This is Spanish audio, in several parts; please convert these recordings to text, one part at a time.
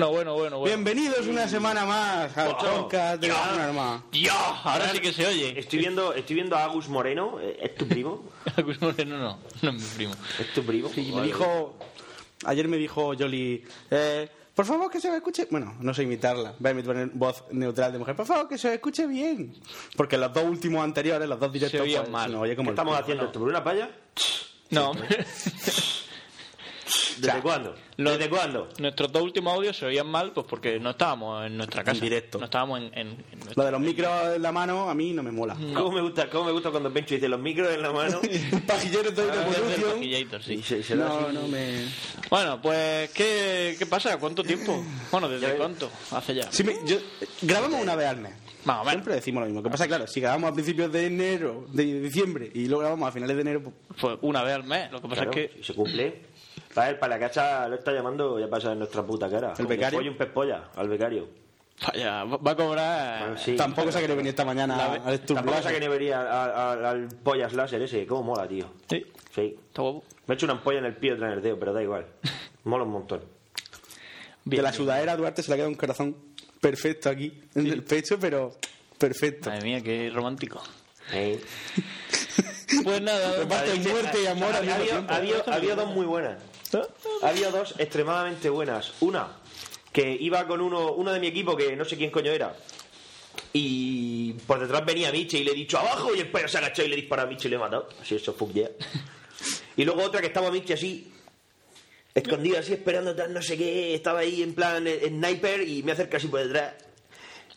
Bueno, bueno, bueno, bueno. Bienvenidos una semana más al podcast de Ya. un arma. ¡Ya! Ahora sí que se oye. Estoy viendo, estoy viendo a Agus Moreno. eh, ¿Es tu primo? Agus Moreno no, no es mi primo. ¿Es tu primo? Y me dijo, ayer me dijo Jolly, eh, por favor que se me escuche, bueno, no sé imitarla, voy a imitar voz neutral de mujer, por favor que se me escuche bien. Porque los dos últimos anteriores, los dos directos, Se oían pues, mal. no oye como ¿Qué estamos haciendo esto? ¿Por una palla? No, hombre. ¿Desde cuándo? Lo- ¿Desde cuándo? Nuestros dos últimos audios se oían mal pues porque no estábamos en nuestra casa. directo. No estábamos en, en, en Lo nuestra... de los micros en la mano a mí no me mola. ¿Cómo me gusta, cómo me gusta cuando Pencho dice los micros en la mano? Un pajillero todo de Ah, el sí. se, se No, así. no me... Bueno, pues, ¿qué, ¿qué pasa? ¿Cuánto tiempo? Bueno, ¿desde cuánto? Hace ya. Sí, me- yo- grabamos una vez al mes. Más o menos. Siempre decimos lo mismo. ¿Qué pasa? Claro, si grabamos a principios de enero, de diciembre, y luego grabamos a finales de enero, pues, Pues una vez al mes. Lo que pasa Claro, es que si se cumple. Para él, para la casa lo está llamando, ya pasa en nuestra puta cara. ¿El becario? Un pez polla, al becario. vaya, va a cobrar... Bueno, sí. tampoco se ha querido venir esta mañana La- al Tampoco se que vería al, al- al pollas láser ese, cómo mola, tío. Sí, Sí. está guapo. Me he hecho una ampolla en el pie otra en el dedo, pero da igual. Mola un montón. de la sudadera a Duarte se le queda un corazón perfecto aquí, en el pecho, pero perfecto. Madre mía, qué romántico. Eh. Pues nada, Reparte muerte y amor había dos muy buenas. Había dos extremadamente buenas. Una, que iba con uno, uno de mi equipo que no sé quién coño era. Y por detrás venía Miche y le he dicho abajo y el perro se ha agachado y le he disparado a Miche y le he matado. Así eso, fuck yeah. Y luego otra que estaba Miche así, escondido así, esperando tal, no sé qué. Estaba ahí en plan eh, sniper y me acerca así por detrás.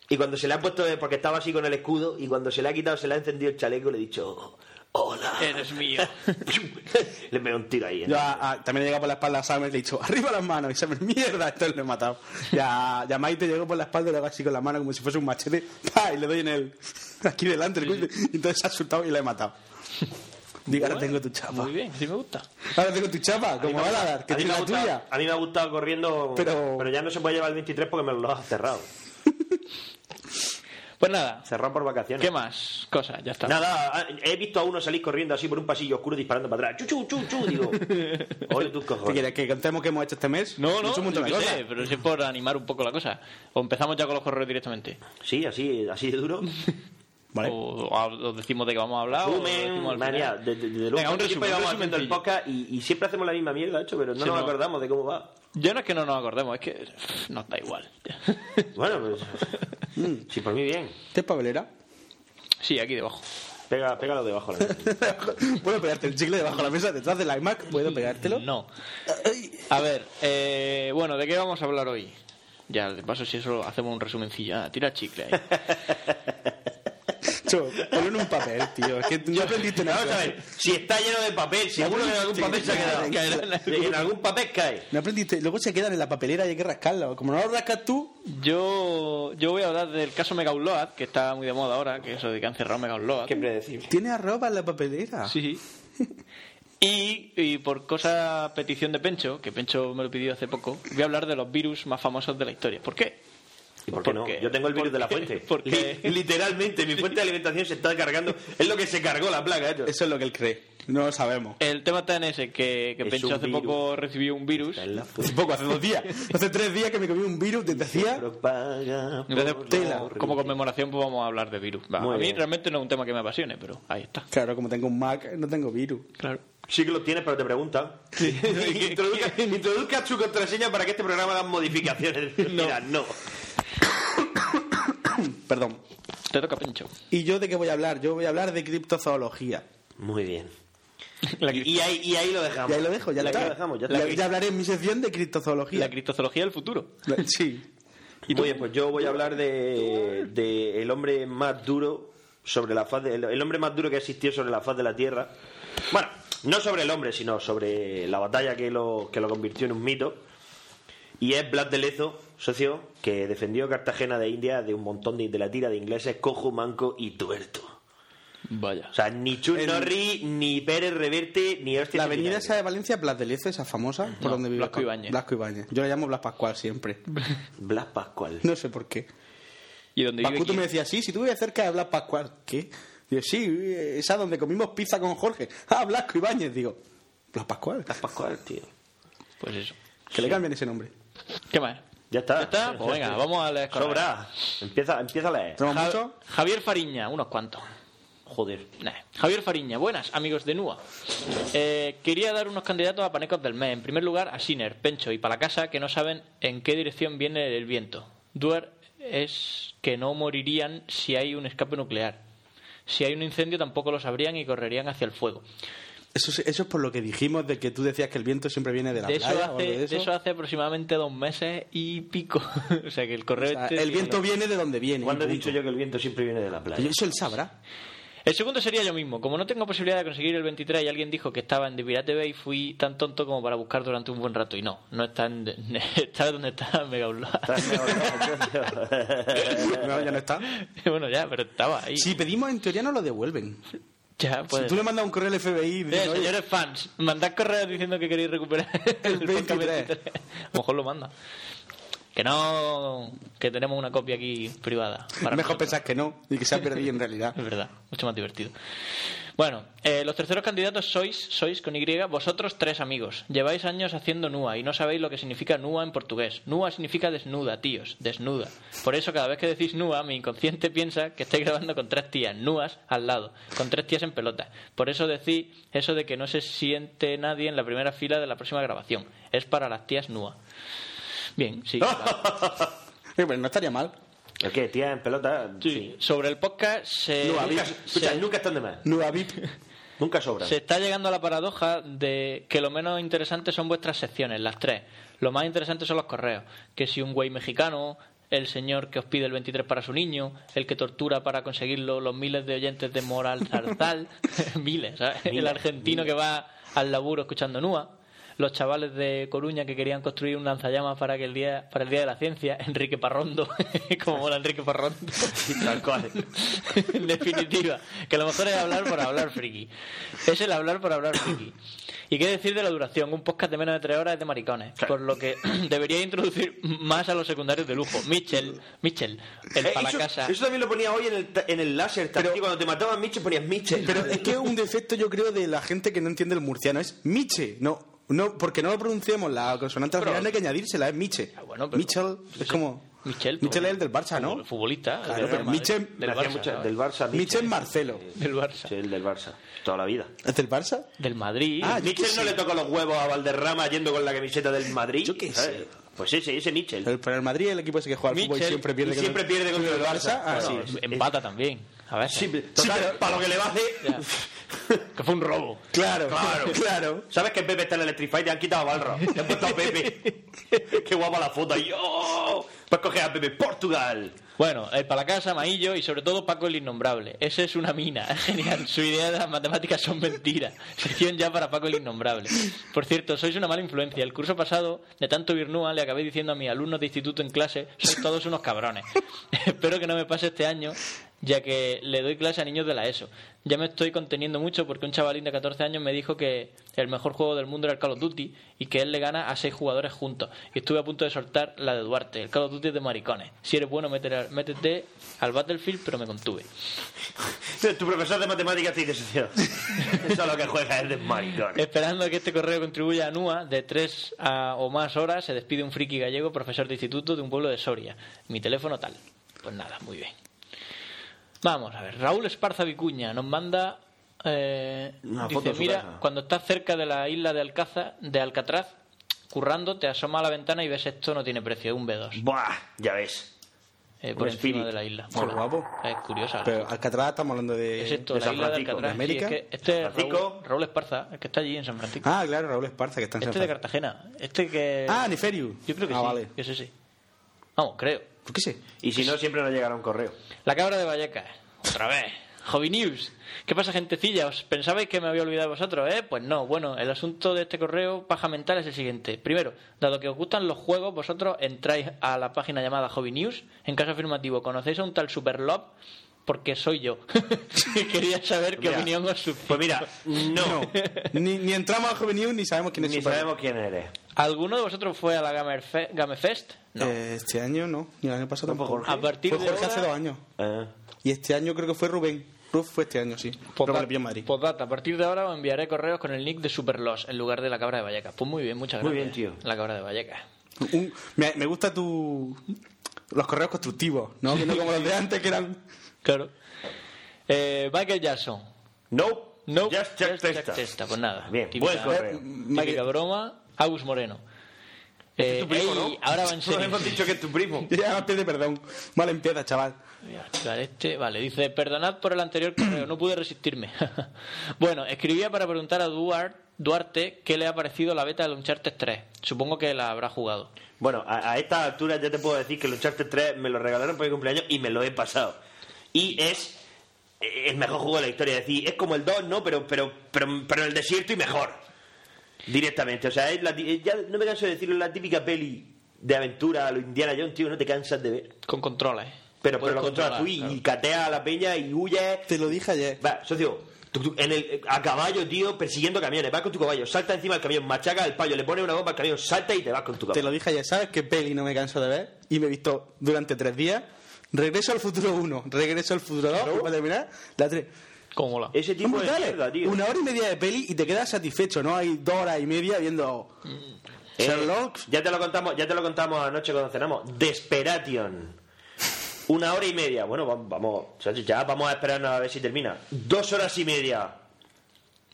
Y cuando se le ha puesto, porque estaba así con el escudo, y cuando se le ha quitado, se le ha encendido el chaleco, le he dicho, hola. eres mío. le pego un tiro ahí. ¿eh? Yo a- a- también he llegado por la espalda a Summer y le he dicho, arriba las manos, y Summer, mierda, esto lo he matado. Ya, ya Maite llegó por la espalda y le hago así con la mano como si fuese un machete, ¡pa! y le doy en el, aquí delante, el cuello, y entonces se ha asustado y la he matado. Digo, ahora tengo tu chapa. Muy bien, sí me gusta. Ahora tengo tu chapa, como A mí me- Valadar, que a tiene la gustado- tuya. A mí me ha gustado corriendo, Pero- pero, ya no se puede llevar el 23 porque me lo has cerrado. Pues nada, Cerrado por vacaciones. ¿qué más? Cosas, ya está. Nada, ah, he visto a uno salir corriendo así por un pasillo oscuro disparando para atrás. Chu, chu, chu, chu, digo. Oye, tus ¿Qué cojones. quieres? ¿Que contemos qué hemos hecho este mes? No, no, de qué cosas. sé, pero si es por animar un poco la cosa. O empezamos ya con los correos directamente. Sí, así, así de duro. Vale. O, o os decimos de qué vamos a hablar. Resumen, María, final. de, de, de Venga, luego un resumen, siempre vamos un haciendo el resumencillo. podcast y, y siempre hacemos la misma mierda, hecho, pero no Sí, nos no. acordamos de cómo va. Yo no es que no nos acordemos, es que nos da igual. Bueno, pues. sí, por mí bien. ¿Qué es papelera? sí, aquí debajo. Pega, pégalo debajo. de la mesa. ¿Puedo pegarte el chicle debajo de la mesa detrás del iMac? ¿Puedo pegártelo? No. A ver, eh, bueno, ¿de qué vamos a hablar hoy? Ya, de paso, si eso hacemos un resumencillo. Ah, tira chicle ahí. Ponlo en un papel, tío. Es que yo aprendiste una Vamos a ver, si está lleno de papel, seguro que en algún papel se ha quedado. En algún papel cae. No aprendiste. Luego se quedan en la papelera y hay que rascarlo. Como no lo rascas tú, Yo, yo voy a hablar del caso Mega Upload, que está muy de moda ahora, que eso de que han cerrado Mega Upload. Qué predecible. tienes arroba en la papelera. Sí. Y, y por cosa petición de Pencho, que Pencho me lo pidió hace poco, voy a hablar de los virus más famosos de la historia. ¿Por qué? ¿Y por qué no? Yo tengo el virus de la fuente. porque- Li- Literalmente, mi fuente de alimentación se está cargando. Es lo que se cargó la plaga, hecho. Eso es lo que él cree. No lo sabemos. El tema está en ese, que, que Es Pencho hace virus. poco recibió un virus. Hace poco, hace dos días. Hace tres días que me comí un virus desde hacía. Tela, la como conmemoración, pues vamos a hablar de virus. Va, a mí bien. realmente no es un tema que me apasione, pero ahí está. Claro, como tengo un Mac, no tengo virus. Claro. Sí que lo tienes, pero te pregunta. introduzca, introduzca su contraseña para que este programa haga modificaciones. Mira, no. Perdón. Te toca Pencho. ¿Y yo de qué voy a hablar? Yo voy a hablar de criptozoología. Muy bien. La, Y, y ahí, y ahí lo dejamos. Y ahí lo dejo, ya Y está. ahí lo dejamos, ya está. ya hablaré en mi sección de criptozoología. la criptozoología del futuro. Sí. Muy bien, pues yo voy a hablar de, de el hombre más duro sobre la faz de, el, el hombre más duro que existió sobre la faz de la Tierra. Bueno, no sobre el hombre, sino sobre la batalla que lo, que lo convirtió en un mito. Y es Blas de Lezo, socio, que defendió Cartagena de India de un montón de, de la tira de ingleses, cojo, manco y tuerto. Vaya. O sea, ni Chun Norri, ni Pérez Reverte, ni hostia. La avenida esa de Valencia, Blas de Liece, esa famosa, por No, donde vive Blasco Ibáñez. Blasco Ibáñez. Yo la llamo Blas Pascual siempre. Blas Pascual. No sé por qué. ¿Y dónde vive Pascu tú quién? me decías, sí, si tú vives cerca de Blas Pascual. ¿Qué? Digo, sí, esa donde comimos pizza con Jorge. Ah, Blasco Ibáñez. Digo, Blas Pascual. Blas Pascual, tío. Pues eso. Que le cambien ese nombre. ¿Qué más? Ya está. ¿Ya está? Pues venga, vamos a leer correos. Sobra. Empieza, empieza a leer. ¿Tenemos Ja- mucho? Javier Fariña, unos cuantos. Joder. Nah. Javier Fariña, buenas, amigos de NUA. Eh, quería dar unos candidatos a panecos del mes. En primer lugar, a Siner, Pencho y Palacasa, que no saben en qué dirección viene el viento. Duer es que no morirían si hay un escape nuclear. Si hay un incendio tampoco lo sabrían y correrían hacia el fuego. Eso, es- eso es por lo que dijimos de que tú decías que el viento siempre viene de la De eso, playa o hace, algo de de eso. hace aproximadamente dos meses y pico. o sea que el correo O sea, este- el viento viene de donde viene. ¿Cuándo he dicho yo que el viento siempre viene de la playa? Pero Eso él sabrá. El segundo sería yo mismo. Como no tengo posibilidad de conseguir el 23 y alguien dijo que estaba en The Pirate Bay, fui tan tonto como para buscar durante un buen rato. Y no, no está en... está donde está Mega. No, ya no está. bueno, ya, pero estaba ahí. Si pedimos, en teoría no lo devuelven. Ya, pues... Si tú le mandas un correo al FBI Eh, diciendo, "Oye, señores fans, mandad correos diciendo que queréis recuperar el, El podcast 23. 23. A lo mejor lo manda. Que no, que tenemos una copia aquí privada. para mejor nosotros. pensar que no y que se ha perdido en realidad. Es verdad, mucho más divertido. Bueno, eh, los terceros candidatos sois, sois con Y, vosotros tres amigos. Lleváis años haciendo NUA y no sabéis lo que significa NUA en portugués. NUA significa desnuda, tíos, desnuda. Por eso cada vez que decís NUA, mi inconsciente piensa que estáis grabando con tres tías, NUAs al lado, con tres tías en pelota. Por eso decís eso de que no se siente nadie en la primera fila de la próxima grabación. Es para las tías NUA. Bien, sí. no estaría mal. ¿El qué? ¿Tía en pelota? Sí. Sobre el podcast se, Nunca, se- escucha, nunca están de más. Nunca sobran. Se está llegando a la paradoja de que lo menos interesante son vuestras secciones, las tres. Lo más interesante son los correos. Que si un güey mexicano, el señor que os pide el 23 para su niño, el que tortura para conseguirlo, los miles de oyentes de Moral Zarzal, miles, ¿sabes? El Miles, argentino que va al laburo escuchando NUA. Los chavales de Coruña que querían construir un lanzallamas para que el día para el día de la ciencia, Enrique Parrondo, como mola Enrique Parrondo. Tal cual. en definitiva, que lo mejor es hablar por hablar friki. Es el hablar por hablar friki. ¿Y qué decir de la duración? Un podcast de menos de tres horas es de maricones. Por lo que debería introducir más a los secundarios de lujo. Mitchell, Mitchell, el Eh, para eso, casa. eso también lo ponía hoy en el, en el láser. Pero, cuando te mataban Mitchell ponías Mitchell. Pero es que es un defecto, yo creo, de la gente que no entiende el murciano. Es Miche. No, no porque no lo pronunciamos la consonante al final, hay que añadírsela, es Miche. Ah, bueno, pero- Mitchell es como. Michel, Michel es el del Barça, ¿no? Futbol- Futbolista. Claro, pero Michel- del Barça. del Barça. Michel Marcelo. Del Barça. Sí, el del Barça. Toda la vida. ¿Es del Barça? Del Madrid. Ah, qué no sé. le toca los huevos a Valderrama yendo con la camiseta del Madrid. Yo qué sé. Pues ese, ese Mitchell. Pero, el Madrid es el equipo ese que juega al fútbol y Michel- siempre pierde y siempre pierde contra el Barça. Ah, Bueno, sí. Empata también. A ver. Sí, para lo que le va a hacer. Que fue un robo. Claro, Claro. claro. ¿Sabes que Pepe está en el Electrify? Te han quitado a Balro. Te han puesto a Pepe. Qué guapa la foto. Y ¡oh! Pues coge a Pepe. Portugal. Bueno, el para la casa, Maillo y sobre todo Paco el Innombrable. Ese es una mina, es genial. Su idea de las matemáticas son mentiras. Sección ya para Paco el Innombrable. Por cierto, sois una mala influencia. El curso pasado, de tanto Virnúa, le acabé diciendo a mis alumnos de instituto en clase, sois todos unos cabrones. Espero que no me pase este año, ya que le doy clase a niños de la ESO. Ya me estoy conteniendo mucho porque un chavalín de 14 años me dijo que el mejor juego del mundo era el Call of Duty y que él le gana a seis jugadores juntos. Y estuve a punto de soltar la de Duarte. El Call of Duty es de maricones. Si eres bueno, métete, métete al Battlefield, pero me contuve. Tu profesor de matemáticas te dice, socio, Eso es lo que juega es de maricón. Esperando a que este correo contribuya a NUA, de tres a- o más horas se despide un friki gallego, profesor de instituto de un pueblo de Soria. Mi teléfono tal. Pues nada, muy bien. Vamos a ver, Raúl Esparza Vicuña nos manda. eh, Una dice: Mira, casa". cuando estás cerca de la isla de, Alcázar, de Alcatraz, currando, te asoma a la ventana y ves esto no tiene precio, un B2. Buah, ya ves. eh, por Un encima Spirit. de la isla. Qué guapo. Es curiosa. la Pero. Alcatraz estamos hablando de. es esto, de la San isla de Francisco, Alcatraz. de América. Sí, es que este es Francisco. Raúl, Raúl Esparza, el que está allí en San Francisco. Ah, claro, Raúl Esparza, que está en Este San de Francisco. Cartagena. Este que. Ah, Neferiu. Yo creo que ah, sí. vale. Que sí, sí. Vamos, creo. ¿Por qué sí? Y si no, siempre nos llegará un correo. La cabra de Vallecas. Otra vez. Hobby News. ¿Qué pasa, gentecilla? ¿Os pensabais que me había olvidado de vosotros, eh? Pues no. Bueno, el asunto de este correo paja mental es el siguiente. Primero, dado que os gustan los juegos, vosotros entráis a la página llamada Hobby News. En caso afirmativo, ¿conocéis a un tal Superlove? Porque soy yo. Quería saber qué Mira, opinión os suscita. Pues mira, no. Ni, ni entramos al Joven News ni sabemos quién es Ni Super- sabemos quién eres. ¿Alguno de vosotros fue a la Gamer Fe- Game Fest? No. Eh, este año no, ni el año pasado ¿No fue tampoco. Jorge? a partir Fue de Jorge hace dos años. Eh, Y este año creo que fue Rubén. Rubén fue este año, sí. Postdata, a partir de ahora os enviaré correos con el nick de Superlos en lugar de la cabra de Vallecas. Pues muy bien, muchas Muy gracias. bien, tío. La cabra de Vallecas. Un- me, me gusta tu los correos constructivos, ¿no? Que no como los de antes que eran Claro. Eh, Michael Jackson. no. No, Just check testa. testa. Pues nada. Bien, típica, buen correo. típica broma. Agus Moreno. Eh, Es tu primo, ey, ¿no? Ahora va en No hemos dicho que es tu primo. Ya pide perdón. Vale, empieza, chaval. Este, vale, dice, perdonad por el anterior correo, no pude resistirme. bueno, escribía para preguntar a Duarte, Duarte qué le ha parecido la beta del Uncharted 3. Supongo que la habrá jugado. Bueno, a, a esta altura ya te puedo decir que el Uncharted 3 me lo regalaron por mi cumpleaños y me lo he pasado. Y es eh, el mejor juego de la historia. Es decir, es como el 2, ¿no? Pero, pero, pero, pero en el desierto y mejor. Directamente. O sea, es la ti- ya no me canso de decirlo, es la típica peli de aventura a lo Indiana Jones, tío, no te cansas de ver. Con controles. Pero, pero lo controlas tú y, y cateas a la peña y huyes. Te lo dije ayer. Va, socio, tú- tú- en el, a caballo, tío, persiguiendo camiones. Vas con tu caballo, salta encima del camión, machaca el payo, le pones una bomba al camión, salta y te vas con tu Te caballo. lo dije ayer, ¿sabes qué peli no me canso de ver? Y me he visto durante tres días. Regreso al futuro 1, regreso al futuro 2, y para terminar, la 3. Ese tipo de mierda, tío. Una hora y media de peli y te quedas satisfecho, ¿no? Hay dos horas y media viendo Eh, Sherlock. ya te lo contamos, ya te lo contamos anoche cuando cenamos. Desperation. Una hora y media. Bueno, vamos, ya vamos a esperarnos a ver si termina. Dos horas y media.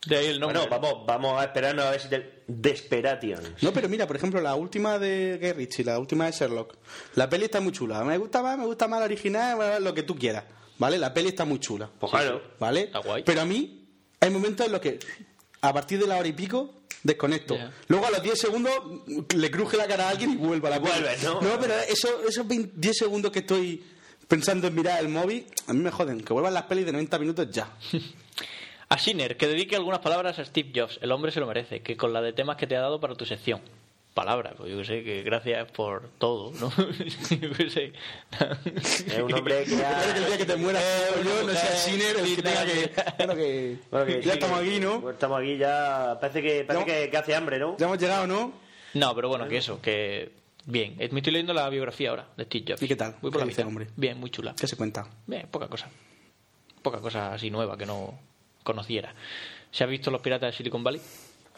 De ahí el nombre. Bueno, vamos, vamos a esperarnos a ver si termina. Desperation. No, pero mira, por ejemplo, la última de Guy Ritchie, la última de Sherlock. La peli está muy chula. Me gusta más, me gusta más la original, lo que tú quieras. ¿Vale? La peli está muy chula. Pues claro. ¿Vale? Está guay. Pero a mí hay momentos en los que a partir de la hora y pico desconecto. Luego a los 10 segundos le cruje la cara a alguien y vuelve a la peli. Vuelves, ¿no? No, pero eso- esos 20 10 segundos que estoy pensando en mirar el móvil, a mí me joden. Que vuelvan las pelis de 90 minutos ya. A Sinner, que dedique algunas palabras a Steve Jobs. El hombre se lo merece, que con la de temas que te ha dado para tu sección. Palabras, pues yo que sé, que gracias por todo, ¿no? yo que sé. Es un hombre que Espero que el día que te mueras yo no sea el cine que tenga que... Bueno, que... Bueno, que ya sí, estamos aquí, ¿no? pues estamos aquí ya. Parece que, parece No. que, que hace hambre, ¿no? Ya hemos llegado, ¿no? No, pero bueno, que eso, que bien. Me estoy leyendo la biografía ahora de Steve Jobs. ¿Y qué tal? Voy ¿Qué por la dice hombre? Bien, muy chula. ¿Qué se cuenta? Bien, poca cosa. Poca cosa así nueva que no conociera. ¿Se ha visto Los Piratas de Silicon Valley?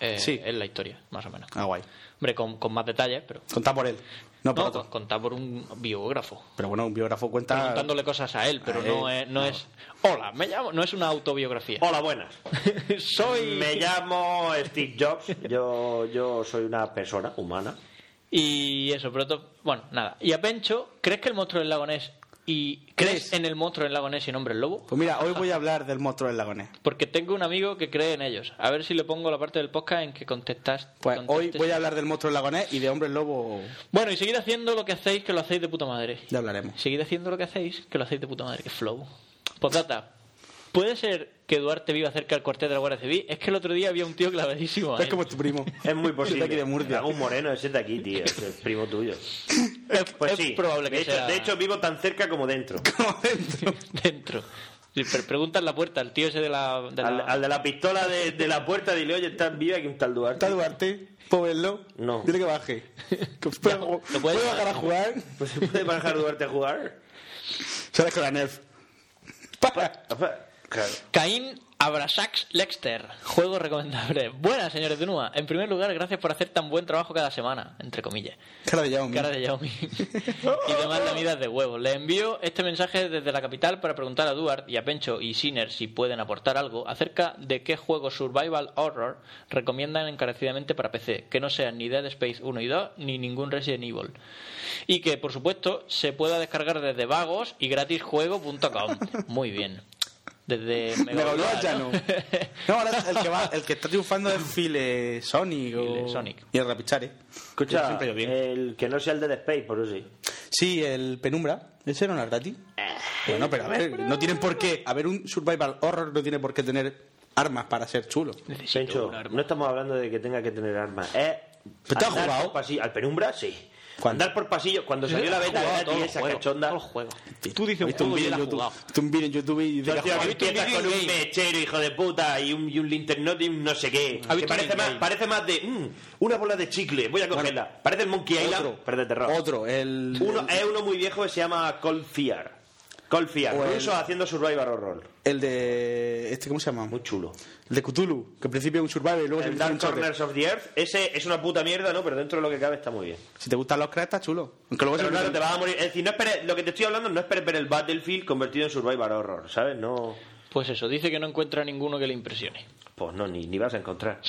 Eh, Sí. Es la historia, más o menos. Ah, guay. Hombre, con, con más detalles, pero... Contá por él, no por No, otro. contar por un biógrafo. Pero bueno, un biógrafo cuenta... Preguntándole cosas a él, pero A no él, es, no, es... Hola, me llamo... No es una autobiografía. Hola, buenas. Soy... Me llamo Steve Jobs. Yo, yo soy una persona humana. Y eso, pero... Bueno, nada. Y a Pencho, ¿crees que el monstruo del lago Ness... ¿Y crees ¿Crees? en el monstruo del lago Ness y nombre el lobo? Pues mira, hoy voy a hablar del monstruo del lagonés. Porque tengo un amigo que cree en ellos. A ver si le pongo la parte del podcast en que contestas. Pues hoy voy a hablar del monstruo del lagonés y de hombre lobo Bueno, y seguid haciendo lo que hacéis, que lo hacéis de puta madre. ya hablaremos. Seguid haciendo lo que hacéis, que lo hacéis de puta madre. Que flow. Postdata. ¿Puede ser que Duarte viva cerca del cuartel de la Guardia Civil? Es que el otro día había un tío clavadísimo. Es como tu primo. Es muy Es posible. de aquí de Murcia. Algún moreno, ese de aquí, tío. Es el primo tuyo. Es, Pues es sí. probable que de, hecho, sea de hecho, vivo tan cerca como dentro. Como dentro. dentro. Sí, pero pregunta en la puerta, el tío ese de la... de la- Al, al de la pistola de, de la puerta, dile, oye, ¿estás viva aquí un tal Duarte? ¿Está Duarte? ¿Puedo verlo? No. Dile que baje. Que ¿Puedo, lo ¿puedo puedes bajar a jugar? Pues se puede bajar Duarte a jugar. Sales con la Nerf. Pa. Claro. Caín Abrasax Lexter. Juego recomendable. Buenas, señores de Nua. En primer lugar, gracias por hacer tan buen trabajo cada semana, entre comillas. Cara de Xiaomi. Cara de Xiaomi. y demás lamidas de huevos. Le envío este mensaje desde la capital para preguntar a Duarte y a Pencho y Sinner si pueden aportar algo acerca de qué juegos Survival Horror recomiendan encarecidamente para PC, que no sean ni Dead Space 1 y 2 ni ningún Resident Evil. Y que, por supuesto, se pueda descargar desde vagos y gratisjuego.com. Muy bien. Desde ya ¿no? no. Ahora el que, va, el que está triunfando es Phil Sonic. O... Phil Sonic. Y el Rapichare. Escucha, Siempre yo bien. el que no sea el de Dead Space, por eso sí. Sí, el Penumbra. ¿Ese era una gratis? Bueno, pero a ver, no tienen por qué. A ver, un survival horror no tiene por qué tener armas para ser chulo. Pencho, no estamos hablando de que tenga que tener armas. Es ¿Pero te has andar jugado? ¿Al penumbra? Sí. ¿Cuándo? Andar por pasillos. Cuando salió la beta gratis esa cachonda. Tú dices un juego y en YouTube, viste un vídeo en YouTube y dice Tío, que tío, ha que jugado. empiezas vídeo con un in-game. mechero, hijo de puta, y un, y un linternote y un no sé qué. ¿Ha Que visto parece más, parece más de mm, una bola de chicle, voy a cogerla. parece el Monkey Island, Otro, pero de terror. otro, el... Uno, es uno muy viejo que se llama Cold Fear. Cold Fear, O el- rusos haciendo survival horror. El de... Este, ¿Cómo se llama? Muy chulo. El de Cthulhu, que al principio es un survival y luego se El Dark. Corners of the Earth, ese es una puta mierda, ¿no? Pero dentro de lo que cabe está muy bien. Si te gustan los cracks, está chulo. Aunque luego Pero se claro, te vas a morir. Es decir, no esperes, lo que te estoy hablando no esperes ver el Battlefield convertido en survival horror, ¿sabes? No. Pues eso, dice que no encuentra ninguno que le impresione. Pues no, ni, ni vas a encontrar.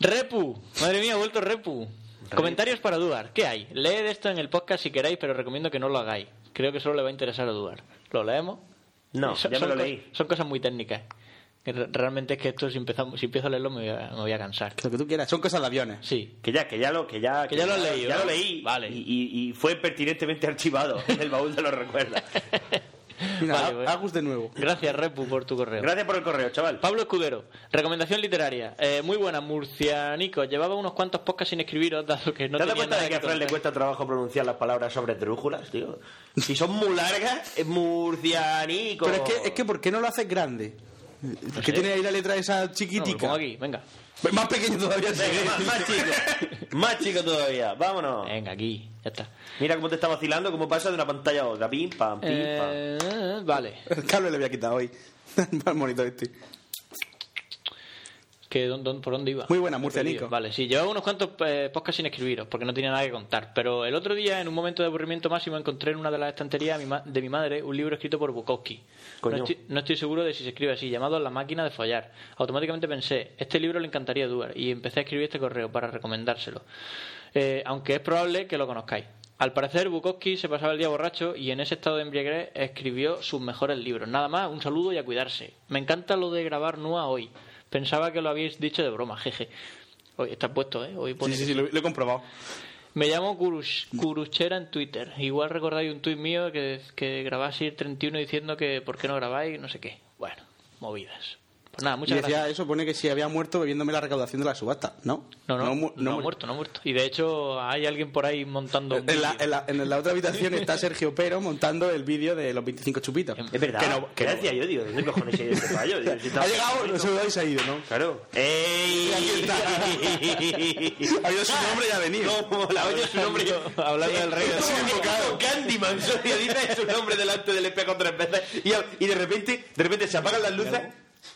Repu, madre mía, ha vuelto Repu. Comentarios para Duar. ¿Qué hay? Leed esto en el podcast si queráis, pero recomiendo que no lo hagáis. Creo que solo le va a interesar a Duar. ¿Lo leemos? No, Son- ya me lo leí. Son cosas muy técnicas. Realmente es que esto, si, empezamos, si empiezo a leerlo, me voy a, me voy a cansar. Lo que tú quieras. Son cosas de aviones. Sí. Que ya, que ya lo, que ya, Que ya lo has leído, Ya ¿no? lo leí. Vale. Y, y- y fue pertinentemente archivado en el baúl de los recuerdos. Mira, Vale, pues. Agus de nuevo. Gracias, Repu, por tu correo. Gracias por el correo, chaval. Pablo Escudero, recomendación literaria. Eh, muy buena, Murcianico. Llevaba unos cuantos podcasts sin escribiros, dado que no ¿Te tenía cuenta nada de que a Fran le cuesta trabajo pronunciar las palabras sobre drújulas, tío? Si son muy largas, es murcianico. Pero es que, es que ¿por qué no lo haces grande? ¿Por qué sé. tiene ahí la letra esa No, lo chiquitica? pongo aquí, venga. Más pequeño todavía. sí. Venga, más, más chico. Más chico todavía. Vámonos. Venga, aquí, ya está. Mira cómo te está vacilando, cómo pasa de una pantalla a otra. Pim, pam, pim, pam. Eh, vale. El cable le había quitado hoy. Más bonito este. ¿Qué, dónde- dónde- ¿Por dónde iba? Muy buena, Murcianico. perdido. Vale, sí, llevaba unos cuantos eh, podcasts sin escribiros, porque no tenía nada que contar. Pero el otro día, en un momento de aburrimiento máximo, encontré en una de las estanterías de mi madre un libro escrito por Bukowski. Coño. No estoy, no estoy seguro de si se escribe así, llamado La máquina de follar. Automáticamente pensé, este libro le encantaría a Duar, y empecé a escribir este correo para recomendárselo. Eh, aunque es probable que lo conozcáis. Al parecer, Bukowski se pasaba el día borracho y en ese estado de embriaguez escribió sus mejores libros. Nada más, un saludo y a cuidarse. Me encanta lo de grabar NUA hoy. Pensaba que lo habéis dicho de broma, jeje. Hoy está puesto, ¿eh? Hoy pone Sí, sí, lo, lo he comprobado. Me llamo Kurus, Kuruchera en Twitter. Igual recordáis un tuit mío que, que grabáis el 31 diciendo que por qué no grabáis, no sé qué. Bueno, movidas. Pues nada, Y muchas decía gracias. eso, pone que si había muerto bebiéndome la recaudación de la subasta. ¿No? No, no, no, mu- ha mu- muerto, no ha muerto. Y de hecho hay alguien por ahí montando un En la, en, la, en la otra habitación está Sergio Pero montando el vídeo de los 25 chupitos. Es verdad. Que no- que ¿Qué no- decía yo? Digo, ¿dónde cojones se ha ido este fallo? Ha llegado, no se lo habéis ido, ¿no? Claro. ¡Ey! Ha oído su nombre y ha venido. ¿Cómo la oye su nombre? Yo, Hablando del rey. Candyman, Sonia dice su nombre delante del espejo tres veces y, y de repente, de repente se apagan las luces.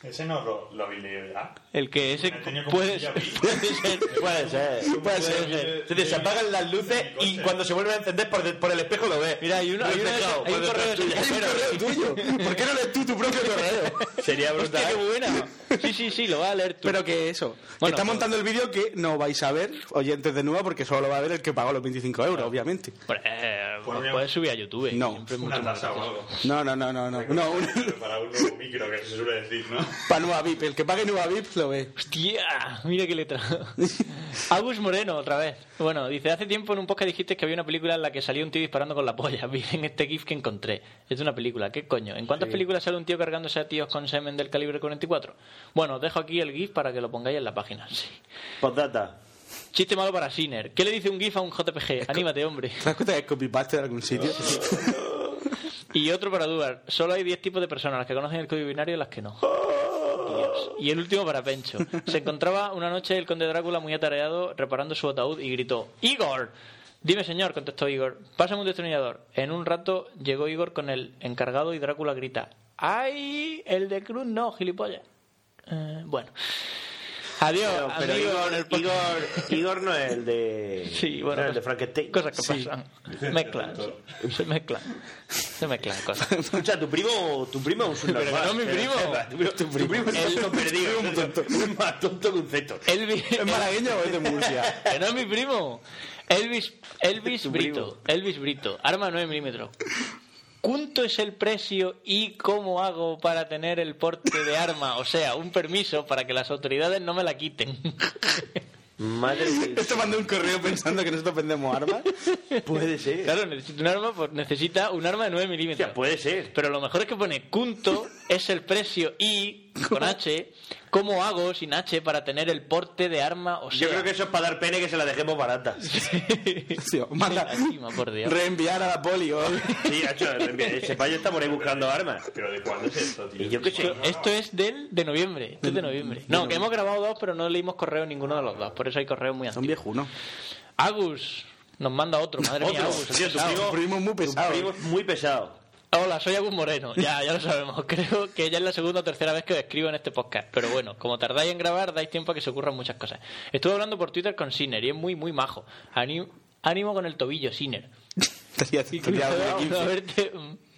Ese no lo, lo habéis leído ya. El que ese puede ser. Puede ser. Puede ser, puede ser. Entonces se apagan las luces y cuando se vuelven a encender por, de- por el espejo lo ves. Mira, hay, uno, hay, una- hay un por correo tuyo. Hay un correo tuyo. ¿Por qué no lees tú tu propio correo? Sería Hostia, qué brutal. buena. Sí, sí, sí, lo va a leer tú. Pero que eso. Bueno, está pues- montando el vídeo que no vais a ver, oyentes de nueva, porque solo lo va a ver el que pagó los 25 euros, obviamente. Pues, eh, Puedes subir a YouTube. No. Una mucho más tasa o gracioso. algo. No, no, no, no, no. no un- para un nuevo micro, que se suele decir, ¿no? para Nueva VIP. El que pague Nueva VIP lo ve. Hostia, mira qué letra. Agus Moreno, otra vez. Bueno, dice, hace tiempo en un podcast dijiste que había una película en la que salía un tío disparando con la polla. Vi en este GIF que encontré. Es de una película, ¿qué coño? ¿En cuántas películas sale un tío cargándose a tíos con semen del calibre 44? Bueno, os dejo aquí el GIF para que lo pongáis en la página. Sí. Postdata. Chiste malo para Sinner. ¿Qué le dice un GIF a un JPG? Anímate, hombre. ¿Te das cuenta que es copy-paste de algún sitio? Y otro para Duar. Solo hay 10 tipos de personas, las que conocen el código binario y las que no. Dios. Y el último para Pencho. Se encontraba una noche el conde Drácula muy atareado reparando su ataúd y gritó ¡Igor! Dime señor, contestó Igor. Pásame un destornillador. En un rato llegó Igor con el encargado y Drácula grita ¡Ay! El de Cruz no, gilipollas. Eh, bueno. Adiós, Pero, pero amigo, Igor. Igor, Igor no es el de. Sí, bueno, no es el de cosas- Frankenstein. Cosas que pasan. Mezclan. Se mezclan. Se mezclan cosas. Escucha, tu primo, tu primo es un. Pero no es mi primo. Tu primo, tu primo es El- tonto perdido. Es más tonto que un ceto. Elvis, ¿Es malagueño o es de Murcia? que no es mi primo. Elvis, Elvis Brito. Elvis Brito. Arma 9 milímetros. ¿Cuánto es el precio y cómo hago para tener el porte de arma? O sea, un permiso para que las autoridades no me la quiten. Madre mía. Esto mandó un correo pensando que nosotros vendemos armas. Puede ser. Claro, necesita un arma, pues necesita un arma de 9 milímetros. Hostia, puede ser. Pero lo mejor es que pone Cunto es el precio y con H. ¿Cómo hago sin H para tener el porte de arma? O sea, Yo creo que eso es para dar pene que se la dejemos barata. Sí, manda, Encima, por Dios. reenviar a la poli o. Sí, hecho, ese payo está por ahí buscando armas. ¿Pero de cuándo es esto, tío? Y yo qué sé. Esto, es del de noviembre. Esto es de noviembre. No, que hemos grabado dos, pero no leímos correo ninguno de los dos. Por eso hay correos muy Son antiguos. viejunos. Agus nos manda otro. Madre mía, Otro. Agus. Tío, tu pesado. primo, primo es muy tu pesado. primo es muy pesado. Hola, soy Agus Moreno. Ya, ya lo sabemos. Creo que ya es la segunda o tercera vez que os escribo en este podcast. Pero bueno, como tardáis en grabar, dais tiempo a que se ocurran muchas cosas. Estuve hablando por Twitter con Sinner y es muy, muy majo. Ánimo con el tobillo, Sinner. Y tenía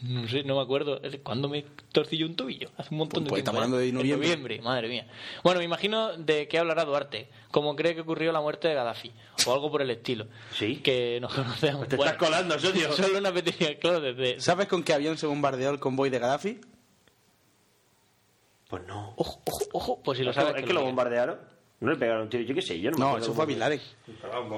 algo de cruzado, 15. a verte, no sé, no me acuerdo. ¿Cuándo me torcí yo un tobillo? Hace un montón de Pues tiempo. estamos hablando de En noviembre. noviembre, madre mía. Bueno, me imagino de qué hablará Duarte. Como cree que ocurrió la muerte de Gaddafi. O algo por el estilo. Sí. Que nos conocemos. Te estás colando, socio. Solo una pequeña, claro, desde... ¿Sabes con qué avión se bombardeó el convoy de Gaddafi? Pues no. Ojo, ojo, ojo. Pues si lo sabes... es que lo bombardearon. No le pegaron un tiro. Yo qué sé, yo no me No, eso fue a cómo- Laden.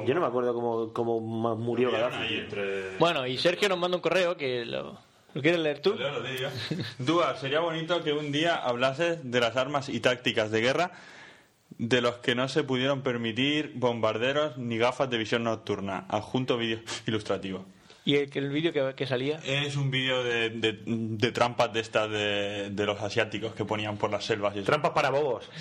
Yo no me acuerdo cómo, cómo murió Gaddafi. entre... Bueno, y Sergio nos manda un correo que lo... ¿Lo quieres leer tú? Yo lo digo. Dúa, sería bonito que un día hablases de las armas y tácticas de guerra de los que no se pudieron permitir bombarderos ni gafas de visión nocturna. Adjunto vídeo ilustrativo. Y el, que el vídeo que, que salía... Es un vídeo de, de- de trampas de estas de, de los asiáticos que ponían por las selvas y. Trampas para bobos.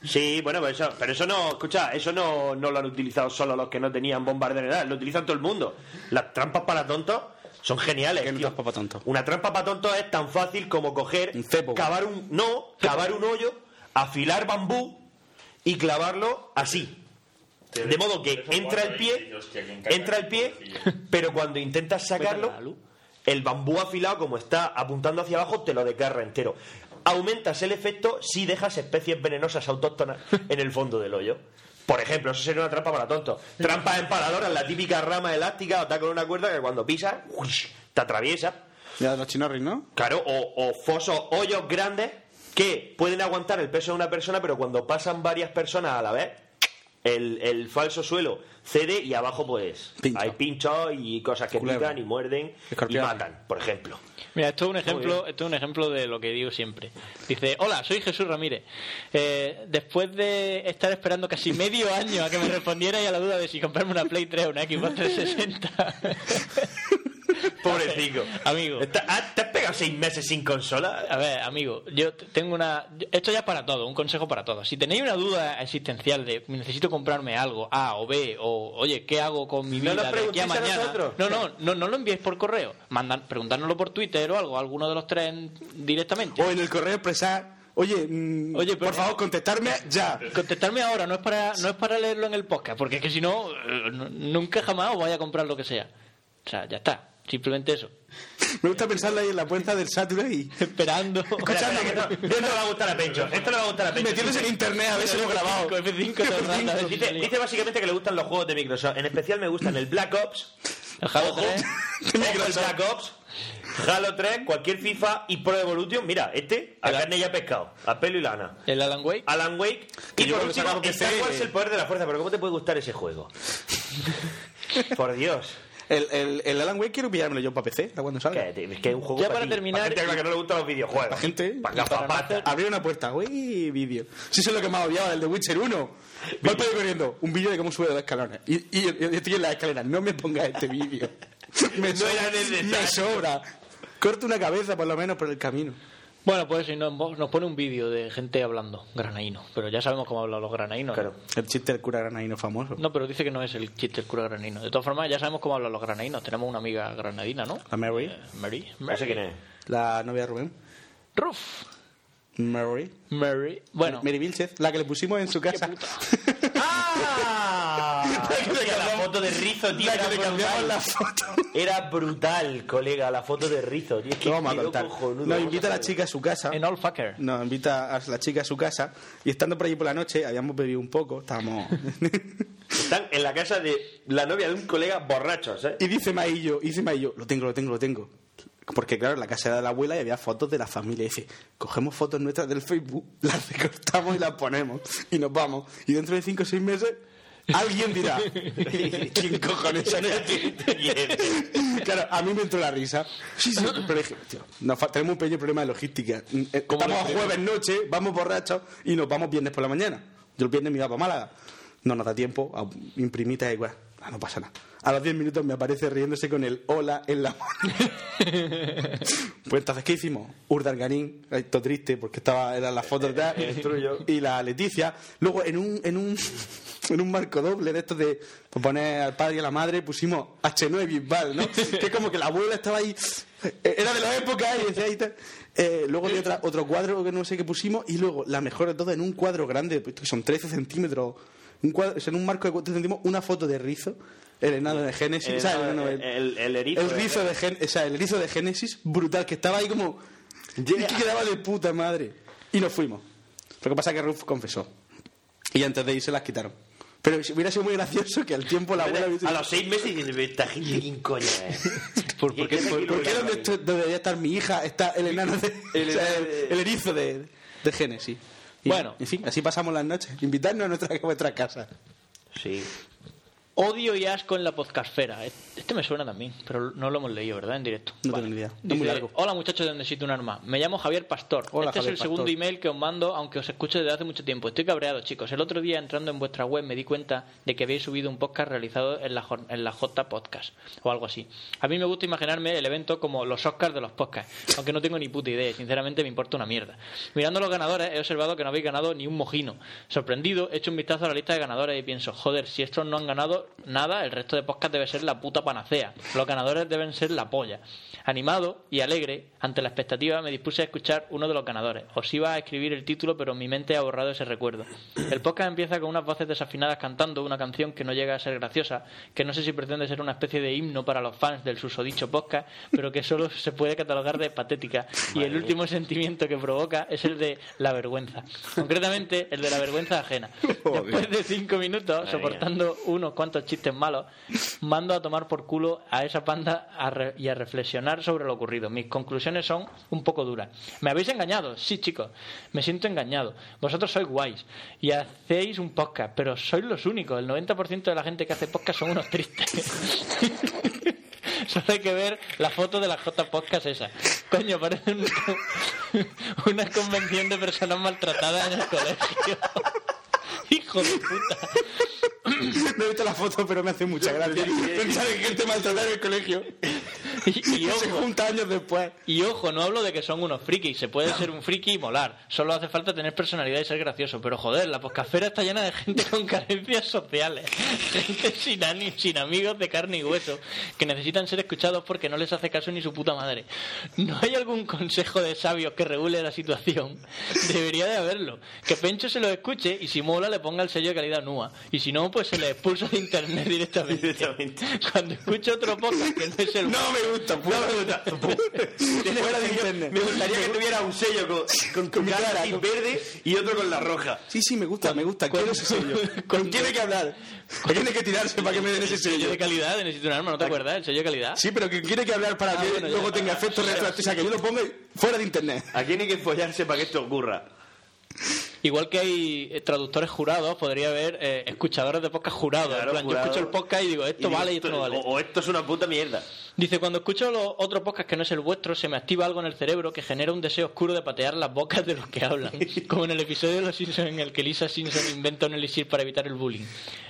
Sí. bueno, pero eso, pero eso no, escucha, eso no, no lo han utilizado solo los que no tenían bombarderos, nada, lo utilizan todo el mundo. Las trampas para tontos son geniales. ¿Qué es una tío. trampa para tontos? Una trampa para tontos es tan fácil como coger, Un cepo. cavar un, no, cavar un hoyo, afilar bambú y clavarlo así. De modo que entra el pie, entra el pie, pero cuando intentas sacarlo, el bambú afilado, como está apuntando hacia abajo, te lo desgarra entero. Aumentas el efecto si dejas especies venenosas autóctonas en el fondo del hoyo. Por ejemplo, eso sería una trampa para tontos. Trampas empaladoras, la típica rama elástica, o está con una cuerda que cuando pisas, ¡uish! te atraviesa. Ya los chinorris, ¿no? Claro, o, o fosos, hoyos grandes que pueden aguantar el peso de una persona, pero cuando pasan varias personas a la vez, el, el falso suelo cede y abajo pues Pincho. hay pinchos y cosas que Culebra. pican y muerden y matan, por ejemplo. Mira, esto es un ejemplo, esto es un ejemplo de lo que digo siempre. Dice, hola, soy Jesús Ramírez. Eh, después de estar esperando casi medio año a que me respondiera y a la duda de si comprarme una Play 3 o una Xbox 360. Pobrecito. Amigo. Ah, ¿Te has pegado seis meses sin consola? A ver, amigo, yo tengo una... Esto ya es para todo, un consejo para todos. Si tenéis una duda existencial de necesito comprarme algo, A o B, o oye, ¿qué hago con mi No vida nos de aquí a a mañana? nosotros. No, no, no, no lo enviéis por correo. Mandan, preguntárnoslo por Twitter o algo, alguno de los tres en- directamente. O en el correo expresar, oye, mm, Oye, pero- por favor, contestarme ya. Contestarme ahora, no es para no es para leerlo en el podcast, porque es que si no, eh, no- nunca jamás os vaya a comprar lo que sea. O sea, ya está. Simplemente eso. Me gusta pensarlo ahí en la puerta del Saturday y Esperando. Espera, espera, que esto, esto le va a gustar a Pencho. Esto le va a gustar a Pencho. metiéndose en internet a ver si lo he grabado. F5 todo el rato, a ver si Dice, salía. dice básicamente que le gustan los juegos de Microsoft. En especial me gustan el Black Ops, El Halo Ojo. 3. Ojo, el Black Ops, Halo 3, cualquier FIFA y Pro Evolution. Mira, este, a El- carne ya pescado, a pelo y lana. El Alan Wake. Alan Wake Que y por último Star. Wars el poder de la fuerza. Pero ¿cómo te puede gustar ese juego? por Dios. El, el, el Alan Wake quiero pillármelo yo para PC, ¿a cuando salga? Que, es que es un juego Ya para, para terminar- para gente que no le gustan los videojuegos. La gente, Para para abrir una puerta, uy, vídeo. Si eso es lo que más odiaba del The Witcher 1. Va el pelo corriendo, un vídeo de cómo sube dos escalones. Y, y yo, estoy en la escalera, no me pongas este vídeo. Me, No sobra, era necesario. me sobra. Corta una cabeza por lo menos por el camino. Bueno, pues si nos, nos pone un vídeo de gente hablando, granaíno. Pero ya sabemos cómo hablan los granaínos. Claro. El chiste del cura granadino famoso. No, pero dice que no es el chiste del cura granadino. De todas formas, ya sabemos cómo hablan los granaínos. Tenemos una amiga granadina, ¿no? La Mary, Eh, Mary. No sé quién es. la novia de Rubén. Ruf. Mary. Mary. Bueno, Mary Vilchez, la que le pusimos en su casa. ¡Ah! Foto de Rizo, tío. La Era que le cambiamos brutal. la foto. Era brutal, colega, la foto de Rizo. Tío, es que vamos a contar. cojonudo. Nos invita a la chica a su casa. en All Fucker. Nos invita a la chica a su casa. Y estando por allí por la noche, habíamos bebido un poco. Estábamos. Están en la casa de la novia de un colega borrachos, ¿eh? y dice Maillo, dice Maillo, lo tengo, lo tengo, lo tengo. Porque claro, en la casa era de la abuela y había fotos de la familia. Y dice, cogemos fotos nuestras del Facebook, las recortamos y las ponemos. Y nos vamos. Y dentro de cinco o seis meses, alguien dirá, ¿quién cojones son estos? Claro, a mí me entró la risa. Sí, sí, pero dije, tío, nos tenemos un pequeño problema de logística. Eh, Estamos a jueves noche, vamos borrachos y nos vamos viernes por la mañana. Yo el viernes me iba para Málaga. No nos da tiempo, a imprimita igual. Ah, no pasa nada. A los 10 minutos me aparece riéndose con el hola en la mano. pues entonces, ¿qué hicimos? Urdangarín, esto triste porque estaba, eran las fotos de y la Leticia. Luego, en un, en un, en un marco doble de estos de poner al padre y a la madre, pusimos H9 Bisbal, ¿no? que es como que la abuela estaba ahí, eh, era de la época y decía ahí tal. Eh, luego había otra- otro cuadro que no sé qué pusimos y luego, la mejor de todo, en un cuadro grande, pues, que son 13 centímetros, un cuadro, o sea, en un marco de 13 centímetros, una foto de Rizo, el enano de Génesis, El, o sea, el, el, el- el erizo. el rizo de Gen- o sea, el erizo de Génesis, brutal, que estaba ahí como. y que quedaba de puta madre. Y nos fuimos. Lo que pasa es que Ruf confesó. Y antes de irse las quitaron. Pero hubiera sido muy gracioso que al tiempo la abuela A los seis meses dices, esta gente, ¿quién coño es? ¿Por, por qué? ¿Por- ¿Por qué donde, debería estar mi hija está el enano de. El o sea, el, el erizo de, de Génesis? Bueno. En fin, así pasamos las noches. Invitadnos a nuestra, a vuestra casa. Sí. Odio y asco en la podcastfera. Este me suena también, pero no lo hemos leído, ¿verdad? En directo. No tengo ni idea. Es muy Dice, largo. Hola muchachos de Necesito un arma. Me llamo Javier Pastor. Hola, este Javier es el segundo email que os mando, aunque os escucho desde hace mucho tiempo. Estoy cabreado, chicos. El otro día entrando en vuestra web me di cuenta de que habéis subido un podcast realizado en la, en la J Podcast o algo así. A mí me gusta imaginarme el evento como los Oscars de los podcasts, aunque no tengo ni puta idea. y Sinceramente me importa una mierda. Mirando los ganadores he observado que no habéis ganado ni un mojino. Sorprendido, he hecho un vistazo a la lista de ganadores y pienso, joder, si estos no han ganado nada, el resto de podcast debe ser la puta panacea. Los ganadores deben ser la polla. Animado y alegre, ante la expectativa, me dispuse a escuchar uno de los ganadores. Os iba a escribir el título, pero mi mente ha borrado ese recuerdo. El podcast empieza con unas voces desafinadas cantando una canción que no llega a ser graciosa, que no sé si pretende ser una especie de himno para los fans del susodicho podcast, pero que solo se puede catalogar de patética. Y el último sentimiento que provoca es el de la vergüenza. Concretamente, el de la vergüenza ajena. Después de cinco minutos, soportando unos cuantos chistes malos, mando a tomar por culo a esa panda a re- y a reflexionar sobre lo ocurrido. Mis conclusiones son un poco duras. ¿Me habéis engañado? Sí, chicos. Me siento engañado. Vosotros sois guays y hacéis un podcast, pero sois los únicos. El 90% de la gente que hace podcast son unos tristes. Solo hay que ver la foto de la J Podcast esa. Coño, parece un- una convención de personas maltratadas en el colegio. Hijo de puta. No he visto la foto, pero me hace mucha gracia. Pensar en gente maltratada en el colegio. Y, y Y se ojo, junta años después. y ojo, no hablo de que son unos frikis. Se puede ser un friki y molar. Solo hace falta tener personalidad y ser gracioso. Pero joder, la poscafera está llena de gente con carencias sociales. Gente sin, ani- sin amigos de carne y hueso. Que necesitan ser escuchados porque no les hace caso ni su puta madre. ¿No hay algún consejo de sabios que regule la situación? Debería de haberlo. Que Pencho se lo escuche y si mola le ponga el sello de calidad NUA. Y si no, pues se le expulsa de internet directamente. Directamente. Cuando escuche otro podcast que no es el No me gusta, no me gusta. Tiene Fuera de sello- internet. Me gustaría que tuviera un sello con, con, mi cara así verde y otro con la roja. Sí, sí, me gusta, me gusta. Quiero ese sello. ¿Con quién hay que hablar? ¿Con quién hay que tirarse para que me den ese El sello sello? de calidad Necesito un arma, ¿no te acuerdas? El sello de calidad. Sí, pero ¿quién quiere que hablar para Ah, que luego tenga efectos retroactivos? O sea, que yo lo ponga fuera de internet. ¿A quién hay que follarse para que esto ocurra? Igual que hay eh, traductores jurados, podría haber eh, escuchadores de podcast jurados. Claro, en plan, jurado. Yo escucho el podcast y digo, esto Y digo, vale y esto no vale. O, o esto es una puta mierda. Dice, cuando escucho los otros podcasts que no es el vuestro, se me activa algo en el cerebro que genera un deseo oscuro de patear las bocas de los que hablan. Como en el episodio de Los Simpsons en el que Lisa Simpson inventa un elixir para evitar el bullying.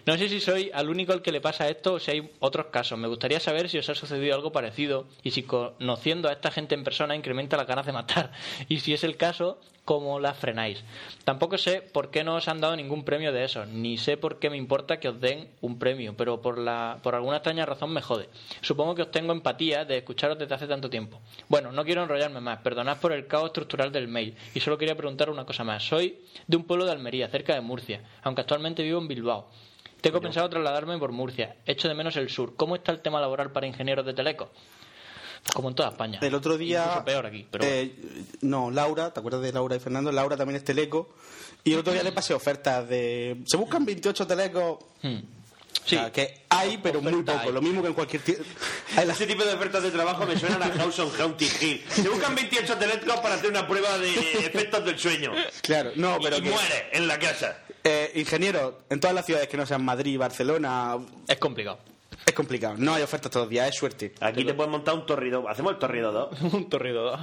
No sé si soy al único al que le pasa esto o si hay otros casos. Me gustaría saber si os ha sucedido algo parecido y si conociendo a esta gente en persona incrementa las ganas de matar. Y si es el caso, cómo las frenáis. Tampoco sé por qué no os han dado ningún premio de eso, ni sé por qué me importa que os den un premio, pero por, la, por alguna extraña razón me jode. Supongo que os tengo empatía de escucharos desde hace tanto tiempo. Bueno, no quiero enrollarme más, perdonad por el caos estructural del mail, y solo quería preguntar una cosa más. Soy de un pueblo de Almería, cerca de Murcia, aunque actualmente vivo en Bilbao. Tengo pensado trasladarme por Murcia, echo de menos el sur. ¿Cómo está el tema laboral para ingenieros de teleco? Como en toda España. El otro día. Incluso peor aquí, pero bueno. eh, no, Laura, ¿te acuerdas de Laura y Fernando? Laura también es teleco. Y el otro día le pasé ofertas de. Se buscan 28 telecos. Hmm. Sí. O sea, que hay, pero muy poco. hay. Lo mismo que en cualquier... Ese tipo de ofertas de trabajo me suenan a House on Haunted Hill. Se buscan 28 teléfonos para hacer una prueba de efectos del sueño. Claro, no, pero y que... muere en la casa. Eh, ingeniero, en todas las ciudades que no sean Madrid, Barcelona, Es complicado. Es complicado. No hay ofertas todos los días, es suerte. Aquí te puedes montar un torrido. ¿Hacemos el torrido 2? Un torrido.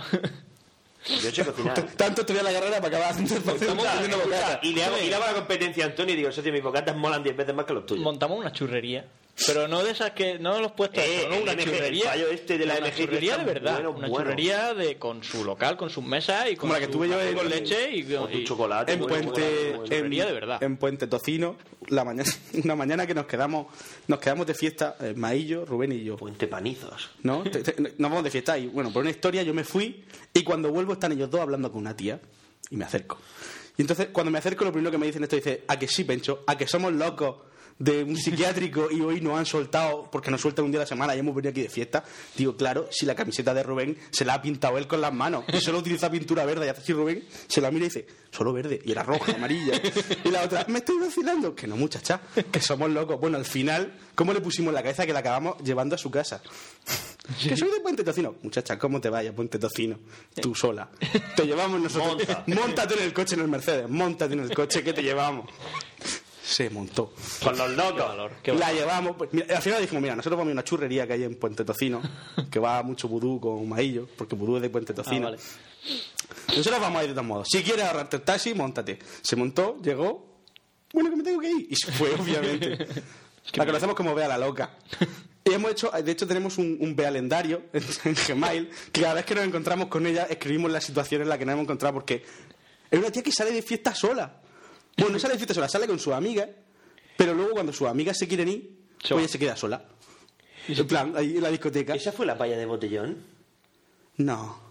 Yo sé cocinar. Tanto estudié la carrera para acabar haciendo bocatas. y le hago, y le hago la competencia a Antonio y digo, socio, mis bocatas molan 10 veces más que los tuyos. Montamos una churrería. Pero no de esas que. No los puestos. Eh, no, una MG, churrería. el fallo este de la una MG churrería de verdad. bueno, una bueno. churrería de, con su local, con sus mesas y con Como la que su tuve yo en- con leche y, Con tu y- chocolate. en Puente bueno, en, de verdad. en Puente Tocino la mañana una mañana que nos quedamos nos quedamos de fiesta eh, Maillo Rubén y yo Puente Panizos. no Te- te- nos vamos de fiesta y bueno por una historia yo me fui y cuando vuelvo están ellos dos hablando con una tía y me acerco y entonces cuando me acerco lo primero que me dicen esto dice a que sí Pencho a que somos locos de un psiquiátrico y hoy nos han soltado porque nos sueltan un día a la semana y hemos venido aquí de fiesta digo claro si la camiseta de Rubén se la ha pintado él con las manos y solo utiliza pintura verde y hace así Rubén se la mira y dice solo verde y era roja amarilla. Y la otra me estoy vacilando que no muchacha que somos locos. Bueno al final ¿cómo le pusimos en la cabeza que la acabamos llevando a su casa? que soy de Puente Tocino. Muchacha ¿cómo te vayas Puente Tocino? tú sola. Te llevamos nosotros. Montate en el coche en el Mercedes. Montate en el coche que te llevamos se montó Con los locos. Qué la valor. llevamos. pues, mira, al final dijimos, mira, nosotros vamos a una churrería que hay en Puente Tocino, que va mucho vudú con maillo, porque vudú es de Puente Tocino. Ah, vale. Nosotros vamos a ir de todos modos. Si quieres ahorrarte el taxi, montate. Se montó, llegó. Bueno, que me tengo que ir. Y se fue, obviamente. la conocemos como Bea la Loca. Y hemos hecho, de hecho tenemos un, un Bealendario en, en Gmail, que cada vez que nos encontramos con ella, escribimos la situación en la que nos hemos encontrado, porque es una tía que sale de fiesta sola. Bueno, no sale de fiesta sola, sale con sus amigas, pero luego cuando sus amigas se quieren ir, Se pues ella se queda sola. En plan, ahí en la discoteca. ¿Esa fue la palla de botellón? No.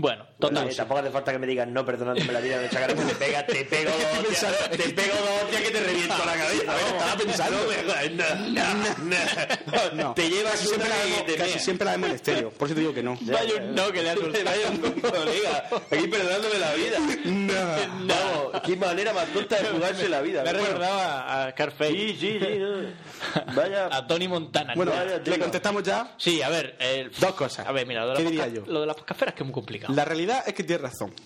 Bueno, total. Eh, tampoco hace falta que me digas no perdonándome la vida de chacar te pega, te pego dos hostias, te pego dos hostias que te reviento la cabeza. vamos. estaba pensando. No, me no, no, No. Te llevas casi siempre, la te casi siempre la vemos en estéreo. Por eso te digo que no. Vaya un no que le ha soltado. Vaya un colega, aquí perdonándome la vida. Vamos, qué manera más tonta de jugarse la vida. Me Bueno, recordado a, Scarface. Sí, sí, sí. no. Vaya. A Tony Montana. Bueno, le contestamos ya. Sí, a ver. eh, Dos cosas. A ver, mira, lo de, ¿Qué las lo de las que es muy complicado. La realidad es que tienes razón.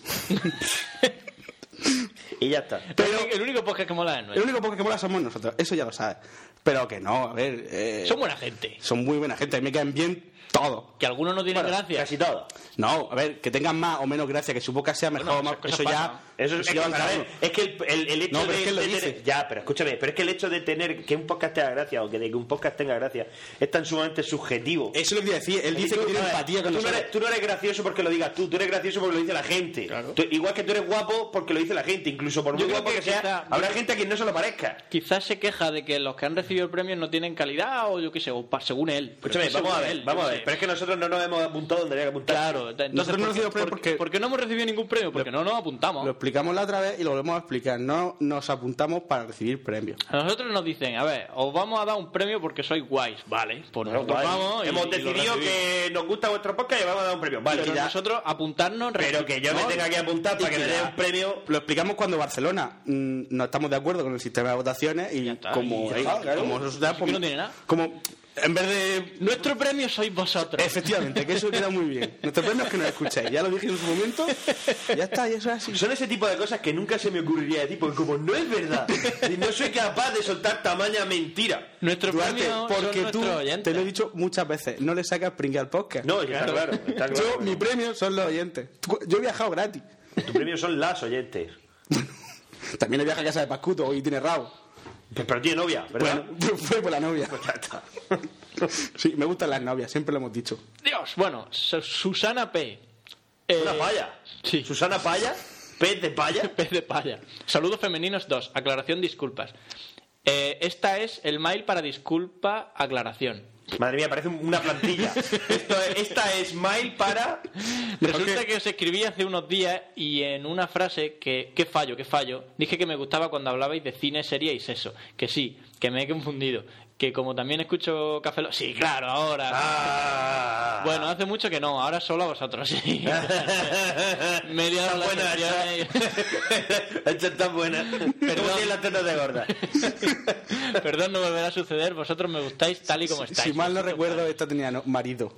Y ya está. Pero el único podcast que mola es El nuestro. único podcast que mola somos nosotros. Eso ya lo sabes. Pero que no, a ver. eh, Son buena gente. son muy buena gente. A mí me caen bien todos. Que algunos no tienen Bueno, gracia. Casi todo. No, a ver, que tengan más o menos gracia, que su boca sea mejor Bueno, o más. Eso pasan. Eso es, van que, a ver, es que el, el- el hecho No, pero de, es que de tener- ya, pero escúchame, pero es que el hecho de tener que un podcast tenga gracia o que de que un podcast tenga gracia es tan sumamente subjetivo. Eso es lo que decir. Él dice Tú- que tiene ver, empatía con tú no, eres, tú no eres gracioso porque lo digas tú, tú eres gracioso porque lo dice la gente. Tú- igual que tú eres guapo porque lo dice la gente, incluso por muy guapo que, que sea, quizá- habrá gente a quien no se lo parezca. Quizás se queja de que los que han recibido el premio no tienen calidad o yo qué sé, o pa- según él. Escúchame, es vamos a ver, él, vamos a ver. sé. Pero es que nosotros no nos hemos apuntado donde había que apuntar. Claro, entonces, Nosotros no ¿por qué- recibimos premio porque- ¿por qué no hemos recibido ningún premio? Porque no nos apuntamos. Explicamos la otra vez y lo volvemos a explicar. No nos apuntamos para recibir premios. A nosotros nos dicen, a ver, os vamos a dar un premio porque sois guays. Vale, pues nosotros Guay. vamos y- Hemos y decidido que nos gusta vuestro podcast y vamos a dar un premio. Vale, y nosotros apuntarnos... pero que yo me no, tenga que apuntar para que me que dé ya- un premio. Lo explicamos cuando Barcelona mm, no estamos de acuerdo con el sistema de votaciones y está, como, y ya ahí- claro. como no tiene nada. como en vez de Nuestro premio sois vosotros. efectivamente que eso queda muy bien nuestro premio es que nos escuchéis ya lo dije en su momento ya está y eso es así Son ese tipo de cosas que nunca se me ocurriría decir, porque como no es verdad, y no soy capaz de soltar tamaña mentira. Nuestro Duarte, premio porque son tú nuestros oyentes. te lo he dicho muchas veces no le sacas pringue al podcast No, está claro, está claro. yo mi premio son los oyentes yo he viajado gratis Tu premio son las oyentes. también he viajado a casa de Pascuto y tiene rabo Pero, pero tiene novia, ¿verdad? bueno fue por la novia Pues ya está. sí me gustan las novias siempre lo hemos dicho Dios, bueno, Su- Susana P. Eh, Una paya. Sí. Susana Paya, pez de paya. Pez de paya. Saludos femeninos 2. Aclaración, disculpas. Eh, esta es el mail para disculpa, aclaración. Madre mía, parece una plantilla. Esto es- esta es mail para. Resulta que os escribí hace unos días y en una frase que, qué fallo, qué fallo, dije que me gustaba cuando hablabais de cine, serie y sexo. Que sí, que me he confundido. Que como también escucho Café Lock... Sí, claro, ahora. Ah. Bueno, hace mucho que no, ahora solo a vosotros, sí. Me he liado la buena, hecho tan buena. Las tetas de gorda. Perdón, no volverá a suceder. Vosotros me gustáis tal y como Si estáis. mal no recuerdo, esta tenía no- marido.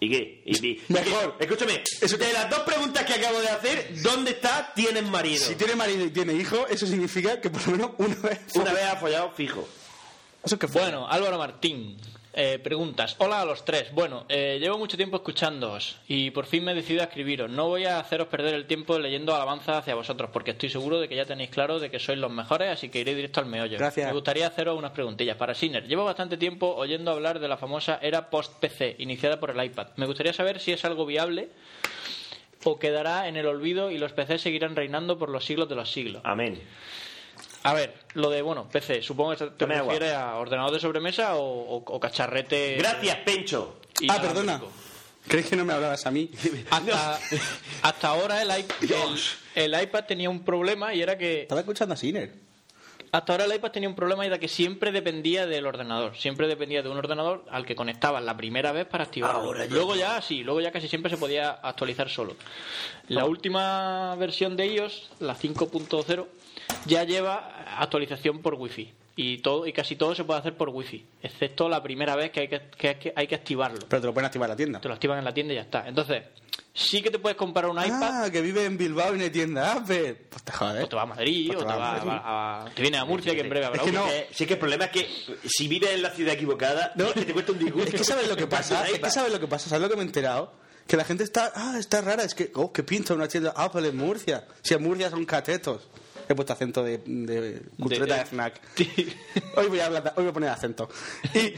¿Y qué? ¿Y, y- Mejor. Escúchame, de las dos preguntas que acabo de hacer, ¿dónde está tienes marido? Si tiene marido y tiene hijo, eso significa que por lo menos una vez. Una vez ha follado fijo. Eso es que fue. Bueno, Álvaro Martín. eh, preguntas. Hola a los tres. Bueno, eh, llevo mucho tiempo escuchándoos y por fin me he decidido a escribiros. No voy a haceros perder el tiempo leyendo alabanza hacia vosotros porque estoy seguro de que ya tenéis claro de que sois los mejores, así que iré directo al meollo. Gracias. Me gustaría haceros unas preguntillas. Para Sinner, llevo bastante tiempo oyendo hablar de la famosa era post-PC, iniciada por el iPad. Me gustaría saber si es algo viable o quedará en el olvido y los PC seguirán reinando por los siglos de los siglos. Amén. A ver, lo de, bueno, PC, supongo que te Tome agua. refieres a ordenador de sobremesa o, o- o cacharrete. Gracias, Pencho. Ah, perdona. ¿Crees que no me hablabas a mí? Hasta, hasta ahora el, el, el iPad tenía un problema y era que. Estaba escuchando a Sinner. Hasta ahora el iPad tenía un problema y era que siempre dependía del ordenador. Siempre dependía de un ordenador al que conectabas la primera vez para activarlo. Ahora ya luego ya sí, luego ya casi siempre se podía actualizar solo. La última versión de iOS, la 5.0, ya lleva actualización por Wi-Fi. Y, todo, y casi todo se puede hacer por Wi-Fi, excepto la primera vez que hay que, que hay que, hay que activarlo. Pero te lo pueden activar en la tienda. Te lo activan en la tienda y ya está. Entonces, sí que te puedes comprar un iPad. Ah, que vive en Bilbao y no hay tienda Apple. Pues te jodes. O te vas a Madrid, Pues o te vas a Madrid. a, a- te vienes a Murcia, que en breve habrá Es que uno. no. Eh, sí que el problema es que si vives en la ciudad equivocada, No, es que te cuesta un disgusto. Es que sabes lo que pasa, es que sabes lo que pasa, ¿sabes lo que me he enterado? Que la gente está, ah, está rara, es que, oh, que pinta una tienda Apple en Murcia. Si en Murcia son catetos. He puesto acento de, de cultureta de, de- snack. Hoy voy a hablar, hoy voy a poner acento. Y,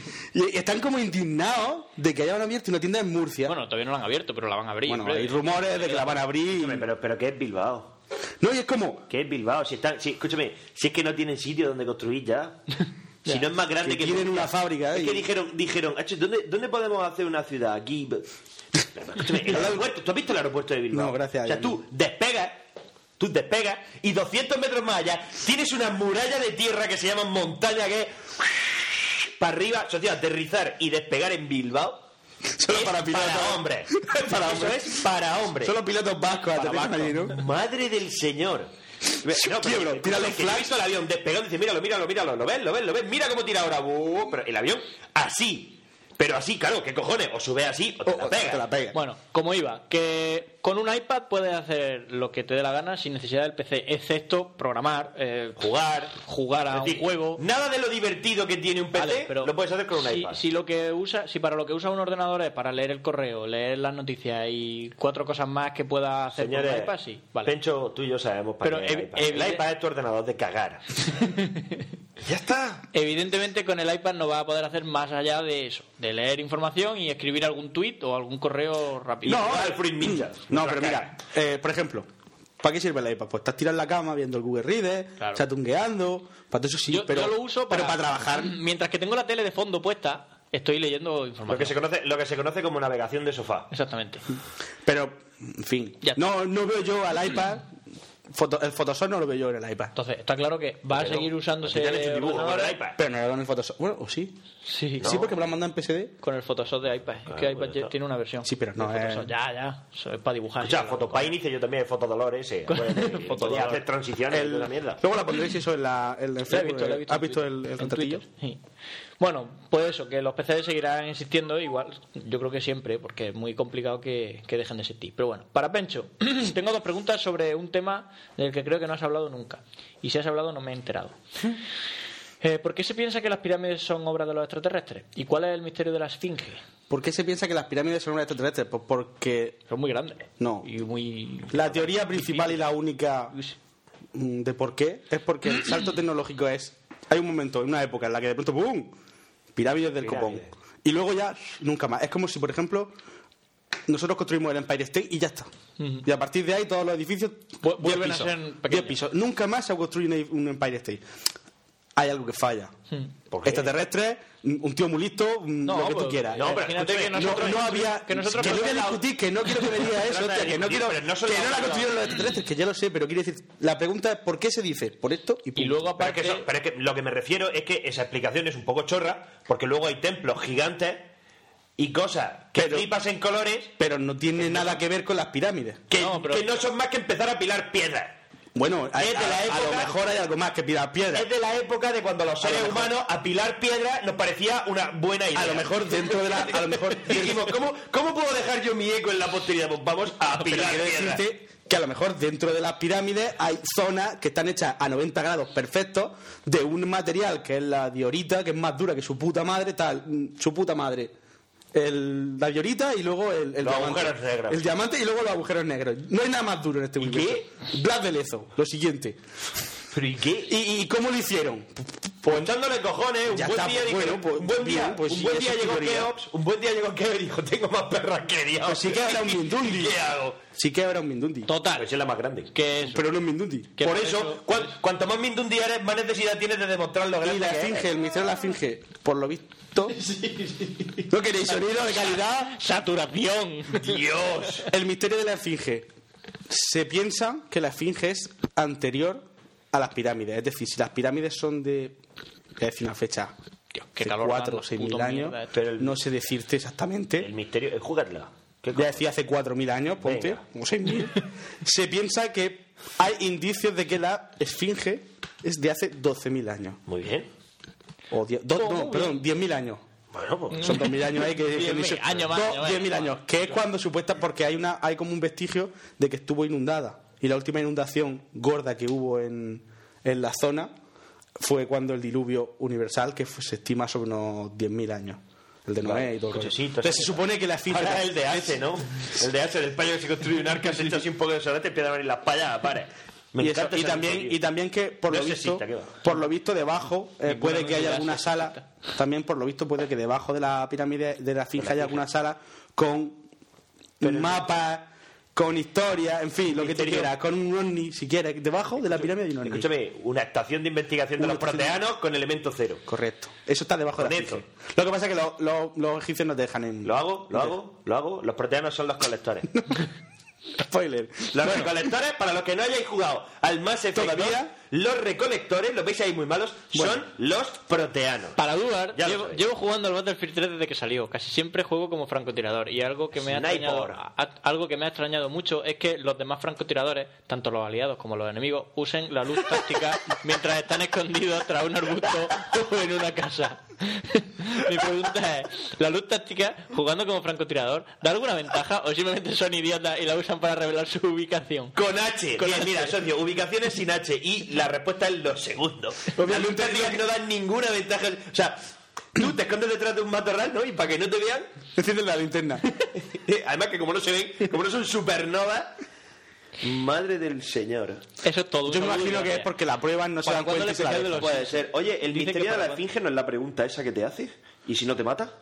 están como indignados de que hayan abierto una tienda en Murcia. Bueno, todavía no la han abierto, pero la van a abrir. Bueno, hay rumores de que la van a abrir. Pero, pero ¿qué es Bilbao? No, y es como, ¿Qué es Bilbao? Si están, si, escúchame, si es que no tienen sitio donde construir ya. Si no es más grande Que que, tienen Murcia. una fábrica, Es ¿eh? que dijeron, dijeron, "Acho, ¿dónde, ¿dónde podemos hacer una ciudad? Aquí. Escúchame, el aeropuerto, ¿tú has visto el aeropuerto de Bilbao? No, gracias a O sea, tú despegas, tú despegas y 200 metros más allá tienes una muralla de tierra que se llama montaña que es para arriba, o sea, aterrizar y despegar en Bilbao. Solo es para pilotos. hombres. Para Eso hombres. es para hombres. solo pilotos vascos aterrizan allí, ¿no? Madre del señor. No, Quiebro, pero, tira los flags. visto el avión despegando y dice, míralo, míralo, míralo, lo ves, lo ves, lo ves, mira cómo tira ahora. Uh, pero el avión así. Pero así, claro, ¿qué cojones? O sube así o te O- la o pega. te la pega. Bueno, como iba, que con un iPad puedes hacer lo que te dé la gana sin necesidad del PC, excepto programar, eh, jugar, jugar a decir, un juego. Nada de lo divertido que tiene un PC Vale, pero lo puedes hacer con un si, iPad. Si lo que usa, si para lo que usa un ordenador es para leer el correo, leer las noticias y cuatro cosas más que pueda hacer Señores, con un iPad, sí. Vale. Pencho, tú y yo sabemos para Pero qué iPad. El iPad es tu ordenador de cagar. ya está. Evidentemente con el iPad no va a poder hacer más allá de eso, de leer información y escribir algún tuit o algún correo rápido. No, el Fruit Ninja. No, pero mira, eh, por ejemplo, ¿para qué sirve el iPad? Pues estás tirado en la cama viendo el Google Reader, Claro. chatungueando, para todo eso sí, yo, pero, yo lo uso para, pero para trabajar. Mientras que tengo la tele de fondo puesta, estoy leyendo Lo información. que, se conoce, lo que se conoce como navegación de sofá. Exactamente. Pero, en fin, no, no veo yo al iPad, foto- el Photoshop no lo veo yo en el iPad. Entonces, está claro que va a seguir usándose ya han hecho un dibujo con el iPad. Pero no lo veo en el Photoshop. Bueno, o sí. Sí, Sí, porque me lo han mandado en PSD. con el Photoshop de iPad. Es que Ah, iPad pues está. tiene una versión. Sí, pero no de es- Ya, ya. Eso es para dibujar. Escucha, Sí, Fotopaint hice yo también Fotodolores ese. Fotodolor. Podía hacer transiciones toda la mierda. Luego la pondréis eso en, la, en el Lo he Facebook, visto, lo he eh, visto ¿Has visto el, retratillo? Sí. Bueno, pues eso, que los PC seguirán existiendo igual, yo creo que siempre, porque es muy complicado que, que dejen de existir. Pero bueno, para Pencho, tengo dos preguntas sobre un tema del que creo que no has hablado nunca. Y si has hablado no me he enterado. Eh, ¿Por qué se piensa que las pirámides son obras de los extraterrestres? ¿Y cuál es el misterio de la esfinge? ¿Por qué se piensa que las pirámides son unas extraterrestres? Pues porque Son muy grandes. No. Y muy... la teoría principal y la única mm, de por qué es porque el salto tecnológico es. Hay un momento, una época en la que de pronto ¡pum! Pirámides del Pirámides. copón. Y luego ya nunca más. Es como si, por ejemplo, nosotros construimos el Empire State y ya está. Y a partir de ahí todos los edificios vuelven a ser Diez pequeños. pisos. Nunca más se ha construido un- un Empire State. Hay algo que falla. ¿Por qué? Extraterrestres, un tío muy listo, No, lo que tú quieras. no, pero imagínate escúchame, que No, nosotros, no había. que nosotros no voy a discutir, que no quiero que me diga eso, hostia, que no quiero. pero no solo que no la construyeron los extraterrestres, que ya lo sé, pero quiero decir, la pregunta es ¿por qué se dice? Por esto y punto. Y luego Pero es, aparte... que eso- pero es que lo que me refiero es que esa explicación es un poco chorra, porque luego hay templos gigantes y cosas que Pero- flipas en colores Pero no tiene nada que ver con las pirámides. que No, no, pero- que no son más que empezar a pilar piedras. Bueno, a, Es de la a- a lo mejor hay algo más que pilar piedras. Es de la época de cuando los seres lo humanos apilar piedras nos parecía una buena idea. A lo mejor dentro de la. A lo mejor. dijimos, ¿cómo, ¿cómo puedo dejar yo mi eco en la posteridad? Pues vamos a apilar piedras. decirte que a lo mejor dentro de las pirámides hay zonas que están hechas a 90 grados perfectos de un material que es la diorita, que es más dura que su puta madre, tal, su puta madre. El, la diorita y luego el, el Los diamante. agujeros negros. El diamante y luego los agujeros negros. No hay nada más duro en este universo. Blas de Lezo, lo siguiente. ¿Pero y qué? ¿Y, y cómo lo hicieron? Pues echándole cojones, un Ya buen está, día pues, dijeron, bueno, pues, un buen día, bien, pues un sí, buen esa día llegó. Keops, un buen día llegó Keops y dijo, tengo más perras que Dios. Pues sí que habrá un Mindundi. ¿Qué hago? Sí que habrá un Mindundi. Total, Pues es la más grande. que eso. Pero no es Mindundi. Por por eso, eso- cuan- cuanto más Mindundi eres, más necesidad tienes de demostrar lo Y la esfinge, el misterio de la esfinge, por lo visto. ¿No queréis sonido de calidad? Saturación. Dios. El misterio de la esfinge. Se piensa que la esfinge es anterior a las pirámides. Es decir, si las pirámides son de. A decir una fecha. Dios, qué de calor 4 dando, o 6 puto mil años. Pero el- No sé decirte exactamente. El misterio, eh, júgatela. ¿Qué Voy a decir hace 4.000 años, ponte. Venga. O 6.000. Se piensa que hay indicios de que la esfinge es de hace 12.000 años. Muy bien. O die- do- no, perdón, 10.000 años. Bueno, pues. Son 2.000 años ahí que... 10.000 años más, años más. 10.000 años, que es cuando supuesta... Porque hay una hay como un vestigio de que estuvo inundada. Y la última inundación gorda que hubo en, en la zona fue cuando el diluvio universal, que fue- se estima sobre unos 10.000 años. El de Noé y todo. Entonces se supone que la esfinge... Ahora el de Ace, ¿no? El de Ace, el español que se construye un arca, se echa así un poco de solete y empieza a venir las payas, pare. Me y, eso- también y también que por No lo visto por lo visto debajo eh, puede que haya alguna sala también por lo visto puede que debajo de la pirámide de la finca haya alguna sala con mapas con historia en fin lo que Misterio. quieras con un ovni si quieres debajo de la pirámide hay un ovni Escúchame, una estación de investigación de Una los de- proteanos con elemento cero. correcto eso está debajo de la finca lo que pasa es que lo- lo- los egipcios nos dejan en ¿Lo hago? ¿Lo hago? ¿Lo hago? Los proteanos son los colectores. spoiler Los recolectores, para los que no hayáis jugado al más Effect Todavía. 2, los recolectores, los veis ahí muy malos, Bueno. son los proteanos. Para dudar, llevo, llevo jugando al Battlefield 3 desde que salió. Casi siempre juego como francotirador. Y algo que me ha extrañado, a- algo que me ha extrañado mucho es que los demás francotiradores, tanto los aliados como los enemigos, usen la luz táctica mientras están escondidos tras un arbusto o en una casa. Mi pregunta es, ¿la luz táctica, jugando como francotirador, da alguna ventaja o simplemente son idiotas y la usan para revelar su ubicación? Con H. Con Bien, H. mira, socio, ubicaciones sin H. Y la respuesta es lo segundo. La luz táctica no da ninguna ventaja. O sea, tú te escondes detrás de un matorral, ¿no? Y para que no te vean. encienden la linterna Además que como no se ven, como no son supernovas. Madre del señor. Eso es todo. yo me imagino que es porque la prueban no se ¿Para dan cuenta de los- Puede ser. Oye, el Dicen misterio de la esfinge no es la pregunta esa que te haces. ¿Y si no te mata?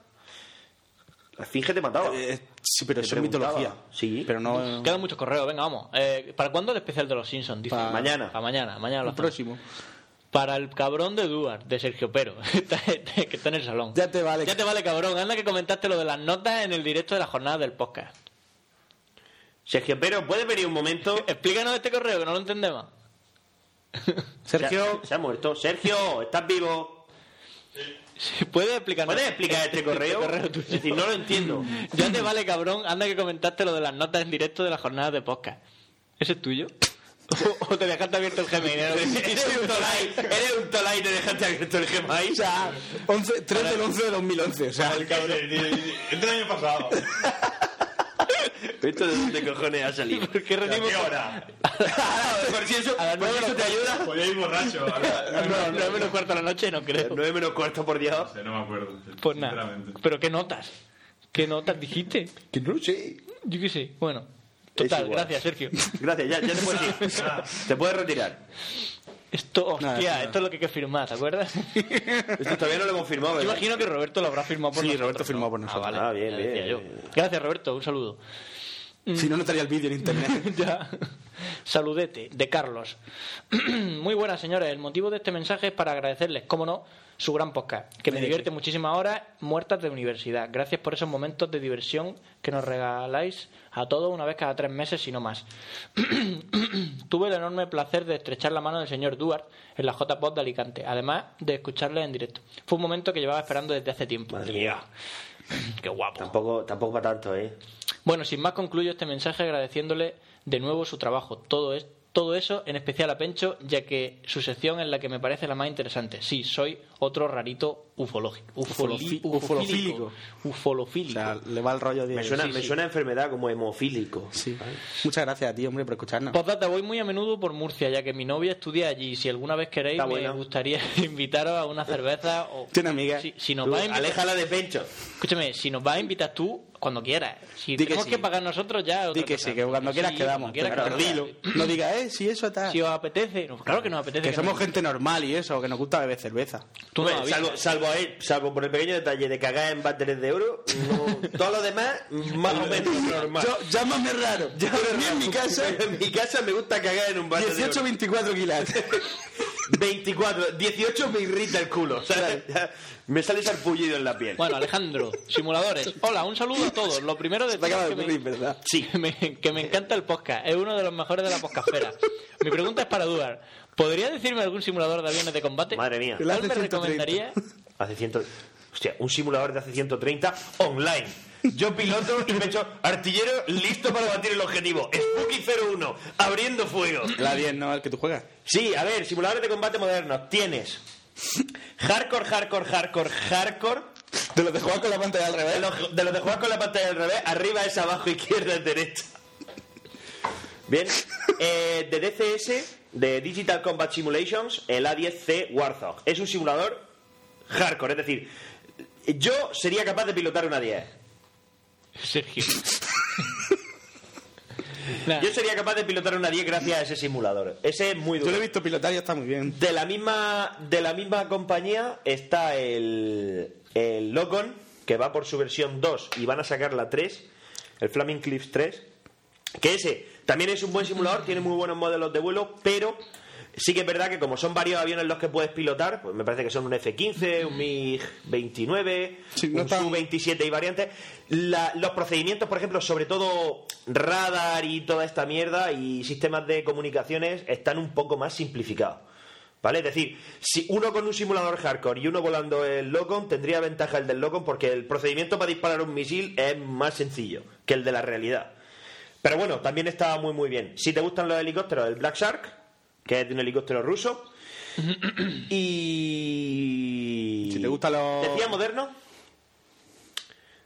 La esfinge te mataba. Eh, sí pero Te eso es mitología Sí. pero no Quedan muchos correos, venga, vamos. Eh, ¿Para cuándo el especial de los Simpsons? Dice. Mañana. Para mañana, mañana lo el próximo Para el cabrón de Duar, de Sergio Pero, que está en el salón. Ya te vale. Ya te vale, cabrón. Anda que comentaste lo de las notas en el directo de la jornada del podcast. Sergio, pero ¿puedes venir un momento? Explícanos este correo, que no lo entendemos. Sergio Se ha, se ha muerto. Sergio, ¿estás vivo? ¿Puedes explicarnos? ¿Puedes explicar este correo? tuyo? Es decir, no lo entiendo. Ya te vale, cabrón. Anda que comentaste lo de las notas en directo de la jornada de podcast. ¿Ese es tuyo? ¿O, o te dejaste abierto el Gmail? eres un tolai, eres un tolai y te dejaste abierto el Gmail. O sea, 11, 3 del 11 de 2011. O sea, Este el año pasado. ¿Esto de dónde cojones ha salido? ¿Por qué ¿Qué hora? Por si eso, A las por si eso te ayuda. Podía ir borracho. No, no, menos cuarto de la noche, no creo. 9 menos cuarto, por Dios. No me acuerdo. Pues nada. sinceramente. ¿Pero qué notas? ¿Qué notas dijiste? Que no lo sé. Yo qué sé. Bueno, total, gracias, Sergio. Gracias, ya, ya te puedes ir. Te puedes retirar. Esto, hostia, Nada, nada. esto es lo que hay que firmar, ¿te acuerdas? Esto todavía no lo hemos firmado, imagino que Roberto lo habrá firmado por Sí, nosotros. Roberto firmó por nosotros. Ah, vale. Ah, bien, bien, yo. bien. Gracias, Roberto. Un saludo. Si no, no estaría el vídeo en internet. Ya. Saludete, de Carlos. Muy buenas, señores. El motivo de este mensaje es para agradecerles, cómo no, su gran podcast, que me divierte muchísimas horas muertas de universidad. Gracias por esos momentos de diversión que nos regaláis a todos una vez cada tres meses, si no más. Tuve el enorme placer de estrechar la mano del señor Duarte en la J-Pod de Alicante, además de escucharle en directo. Fue un momento que llevaba esperando desde hace tiempo. Madre mía. Qué guapo. Tampoco, tampoco para tanto, ¿eh? Bueno, sin más concluyo este mensaje agradeciéndole de nuevo su trabajo. Todo es todo eso, en especial a Pencho, ya que su sección es la que me parece la más interesante. Sí, soy otro rarito ufológico. Ufoli- ufolofílico. Ufolofílico. Ufolofílico. O sea, le va el rollo de... Me suena, sí, me sí. suena a enfermedad como hemofílico. Sí. Muchas gracias a ti, hombre, por escucharnos. Postdata, voy muy a menudo por Murcia, ya que mi novia estudia allí. Si alguna vez queréis, Está me bueno. gustaría invitaros a una cerveza. O... Tiene amiga. Si, si nos Tú, vas a invitar... aléjala de Pencho. Escúchame, si nos vas a invitar tú, cuando quieras. Si Di que tenemos sí. que pagar nosotros, ya. Di que cosa. sí, que cuando quieras Sí, quedamos. cuando quieras Pero quedamos. dilo. No digas, eh, si eso está... Si os apetece. No, claro que nos apetece. Que somos nos- gente normal y eso, que nos gusta beber cerveza. Tú no Hombre, avisas. salvo, salvo, ahí- salvo por el pequeño detalle de cagar en váteres de oro, no- todo lo demás, más o menos normal. Yo, llámame raro. Pero a mí en mi casa, en mi casa me gusta cagar en un váter de 18, oro. 24 quilates. 24, 18 me irrita el culo. me sale sarpullido en la piel. Bueno, Alejandro, simuladores. Hola, un saludo a todos. Lo primero de todo de que me, ¿verdad? sí, que me, que me encanta el podcast. Es uno de los mejores de la podcastfera. Mi pregunta es para Duar. ¿Podría decirme algún simulador de aviones de combate? Madre mía. ¿Cuál me 130. recomendaría? Hace 100. Hostia, un simulador de hace 130 online. Yo piloto y me echo artillero listo para batir el objetivo. Spooky 01, abriendo fuego. La 10, ¿no? El que tú juegas. Sí, a ver, simuladores de combate modernos. Tienes hardcore, hardcore, hardcore, hardcore. De los de jugar con la pantalla al De revés. los, de los de jugar con la pantalla al revés, arriba es abajo, izquierda es derecha. Bien, eh, de DCS, de Digital Combat Simulations, el A10C Warthog. Es un simulador hardcore, es decir, yo sería capaz de pilotar una 10. Sergio. Nah, Yo sería capaz de pilotar una 10 gracias a ese simulador. Ese es muy Yo duro. lo he visto pilotar y está muy bien. De la misma, de la misma compañía está el, el Logon, que va por su versión 2 y van a sacar la 3, el Flaming Cliffs 3, que ese también es un buen simulador, tiene muy buenos modelos de vuelo, pero sí que es verdad que como son varios aviones los que puedes pilotar, pues me parece que son un F-15, un MiG-29, Sí, no un tan- Su-27 y variantes, la- los procedimientos, por ejemplo, sobre todo radar y toda esta mierda y sistemas de comunicaciones están un poco más simplificados. ¿Vale? Es decir, si uno con un simulador hardcore y uno volando el Locom, tendría ventaja el del Locom porque el procedimiento para disparar un misil es más sencillo que el de la realidad. Pero bueno, también está muy muy bien. Si te gustan los helicópteros, el Black Shark, que es de un helicóptero ruso. y. Si te gustan los- Decía moderno.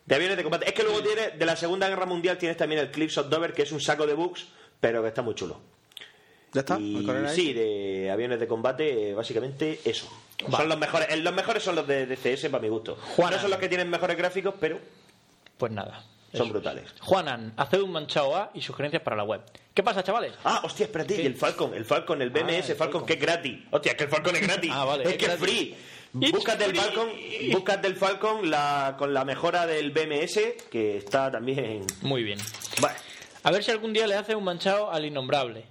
De aviones de combate. Es que luego tiene, de la Segunda Guerra Mundial tienes también el Clips of Dover, que es un saco de bugs, pero que está muy chulo. ¿Ya está? Sí, de aviones de combate, básicamente eso. Son los mejores. Los mejores son los de DCS para mi gusto. Juana. No son los que tienen mejores gráficos, pero Pues nada. Son Eso. brutales. Juanan, haced un manchao A y sugerencias para la web. ¿Qué pasa, chavales? Ah, hostia, espérate, y el Falcon, el Falcon, el BMS, Ah, el Falcon, Falcon. que es gratis. Hostia, es que el Falcon es gratis. Ah, vale, es, es que es free. Búscate el. Falcon, búscate el Falcon la, con la mejora del BMS, que está también. Muy bien. Vale. A ver si algún día le hace un manchado al innombrable.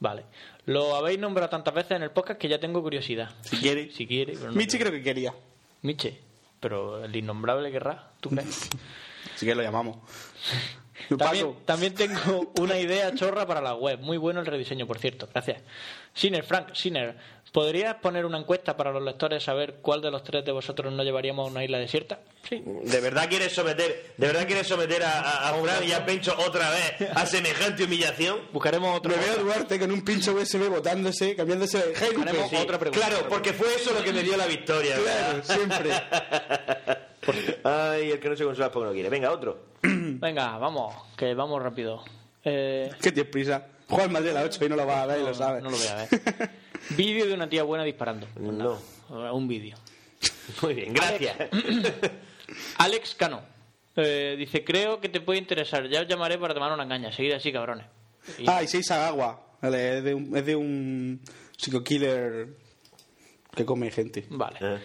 Vale. Lo habéis nombrado tantas veces en el podcast que ya tengo curiosidad. Si quiere. Si quiere, pero no. Michi creo que quería. Miche. Pero el innombrable querrá, ¿tú crees? Así que lo llamamos. También, también tengo una idea chorra para la web. Muy bueno el rediseño, por cierto. Gracias. Sinner, Frank, Sinner, ¿podrías poner una encuesta para los lectores saber cuál de los tres de vosotros no llevaríamos a una isla desierta? Sí. ¿De verdad quieres someter, de verdad quieres someter a, a, a Fran y a Pencho otra vez a semejante humillación? Buscaremos otro. me veo a Duarte con un pincho USB botándose, cambiándose de género. Haremos otra pregunta. Claro, porque fue eso lo que me dio la victoria. Claro, siempre. Ay, el que no se consuela es porque no quiere. Venga, otro. Venga, vamos, que vamos rápido. Eh, ¿Qué tienes prisa? Juega al Madrid a las 8 y no lo vas a ver y lo sabes. no lo voy a ver. Vídeo de una tía buena disparando. No. Un vídeo. Muy bien, gracias. Alex Cano. Eh, dice, creo que te puede interesar. Ya os llamaré para tomar una caña. Seguid así, cabrones. Y- Ah, y seis agua. Vale, es de un, es de un psico-killer que come gente. Vale. Eh,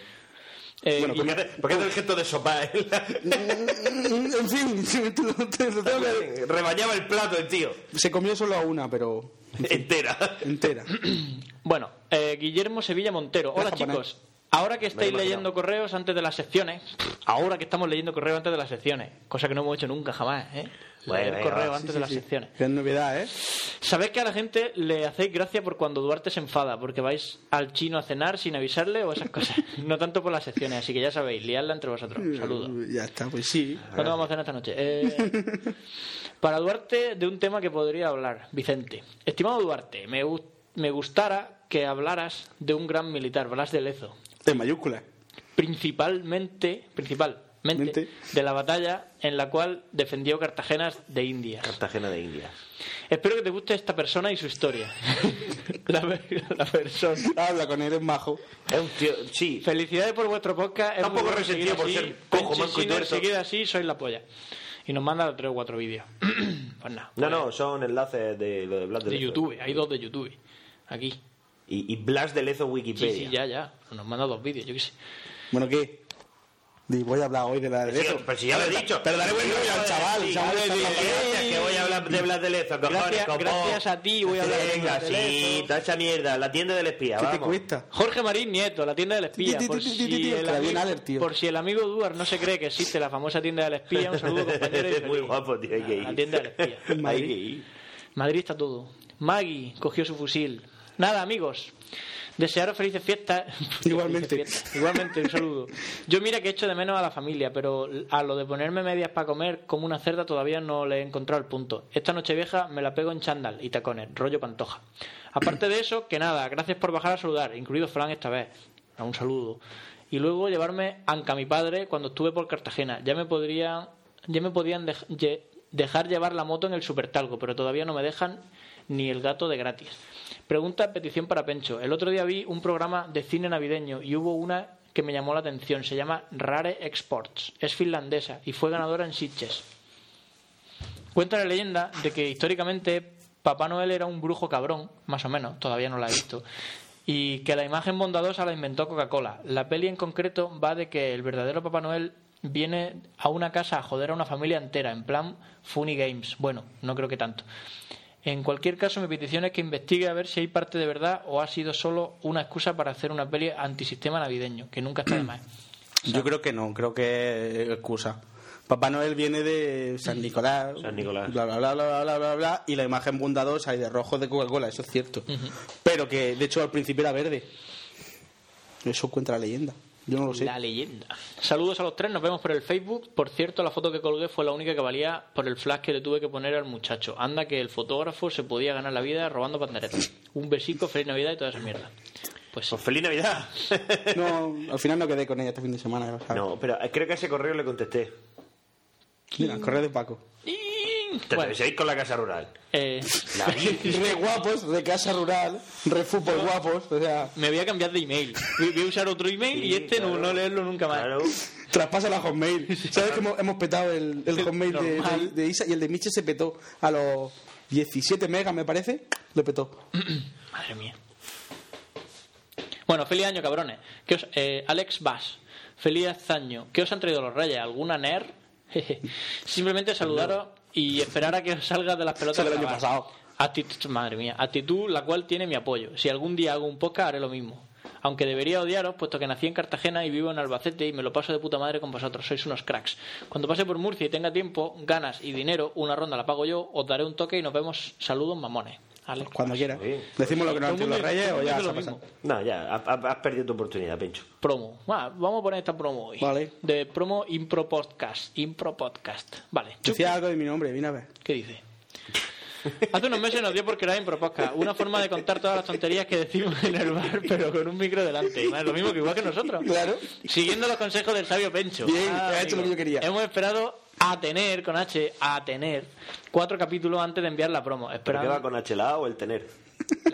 Eh, Bueno, y- ¿Por qué hace, por qué hace el gesto de sopa? eh? en fin, que- Rebañaba el plato el tío. se comió solo a una, pero Entera. entera. Bueno, eh, Guillermo Sevilla Montero. Hola chicos. Ahora que estáis leyendo correos antes de las secciones, ahora que estamos leyendo correos antes de las secciones, cosa que no hemos hecho nunca jamás, ¿eh? Leer va, antes Sí, de las sí. secciones. Qué novedad, ¿eh? Sabéis que a la gente le hacéis gracia por cuando Duarte se enfada, porque vais al chino a cenar sin avisarle o esas cosas. No tanto por las secciones, así que ya sabéis, liadla entre vosotros. Saludos. Ya está, pues sí. ¿Cuándo vamos a cenar esta noche? Eh, para Duarte, de un tema que podría hablar, Vicente. Estimado Duarte, me, me gustara que hablaras de un gran militar, Blas de Lezo. En mayúsculas. Principalmente, principalmente Mente. de la batalla en la cual defendió Cartagenas de India. Cartagena de India. Espero que te guste esta persona y su historia. la, la persona. Habla con él, es majo. Es un tío. Sí. Felicidades por vuestro podcast. Es Está un muy poco bueno resentido por así. ser cojo, manco y tuerto. Seguid así, sois la polla. Y nos manda tres o cuatro vídeos. pues nada. No, no, son enlaces de lo de Blas de, De Lezo. YouTube, hay dos de YouTube. Aquí. Y, y Blas de Lezo Sí, Wikipedia. sí, ya, ya. Nos manda dos vídeos, yo qué sé. Bueno, ¿qué? Voy a hablar hoy de la de Sí, eso. pero si ya lo he dicho. Pero dale buen rollo al chaval. Sí, chaval, sí, sí, gracias, que voy a hablar de Blas de cojones, Gracias- a ti voy a hablar de Venga, Blas de sí, Lezo. toda esa mierda, la tienda del espía, ¿Qué te vamos. cuesta? Jorge Marín Nieto, la tienda del espía. Por si, el amigo, por si el amigo Duar no se cree que existe la famosa tienda del espía, un saludo compañero. Es muy guapo, tío, hay que ir. La tienda del espía. Ir. Madrid está todo. Maggie cogió su fusil. Nada, amigos. Desearos felices fiestas. Igualmente. Felices fiestas. Igualmente, un saludo. Yo mira que echo de menos a la familia, pero a lo de ponerme medias para comer como una cerda todavía no le he encontrado el punto. Esta noche vieja me la pego en chándal y tacones, rollo pantoja. Aparte de eso, que nada, gracias por bajar a saludar, incluido Fran esta vez. A un saludo. Y luego llevarme Anca, mi padre, cuando estuve por Cartagena. Ya me podrían, ya me podían dej- dejar llevar la moto en el supertalgo, pero todavía no me dejan ni el gato de gratis. Pregunta, petición para Pencho. El otro día vi un programa de cine navideño y hubo una que me llamó la atención. Se llama Rare Exports. Es finlandesa y fue ganadora en Sitges. Cuenta la leyenda de que históricamente Papá Noel era un brujo cabrón, más o menos, todavía no la he visto, y que la imagen bondadosa la inventó Coca-Cola. La peli en concreto va de que el verdadero Papá Noel viene a una casa a joder a una familia entera, en plan Funny Games. Bueno, no creo que tanto. En cualquier caso, mi petición es que investigue a ver si hay parte de verdad o ha sido solo una excusa para hacer una peli antisistema navideño, que nunca está de más. Yo creo que no, creo que es excusa. Papá Noel viene de San Nicolás, San Nicolás. Bla, bla, bla, bla, bla, bla, bla, bla, y la imagen bondadosa y de rojo de Coca-Cola, eso es cierto. Pero que, de hecho, al principio era verde. Eso cuenta la leyenda. Yo no lo sé. La leyenda. Saludos a los tres, nos vemos por el Facebook. Por cierto, la foto que colgué fue la única que valía por el flash que le tuve que poner al muchacho. Anda que el fotógrafo se podía ganar la vida robando panderetas. Un besico, feliz Navidad y toda esa mierda. Pues sí. Pues feliz Navidad. No, al final no quedé con ella este fin de semana. ¿sabes? No, pero creo que a ese correo le contesté. Mira, el correo de Paco. Te Bueno, seguís con la casa rural. eh. Re guapos, re casa rural, re fútbol guapos, o sea, me voy a cambiar de email. Voy a usar otro email y este no, claro. no leerlo nunca más. Claro. traspasa la hotmail. ¿Sabes que hemos, hemos petado el, el hotmail de, de- de Isa y el de Miche se petó a los 17 megas, me parece? Lo petó. Madre mía. Bueno, feliz año, cabrones. ¿Qué os- eh, Alex Bass, feliz año. ¿Qué os han traído los reyes? ¿Alguna NER? Simplemente saludaros y esperar a que salga de las pelotas del año pasado. Actitud, madre mía, actitud la cual tiene mi apoyo. Si algún día hago un podcast haré lo mismo. Aunque debería odiaros, puesto que nací en Cartagena y vivo en Albacete y me lo paso de puta madre con vosotros. Sois unos cracks. Cuando pase por Murcia y tenga tiempo, ganas y dinero, una ronda la pago yo, os daré un toque y nos vemos. Saludos, mamones. Alex. Cuando quiera. Sí. Decimos lo que nos han dicho los reyes o ya se ha. No, ya, ha- ha- has perdido tu oportunidad, Pencho. Promo. Ah, vamos a poner esta promo hoy. Vale. De promo Impro Podcast. Impro Podcast. Vale. Decía algo de mi nombre, vine a ver. ¿Qué dice? Hace unos meses nos dio por crear Impro Podcast. Una forma de contar todas las tonterías que decimos en el bar, pero con un micro delante. Es lo mismo que igual que nosotros. Claro. Siguiendo los consejos del sabio Pencho. Bien, Ah, has hecho amigo. lo que yo quería. Hemos esperado a tener, con H, a tener cuatro capítulos antes de enviar la promo. ¿Pero qué va con H la A o el tener?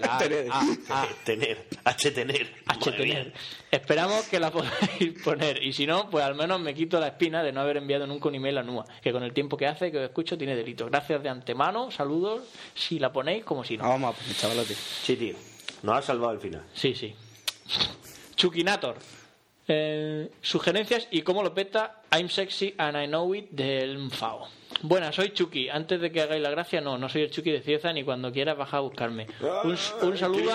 La- Tener. ah, ah. tener. H tener. H tener. Esperamos que la podáis poner. Y si no, pues al menos me quito la espina de no haber enviado nunca un email a NUA, que con el tiempo que hace que os escucho tiene delito. Gracias de antemano, saludos, si la ponéis como si no. Ah, vamos a poner, chavalote. Sí, tío. Nos ha salvado al final. Sí, sí. Chukinator. Eh, sugerencias y cómo lo peta I'm sexy and I know it del Mfao. Buenas, soy Chucky. Antes de que hagáis la gracia, no, no soy el Chucky de Cieza ni cuando quieras bajar a buscarme. Un, un saludo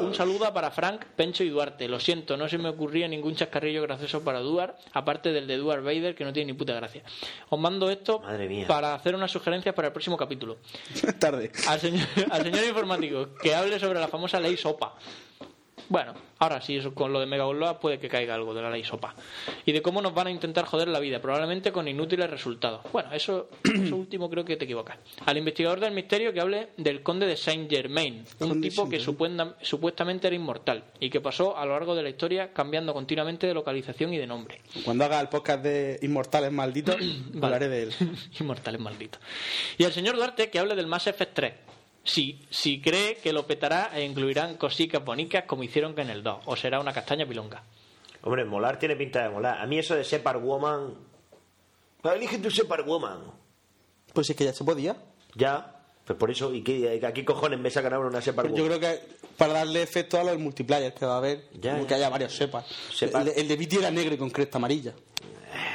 un, un saludo para Frank, Pencho y Duarte. Lo siento, no se me ocurría ningún chascarrillo gracioso para Duar, aparte del de Duar Vader, que no tiene ni puta gracia. Os mando esto para hacer unas sugerencias para el próximo capítulo. Tarde. Al señor, al señor informático, que hable sobre la famosa ley SOPA. Bueno, ahora sí, eso con lo de Mega Upload puede que caiga algo de la ley SOPA. Y de cómo nos van a intentar joder la vida, probablemente con inútiles resultados. Bueno, eso, eso último creo que te equivocas. Al investigador del misterio que hable del conde de Saint Germain, un tipo que supuestamente era inmortal y que pasó a lo largo de la historia cambiando continuamente de localización y de nombre. Cuando haga el podcast de Inmortales Malditos, hablaré de él. Inmortales malditos. Y el señor Duarte que hable del Mass Effect 3. Si, si cree que lo petará e incluirán cositas bonitas como hicieron que en el 2. O será una castaña pilonga. Hombre, molar tiene pinta de molar. A mí eso de Separ Woman. Elige tu Separ Woman. Pues es que ya se podía. Ya. Pues por eso, ¿y qué, a qué cojones me sacan ahora una Separ Pero yo Woman? creo que para darle efecto a los multiplayer que va a haber, Ya, como ya. que haya varios sepas. Sepa. El, de- el de Viti era negro y con cresta amarilla.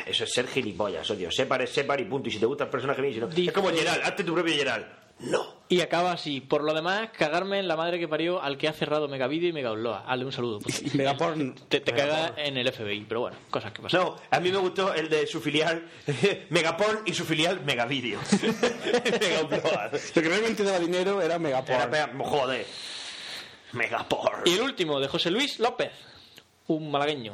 Eso es ser gilipollas, odio. Separ es Separ y punto. Y si te gusta el personaje bien, si no. Dice- Es como Gerald, hazte tu propio Gerald. No. Y acaba así. Por lo demás, cagarme en la madre que parió al que ha cerrado Megavideo y Mega Upload. Hazle un saludo. Megaporn. Te, te caga en el FBI, pero bueno, cosas que pasan. No, a mí me gustó el de su filial Megaporn y su filial Megavideo. Mega Upload. Lo que realmente daba dinero era Megaporn. Era mega- joder. Megaporn. Y el último, de José Luis López, un malagueño.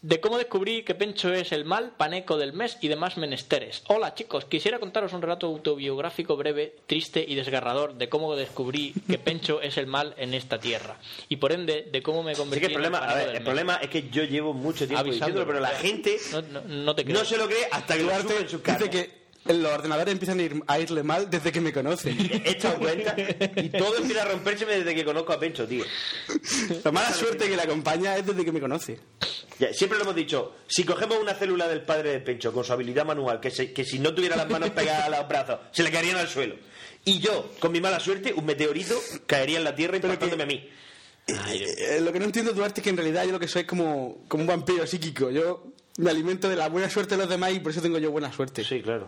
De cómo descubrí que Pencho es el mal, paneco del mes y demás menesteres. Hola chicos, quisiera contaros un relato autobiográfico breve, triste y desgarrador de cómo descubrí que Pencho es el mal en esta tierra. Y por ende, de cómo me convertí que el problema, en el a paneco ver, del el mes. problema es que yo llevo mucho tiempo Avisándolo. diciéndolo, pero la gente No, no, no te creo. no se lo cree hasta que lo en su cara. dice que los ordenadores empiezan a, ir- a irle mal desde que me conocen. He echado cuenta y todo empieza a rompérseme desde que conozco a Pencho, tío. La mala suerte que le acompaña es desde que me conoce. Ya, siempre lo hemos dicho, si cogemos una célula del padre de Pencho con su habilidad manual, que, se- que si no tuviera las manos pegadas a los brazos, se le caerían al suelo. Y yo, con mi mala suerte, un meteorito caería en la Tierra impactándome a mí. Eh, lo que no entiendo, Duarte, es que en realidad yo lo que soy es como, como un vampiro psíquico. Yo me alimento de la buena suerte de los demás y por eso tengo yo buena suerte. Sí, claro.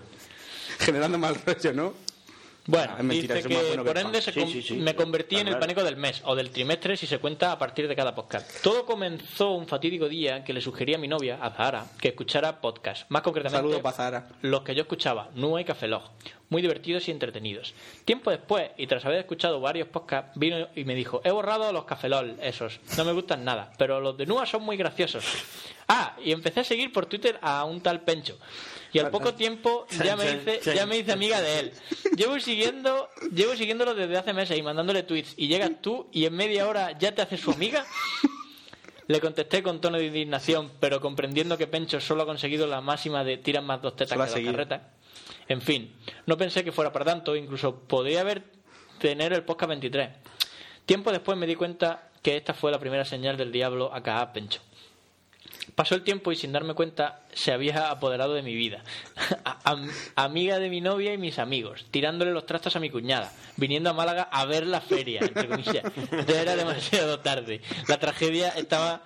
Generando mal rollo, ¿no? Bueno, Ah, es mentira, dice que bueno por ende se Sí, con- sí, sí. me convertí en el claro. pánico del mes o del trimestre si se cuenta a partir de cada podcast. Todo comenzó un fatídico día que le sugerí a mi novia, a Zahara, que escuchara podcast. Más concretamente, Zahara. los que yo escuchaba, Nua y Café Log. Muy divertidos y entretenidos. Tiempo después, y tras haber escuchado varios podcasts, vino y me dijo, he borrado los Café Lol, esos. No me gustan nada, pero los de Nua son muy graciosos. Ah, y empecé a seguir por Twitter a un tal Pencho. Y al poco tiempo ya me hice, ya me hice amiga de él. Llevo siguiendo, llevo siguiéndolo desde hace meses y mandándole tweets. Y llegas tú y en media hora ya te haces su amiga. Le contesté con tono de indignación, pero comprendiendo que Pencho solo ha conseguido la máxima de tiran más dos tetas que dos carretas. En fin, no pensé que fuera para tanto, incluso podría haber tener el podcast 23. Tiempo después me di cuenta que esta fue la primera señal del diablo acá a Pencho. Pasó el tiempo y sin darme cuenta se había apoderado de mi vida. A- amiga de mi novia y mis amigos, tirándole los trastos a mi cuñada, viniendo a Málaga a ver la feria, entre comillas. Ya era demasiado tarde. La tragedia estaba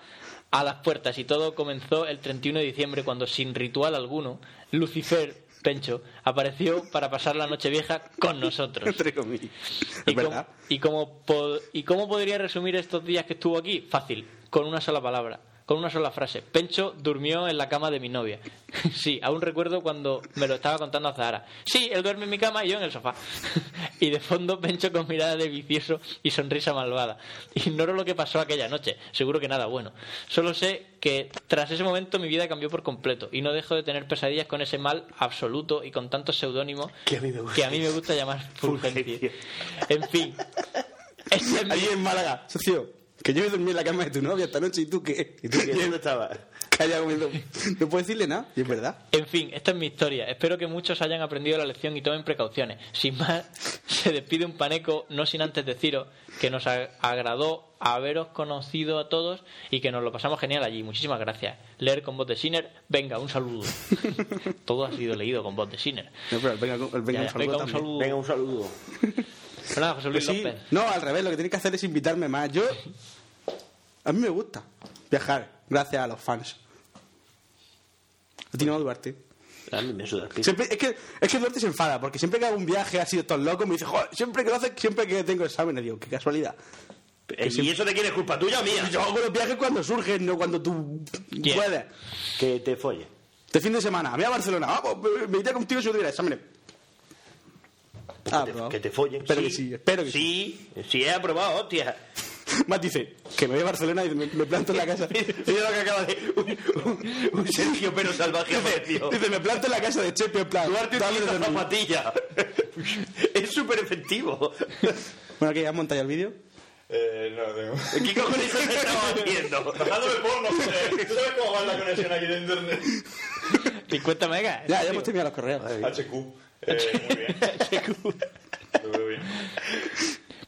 a las puertas y todo comenzó el 31 de diciembre cuando sin ritual alguno, Lucifer Pencho apareció para pasar la noche vieja con nosotros. Entre comillas. ¿Y y, ¿Y cómo podría resumir estos días que estuvo aquí? Fácil, con una sola palabra, con una sola frase. Pencho durmió en la cama de mi novia. sí, aún recuerdo cuando me lo estaba contando a Zahara. Sí, él duerme en mi cama y yo en el sofá. y de fondo Pencho con mirada de vicioso y sonrisa malvada. Ignoro lo que pasó aquella noche, seguro que nada bueno. Solo sé que tras ese momento mi vida cambió por completo y no dejo de tener pesadillas con ese mal absoluto y con tantos seudónimos Que a mí me gusta. que a mí me gusta llamar Fulgencio. En fin. Este es mi- Allí en Málaga, socio, que yo me dormí en la cama de tu novia esta noche y tú qué. ¿Y tú qué? ¿Dónde estabas? Calla comiendo. No puedo decirle nada, y es verdad. En fin, esta es mi historia. Espero que muchos hayan aprendido la lección y tomen precauciones. Sin más, se despide un paneco, no sin antes deciros que nos ag- agradó haberos conocido a todos y que nos lo pasamos genial allí. Muchísimas gracias. Leer con voz de Sinner, venga, un saludo. Todo ha sido leído con voz de Sinner. No, pero el venga, el venga, Ya, un saludo venga, un saludo. Venga, un saludo. Pero nada, José Luis Pues sí. López. No, al revés, lo que tienes que hacer es invitarme más. Yo. A mí me gusta viajar. gracias a los fans. A ti no, Duarte. A mí me suda el pito. Siempre, es, que, es que Duarte se enfada, porque siempre que hago un viaje así de todos locos, me dice, joder, siempre que lo haces, siempre que tengo exámenes, digo, qué casualidad. Eh, ¿Y eso de quién es culpa tuya o mía? Yo hago los viajes cuando surgen, no cuando tú puedes. Que te folle. De fin de semana, a mí a Barcelona, vamos, me- me iré contigo si no tuviera exámenes. Ah, que, te, aprobado. que te follen. Espero que sí, espero que sí. sí. Sí, he aprobado, hostia. Más dice, que me voy a Barcelona y me, me planto en la casa. Mira lo que acaba de. Un, un- un Sergio Pero salvaje apareció. Dice, me planto en la casa de Chepi, en plan. Duarte utiliza zapatilla. es súper efectivo. Bueno, que ya has montado ya el vídeo. Eh, no, tengo. ¿Qué cojones se estaba haciendo? Bajándome porno, joder. ¿Tú sabes cómo va la conexión aquí de internet? 50 megas. Ya, ya hemos terminado los correos. HQ. Eh, muy bien. Lo veo bien.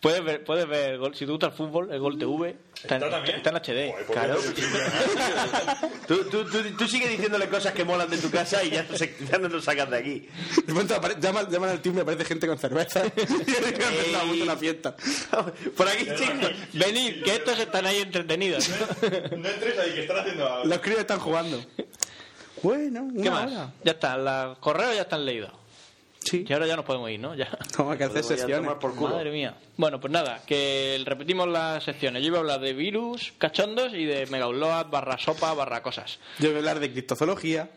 Puedes ver, puedes ver el gol. Si te gusta el fútbol, el gol TV está, ¿Está también? está en HD. Joder, Claro. Tú, tú, tú, tú sigues diciéndole cosas que molan de tu casa y ya no, se- ya no lo sacas de aquí. De pronto llaman, llaman al timbre, aparece gente con cerveza. y montar una fiesta. Por aquí, chicos. Venid, que estos están ahí entretenidos. No entres ahí, que están haciendo algo. Los críos están jugando. Bueno, una ¿Qué más? hora. Ya está, los correos ya están leídos. Sí. Y ahora ya nos podemos ir, ¿no? Ya. Hay que ya sesiones. por culo. Madre mía. Bueno, pues nada, que repetimos las secciones. Yo iba a hablar de virus, cachondos y de megaupload, barra sopa, barra cosas. Yo voy a hablar de criptozoología.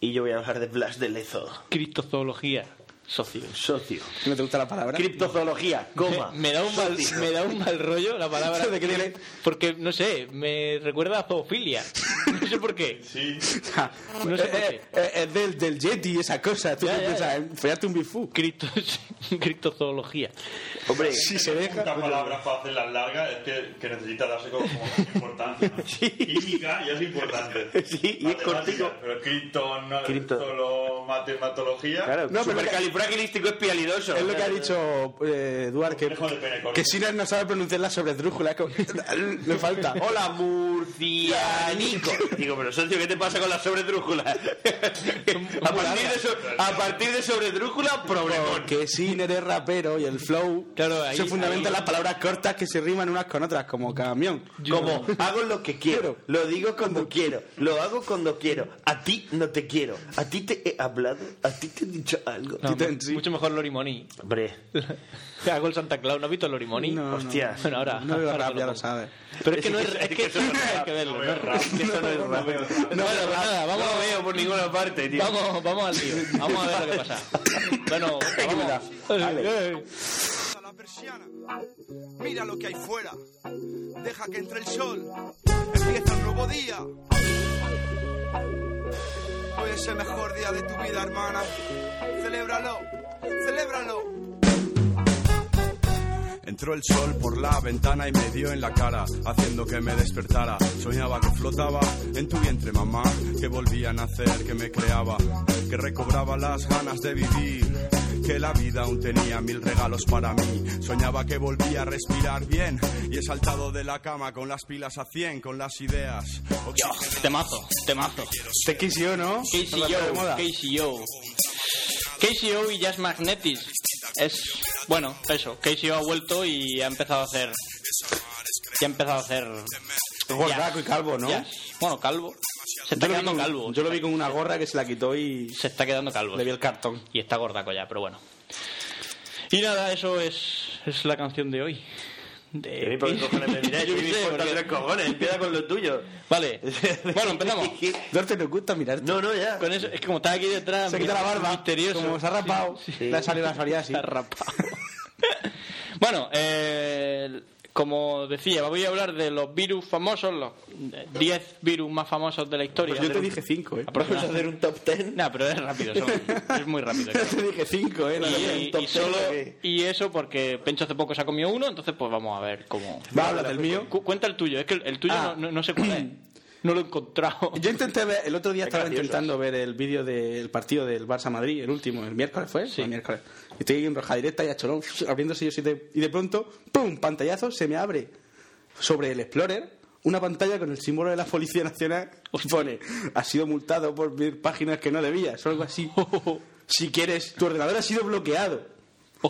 Y yo voy a hablar de Blas de Lezo. Criptozoología. Socio. Socio. ¿No te gusta la palabra? Criptozoología, coma. Me da, un mal, me da un mal rollo la palabra. ¿De qué tiene? Porque, no sé, me recuerda a zoofilia. No sé por qué. Sí. No sé por Eh, eh, Es del, del Yeti, esa cosa. Tú Ya, qué ya, piensas, ya. follarte un bifú. Cripto, criptozoología. Hombre, Si se deja. Una palabra para hacerlas largas es que, que necesita darse como, como importancia. ¿no? Química ya es importante. Sí, y es Matemática, cortico. Pero cripto, no, Cripto. solo matematología. claro, No, pero espialidoso. Es lo que ha dicho eh, Eduard, que, que Sinas no sabe pronunciar la sobredrújula. Le falta. Hola, murcianico. Digo, pero socio, ¿qué te pasa con la sobredrújula? a, partir de so- a partir de sobredrújula, problemón. Porque Siner es rapero y el flow Claro, ahí- se fundamenta en las palabras cortas que se riman unas con otras, como camión. Como hago lo que quiero, lo digo cuando quiero, lo hago cuando quiero. A ti no te quiero. A ti te he hablado, a ti te he dicho algo. No, sí. Mucho mejor Lorimoni. Hombre, Hago el Santa Claus. ¿No has visto el Lorimoni? No, no. hostia. Bueno, ahora. No veo ahora rap, te ya lo sabes. Pero es que no es, Es es que eso no es hay que verlo. No veo es rap. rap. Eso no es rap. No, bueno, pues nada, vamos, lo veo por ninguna parte, tío. vamos, vamos al lío. Vamos a ver lo que pasa. Bueno, vamos. a la persiana. Mira lo que hay fuera. Deja que entre el sol. Empieza un nuevo día. Es el mejor día de tu vida, hermana. Celébralo. Celébralo. Entró el sol por la ventana y me dio en la cara, haciendo que me despertara. Soñaba que flotaba en tu vientre, mamá, que volvía a nacer, que me creaba, que recobraba las ganas de vivir, que la vida aún tenía mil regalos para mí. Soñaba que volvía a respirar bien y he saltado de la cama con las pilas a 100, con las ideas. Temazo, temazo. Te ¿no? KCO, No. KCO. Y Jazz Magnetic. Es, bueno, eso. KCO ha vuelto y ha empezado a hacer. Ya ha empezado a hacer. Gordaco y calvo, ¿no? jazz. Bueno, calvo. Se está Yo quedando con, calvo. yo lo vi con una gorra que se la quitó y Se está quedando calvo. le vi el cartón. Y está gordaco ya, pero bueno. Y nada, eso es, es la canción de hoy. De... ¿A mí por qué cojones me miráis? Yo ¿Qué qué me sé, importa porque- tres cojones? Empieza con lo tuyo. Vale. Bueno, empezamos. Nos gusta mirar. No, no, ya. Con eso, es que como está aquí detrás, Se quita la barba. misterioso. Como se ha rapado. Le ha salido la psoriasis. Se ha rapado. bueno, eh, como decía, voy a hablar de los virus famosos, los 10 virus más famosos de la historia. Pues yo te dije cinco, ¿eh? Vamos a hacer un top ten. No, pero es rápido, son- es muy rápido. Yo te dije cinco, ¿eh? No, no, Y, top y ten, solo y eso porque Pencho hace poco se ha comido uno, entonces pues vamos a ver cómo. Va a hablar del mío. Cu- Cuenta el tuyo, es que el, el tuyo Ah. no, no- no sé cuál es. No lo he encontrado. Yo intenté ver, el otro día estaba gracioso. intentando ver el vídeo del partido del Barça Madrid, el último, el miércoles fue, Sí. el miércoles. Estoy en roja directa y a cholón, abriéndose yo siete, y de pronto, ¡pum! pantallazo, se me abre sobre el Explorer una pantalla con el símbolo de la Policía Nacional y pone, ha sido multado por ver páginas que no debías, o algo así. si quieres, tu ordenador ha sido bloqueado.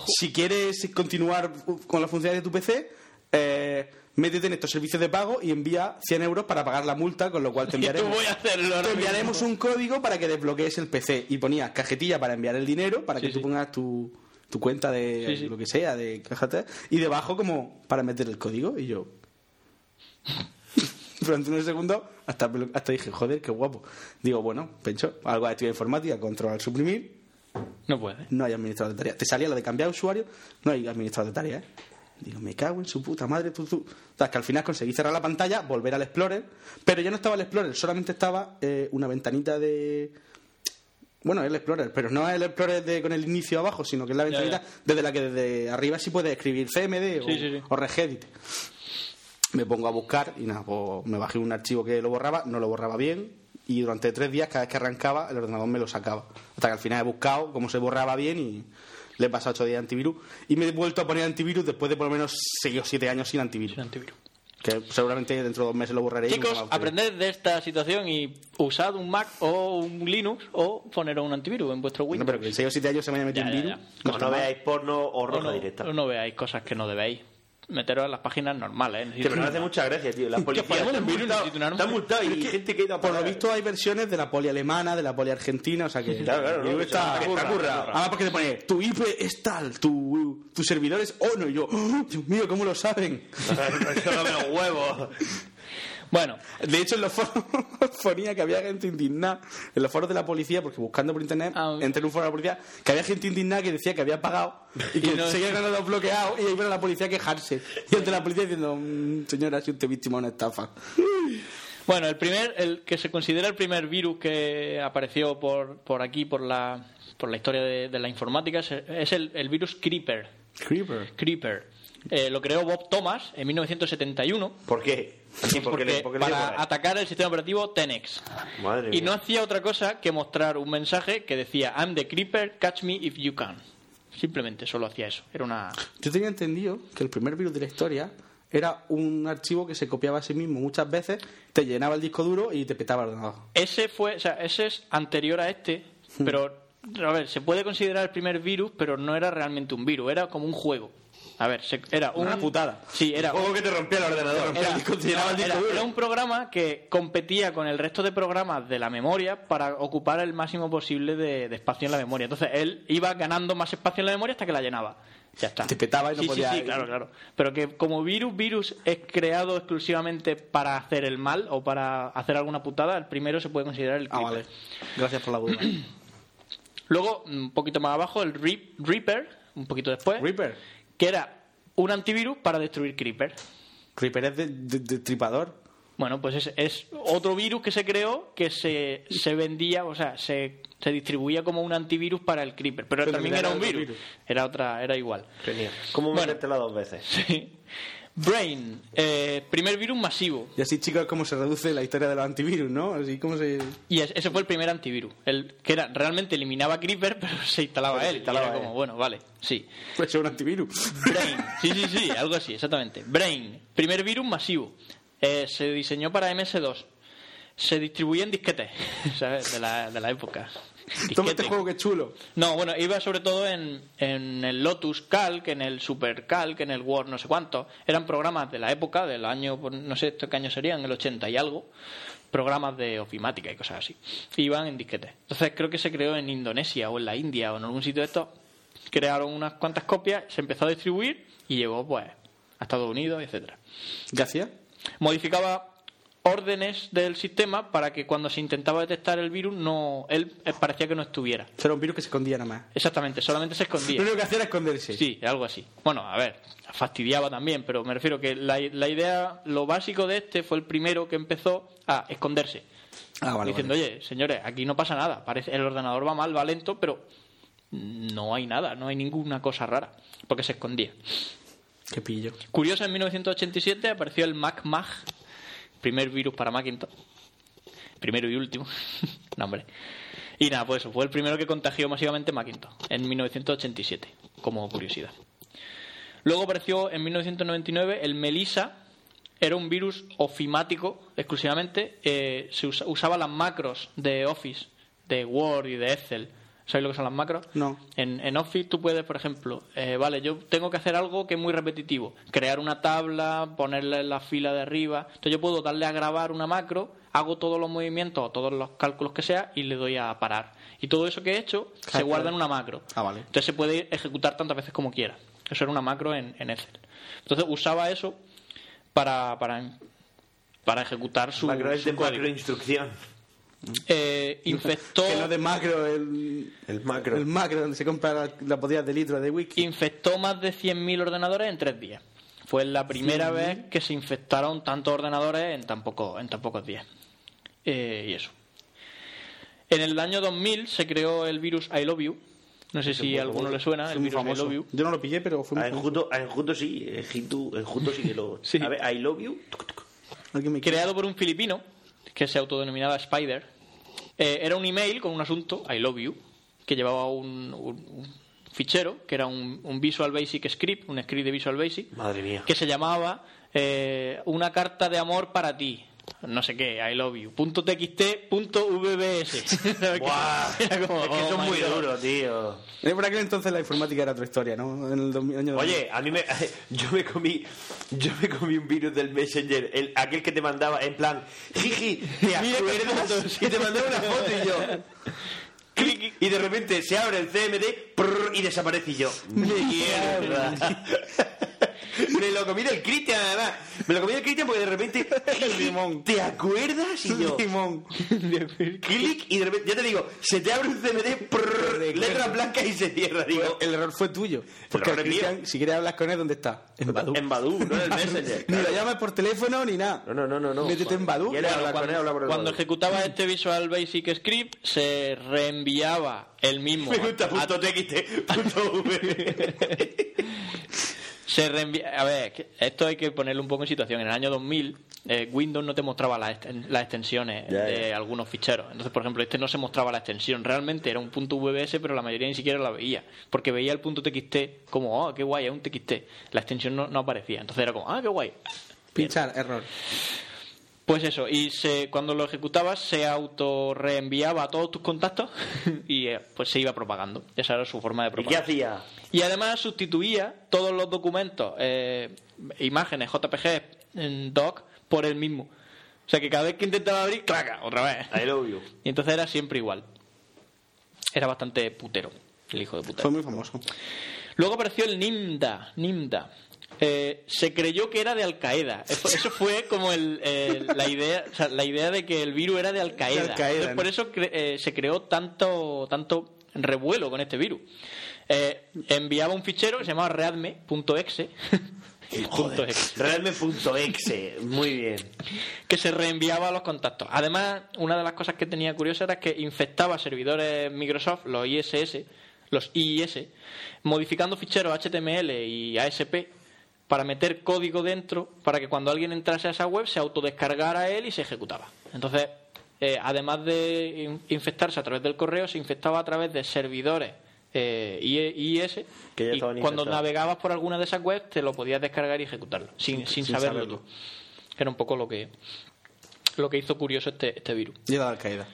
Si quieres continuar con la funcionalidad de tu PC, eh, métete en estos servicios de pago y envía 100 euros para pagar la multa, con lo cual te enviaremos, voy a hacerlo ahora te enviaremos un código para que desbloquees el PC. Y ponías cajetilla para enviar el dinero, para que Sí, tú pongas tu, tu cuenta de Sí, lo que sea, de cajate, y debajo como para meter el código. Y yo... Durante unos segundos hasta, hasta dije, joder, qué guapo. Digo, bueno, pencho, algo de actividad informática, control al suprimir, No puede. no hay administrador de tareas. Te salía lo de cambiar usuario, no hay administrador de tareas. Digo, me cago en su puta madre, tú, tú. O sea, que al final conseguí cerrar la pantalla, volver al Explorer, pero ya no estaba el Explorer, solamente estaba eh, una ventanita de. Bueno, el Explorer, pero no el Explorer de, con el inicio abajo, sino que es la Ya, ventanita desde la que desde arriba sí puedes escribir CMD o, Sí, sí, sí. o Regedit. Me pongo a buscar y nada, pues me bajé un archivo que lo borraba, no lo borraba bien y durante tres días cada vez que arrancaba el ordenador me lo sacaba. Hasta que al final he buscado cómo se borraba bien y le he pasado ocho días de antivirus y me he vuelto a poner antivirus después de por lo menos seis o siete años sin antivirus. Sin antivirus. Que seguramente dentro de dos meses lo borraré. Chicos, aprended de esta situación y usad un Mac o un Linux o poneros un antivirus en vuestro No, Windows. pero que en seis o siete años se me haya metido Ya, un ya, virus. ya. no no veáis porno o o roja no, directa. no veáis cosas que no debéis. Meteros en las páginas normales. ¿eh? Que me hace mucha gracia, tío. La policía está un virus, multado, y gente que ha ido a Por lo visto hay versiones de la poli alemana, de la poli argentina, o sea que... Claro, claro, no, está, currado. Además porque te pone, tu IP es tal, tu, tu servidor es ONO, y yo, ¡oh, Dios mío, ¿cómo lo saben? Los huevos. Bueno, De hecho, en los foros ponía que había gente indignada, en los foros de la policía, porque buscando por internet, Ah. entré en un foro de la policía, que había gente indignada que decía que había pagado y que Y no- seguían ganando los bloqueados y ahí iba la policía a quejarse. Y ante la policía diciendo, "Mm, señora, si usted víctima de una estafa. Bueno, el primer, el que se considera el primer virus que apareció por, por aquí, por la, por la historia de, de la informática, es, es el, el virus Creeper. Creeper. Creeper. Eh, lo creó Bob Thomas en 1971 ¿Por qué? Porque, porque- porque para atacar el sistema operativo Tenex. Madre Y mía. no hacía otra cosa que mostrar un mensaje que decía I'm the Creeper, catch me if you can. Simplemente solo hacía eso. Era una... Yo tenía entendido que el primer virus de la historia era un archivo que se copiaba a sí mismo muchas veces, te llenaba el disco duro y te petaba el ordenador. Ese fue, o sea, ese es anterior a este, Hmm. pero a ver, se puede considerar el primer virus, pero no era realmente un virus, era como un juego. A ver, se- era un, Una putada. Sí, era Juego que te rompía el ordenador. era, el un programa que competía con el resto de programas de la memoria para ocupar el máximo posible de, de espacio en la memoria. Entonces él iba ganando más espacio en la memoria hasta que la llenaba. Ya está. Te petaba y no sí, podía- Sí, sí, claro, claro. Pero que como virus, virus es creado exclusivamente para hacer el mal o para hacer alguna putada, el primero se puede considerar el Ah, vale. Gracias por la duda. Luego, un poquito más abajo, el Reap- Reaper, un poquito después, Reaper. Que era un antivirus para destruir Creeper. Reaper es de, de- de tripador. Bueno, pues es, es otro virus que se creó que se, se vendía, o sea, se, se distribuía como un antivirus para el Creeper, pero, Pero también era un virus. Era otra, era igual. Genial. ¿Cómo Bueno. metértela dos veces? Sí. Brain, eh, primer virus masivo. Y así, chicos, es como se reduce la historia de los antivirus, ¿no? Así como se... Y es- ese fue el primer antivirus, el que era realmente eliminaba Creeper, pero se instalaba Pero se él. y instalaba él. como, bueno, vale, sí. Pues es un antivirus. Brain, sí, sí, sí, algo así, exactamente. Brain, primer virus masivo. Eh, se diseñó para MS2. Se distribuía en disquetes, ¿sabes? De la, de la época. Toma este juego que chulo. No, bueno, iba sobre todo en, en el Lotus Calc, en el Super Calc, en el Word, no sé cuánto. Eran programas de la época, del año, pues, no sé esto qué año serían, el 80 y algo. Programas de ofimática y cosas así. Iban en disquetes. Entonces creo que se creó en Indonesia o en la India o en algún sitio de estos. Crearon unas cuantas copias, se empezó a distribuir y llegó pues a Estados Unidos, etcétera ¿Qué hacía? modificaba órdenes del sistema para que cuando se intentaba detectar el virus no él eh, parecía que no estuviera Era un virus que se escondía nada más. exactamente solamente se Lo escondía único que hacía era esconderse. sí algo así bueno a ver fastidiaba también pero me refiero que la, la idea lo básico de este fue el primero que empezó a esconderse Ah, vale, diciendo vale. oye señores aquí no pasa nada parece el ordenador va mal va lento pero no hay nada no hay ninguna cosa rara porque se escondía Qué pillo. Curioso, en 1987 apareció el MacMag, primer virus para Macintosh. Primero y último. no, hombre. Y nada, pues eso, fue el primero que contagió masivamente Macintosh, en 1987, como curiosidad. Luego apareció en 1999 el Melissa, era un virus ofimático exclusivamente, eh, se usa- usaba las macros de Office, de Word y de Excel. ¿Sabéis lo que son las macros? No. En, en Office tú puedes, por ejemplo, eh, vale, yo tengo que hacer algo que es muy repetitivo. Crear una tabla, ponerla en la fila de arriba. Entonces yo puedo darle a grabar una macro, hago todos los movimientos o todos los cálculos que sea y le doy a parar. Y todo eso que he hecho se guarda en una macro. Ah, vale. Entonces se puede ejecutar tantas veces como quiera. Eso era una macro en, en Excel. Entonces usaba eso para, para, para ejecutar su, Macro es su de código. macro instrucción. Eh, infectó, Que no de macro, el, El macro. el macro donde se compra la, la botella de litro de whisky. infectó más de 100.000 ordenadores en tres días. Fue la primera vez que se infectaron tantos ordenadores en tan, poco, en tan pocos días. Eh, y eso. En el año 2000 se creó el virus I Love You. No sé si a alguno le suena, el virus I. Love You. Yo no lo pillé, pero fue muy A famoso. A Enjuto sí, Enjuto, sí que lo... Sí. A ver, I love you. Creado por un filipino que se autodenominaba Spider. Eh, era un email con un asunto, I love you, que llevaba un, un- un fichero, que era un, un Visual Basic script, un script de Visual Basic, Madre mía. que se llamaba eh, Una carta de amor para ti. No sé qué, I love you. Punto TXT, punto VBS. Buah, Era como, es que oh son muy duros, tío. Eh, Por aquel entonces la informática era otra historia, ¿no? En el 2000 año 2000. Oye, a mí me, yo me comí, yo me comí un virus del Messenger, el, aquel que te mandaba en plan, jiji, ¿te acuerdas? Y te mandaba una foto y yo, clic, y de repente se abre el CMD prrr, y desaparece y yo, mierda. Me lo comí del Cristian además. Me lo comí del Cristian porque de repente, limón. ¿te acuerdas? Y yo, Limón. clic, y de repente, ya te digo, se te abre un CMD, prrr, letras blancas y se cierra. Digo, El error fue tuyo. Porque. Cristian, si quieres hablar con él, ¿dónde está? En Badoo. en Badu, no en el Messenger. Ni lo llames por teléfono ni nada. No, no, no, no. no. Métete en el Cuando ejecutaba este Visual Basic Script, se reenviaba el mismo. Me gusta punto TXT, punto V. Se reenvía- A ver, esto hay que ponerlo un poco en situación. En el año 2000, eh, Windows no te mostraba las, las extensiones Ya, de ya. algunos ficheros. Entonces, por ejemplo, este no se mostraba la extensión. Realmente era un punto VBS, pero la mayoría ni siquiera la veía. Porque veía el punto TXT como, oh, qué guay, es un TXT. La extensión no, no aparecía. Entonces era como, ah, qué guay. Pinchar, error. Pues eso, y se, cuando lo ejecutabas se auto reenviaba a todos tus contactos y eh, pues se iba propagando. Esa era su forma de ¿Y qué propagar. hacía? Y además sustituía todos los documentos, eh, imágenes, JPG, en doc, por el mismo. O sea que cada vez que intentaba abrir, ¡claca! Otra vez. I love you. Y entonces era siempre igual. Era bastante putero, el hijo de Fue puta. muy famoso. Luego apareció el Nimda. Nimda. Eh, se creyó que era de Al Qaeda. Eso, eso fue como el, el- la idea, o sea, la idea de que el virus era de Al Qaeda. De Al Qaeda, Entonces, por eso cre- eh, se creó tanto, tanto revuelo con este virus. Eh, enviaba un fichero que se llamaba readme.exe Realme.exe. Muy bien. que se reenviaba a los contactos. Además, una de las cosas que tenía curiosa era que infectaba servidores Microsoft, los ISS, los IIS, modificando ficheros HTML y ASP para meter código dentro para que cuando alguien entrase a esa web se autodescargara él y se ejecutaba. Entonces, eh, además de in- infectarse a través del correo, se infectaba a través de servidores eh, IE- IIS Que ya y cuando infectados. navegabas por alguna de esas webs te lo podías descargar y ejecutarlo sin, sin, sin saberlo, saberlo. tú. Era un poco lo que lo que hizo curioso este, este virus. Y era de Al Qaeda.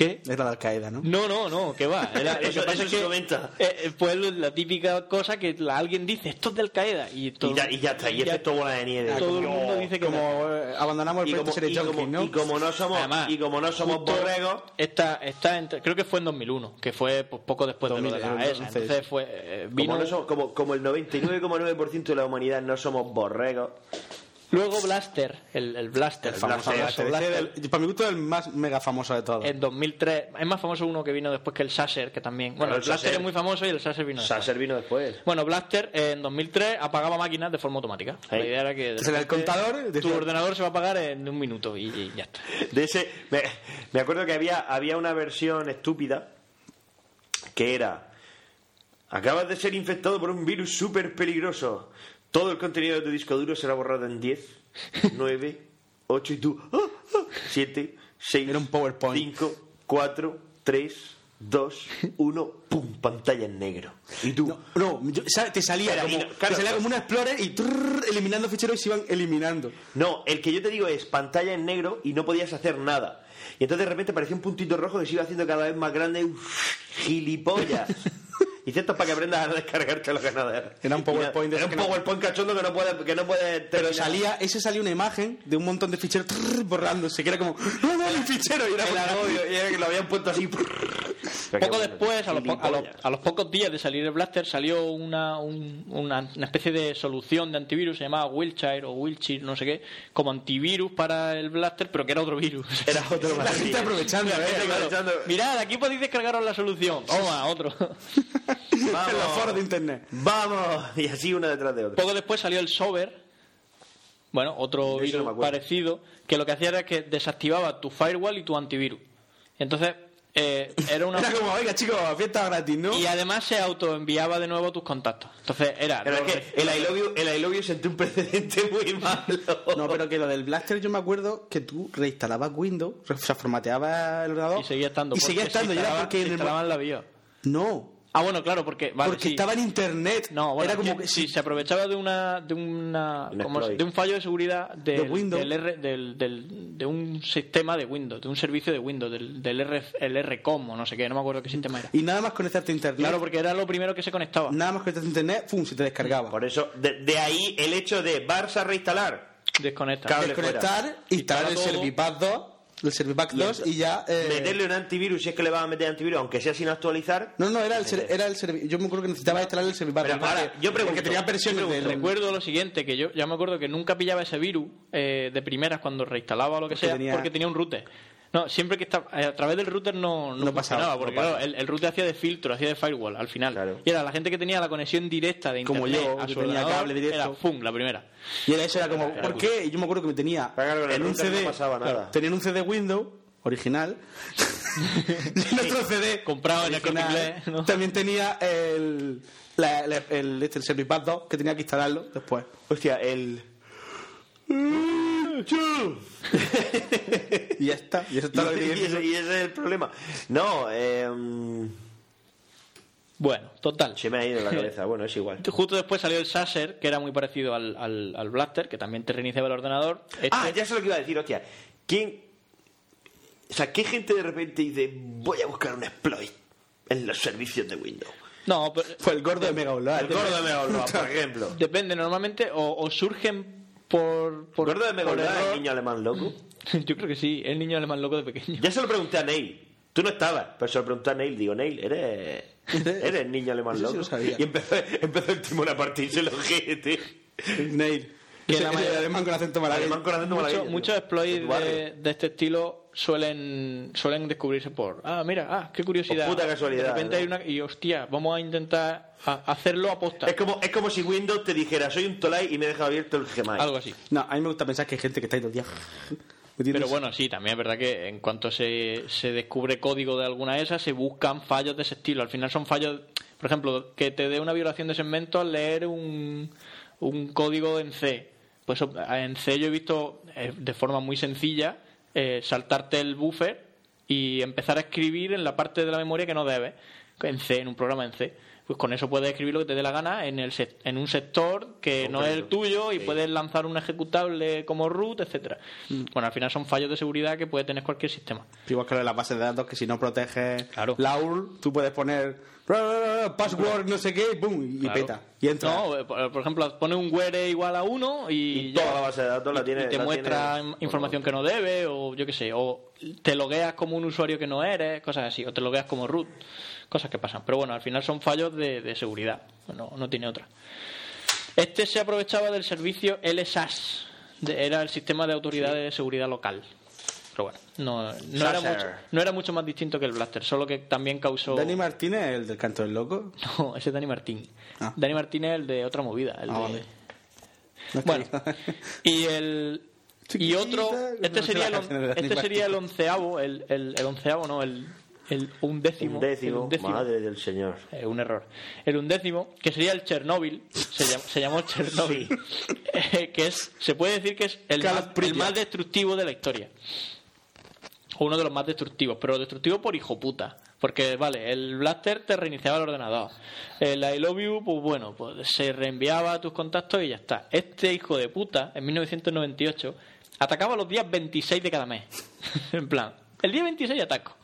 ¿Qué? Era de Al Qaeda, ¿no? No, no, no, que va. Era, lo Eso- que pasa eso es que comenta. eh, pues lo- la típica cosa que la- alguien dice, esto es del Qaeda y, todo- Y ya, y ya está. Y ya- efecto bola de nieve. todo el Como- mundo dice que. Como eh, abandonamos el y proyecto como, como- Junkies, ¿no? y como no somos, Además, y como no somos borregos, Está, está entre- creo que fue en 2001, que fue pues, poco después de lo de la 2000, ESA. Entonces fue, eh, como, vino... no somos- como, como el 99,9% de la humanidad no somos borregos, Luego Blaster, el, el Blaster, El famoso Blaster, para mi gusto es el más mega famoso de todos. en 2003. Es más famoso uno que vino después que el Sasser, que también... Bueno, el Blaster Sasser. es muy famoso y el Sasser vino después. Sasser vino después. Bueno, Blaster en 2003 apagaba máquinas de forma automática. La idea era que da el contador, tu ordenador se va a apagar en un minuto y, y ya está. De ese, me, me acuerdo que había, había una versión estúpida que era acabas de ser infectado por un virus súper peligroso. Todo el contenido de tu disco duro será borrado en 10, 9, 8 y tú 7, 6, Era un PowerPoint. 5, 4, 3, 2, 1, pum, pantalla en negro. Y tú, No, no, yo- te salía, como, no, claro, te salía como un explorer y trrr, eliminando ficheros y se iban eliminando. No, el que yo te digo es pantalla en negro y no podías hacer nada. Y entonces de repente apareció un puntito rojo que se iba haciendo cada vez más grande. ¡Uf! ¡Gilipollas! Y esto es para que aprendas a descargarte los ganadores. Era un PowerPoint de Era un no- PowerPoint cachondo que no puede, que no puede Pero salía, ese salía una imagen de un montón de ficheros trrr, borrándose, que era como, no, no, un fichero, y era El agobio, y era que lo habían puesto así. Poco después, a los, po- a, los, a los pocos días de salir el Blaster, salió una, un- una, una especie de solución de antivirus, se llamaba Wiltshire o Wiltshire, no sé qué, como antivirus para el Blaster, pero que era otro virus. Era otro La gente aprovechando, La gente ¿eh? aprovechando. Mirad, aquí podéis descargaros la solución. Toma, otro. Vamos. en los foros de internet. Vamos. Y así una detrás de otra. Poco después salió el Sober, bueno, otro Yo no virus acuerdo. parecido, que lo que hacía era que desactivaba tu firewall y tu antivirus. Entonces, eh, era una... Era como, oiga, chicos, fiesta gratis, ¿no? Y además se autoenviaba de nuevo tus contactos. Entonces era... Pero es que el I love you, el I love you sentó un precedente muy malo. No, pero que lo del Blaster yo me acuerdo que tú reinstalabas Windows, o sea, formateabas el ordenador Y seguía estando. Y seguía estando, y era porque se en el la BIOS. No, Ah, bueno, claro, porque... Vale, porque sí. estaba en internet. No, bueno, era como que si se aprovechaba de una de una Un como de un fallo de seguridad del, De Windows. del R- del- del- de un sistema de Windows, de un servicio de Windows, del, del R, el RCOM o no sé qué, no me acuerdo qué sistema era. Y nada más conectarte a internet. Claro, porque era lo primero que se conectaba. Nada más conectarte a internet, ¡pum! se te descargaba. Por eso, de, de ahí el hecho de Barça reinstalar. Desconecta. Cable Desconectar, instalar el todo. Servipack 2, el Servipack 2 y ya. eh, Meterle un antivirus si es que le vas a meter antivirus, aunque sea sin actualizar. No, no, era el, ser- era el servi- Yo me acuerdo que necesitaba instalar el Servipack. Pero porque- ahora, yo pregunto, porque tenía versiones de. Recuerdo lo siguiente, que yo ya me acuerdo que nunca pillaba ese virus eh, de primeras cuando reinstalaba o lo que Porque sea, tenía- porque tenía un router. No, siempre que estaba a través del router no, no, No pasaba, funcionaba, no porque pasaba. claro, el, el router hacía de filtro, hacía de firewall al final. Claro. Y era la gente que tenía la conexión directa de Como internet yo, a que su tenía cable directo. era ¡pum! la primera. Y era eso, era como, Era ¿por qué? Y yo me acuerdo que me tenía Claro, en un CD. pasaba nada. claro, tenía en un CD Windows original. y en otro CD. Comprado en el original, Inglés, ¿no? También tenía el. la- la- el, este, el Servipack 2 que tenía que instalarlo después. Hostia, el. Y ya está. Y eso está lo que y, ese, decir. y ese es el problema. No, eh, Bueno, total. se me ha ido la cabeza. Bueno, es igual. Justo después salió el Sasser, que era muy parecido al, al, al Blaster, que también te reiniciaba el ordenador. Este- Ah, ya sé lo que iba a decir, hostia. ¿Quién. O sea, ¿qué gente de repente dice voy a buscar un exploit en los servicios de Windows? No, pero Fue el gordo de Mega. El gordo de Mega por ejemplo. depende, normalmente o, o surgen por... por ¿El gordo de error. el niño alemán loco? Yo creo que sí, el niño alemán loco de pequeño. Ya se lo pregunté a Neil. Tú no estabas, pero se lo pregunté a Neil. Digo, Neil, eres. Eres el niño alemán Eso sí loco. lo sabía. Y empezó, empezó el timón a partirse los ojete. Neil. Que mayoría- alemán con acento malagueño. Alemán con acento Mucho- malagueño. muchos exploits de este estilo suelen suelen descubrirse por ah mira ah qué curiosidad puta casualidad, de repente ¿no? hay una y hostia vamos a intentar a- hacerlo aposta Es como, es como si Windows te dijera, soy un Tolai y me deja abierto el Gmail. algo así No, a mí me gusta pensar que hay gente que está ahí todo el día. Pero bueno sí también es verdad que en cuanto se, se descubre código de alguna de esas se buscan fallos de ese estilo al final son fallos por ejemplo que te dé una violación de segmento al leer un, un código en C pues en C yo he visto eh, de forma muy sencilla eh, saltarte el buffer y empezar a escribir en la parte de la memoria que no debes en C, en un programa en C. Pues con eso puedes escribir lo que te dé la gana en, el en un sector que no es el tuyo y puedes lanzar un ejecutable como root, etcétera. Bueno, al final son fallos de seguridad que puede tener cualquier sistema. Igual que lo de las bases de datos, que si no proteges Claro. la URL, tú puedes poner password no sé qué y pum, y Claro. peta. Y entra. No, eh, por ejemplo, pone un where igual a 1 y, Y toda la base de datos la tiene- y te la muestra tiene- información que no debe o yo qué sé, o te logueas como un usuario que no eres, cosas así, o te logueas como root, cosas que pasan. Pero bueno, al final son fallos de, de seguridad, no, no tiene otra. Este se aprovechaba del servicio LSAS, era el sistema de autoridad de seguridad local. Pero bueno, no, no, era mucho, no era mucho más distinto que el Blaster, solo que también causó... Dani Martínez, el del canto del loco. No, ese es Dani Martín. Ah. Dani Martín es el de otra movida. El Ah, de- vale. No Bueno, y el y otro, este sé sería el, este sería el onceavo, el, el, el onceavo, no, el, el undécimo. Un décimo, el undécimo. madre del señor. Eh, un error. El undécimo, que sería el Chernóbil, se, llam- se llamó Chernóbil, eh, que es, se puede decir que es el más, el más destructivo de la historia. O uno de los más destructivos, pero destructivo por hijo puta. Porque, vale, el Blaster te reiniciaba el ordenador. El I Love You, pues bueno, pues se reenviaba a tus contactos y ya está. Este hijo de puta, en 1998, atacaba los días 26 de cada mes. en plan, el día 26 ataco.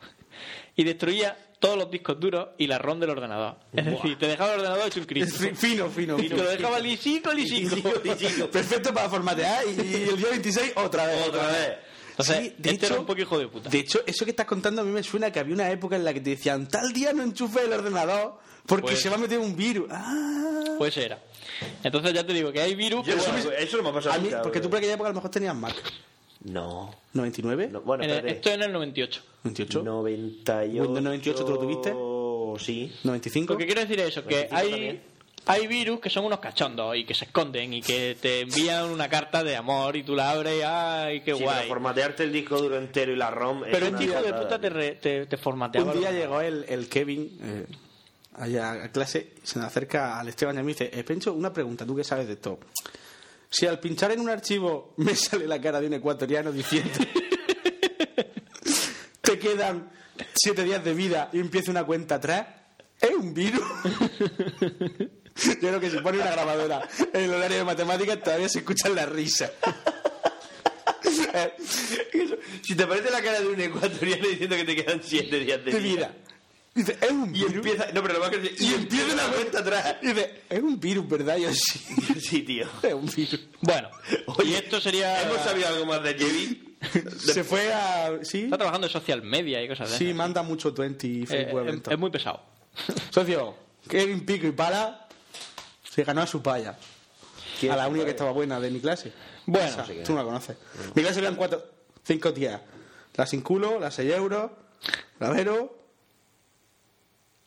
Y destruía todos los discos duros y la ROM del ordenador. Es decir, te dejaba el ordenador hecho un Cristo. Fi- Fino, fino. Y te lo dejaba lisico, lisico. Perfecto para formatear y el día 26 otra vez. Otra vez. Entonces, Sí, de este era hecho- un poco hijo de puta. De hecho, eso que estás contando a mí me suena que había una época en la que te decían tal día no enchufe el ordenador porque Pues- se va a meter un virus. Ah. Pues era. Entonces ya te digo que hay virus Yo bueno, eso no me ha pasado A mí, porque tú por aquella época a lo mejor tenías Mac. No. ¿99? No, Bueno, en el- espérate. esto en el 98. ¿98? 98. Windows 98 tú lo tuviste? Sí. ¿95? Lo que quiero decir es eso, que 25 hay, también. Hay virus que son unos cachondos y que se esconden y que te envían una carta de amor y tú la abres y ¡ay, qué Sí, guay! pero formatearte el disco duro entero y la ROM. Pero este hijo de puta te, re- te, te formateaba. Un día llegó el, el Kevin eh, allá a clase, se nos acerca al Esteban y me dice, eh, Pencho, una pregunta, tú que sabes de esto. Si al pinchar en un archivo me sale la cara de un ecuatoriano diciendo te quedan siete días de vida y empieza una cuenta atrás, ¿es un virus? Yo creo que si pone una grabadora en el horario de matemáticas todavía se escuchan las risas. Eh, Si te parece la cara de un ecuatoriano diciendo que te quedan 7 días de vida. Dice, es un Y virus. empieza. No, pero lo más que Y empieza una cuenta atrás. Y dice, es un virus, ¿verdad? Yo sí. Sí, tío. Es un virus. Bueno, y esto sería... ¿Hemos sabido algo más de Kevin? Se fue a. Sí, Está trabajando en social media y cosas de sí, manda mucho 20 y Eh, Facebook es, es muy pesado. Socio, Kevin Pico y Pala se ganó a su paya. ¿Quién A la única que estaba buena de mi clase. Bueno, Esa, tú no la conoces. Mi clase eran cuatro, cinco tías. La sin culo, la 6 euros, la Vero.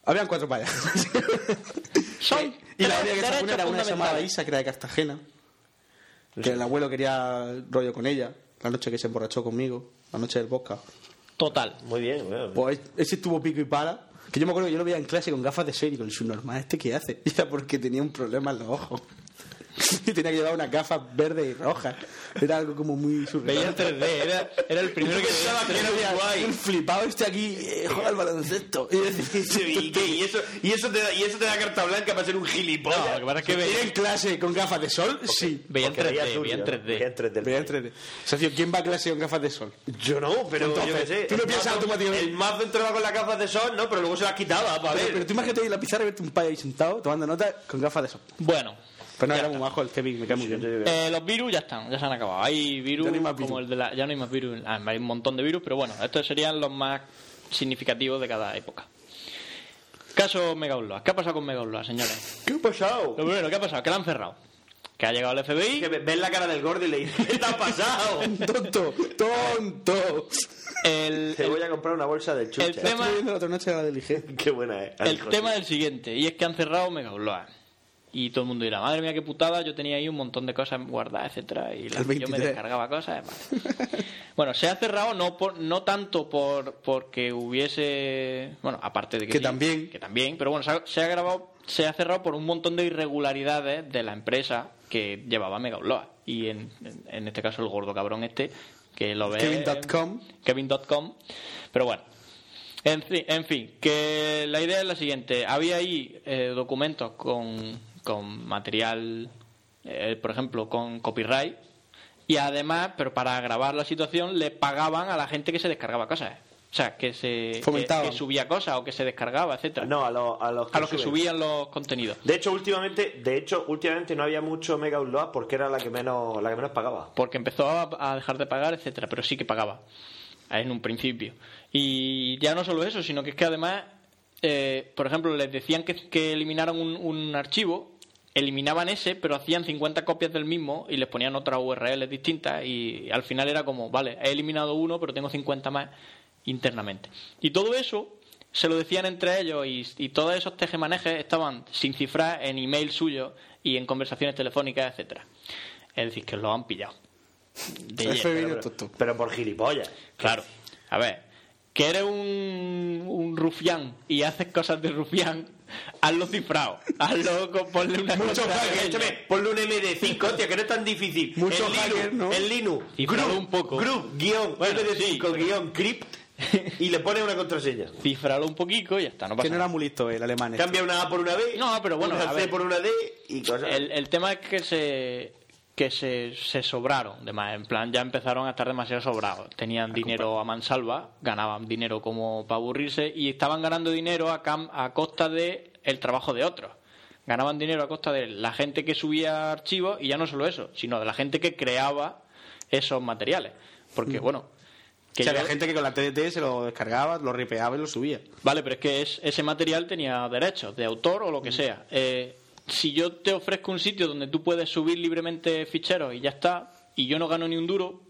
Habían cuatro payas. son y la única que estaba derechos buena era una llamada. Isa, que era de Cartagena. Que el abuelo quería rollo con ella. La noche que se emborrachó conmigo. La noche del vodka. Total. Muy bien, bueno. Pues ese estuvo pico y pala. Que yo me acuerdo que yo lo veía en clase con gafas de serie, con el subnormal. ¿Este qué hace? Y era porque tenía un problema en los ojos. y tenía que llevar unas gafas verdes y rojas. Era algo como muy Veía en surreal. 3D, era, era el primero que Pensaba que era Era guay. un flipado este aquí, eh, juega al baloncesto. Y ¿Y, qué? ¿Y, eso, y, eso te da, y eso te da carta blanca para ser un gilipollas. No, lo que pasa es que ¿Ir veía, en clase con gafas de sol? Sí. veía en Porque 3D, tuyo, veía en ¿no? 3D. Veía en 3D. Veía en 3D. Socio, ¿quién va a clase con gafas de sol? Yo no, pero Entonces, yo qué sé. tú no piensas automáticamente- El mazo entraba con las gafas de sol, no, pero luego se las quitaba para Pero, ver. pero tú imagínate en la pizarra y verte un payo ahí sentado tomando notas con gafas de sol. Bueno, Pero no, Ya era está. muy majo el Kevin, me cae muy bien. eh, los virus ya están, ya se han acabado. Hay virus, Ya no hay más virus. como el de la, ya no hay más virus, ah, hay un montón de virus, pero bueno, estos serían los más significativos de cada época. Caso Mega Upload. ¿Qué ha pasado con Mega Upload, señores? ¿Qué ha pasado? Lo primero, ¿qué ha pasado? Que la han cerrado. Que ha llegado el FBI. Que ve- ves la cara del gordo y le dices, ¿qué te ha pasado? tonto, tonto. El, Te el- voy a comprar una bolsa de chucha. el tema- Estuve viendo la otra noche la del IG. Qué buena es. el tema del siguiente, y es que han cerrado Mega Upload. Y todo el mundo dirá, madre mía, qué putada, yo tenía ahí un montón de cosas guardadas, etcétera y las- yo me 23. descargaba cosas. vale. bueno, se ha cerrado no por, no tanto por porque hubiese, bueno, aparte de que, Que sí, también. que también, pero bueno, se ha, se ha grabado, se ha cerrado por un montón de irregularidades de la empresa que llevaba Mega Upload. Y en, en, en este caso el gordo cabrón este que lo ve Kevin.com. Kevin.com. Pero bueno, en fin, en fin, que la idea es la siguiente. Había ahí eh, documentos con, con material, eh, por ejemplo, con copyright. Y además, pero para grabar la situación, le pagaban a la gente que se descargaba cosas. O sea, que se que, que subía cosas o que se descargaba, etcétera No, a, los a los A los que subían los contenidos. De hecho, últimamente, de hecho, últimamente no había mucho Mega Upload porque era la que menos, la que menos pagaba. porque empezó a, a dejar de pagar, etcétera, pero sí que pagaba en un principio. Y ya no solo eso, sino que es que además, eh, por ejemplo, les decían que, que eliminaran un, un archivo, eliminaban ese, pero hacían 50 copias del mismo y les ponían otras URLs distintas y al final era como, vale, he eliminado uno, pero tengo 50 más internamente. Y todo eso se lo decían entre ellos y, y todos esos tejemanejes estaban sin cifrar en email suyo y en conversaciones telefónicas, etcétera. Es decir, que lo han pillado. De pero por gilipollas. Claro. A ver, que eres un, un rufián y haces cosas de rufián, hazlo cifrado. Hazlo con ponle una Mucho hacker, échame, ponle un MD5, hostia, que no es tan difícil. Mucho el hacker, Linux, ¿no? El Linux, Cifrado group, un poco. group, guion, Bueno, MD5, sí, pero- guion, crypt, y le pones una contraseña. Cifralo un poquito y ya está, no pasa Que no era muy listo el alemán. este. Cambia una A por una B. No, pero bueno, una a C ver. por una D y cosas. El, el tema es que se que se, se sobraron, de más, en plan ya empezaron a estar demasiado sobrados. Tenían dinero a mansalva, ganaban dinero como para aburrirse y estaban ganando dinero a, cam- a costa de el trabajo de otros. Ganaban dinero a costa de la gente que subía archivos y ya no solo eso, sino de la gente que creaba esos materiales. Porque bueno, que o sea, yo- había gente que con la TDT se lo descargaba, lo ripeaba y lo subía. Vale, pero es que es- ese material tenía derechos de autor o lo que sea. Eh, si yo te ofrezco un sitio donde tú puedes subir libremente ficheros y ya está, y yo no gano ni un duro,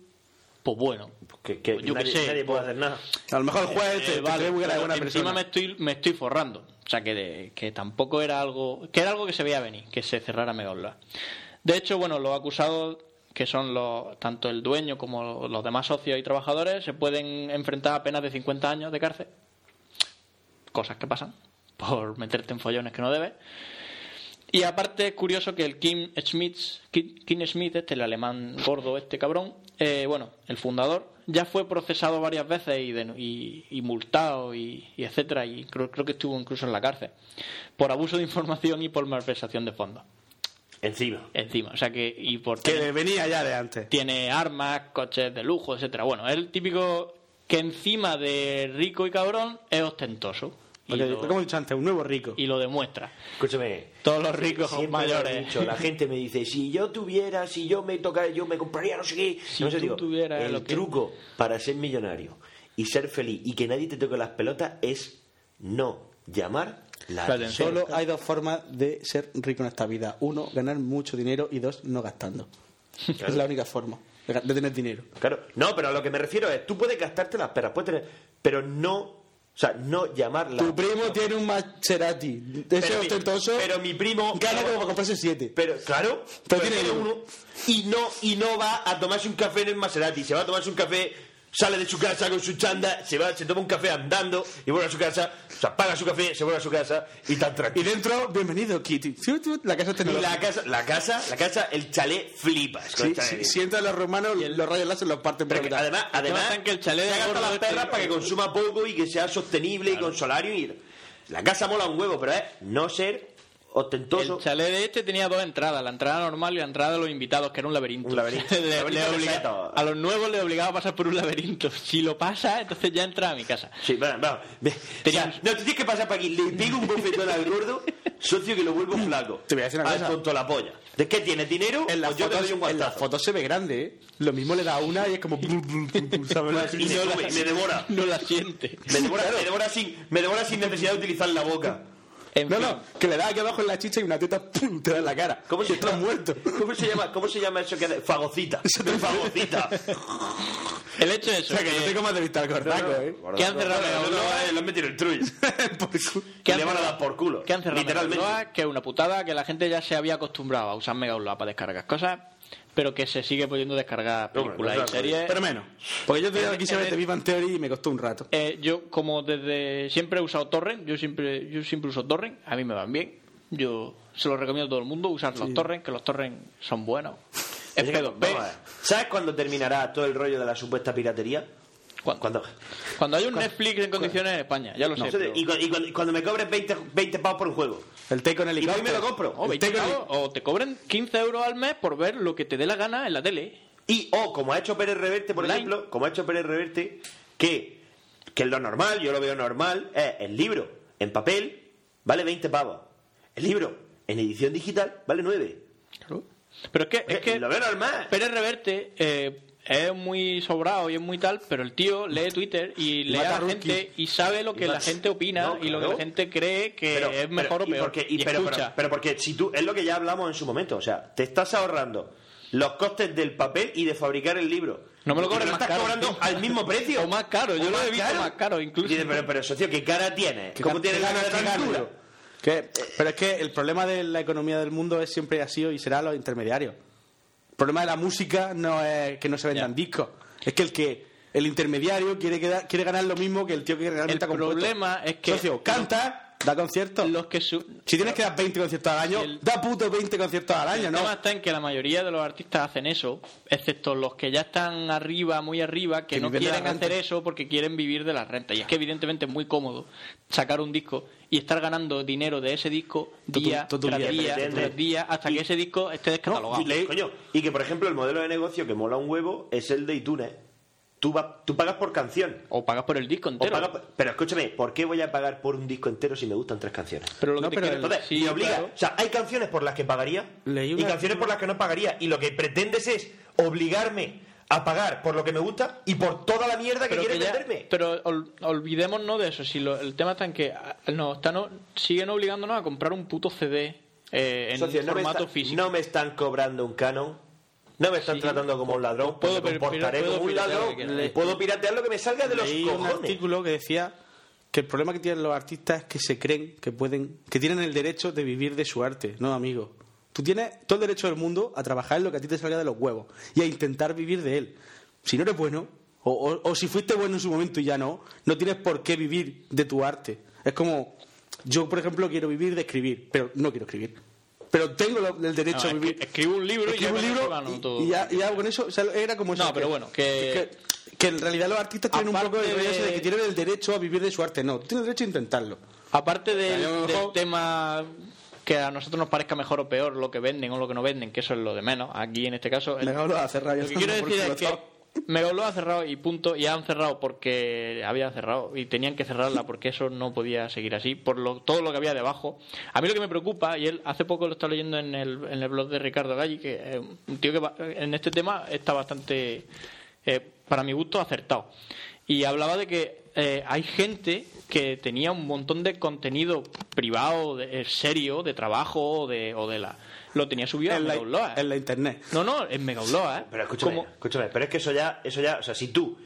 pues bueno. que, que Pues yo nadie, sé, nadie puede pues- hacer nada. A lo mejor el juez te, Eh, te vale, que pero buena encima persona. me estoy, me estoy forrando. O sea, que, de- que tampoco era algo... Que era algo que se veía venir, que se cerrara Megaupload. De hecho, bueno, los acusados, que son los, tanto el dueño como los demás socios y trabajadores, se pueden enfrentar a penas de 50 años de cárcel. Cosas que pasan por meterte en follones que no debes. Y aparte es curioso que el Kim Schmidt, Kim, Kim Schmidt, este, el alemán gordo, este cabrón, eh, bueno, el fundador, ya fue procesado varias veces y, de- y- y multado y, y etcétera, y creo, creo que estuvo incluso en la cárcel por abuso de información y por malversación de fondos. Encima. Encima, o sea que y por Que tener- venía ya de antes. tiene armas, coches de lujo, etcétera. Bueno, es el típico que encima de rico y cabrón es ostentoso Porque, lo, como he dicho antes, un nuevo rico. y lo demuestra. Escúchame. Todos los ricos Siempre mayores. lo he dicho, la gente me dice, si yo tuviera, si yo me tocara, yo me compraría no sé qué. Si no sé, tú digo, tuvieras el lo que- truco para ser millonario y ser feliz y que nadie te toque las pelotas es no llamar la La atención. Solo hay dos formas de ser rico en esta vida. Uno, ganar mucho dinero y dos, no gastando. Es la única forma de, tener dinero. Claro, no, pero a lo que me refiero es, tú puedes gastarte las perras, puedes tener, pero no, sea, no llamar la Tu primo tiene un Maserati. Ese Pero mi- ostentoso pero mi primo gana como para comprarse siete. Pero claro, Pero pero tiene tiene uno. uno y no y no va a tomarse un café en el Maserati, se va a tomarse un café, sale de su casa con su chanda, se va, se toma un café andando y vuelve a su casa, o sea, paga su café, se vuelve a su casa y tan Y tranquilo. dentro, bienvenido, Kitty. La casa Y tecnológica. la casa, la casa, la casa, el chalet flipas. con Sí, el chalet. sí, si entran los romanos, los rayos láser los parten por la además, además que el chalet se las este- perras para que consuma poco y que sea sostenible y con solario y la casa mola un huevo, pero es no ser ostentoso. El chalet de este tenía dos entradas, la entrada normal y la entrada de los invitados, que era un laberinto. Un laberinto. Le- le Laberinto obliga- secreto. a los nuevos les obligaba a pasar por un laberinto. Si lo pasa, entonces ya entra a mi casa. Sí, bueno, Tenía- o sea, no, tú tienes que pasar para aquí. Le pego un bofetón al gordo, socio que lo vuelvo flaco. Te voy a decir una al cosa. tonto la polla. ¿De qué tienes dinero? En las, Pues yo te fotos, en las se ve grande, ¿eh? Lo mismo le da una y es como... ¿sabes? Y me, come, me devora. No la siente. Me devora, me devora sin, me devora sin necesidad de utilizar la boca. En No, fin. no, que le da aquí abajo en la chicha y una teta ¡pum! te da en la cara. ¿Cómo se estás llama? muerto? ¿Cómo se llama, cómo se llama eso que hace? Fagocita. Fagocita. El hecho es O sea, que yo tengo más de vista al gordaco, ¿eh? que han cerrado No, no, no, eh, lo han metido en el cu- Que han le van a cerrado- dar por culo. que han cerrado Literalmente. Que es una putada, que la gente ya se había acostumbrado a usar Megaupload para descargar cosas, pero que se sigue pudiendo descargar No, películas no y series. Pero menos. Porque yo te En- quise ver en- The Big Bang Theory y me costó un rato. Eh, yo como desde siempre he usado torrent, yo siempre yo siempre uso torrent, a mí me van bien. Yo se lo recomiendo a todo el mundo usar los torrent, que los torrent son buenos. Es Así que, P2P. vamos a ver. ¿Sabes cuándo terminará todo el rollo de la supuesta piratería? Cuando, Cuando hay un Netflix en condiciones en España, ya lo sé. pero- y, cu- y cuando, y cuando me cobres 20, 20 pavos por un juego. El té con Y voy y helicóptero. me lo compro. O, El 20 té con pavos, o te cobren 15 euros al mes por ver lo que te dé la gana en la tele. Y, o como ha hecho Pérez Reverte, por Online. ejemplo, como ha hecho Pérez Reverte, que, que es lo normal, yo lo veo normal, es el libro en papel vale 20 pavos. El libro en edición digital vale 9. Pero es que, es que lo veo normal. Pérez Reverte eh, es muy sobrado y es muy tal, pero el tío lee Twitter y lee mata a la gente y sabe lo que Y la gente opina No, y lo que la gente cree que es mejor pero- o y peor. porque- y- Y pero, escucha. pero porque si tú, es lo que ya hablamos en su momento, o sea, te estás ahorrando los costes del papel y de fabricar el libro. No me lo Y cobres más estás caro, cobrando tío. al mismo precio. O más caro, yo lo he visto más caro incluso. Dice, pero, pero socio, ¿qué cara tienes? ¿Qué ¿Cómo tienes la cara pero es que el problema de la economía del mundo es siempre ha sido y será los intermediarios. El problema de la música no es que no se vendan discos, es que el que el intermediario quiere, quedar- quiere ganar lo mismo que el tío que realmente El ha compuesto. problema es que- Socio, canta da conciertos. Los que su- Si tienes que dar 20 conciertos al año, el- da puto 20 conciertos al año, El ¿no? tema está en que la mayoría de los artistas hacen eso, excepto los que ya están arriba, muy arriba, que, Que no quieren hacer eso porque quieren vivir de la renta. Y es que evidentemente es muy cómodo sacar un disco y estar ganando dinero de ese disco día tras día, tras día hasta que ese disco esté descatalogado. Y, le- coño, y que, por ejemplo, el modelo de negocio que mola un huevo es el de iTunes. Tú, va- tú pagas por canción. O pagas por el disco entero. pagas pero escúchame, ¿por qué voy a pagar por un disco entero si me gustan tres canciones? Pero lo que No, te pero quiero- Entonces, sí, me obliga. claro. O sea, hay canciones por las que pagaría Leí y canciones por las que no pagaría. Y lo que pretendes es obligarme a pagar por lo que me gusta y por toda la mierda que pero, quieres que ya- venderme. pero ol- olvidémonos de eso. Si lo- el tema está en que ah, nos están, siguen obligándonos a comprar un puto CD eh, en Socio, no me formato está- físico. No me están cobrando un canon. No me están Sí. tratando como un ladrón. Puedo Puedo me comportaré puedo como un ladrón. Puedo piratear lo que me salga de los Leí un cojones. artículo que decía que el problema que tienen los artistas es que se creen que pueden, que tienen el derecho de vivir de su arte. No, amigo. Tú tienes todo el derecho del mundo a trabajar en lo que a ti te salga de los huevos y a intentar vivir de él. Si no eres bueno, o, o- o si fuiste bueno en su momento y ya no, no tienes por qué vivir de tu arte. Es como, yo por ejemplo quiero vivir de escribir, pero no quiero escribir. Pero tengo el derecho No, a vivir. escribo un libro y Escribo ya un libro y- y, ya, y ya con eso o sea, era como eso, No, pero bueno, que- que, que en realidad los artistas tienen un poco ese de de- que tienen el derecho a vivir de su arte. No, tú tienes derecho a intentarlo. Aparte del, O sea, tema que a nosotros nos parezca mejor o peor lo que venden o lo que no venden, que eso es lo de menos. Aquí en este caso. el- lo lo que quiero decir es que Megalo ha cerrado y punto, y han cerrado porque había cerrado y tenían que cerrarla porque eso no podía seguir así, por lo, todo lo que había debajo. A mí lo que me preocupa, y él hace poco lo está leyendo en el, en el blog de Ricardo Galli, que es un tío que va- en este tema está bastante, eh, para mi gusto, acertado. Y hablaba de que eh, hay gente que tenía un montón de contenido privado, de, eh, serio, de trabajo de, o de la... Lo tenía subido a en la, Megaupload, ¿eh? en la internet. No, no, en Megaupload, ¿eh? Pero escúchame, Como- escúchame, pero es que eso ya, eso ya, o sea, si tú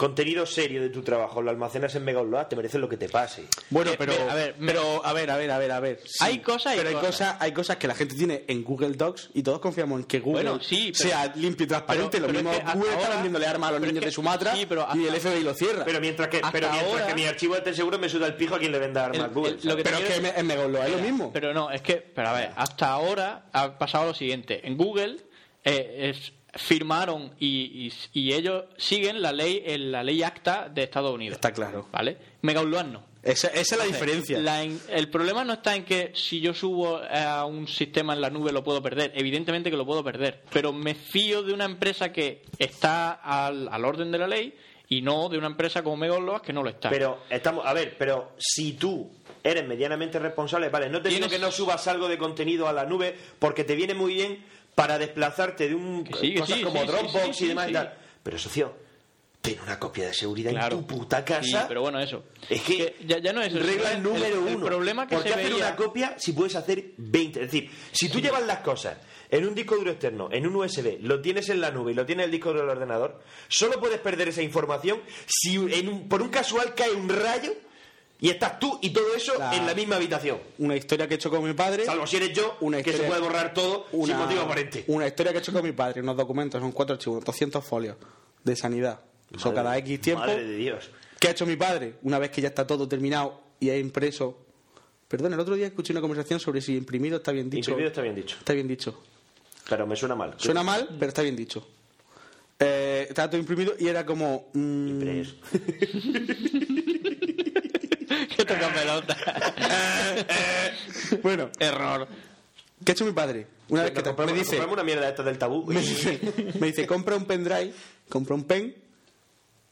contenido serio de tu trabajo lo almacenas en Megaupload, te mereces lo que te pase. Bueno, Eh, pero a ver, pero a ver, a ver, a ver, a ver. Sí, Hay cosas y pero hay cosas. cosas, hay cosas que la gente tiene en Google Docs y todos confiamos en que Google Bueno, sí, pero- sea limpio y transparente. pero- lo pero mismo es que hasta Google está ahora- vendiéndole armas a los es niños que- de Sumatra sí, pero y el FBI lo cierra. Pero mientras que, pero mientras ahora- que mi archivo de seguro me suda el pijo a quien le venda armas El- a Google. el- lo ¿sabes? que te Pero es que en, en Megaupload es lo mismo. Pero no, es que, pero a ver, hasta ahora ha pasado lo siguiente. En Google eh, es- firmaron y, y- y ellos siguen la ley en la ley acta de Estados Unidos. Está claro. ¿Vale? Megaupload no. Esa, esa es la Entonces, diferencia. la el problema no está en que si yo subo a un sistema en la nube lo puedo perder. Evidentemente que lo puedo perder. Pero me fío de una empresa que está al, al orden de la ley y no de una empresa como Megaupload que no lo está. Pero estamos, a ver, pero si tú eres medianamente responsable, vale, no te digo que no subas algo de contenido a la nube porque te viene muy bien para desplazarte de un Que sí, que cosas sí, como sí, Dropbox y demás y tal. Pero socio, ten una copia de seguridad Claro. en tu puta casa. Sí, pero bueno, eso. Es que, ya, ya no es eso, regla el- número el, uno. El problema que ¿Por qué se hacer veía... una copia si puedes hacer 20? Es decir, si tú llevas las cosas en un disco duro externo, en un USB, lo tienes en la nube y lo tienes en el disco duro del ordenador, solo puedes perder esa información si en un- por un casual cae un rayo y estás tú y todo eso La- en la misma habitación. Una historia que he hecho con mi padre. Salvo si eres yo, Una que se historia- puede borrar todo sin una, motivo aparente. una historia que he hecho con mi padre, unos documentos, son cuatro archivos, 200 folios de sanidad. Madre- cada X tiempo. Madre de Dios. ¿Qué ha hecho mi padre? Una vez que ya está todo terminado y ha impreso. Perdón, el otro día escuché una conversación sobre si imprimido está bien dicho. Imprimido está bien dicho. Está bien dicho. Pero me suena mal. Suena mal, pero está bien dicho. Eh, estaba todo imprimido y era como. mm, Impreso. que toca pelota. bueno, Error. ¿qué ha hecho mi padre? Una vez que te- me dice, compramos una mierda esta del tabú. me dice, me dice, compra un pendrive, compra un pen,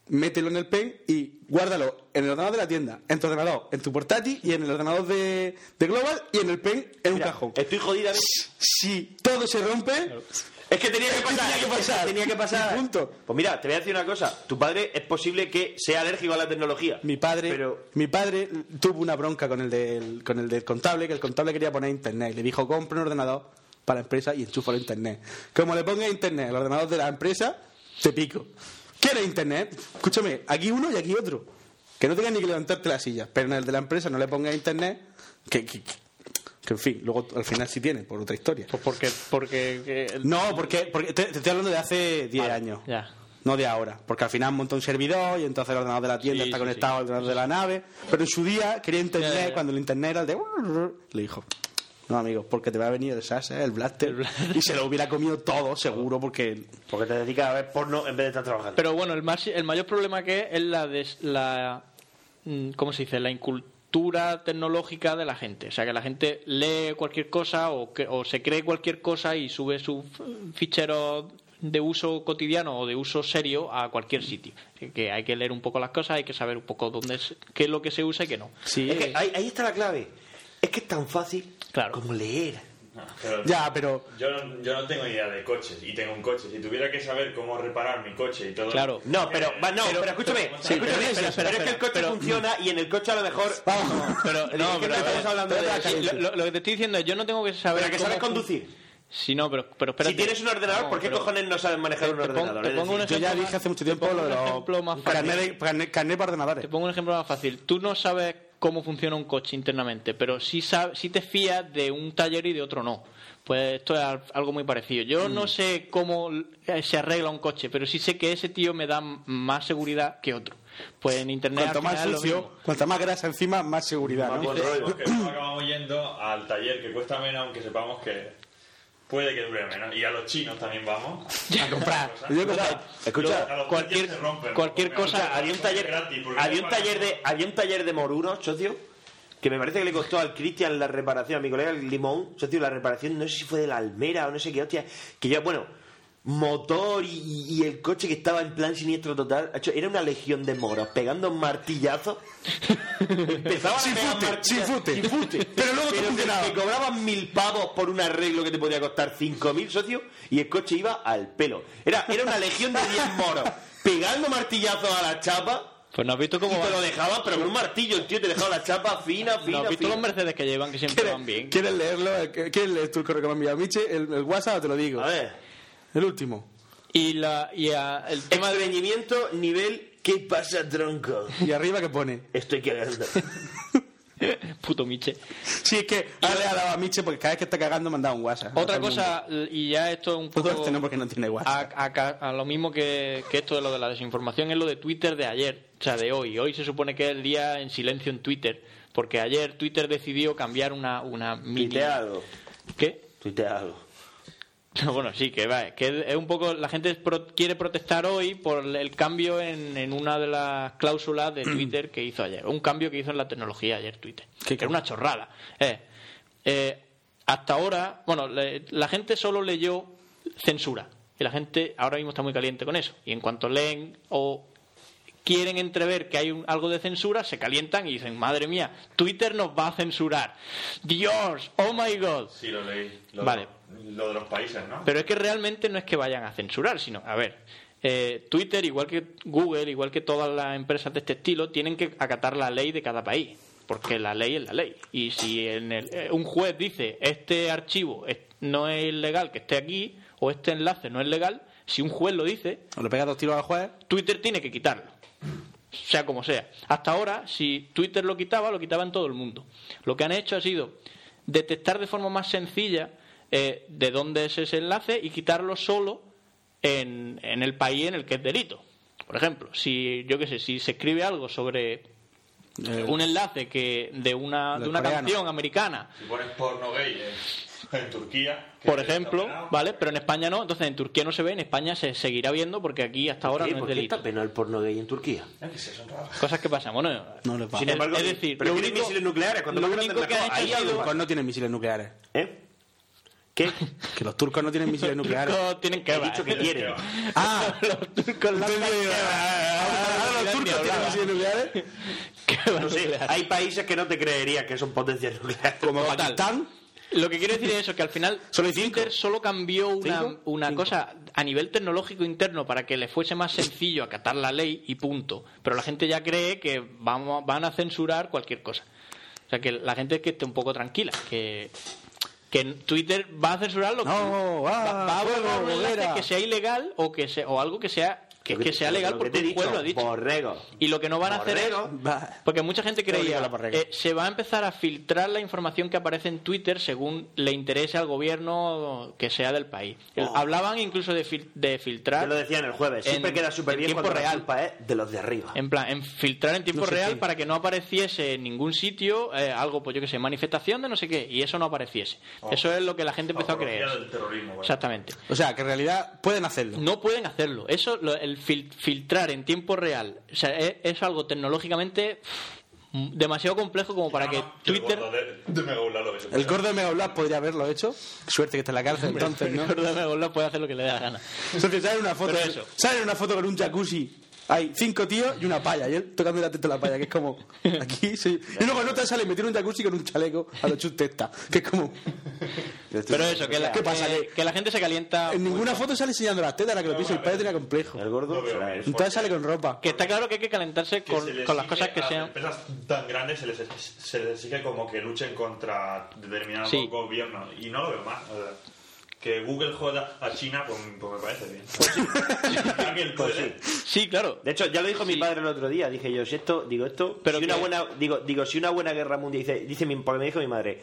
mételo en el pen y guárdalo en el ordenador de la tienda, en tu ordenador, en tu portátil y en el ordenador de, de Global y en el pen en un cajón. Estoy jodida. Si todo se rompe, Es que tenía que pasar, Tenía que pasar. Tenía que pasar. Y punto. Pues mira, te voy a decir una cosa. Tu padre es posible que sea alérgico a la tecnología. Mi padre, Pero mi padre tuvo una bronca con el del, con el del contable, que el contable quería poner internet. Le dijo, compra un ordenador para la empresa y enchúfalo a internet. Como le ponga internet al ordenador de la empresa, te pico. ¿Quieres internet? Escúchame, aquí uno y aquí otro. Que no tengas ni que levantarte la silla. Pero en el de la empresa no le pongas internet, que, que, que- en fin, luego al final sí tiene, por otra historia. Pues porque... porque que- No, porque, porque te, te estoy hablando de hace 10 Vale, años. Ya. no de ahora. Porque al final montó un servidor y entonces el ordenador de la tienda Sí, está sí, conectado al ordenador de la nave. Pero en su día quería internet, Ya, ya, ya. cuando el internet era el de... Le dijo, no amigo, porque te va a venir el SAS, el blaster. Y se lo hubiera comido todo, seguro, porque... Porque te dedicas a ver porno en vez de estar trabajando. Pero bueno, el, más, el mayor problema que es es la, des- la mm, ¿cómo se dice? La incultura tecnológica de la gente. O sea, que la gente lee cualquier cosa o, que, o se cree cualquier cosa y sube sus ficheros de uso cotidiano o de uso serio a cualquier sitio. Que- Que hay que leer un poco las cosas, hay que saber un poco dónde es, qué es lo que se usa y qué no. Sí, Es que ahí, ahí está la clave. Es que es tan fácil Claro. como leer. Pero Ya, pero... Yo no, yo no tengo idea de coches y tengo un coche. Si tuviera que saber cómo reparar mi coche y todo Claro. No, pero, va, no, pero, escúchame, Sí, escúchame, pero- pero, espera, espera, pero es que el coche pero- funciona y en el coche a lo mejor. Pero, no, que pero, no estamos hablando de lo, lo- lo que te estoy diciendo es, yo no tengo que saber... Pero que sabes conducir. Sí, no, pero, pero espérate. Si tienes un ordenador, No, ¿por qué pero- cojones no sabes manejar un te pongo- ordenador? te pongo un decir, Yo ya ejemplo dije más- hace mucho tiempo lo de un los de- carnet para ordenadores. Te pongo un ejemplo más fácil. Tú no sabes cómo funciona un coche internamente, pero sí, sabes, sí te fías de un taller y de otro no. Pues esto es al- algo muy parecido. Yo no Mm. sé cómo se arregla un coche, pero sí sé que ese tío me da más seguridad que otro. Pues en internet Cuanto más sucio, cuanto más grasa encima, más seguridad, ¿no? buen rollo. No acabamos yendo al taller que cuesta menos, aunque sepamos que puede que dure menos. Y a los chinos también vamos. A comprar. Escucha, cualquier- rompen, cualquier cosa- había un taller, gratis, había un taller de, había un taller de morunos, socio, que me parece que le costó al Cristian la reparación, a mi colega el Limón, socio, la reparación, no sé si fue de la Almera o no sé qué hostia, que yo, bueno, motor y, y el coche que estaba en plan siniestro total, era una legión de moros pegando martillazos. Empezaban Sin a pegar fute, sin fute. sin fute. Pero luego te Pero funcionaba. te cobraban mil pavos por un arreglo que te podía costar cinco mil, socio, y el coche iba al pelo. Era, era una legión de 10 moros pegando martillazos a la chapa. Pues no has visto Y cómo te van- lo dejaba, pero con un martillo, el tío te dejaba la chapa fina, fina, ¿No has visto fina. los Mercedes que llevan que siempre van bien? ¿Quieres leerlo? ¿Quieres leer tú el correo que me ha enviado Miche? ¿El, el WhatsApp te lo digo? A ver, El último. Y, la, y ah, el tema de... estreñimiento, nivel, ¿qué pasa, tronco? Y arriba que pone. Estoy cagando. Puto Miche. Sí, es que ahora le ha dado a Miche porque cada vez que está cagando dado un WhatsApp. A Otra cosa, y ya esto es un. Todo poco... este no porque no tiene a, WhatsApp. a ca- a lo mismo que, que esto de lo de la desinformación es lo de Twitter de ayer, o sea, de hoy. Hoy se supone que es el día en silencio en Twitter, porque ayer Twitter decidió cambiar una, una mini... Tuitea algo. ¿Qué? Tuitea algo. Bueno, sí, que va, que es un poco... La gente pro- quiere protestar hoy por el cambio en, en una de las cláusulas de Twitter que hizo ayer. Un cambio que hizo en la tecnología ayer Twitter. ¿Qué Que era una chorrada. Eh, eh, hasta ahora, bueno, le- la gente solo leyó censura. Y la gente ahora mismo está muy caliente con eso. Y en cuanto leen o quieren entrever que hay un- algo de censura, se calientan y dicen, madre mía, Twitter nos va a censurar. Dios, oh my god. Sí, lo leí. Lo, Vale. Lo de los países, ¿no? Pero es que realmente no es que vayan a censurar, sino, a ver, eh, Twitter, igual que Google, igual que todas las empresas de este estilo, tienen que acatar la ley de cada país, porque la ley es la ley. Y si en el- eh, un juez dice, este archivo es- no es legal que esté aquí, o este enlace no es legal, si un juez lo dice, O le pega dos tiros al juez. Twitter tiene que quitarlo. Sea como sea. Hasta ahora, si Twitter lo quitaba, lo quitaba en todo el mundo. Lo que han hecho ha sido detectar de forma más sencilla eh, de dónde es ese enlace y quitarlo solo en, en el país en el que es delito. Por ejemplo, si yo qué sé, si se escribe algo sobre Eh, un enlace que de una, de una canción americana Si pones porno gay en, en Turquía... por ejemplo, penado, ¿vale? Pero en España no, entonces en Turquía no se ve, en España se seguirá viendo porque aquí hasta ahora ¿Qué? no es ¿Por qué delito. está penado el porno gay en Turquía? Cosas que pasan. Bueno, No les. Sin embargo, es decir, pero lo tienen único- misiles nucleares. Cuando lo único que han hecho Los turcos no tienen misiles nucleares. ¿Eh? ¿Qué? Que los turcos no tienen misiles nucleares. turcos tienen que He dicho que quieren. Ah, los turcos lanzan ahora los turcos tienen misiles nucleares. No sé, hay países que no te creerías que son potencias nucleares. Como. Pakistán. Lo que quiero decir es eso, que al final Solo. Twitter solo cambió una, ¿Cinco? una Cinco. cosa a nivel tecnológico interno para que le fuese más sencillo acatar la ley y punto. Pero la gente ya cree que vamos, van a censurar cualquier cosa. O sea, que la gente es que esté un poco tranquila, que, que Twitter va a censurar lo que... No, va, ah, va a borrar un enlace que sea ilegal o, que sea, o algo que sea que, que sea legal que porque te un juez lo ha dicho. Borrego. Y lo que no van a hacer es... Va. Porque mucha gente creía, a eh, se va a empezar a filtrar la información que aparece en Twitter según le interese al gobierno que sea del país. Oh. Hablaban incluso de, fil- de filtrar... Te lo decían el jueves. Siempre en- queda súper en bien tiempo cuando la real. culpa es de los de arriba. En plan, en filtrar en tiempo No sé real para que no apareciese en ningún sitio eh, algo, pues yo que sé, manifestación de no sé qué, y eso no apareciese. Eso es lo que la gente empezó a Apología creer. del terrorismo, bueno. Exactamente. O sea, que en realidad pueden hacerlo. No pueden hacerlo. Eso, lo- el fil- filtrar en tiempo real, o sea, es, es algo tecnológicamente demasiado complejo como para que Que el Twitter... de, de El gordo de Mega Blast podría haberlo hecho. Suerte que está en la cárcel entonces, ¿no? Gordo puede hacer lo que le dé la gana. Entonces sale una foto, sale una foto con un jacuzzi. Hay cinco tíos y una palla, y él tocando la teta a la palla, que es como aquí sí. Y luego en otra sale metido en un jacuzzi con un chaleco a los chustesta, que es como Pero eso, que la, ¿Qué pasa? que, que la gente se calienta... en ninguna foto sale enseñando las tetas, la que lo piso el padre tenía complejo. El gordo será él. Entonces sale con ropa. Que está claro que hay que calentarse Que con, les con las cosas que a las sean... empresas tan grandes se les, se les exige como que luchen contra determinados Sí. gobiernos. Y no lo veo más. Que Google joda a China, pues, pues me parece bien. Ya que él Pues puede, sí. Sí, claro. De hecho, ya lo dijo mi padre el otro día. Dije yo, si esto, digo esto, Pero si una que- buena, digo, digo, si una buena guerra mundial, dice, dice mi, porque me dijo mi madre,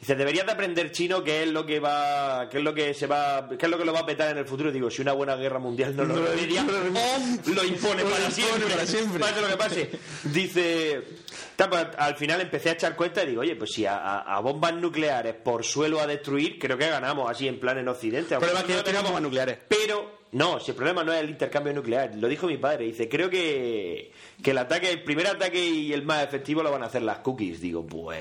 dice, deberías de aprender chino, que es lo que va, que es lo que se va, que es lo que lo va a petar en el futuro. Digo, si una buena guerra mundial no lo remedia, o lo impone O lo para impone siempre, para siempre. pase lo que pase. Dice, pues, al final empecé a echar cuenta y digo, oye, pues si a, bombas nucleares por suelo a destruir, creo que ganamos así en plan en Occidente. El problema es que no tengamos bombas nucleares. pero no, si el problema no es el intercambio nuclear, lo dijo mi padre. Dice, creo que, que el ataque, el primer ataque y el más efectivo lo van a hacer las cookies. Digo, pues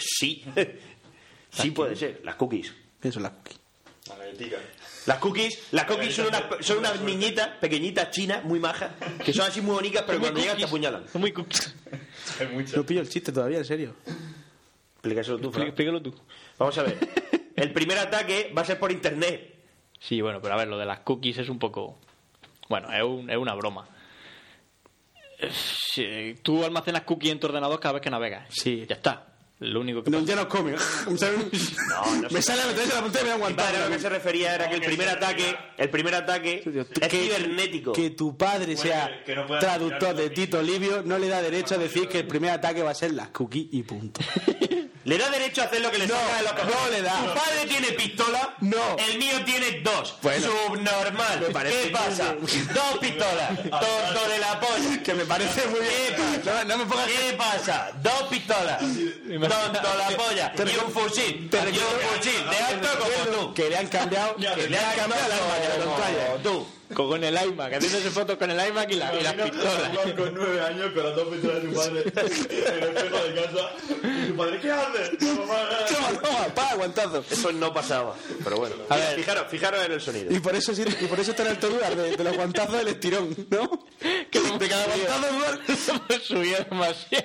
sí. sí puede ser, las cookies. Pienso en las cookies. Las cookies, las cookies son unas, son unas niñitas pequeñitas chinas, muy majas, que son así muy bonitas, pero cuando llegan te apuñalan. Son muy cookies. No pillo el chiste todavía, en serio. Explícaselo tú, Fran. Explícalo tú. Vamos a ver. El primer ataque va a ser por internet. Sí, bueno, pero a ver, lo de las cookies es un poco... Bueno, es, un- es una broma. Eh, sí, tú almacenas cookies en tu ordenador cada vez que navegas. Sí. Ya está. Lo único que No, pasa. ya nos come. No, no me sale a meterse la punta y me voy a padre lo que se refería era que el primer ataque, el primer ataque es cibernético. Que tu padre sea que no pueda traductor de Tito Livio no le da derecho a decir que el primer ataque va a ser las cookies y punto. Le da derecho a hacer lo que le No, salga de los cojones. no le da. Tu padre tiene pistola. No. El mío tiene dos. Bueno. Subnormal. Me parece ¿Qué pasa? Dos pistolas. Tonto de la polla. Que me parece muy bien. No, no me pongas ¿Qué pasa? Dos pistolas. Tonto la polla. Te y un fusil. te y un fusil. De alto como tú. Que le han cambiado, que le han cambiado la arma, que la contraria. Como tú. Con el iMac, haciéndose fotos con el iMac y, la- y las pistolas. Con nueve años con las dos pistolas de su padre en el espejo de casa. Y su padre, ¿qué haces? Toma, toma, pa, aguantazo. Eso no pasaba. Pero bueno. A ver. Fijaros, fijaros en el sonido. Y por eso, sí- y por eso está en alto lugar de, de los guantazos del estirón, ¿no? Que de cada guantazo. Hemos subido demasiado.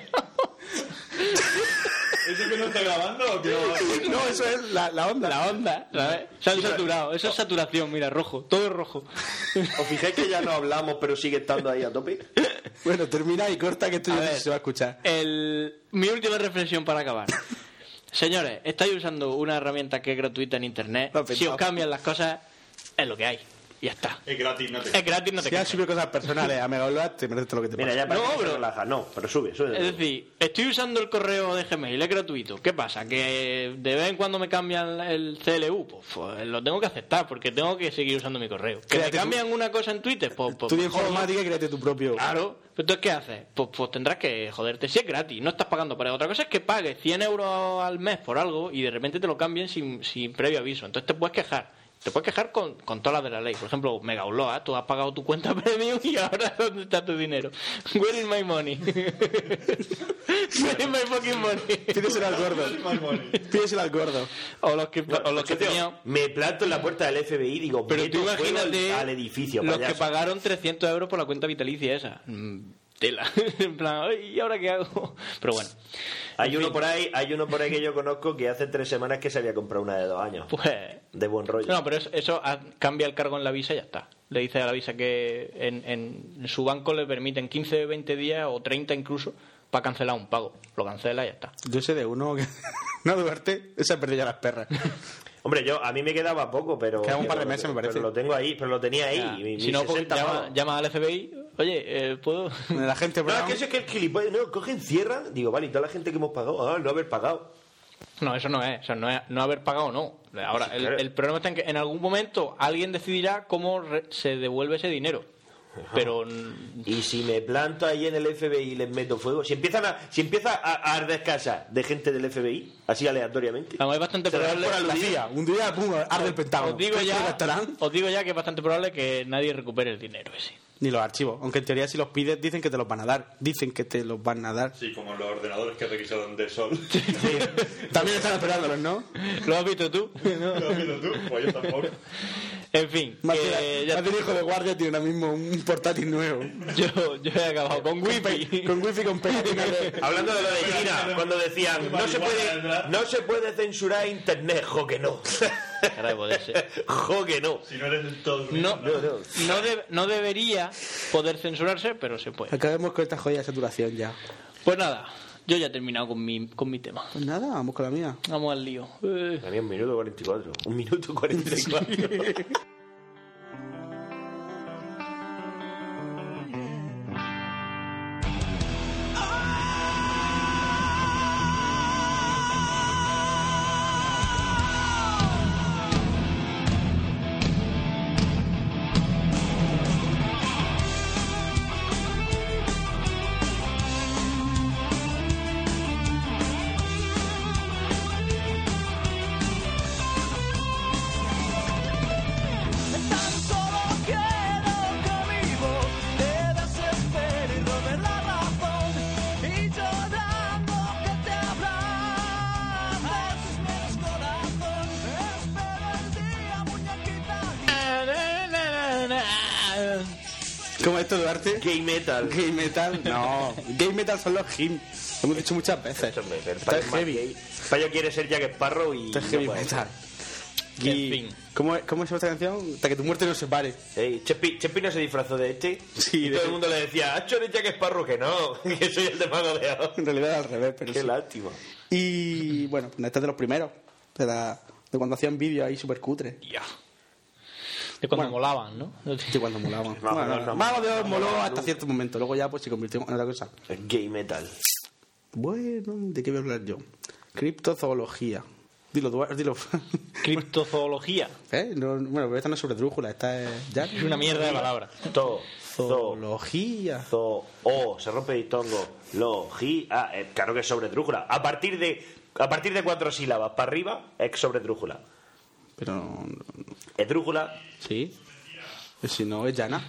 ¿Eso que no está grabando o que no? Eso es la, la onda. La onda, ¿sabes? Se han saturado. Eso es saturación, mira, rojo. Todo es rojo. ¿Os fijáis que ya no hablamos, pero sigue estando ahí a tope? Bueno, termina y corta que esto A ya no sé ver. si se va a escuchar. El, mi última reflexión para acabar. Señores, estáis usando una herramienta que es gratuita en internet. Si os cambian las cosas, es lo que hay. Y ya está. Es gratis, no te. Es gratis, no te Si has subido cosas personales a Megaupload, te mereces todo lo que te Mira, pasa. ya para No, que se relaja. No, pero sube, sube. Es decir, estoy usando el correo de Gmail, es gratuito. ¿Qué pasa? Que de vez en cuando me cambian el CLU, pues, pues, lo tengo que aceptar porque tengo que seguir usando mi correo. ¿Que Créate cambian una cosa en Twitter? Pues, pues Tú de mejor no. informática y créate tu propio. Claro, pero entonces ¿qué haces? Pues, pues tendrás que joderte. Si es gratis, no estás pagando por ello. Otra cosa es que pagues 100 euros al mes por algo y de repente te lo cambien sin, sin previo aviso. Entonces te puedes quejar. Te puedes quejar con, con todas las de la ley. Por ejemplo, Mega Upload, tú has pagado tu cuenta premium y ahora ¿dónde está tu dinero? Where is my money? Where is my fucking money? Pídeselo al gordo. Pídeselo al gordo. O los que, o los que Tío, tenían... Me planto en la puerta del FBI y digo, Pero tú imagínate al, al edificio. los que pagaron 300 euros por la cuenta vitalicia esa. Mm, Tela. en plan, "Ay, ¿y ahora qué hago? Pero bueno. Hay uno fin, por ahí, hay uno por ahí que yo conozco que hace tres semanas que se había comprado una de dos años. Pues... De buen rollo. No, pero eso, cambia el cargo en la visa y ya está. Le dice a la visa que en, en su banco le permiten 15, 20 días o 30 incluso para cancelar un pago. Lo cancela y ya está. Yo sé de uno que. No, Duarte, esa perdió ya las perras. Hombre, yo a mí me quedaba poco, pero. Queda un par de pero- meses, me parece. Pero lo tengo ahí, pero lo tenía ahí. Ya, mi- si no, pues 60 llama, llama al FBI. Oye, eh, ¿puedo...? La gente No, es que eso es que el gilipollas, no, cogen, cierran. Digo, vale, y toda la gente que hemos pagado, ah, no haber pagado. No, eso no es. Eso no es no haber pagado no. Ahora, Sí, el, claro. el problema está en que en algún momento alguien decidirá cómo re- se devuelve ese dinero. Pero Y si me planto ahí en el FBI y les meto fuego, si empiezan a, si empieza a, a arder casa de gente del FBI, así aleatoriamente. vamos, es bastante probable... por La aludido. CIA, un día, pum, arde el Pentágono. Os digo, ¿Qué ya, os digo ya que es bastante probable que nadie recupere el dinero ese. Ni los archivos. Aunque en teoría si los pides dicen que te los van a dar. Dicen que te los van a dar. Sí, como los ordenadores que requisaron de Sol. También están esperándolos, ¿no? ¿Lo has visto tú? ¿Lo has visto tú? Pues yo tampoco. En fin, Más que ya- hijo de guardia tiene ahora mismo un portátil nuevo. yo, yo he acabado con wifi. Con wifi con pegatina. Hablando de lo de China, cuando decían no se puede, no se puede censurar internet, jo que no. Caray, ser. Jo que no. Si no eres del todo. No, No, no. no, de- no debería poder censurarse, pero se puede. Acabemos con esta joya de saturación ya. Pues nada, yo ya he terminado con mi, con mi tema. Pues nada, vamos con la mía. Vamos al lío. Eh, Tenía un minuto 44. Un minuto 44. metal. Gay metal, no. Gay metal son los him. Lo hemos dicho muchas veces. Esto payo es heavy. gay. Payo quiere ser Jack Sparrow y. Esto es heavy metal. Y. ¿cómo, es- ¿Cómo es esta canción? Hasta que tu muerte nos separe. Ey, Chepi, Chepi no se disfrazó de este. Sí, y de- todo el mundo le decía, ¿Hacho de Jack Sparrow? Que no, que soy el de Mago de Oz. En realidad al revés, pero Qué sí. lástima. Y bueno, pues este es de los primeros. De, la- de cuando hacían vídeos ahí súper cutre. ya. De cuando Bueno. molaban, ¿no? Sí, cuando molaban. No, bueno, no, no, Mago de Oz moló hasta cierto momento. Luego ya pues se convirtió en otra cosa. El gay metal. Bueno, ¿de qué voy a hablar yo? Criptozoología. Dilo, Duarte, dilo. Criptozoología. ¿Eh? No, bueno, pero esta no es sobre drújula, esta es... ya. Es una mierda de palabra. To, zo, Zoología. zo, o, se rompe diptongo, lo, gi, ah, eh, claro que es sobre drújula. A partir de a partir de cuatro sílabas para arriba es sobre drújula. Pero... Esdrújula, Sí. Si no, es llana.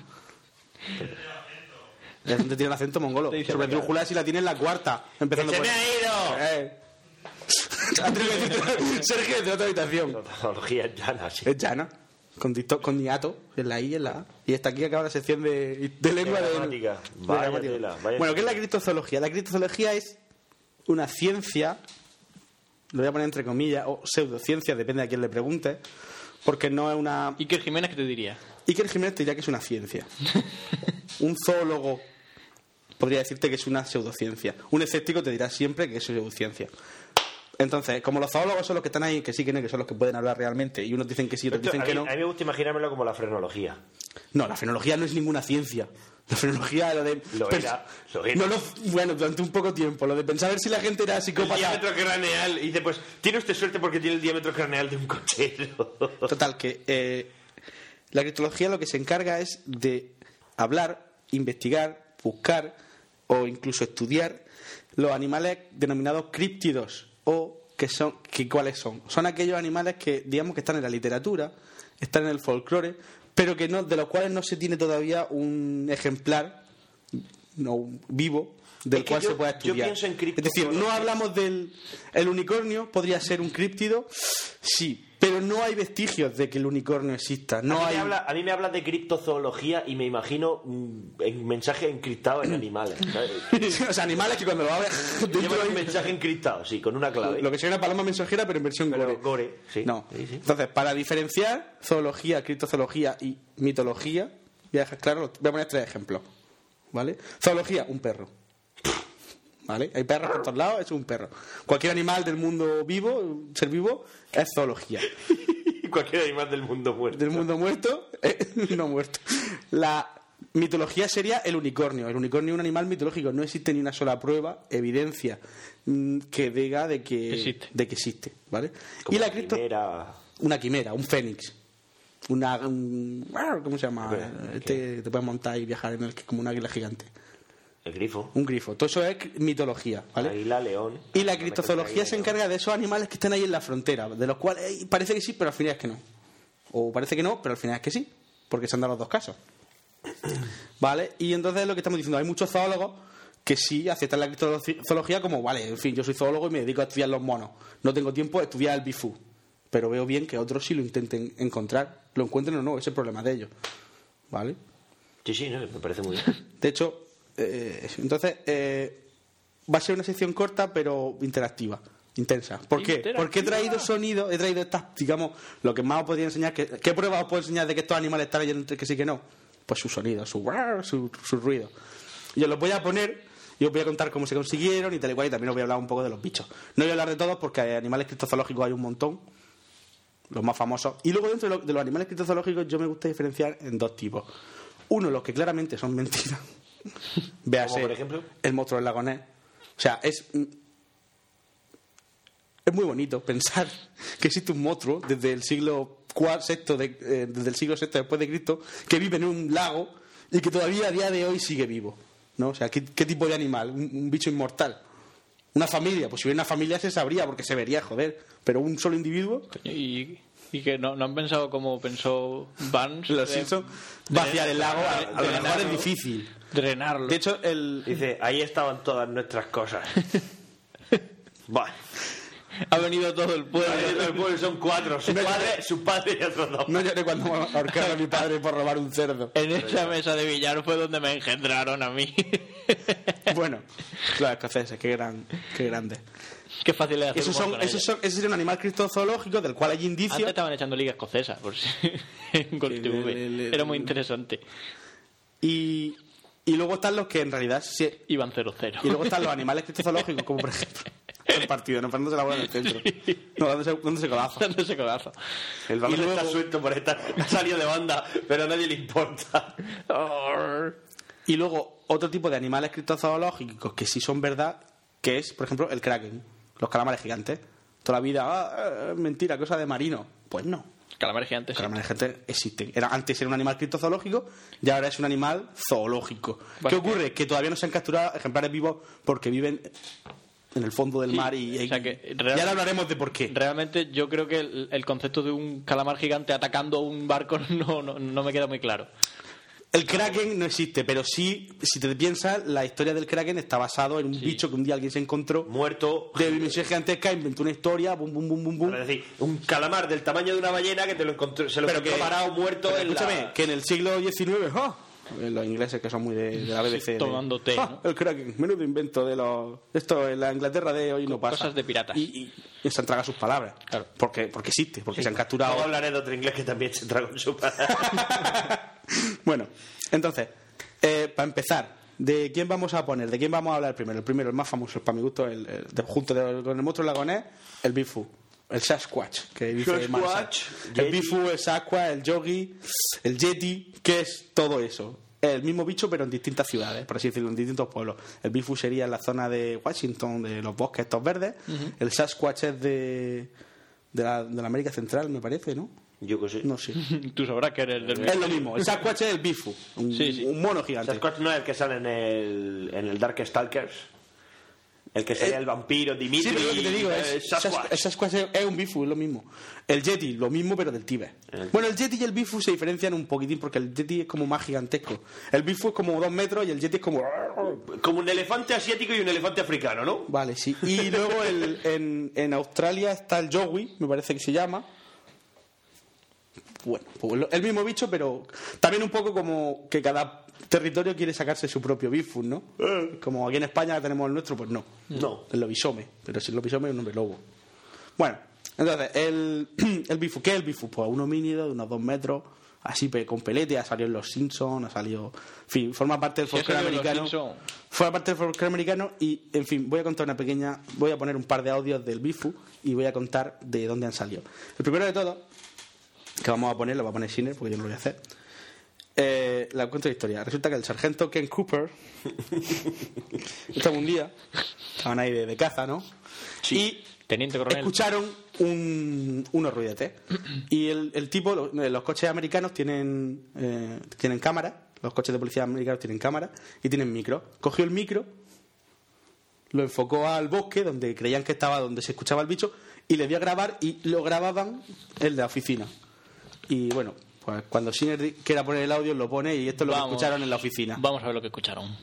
Es donde tiene el acento mongolo. Sobre la drújula si la tiene en la cuarta. ¡que Empezando se por... me ha ido! Eh. Sergio, de otra habitación. Zoología llana, sí. Es llana. Con, dicto- con niato, en la I y en la A. Y está aquí acaba la sección de, de lengua De gramática. de Vaya gramática. tela, vaya Bueno, ¿qué es la criptozoología? La criptozoología es una ciencia, lo voy a poner entre comillas, o pseudociencia, depende a quién le pregunte, porque no es una... Iker Jiménez, ¿qué te diría? Iker Jiménez te diría que es una ciencia. Un zoólogo podría decirte que es una pseudociencia. Un escéptico te dirá siempre que es pseudociencia. Entonces, como los zoólogos son los que están ahí, que sí que no, que son los que pueden hablar realmente, y unos dicen que sí y otros Esto, dicen a, que no. a mí me gusta imaginármelo como la frenología. No, la fenología no es ninguna ciencia. La fenología lo de... Lo era, lo era. No, lo- bueno, durante un poco tiempo. Lo de pensar a ver si la gente era El psicópata. diámetro craneal. Y dice, pues, tiene usted suerte porque tiene el diámetro craneal de un cochero. Total, que eh, la criptología lo que se encarga es de hablar, investigar, buscar o incluso estudiar los animales denominados críptidos o que son que cuáles son. Son aquellos animales que digamos que están en la literatura, están en el folclore, pero que no de los cuales no se tiene todavía un ejemplar no vivo del Es cual yo- se pueda yo estudiar. pienso en es decir, no hablamos del el unicornio, podría ser un críptido, sí, pero no hay vestigios de que el unicornio exista. No a, mí hay. me habla, a mí me habla de criptozoología y me imagino mm, en mensaje encriptado en animales. o sea, animales que cuando lo abres dentro Lleva hay un mensaje encriptado, sí, con una clave. lo que sería una paloma mensajera, pero en versión Pero gore. gore, sí. No. Sí, sí. Entonces, para diferenciar zoología, criptozoología y mitología, voy a dejar claro, voy a poner tres ejemplos. ¿Vale? Zoología, un perro. ¿Vale? Hay perros por todos lados, es un perro. Cualquier animal del mundo vivo, ser vivo, es zoología. Cualquier animal del mundo muerto. del mundo muerto, eh, no muerto. La mitología sería el unicornio. El unicornio es un animal mitológico. No existe ni una sola prueba, evidencia mm, que diga de que Existe. de que existe, ¿vale? Como y la cripto quimera. una quimera, un fénix. Una un- ¿cómo se llama? Este que te puedes montar y viajar en el como un águila gigante. El grifo. Un grifo. Todo eso es mitología, ¿vale? Águila, león. Y la Me criptozoología se encarga de esos animales que están ahí en la frontera, de los cuales eh, parece que sí, pero al final es que no. O parece que no, pero al final es que sí, porque se han dado los dos casos. ¿Vale? Y entonces lo que estamos diciendo, hay muchos zoólogos que sí aceptan la criptozoología como, vale, en fin, yo soy zoólogo y me dedico a estudiar los monos. No tengo tiempo de estudiar el bifú. Pero veo bien que otros sí lo intenten encontrar. Lo encuentren o no, ese es el problema de ellos. ¿Vale? Sí, sí, no, me parece muy bien. De hecho, eh, entonces eh, va a ser una sección corta pero interactiva, intensa. ¿Por qué? Interactiva. Porque he traído sonido, he traído estas, digamos, lo que más os podría enseñar, que, ¿qué pruebas os puedo enseñar de que estos animales están ahí entre que sí que no? Pues su sonido, su, su, su ruido. Y os los voy a poner y os voy a contar cómo se consiguieron y tal y cual, y también os voy a hablar un poco de los bichos. No voy a hablar de todos porque animales criptozoológicos hay un montón, los más famosos. Y luego dentro de, lo- de los animales criptozoológicos yo me gusta diferenciar en dos tipos. Uno, los que claramente son mentiras. Véase, ¿Como por ejemplo? el monstruo del lagonés. O sea, es... mm, Es muy bonito pensar que existe un monstruo desde el siglo sexto de- eh, desde el siglo VI después de Cristo que vive en un lago y que todavía a día de hoy sigue vivo. ¿no? O sea, ¿qué, qué tipo de animal? Un, un bicho inmortal. Una familia, pues si hubiera una familia se sabría porque se vería, joder. Pero un solo individuo, Y, y que no, no han pensado como pensó Vance. los de Simpsons, vaciar el lago a, a lo mejor es difícil. Drenarlo. De hecho, el, Dice, ahí estaban todas nuestras cosas. Bueno. ha venido todo el pueblo. El pueblo son cuatro. Su padre, su padre y otros dos. no lloré cuando ahorcaron a mi padre por robar un cerdo. En esa mesa de billar fue donde me engendraron a mí. Bueno, los escoceses, qué, gran, qué grande. Qué fácil es hacer Esos humor son, con esos ellos. son, ese sería un animal criptozoológico del cual hay Antes indicios. estaban echando liga escocesa, por si en Era muy interesante. Y, y luego están los que en realidad. se- Iban 0-0. y luego están los animales criptozoológicos, como por ejemplo. El partido, no parándose la bola en el centro. No, dándose, dándose codazo. dándose. El balón Y luego- está suelto por estar. Ha salido de banda, pero a nadie le importa. Y luego otro tipo de animales criptozoológicos que sí son verdad, que es, por ejemplo, el kraken, los calamares gigantes. Toda la vida, ah, eh, mentira, cosa de marino. Pues no. Calamares gigantes. Calamares gigantes existen. Era, antes era un animal criptozoológico y ahora es un animal zoológico. ¿Qué ocurre? Que todavía no se han capturado ejemplares vivos porque viven en el fondo del Sí, mar y, o sea que y realmente- ahora hablaremos de por qué. Realmente yo creo que el, el concepto de un calamar gigante atacando un barco no, no, no me queda muy claro. El kraken no existe, pero sí, si te piensas, la historia del kraken está basado en un bicho que un día alguien se encontró Muerto. de dimensión gigantesca, inventó una historia, bum, bum, bum, bum, bum. Es decir, un calamar del tamaño de una ballena que te lo encontró, se lo Pero encontró que- parado muerto Pero en escúchame, la... que en el siglo XIX, ¡ah! Eh, los ingleses que son muy de, de la BBC. de- tomando té, ¡ah! ¿no? El Kraken, menudo invento de los. Esto en la Inglaterra de hoy no pasa. Cosas de piratas. Y, y- y se han tragado sus palabras. Claro. Porque, porque existe, porque se han capturado. Luego hablaré de otro inglés que también se tragó en su padre. bueno, entonces, eh, para empezar, ¿de quién vamos a poner? ¿De quién vamos a hablar primero? El primero, el más famoso, para mi gusto, el, el- de- junto de- con el monstruo lagonés, el Bifu. El Sasquatch, que dice Sasquatch, Marcel. El. Bifu, el Sasquatch, el Yogi, el Yeti, ¿qué es todo eso? El mismo bicho, pero en distintas ciudades, por así decirlo, en distintos pueblos. El Bifu sería en la zona de Washington, de los bosques estos verdes. El Sasquatch es de, de, la, de la América Central, me parece, ¿no? Yo que sé. No sé. Tú sabrás que eres del Es lo mismo. El Sasquatch es el Bifu. Un, Sí, sí. un mono gigante. Sasquatch no es el que sale en el, en el Dark Stalkers. El que sería el vampiro Dimitri. Sí, pero lo que te digo eh, es. Sasquatch. Es, un Bifu, es lo mismo. El Yeti, lo mismo, pero del Tíbet. Bueno, el Yeti y el Bifu se diferencian un poquitín porque el Yeti es como más gigantesco. El Bifu es como dos metros y el Yeti es como. Como un elefante asiático y un elefante africano, ¿no? Vale, sí. Y luego el- en, en Australia está el Yowie, me parece que se llama. Bueno, pues el mismo bicho, pero también un poco como que cada territorio quiere sacarse su propio Bigfoot, ¿no? Como aquí en España tenemos el nuestro, pues no. No. El lobisome, pero si el lobisome es un hombre lobo. Bueno, entonces, el, el Bigfoot, ¿qué es el Bigfoot? Pues un homínido de unos dos metros, así con pelete, ha salido en Los Simpsons, ha salido... En fin, forma parte del folclore americano. Forma parte del folclore americano y, en fin, voy a contar una pequeña... Voy a poner un par de audios del Bigfoot y voy a contar de dónde han salido. El primero de todo que vamos a poner, lo va a poner Shiner porque yo no lo voy a hacer. Eh, la cuento la historia. Resulta que el sargento Ken Cooper estaba un día, estaban ahí de, de caza, ¿no? Y Teniente coronel. escucharon un- unos ruidetes. Y el, el tipo, eh, los coches americanos tienen, eh, tienen cámara, los coches de policía americanos tienen cámara y tienen micro. Cogió el micro, lo enfocó al bosque donde creían que estaba, donde se escuchaba el bicho, y le dio a grabar y lo grababan el de la oficina. Y bueno, pues cuando Sinner quiera poner el audio lo pone y esto es lo Vamos. que escucharon en la oficina. Vamos a ver lo que escucharon.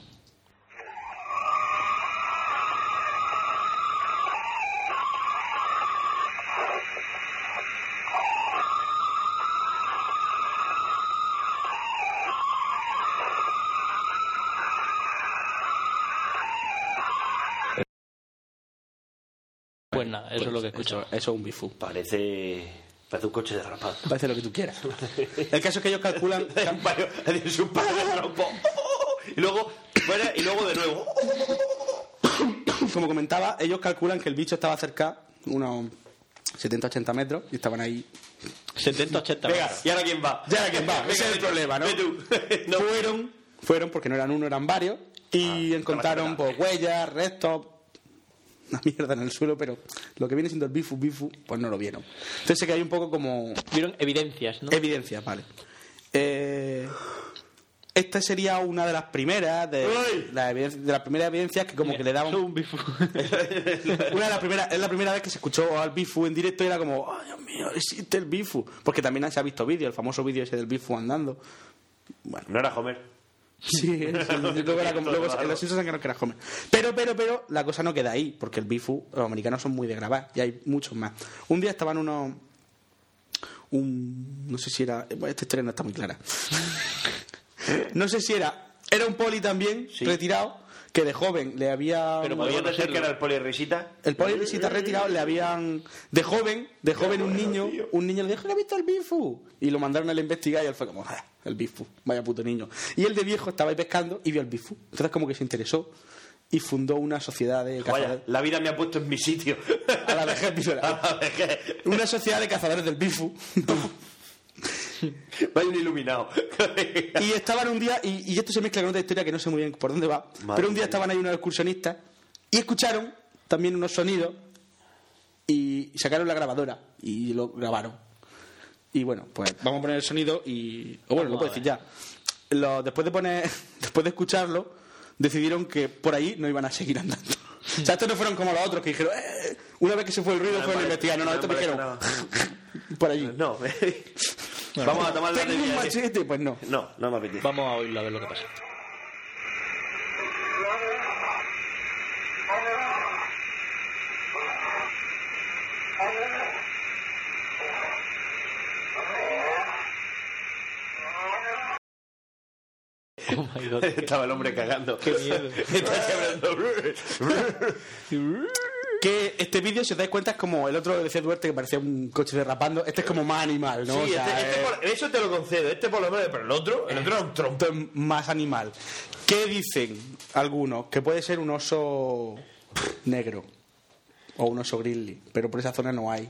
Pues nada, eso es lo que escucho. Eso, eso es un bifú. Parece, parece un coche derrapado. Parece lo que tú quieras. El caso es que ellos calculan... Y luego, fuera, y luego de nuevo. como comentaba, ellos calculan que el bicho estaba cerca, unos 70-80 metros, y estaban ahí. 70-80 Venga, ¿y ahora quién va? ¿Y ahora quién va? Venga, Ese es el problema, ¿no? Fueron, fueron, porque no eran uno, eran varios, y Ah, encontraron pues, huellas, restos, una mierda en el suelo, pero lo que viene siendo el bifu, bifu, pues no lo vieron. Entonces que hay un poco como Vieron evidencias, ¿no? evidencias, vale. Eh, esta sería una de las primeras de, la evidencia- de las primeras evidencias que como que le daban un bifu. una de las primeras es la primera vez que se escuchó al Bifu en directo y era como ¡ay, Dios mío, existe el Bifu! Porque también se ha visto vídeo, el famoso vídeo ese del Bifu andando. No era Homer. Sí, sí, luego, era como, luego los Simpsons que era. Pero, pero, pero, la cosa no queda ahí, porque el Bifu, los americanos son muy de grabar y hay muchos más. Un día estaban unos. Un, no sé si era. Esta historia no está muy clara. No sé si era. Era un poli también, retirado, que de joven le había. Pero podía no ser que era el poli risita. El poli risita retirado le habían. De joven, de joven un niño, un niño le dijo, ¿no has visto el Bifu? Y lo mandaron a la investigar y él fue como, "Ah, el Bifu, vaya puto niño. Y el de viejo estaba ahí pescando y vio el Bifu. Entonces como que se interesó y fundó una sociedad de Vaya, cazadores. la vida me ha puesto en mi sitio. A la vejez, A la vejez. Una sociedad de cazadores del Bifu. Vaya un iluminado. Y estaban un día, y, y esto se mezcla con otra historia que no sé muy bien por dónde va, Madre pero un día estaban ahí unos excursionistas y escucharon también unos sonidos y sacaron la grabadora y lo grabaron. Y bueno, pues vamos a poner el sonido y... O bueno, lo puedo decir ya. Lo- después, de poner, después de escucharlo, decidieron que por ahí no iban a seguir andando. O sea, estos no fueron como los otros que dijeron, "Eh", una vez que se fue el ruido, No, fueron a investigar. No, no, estos dijeron. Por allí. No, vamos a tomar la ¿Tengo un machete? Pues no. No, no me apetece. Vamos a oírlo a ver lo que pasa. Oh my God. Estaba el hombre cagando. Qué miedo. Está quebrando. Que este vídeo, si os dais cuenta, es como el otro de Duarte que parecía un coche derrapando. Este es como más animal, ¿no? Sí, O sea, este- este es- por- eso te lo concedo. Este por lo menos, pero el otro, el otro era un trompo. esto es más animal. ¿Qué dicen algunos? Que puede ser un oso negro o un oso grizzly, pero por esa zona no hay.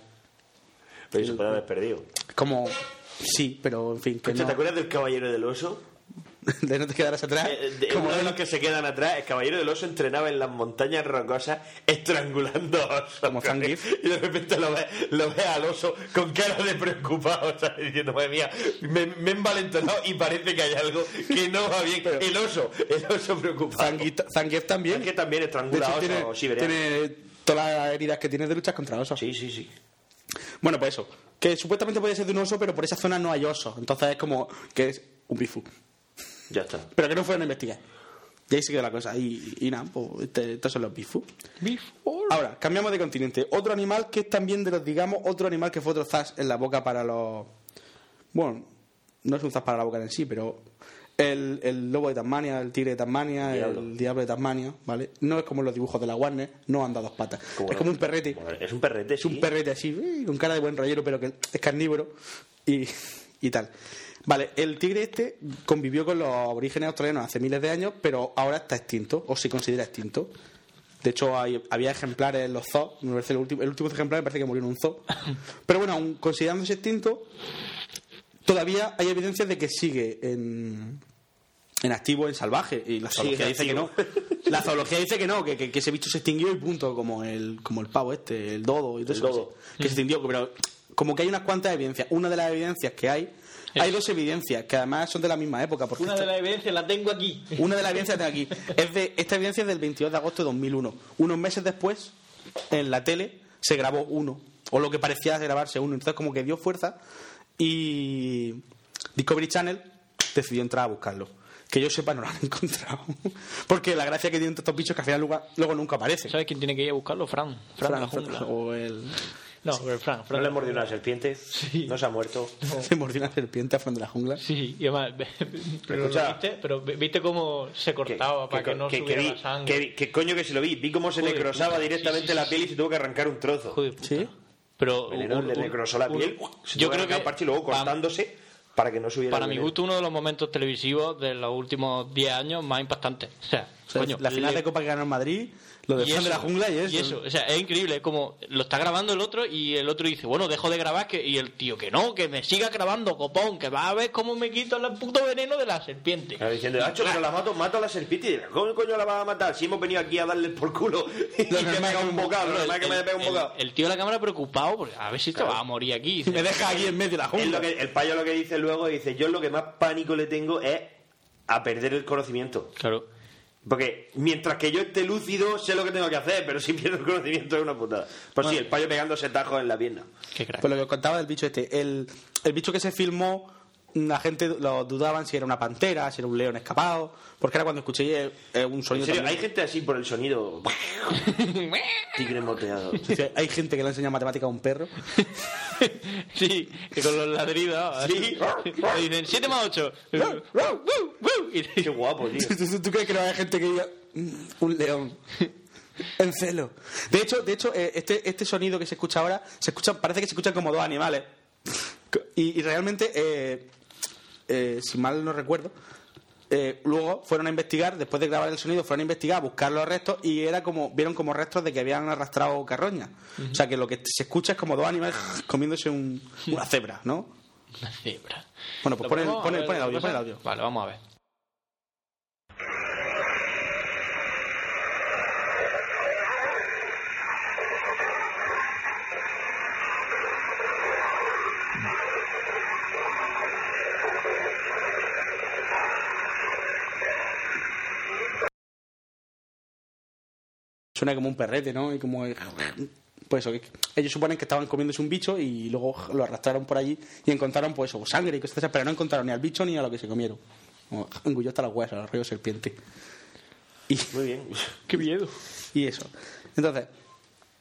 Pero eso puede haber perdido. Como, sí, pero en fin, que no, ¿Te acuerdas del caballero del oso? de no te quedarás atrás. Eh, de- como uno de los que se quedan atrás, el caballero del oso entrenaba en las montañas rocosas estrangulando osos. Como Zangief. Y de repente lo ves, lo ves al oso con cara de preocupado, ¿sabes? diciendo, madre mía, me, me he envalentonado y parece que hay algo que no va bien. el oso, el oso preocupado. Zangief también. que también estrangula hecho, osos tiene, siberianos. tiene todas las heridas que tiene de luchas contra osos. Sí, sí, sí. Bueno, pues eso. Que supuestamente puede ser de un oso, pero por esa zona no hay osos. Entonces es como que es un bifu. Ya está. Pero que no fueron a investigar. Y ahí se quedó la cosa. Y, y nada, pues este- estos son los bifu. Ahora, cambiamos de continente. Otro animal que es también de los, digamos, otro animal que fue otro zas en la boca para los. Bueno, no es un zas para la boca en sí, pero el, el lobo de Tasmania, el tigre de Tasmania, Diablo. el diablo de Tasmania, ¿vale? No es como en los dibujos de la Warner, no anda a dos patas. Como es como un perrete. Es un perrete, Es un perrete así, con cara de buen rollero, pero que es carnívoro y, y tal. Vale, el tigre este convivió con los aborígenes australianos hace miles de años, pero ahora está extinto, o se considera extinto. De hecho, hay- había ejemplares en los zoos. Me parece el, último, el último ejemplar me parece que murió en un zoo. Pero bueno, aun considerándose extinto, todavía hay evidencias de que sigue en, en activo, en salvaje. Y la zoología dice que no. La zoología dice que no, que, que- que ese bicho se extinguió y punto, como el, como el pavo este, el dodo y todo El eso. dodo. Que se extinguió, pero como que hay unas cuantas evidencias. Una de las evidencias que hay, hay dos evidencias que además son de la misma época. Porque Una esta- de las evidencias la tengo aquí. una de las evidencias que tengo aquí. Es de, esta evidencia es del 22 de agosto de 2001. Unos meses después, en la tele, se grabó uno. O lo que parecía grabarse uno. Entonces, como que dio fuerza y Discovery Channel decidió entrar a buscarlo. Que yo sepa, no lo han encontrado. Porque la gracia que tienen estos bichos es que al final luego, luego nunca aparecen. ¿Sabes quién tiene que ir a buscarlo? Fran. Fran, la Fran, jungla. o el... No, pero Fran. ¿No Fran le mordió una serpiente? ¿No se ha muerto? Se mordió una serpiente a Fran de la jungla. Sí, y además, pero, Escucha. viste, pero viste cómo se cortaba para que, no que, subiera vi- la sangre. que- que coño que se lo vi. Vi cómo se Joder, necrosaba puta. directamente Sí, sí, la sí, piel y se tuvo que arrancar un trozo. Joder, puta. ¿Sí? Pero Veneno, un- le un- necrosó la un- piel. se yo tuvo que creo que parche y luego para- cortándose para que no subiera Para mi gusto, uno de los momentos televisivos de los últimos 10 años más impactantes. O sea, O sea, coño, la final le- de Copa que ganó en Madrid, lo de y Fran de la eso, jungla y eso. o sea, es increíble, es como lo está grabando el otro y el otro dice, bueno, dejo de grabar que y el tío que no, que me siga grabando, copón, que va a ver cómo me quito el puto veneno de la serpiente. Claro, diciendo, Hacho, pero la mato, mato a la serpiente y ¿cómo coño la vas a matar? Si hemos venido aquí a darle por culo y pega un bocado, que me pega un bocado. el tío de la cámara preocupado porque a ver si te va a morir aquí. Y me deja aquí en medio de la jungla. lo que- el payo lo que dice luego, dice, yo lo que más pánico le tengo es a perder el conocimiento. Claro. Porque mientras que yo esté lúcido, sé lo que tengo que hacer, pero si pierdo el conocimiento es una putada. Pues sí, el payo pegándose tajos en la pierna. Qué crack. Pues lo que os contaba del bicho este, el, el bicho que se filmó, la gente lo dudaban si era una pantera, si era un león escapado, porque era cuando escuché eh, eh, un En sonido. serio, hay gente así por el sonido. Tigre moteado. Hay gente que le enseña matemática a un perro. Sí, que con los ladridos. Sí. Le dicen 7 más 8. Qué guapo, tío. ¿Tú, tú crees que no hay gente que diga "Mm, un león? En celo. De hecho, de hecho eh, este, este sonido que se escucha ahora, se escucha, parece que se escuchan como dos animales. Y, y realmente, eh, eh, si mal no recuerdo, eh, luego fueron a investigar, después de grabar el sonido, fueron a investigar, a buscar los restos y era como vieron como restos de que habían arrastrado carroña. O sea que lo que se escucha es como dos animales comiéndose un- una cebra, ¿no? Una cebra. Bueno, pues ¿Lo pon el, pon el- A ver, pon el ¿lo audio, pon el audio. Vale, vamos a ver. Suena como un perrete, ¿no? Y como... Pues eso, que ellos suponen que estaban comiéndose un bicho y luego lo arrastraron por allí y encontraron, pues eso, sangre y cosas así, pero no encontraron ni al bicho ni a lo que se comieron. Como engulló hasta las huesas, al río serpiente. Y, Muy bien. Qué miedo. y eso. Entonces,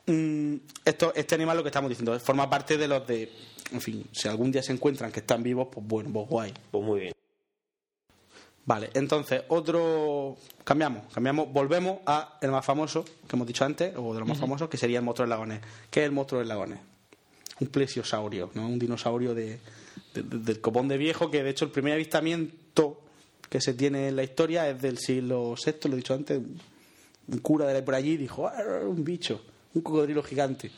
mm, esto, este animal, lo que estamos diciendo, forma parte de los de... En fin, si algún día se encuentran que están vivos, pues bueno, pues guay. Pues muy bien. Vale, entonces, otro. Cambiamos, cambiamos, volvemos a el más famoso que hemos dicho antes, o de los más famosos, que sería el monstruo del lagonés. ¿Qué es el monstruo del lagonés? Un plesiosaurio, ¿no? Un dinosaurio de, de- de- del copón de viejo, que de hecho el primer avistamiento que se tiene en la historia es del siglo VI, lo he dicho antes. Un cura de por allí dijo: "Ah, un bicho, un cocodrilo gigante,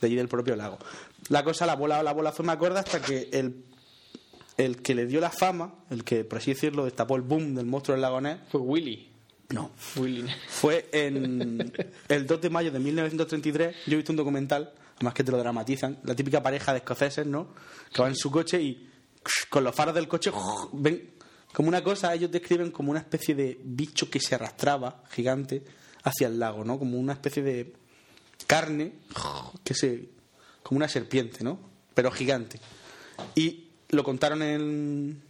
de allí del propio lago. La cosa, la bola, la bola fue más gorda hasta que el el que le dio la fama, el que, por así decirlo, destapó el boom del monstruo del lagonés, Fue Willy. no, Willy. fue en el 2 de mayo de 1933. Yo he visto un documental, además que te lo dramatizan, la típica pareja de escoceses, ¿no? Que va en su coche y con los faros del coche ven como una cosa, ellos describen como una especie de bicho que se arrastraba, gigante, hacia el lago, ¿no? Como una especie de carne que se. como una serpiente, ¿no? Pero gigante. Y lo contaron en.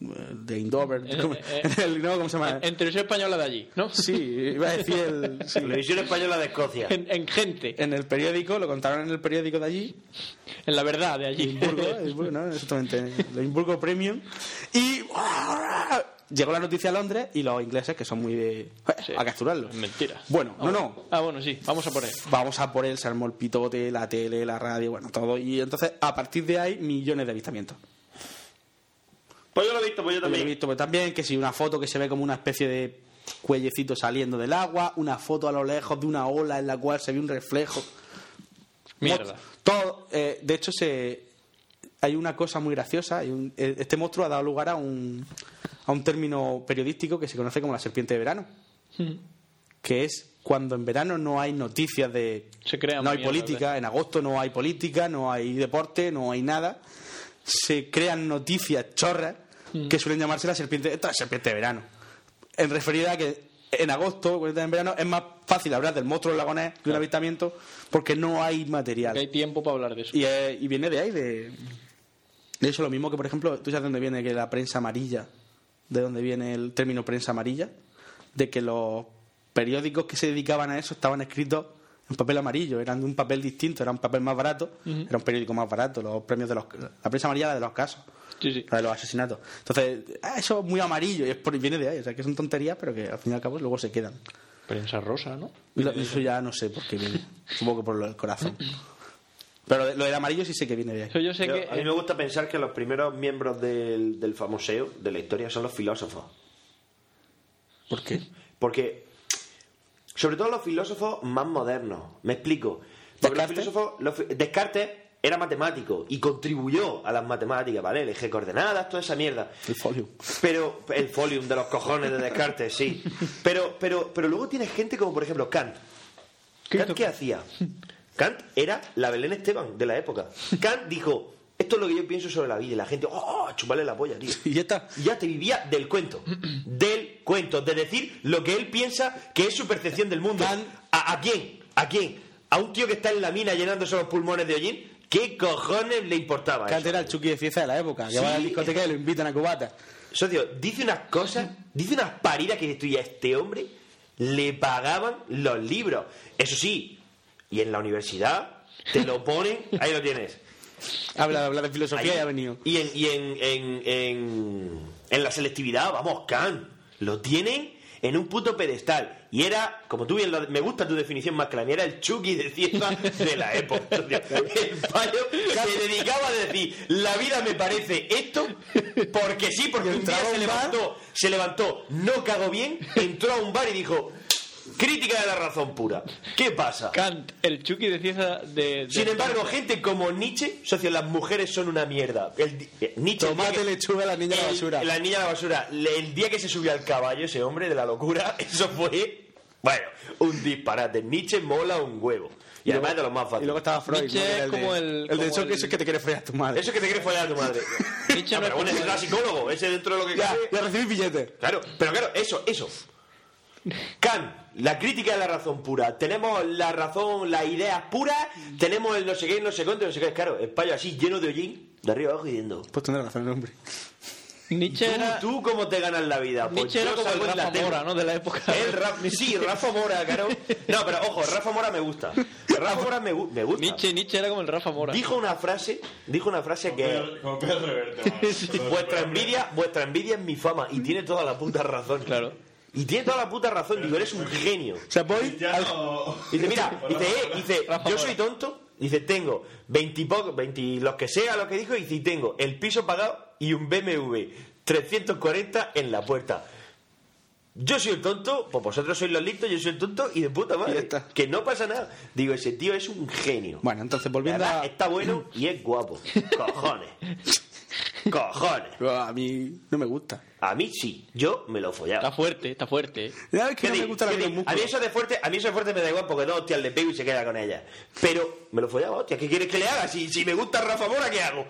de Indover. Eh, ¿cómo, eh, en el- no, ¿cómo se llama? En televisión española de allí, ¿no? Sí, iba a decir el. sí. Televisión Española de Escocia. En, en gente. En el periódico, lo contaron en el periódico de allí, En la verdad de allí. Edimburgo, Edimburgo, ¿no? Exactamente, el Edimburgo Premium. Y llegó la noticia a Londres y los ingleses, que son muy de. a capturarlo. Mentira. Bueno, no, no. Ah, bueno, sí. Vamos a por él. Vamos a por él, se armó el pitote, la tele, la radio, bueno, todo. Y entonces, a partir de ahí, millones de avistamientos. Pues yo lo he visto, pues yo Yo he también. visto pues, también que si una foto que se ve como una especie de cuellecito saliendo del agua, una foto a lo lejos de una ola en la cual se ve un reflejo. Mierda. Todo, eh, de hecho, se hay una cosa muy graciosa. hay un- eh, este monstruo ha dado lugar a un, a un término periodístico que se conoce como la serpiente de verano, que es cuando en verano no hay noticias de... Se crea no hay política, en agosto no hay política, no hay deporte, no hay nada. Se crean noticias chorras que suelen llamarse la serpiente, esta es la serpiente de verano. En referida a que en agosto, en verano, es más fácil hablar del monstruo lagonés de un avistamiento porque no hay material. Que hay tiempo para hablar de eso. Y, eh, y viene de ahí, de... De hecho, lo mismo que, por ejemplo, ¿tú sabes de dónde viene que la prensa amarilla? ¿De dónde viene el término prensa amarilla? De que los periódicos que se dedicaban a eso estaban escritos en papel amarillo, eran de un papel distinto, era un papel más barato, era un periódico más barato, los premios de los... La prensa amarilla la de los casos, Sí, sí. la de los asesinatos. Entonces, ah, eso es muy amarillo y es por, viene de ahí, o sea, que son tonterías, pero que al fin y al cabo luego se quedan. Prensa rosa, ¿no? Eso ya no sé por qué viene, supongo que por lo del corazón. Pero lo del amarillo sí sé que viene de ahí. Eso yo sé Yo- que... a mí me gusta pensar que los primeros miembros del, del famoseo de la historia son los filósofos. ¿Por qué? Porque, sobre todo los filósofos más modernos, me explico. Porque los filósofos, los Descartes era matemático y contribuyó a las matemáticas, ¿vale? El eje de coordenadas, toda esa mierda. El folio. Pero el folium de los cojones de Descartes, sí. Pero, pero, pero luego tienes gente como, por ejemplo, Kant. ¿Kant qué hacía? Kant era la Belén Esteban de la época. Kant dijo, esto es lo que yo pienso sobre la vida. Y la gente, oh, chuparle la polla, tío. Y ya está. Y ya te vivía del cuento. Del cuento. De decir lo que él piensa que es su percepción del mundo. ¿A, a quién? ¿A quién? ¿A un tío que está en la mina llenándose los pulmones de hollín? ¿Qué cojones le importaba Kant eso? era el Chucky de Cieza de la época, que va a la Sí. discoteca y lo invitan a cubata. Socio, dice unas cosas, dice unas paridas que dices tú, y a este hombre le pagaban los libros. Eso sí, y en la universidad te lo ponen, ahí lo tienes. Habla, habla de filosofía Ahí. y ha venido. Y en, y en, en, en, en la selectividad, vamos, Kant, lo tienen en un puto pedestal. Y era, como tú bien lo, me gusta tu definición más mía, era el Chucky de Cieza de la época. El payo se dedicaba a decir, la vida me parece esto, porque sí, porque un día se levantó, se levantó, no cagó bien, entró a un bar y dijo, crítica de la razón pura. ¿Qué pasa? Kant, el Chucky de Cieza de... de- Sin embargo, gente como Nietzsche, socio, las mujeres son una mierda. El eh, Nietzsche, el Tomate, que- lechuga, la niña de la el- basura. La niña de la basura. El día que se subió al caballo, ese hombre de la locura, eso fue, bueno, un disparate. Nietzsche mola un huevo. Y, además es de los más Y fáciles. luego estaba Freud. Nietzsche ¿no? Es como de- el- El de el- que eso es que te quiere follar a tu madre. Eso que te quiere follar a tu madre. Nietzsche Ah, no es pero bueno, el- era psicólogo, ese dentro de lo que Ya, cabe. ya recibí billetes. Claro, pero claro, eso, eso. Kant, la crítica de la razón pura. Tenemos la razón, las ideas puras, tenemos el no sé qué, no sé cuánto, no sé qué. Claro, el payo así, lleno de hollín, de arriba abajo y diciendo. Pues tendrá razón el hombre. Nietzsche ¿Tú, era... tú cómo te ganas la vida? Pues Nietzsche era como el la Rafa. Mora, ¿no? De la época. El Ra- sí, Rafa Mora, claro. No, pero ojo, Rafa Mora me gusta. Rafa Mora me, gu- me gusta. Nietzsche, Nietzsche era como el Rafa Mora. Dijo una frase, dijo una frase que Como Pedro Reverte, vuestra envidia, vuestra envidia es mi fama y tiene toda la puta razón. Claro. Y tiene toda la puta razón, digo, eres un genio. O sea, voy Ya al- no- Dice, mira, dice, eh, dice, yo soy tonto, dice, tengo 20 y poco, 20 y los que sea lo que dijo, dice, y tengo el piso pagado y un BMW 340 en la puerta. Yo soy el tonto, pues vosotros sois los listos, yo soy el tonto y de puta madre. está. Que no pasa nada. Digo, ese tío es un genio. Bueno, entonces La volviendo verdad, a... está bueno y es guapo. Cojones. Cojones. A mí no me gusta. A mí sí, yo me lo Está follaba. fuerte, está fuerte. Ya es que ¿Qué no me gusta la A mí eso de fuerte, a mí eso de fuerte me da igual porque dos hostias le pego y se queda con ella. Pero me lo follaba, hostia, ¿qué quieres que le haga? Si, si me gusta Rafa Mora, ¿qué hago?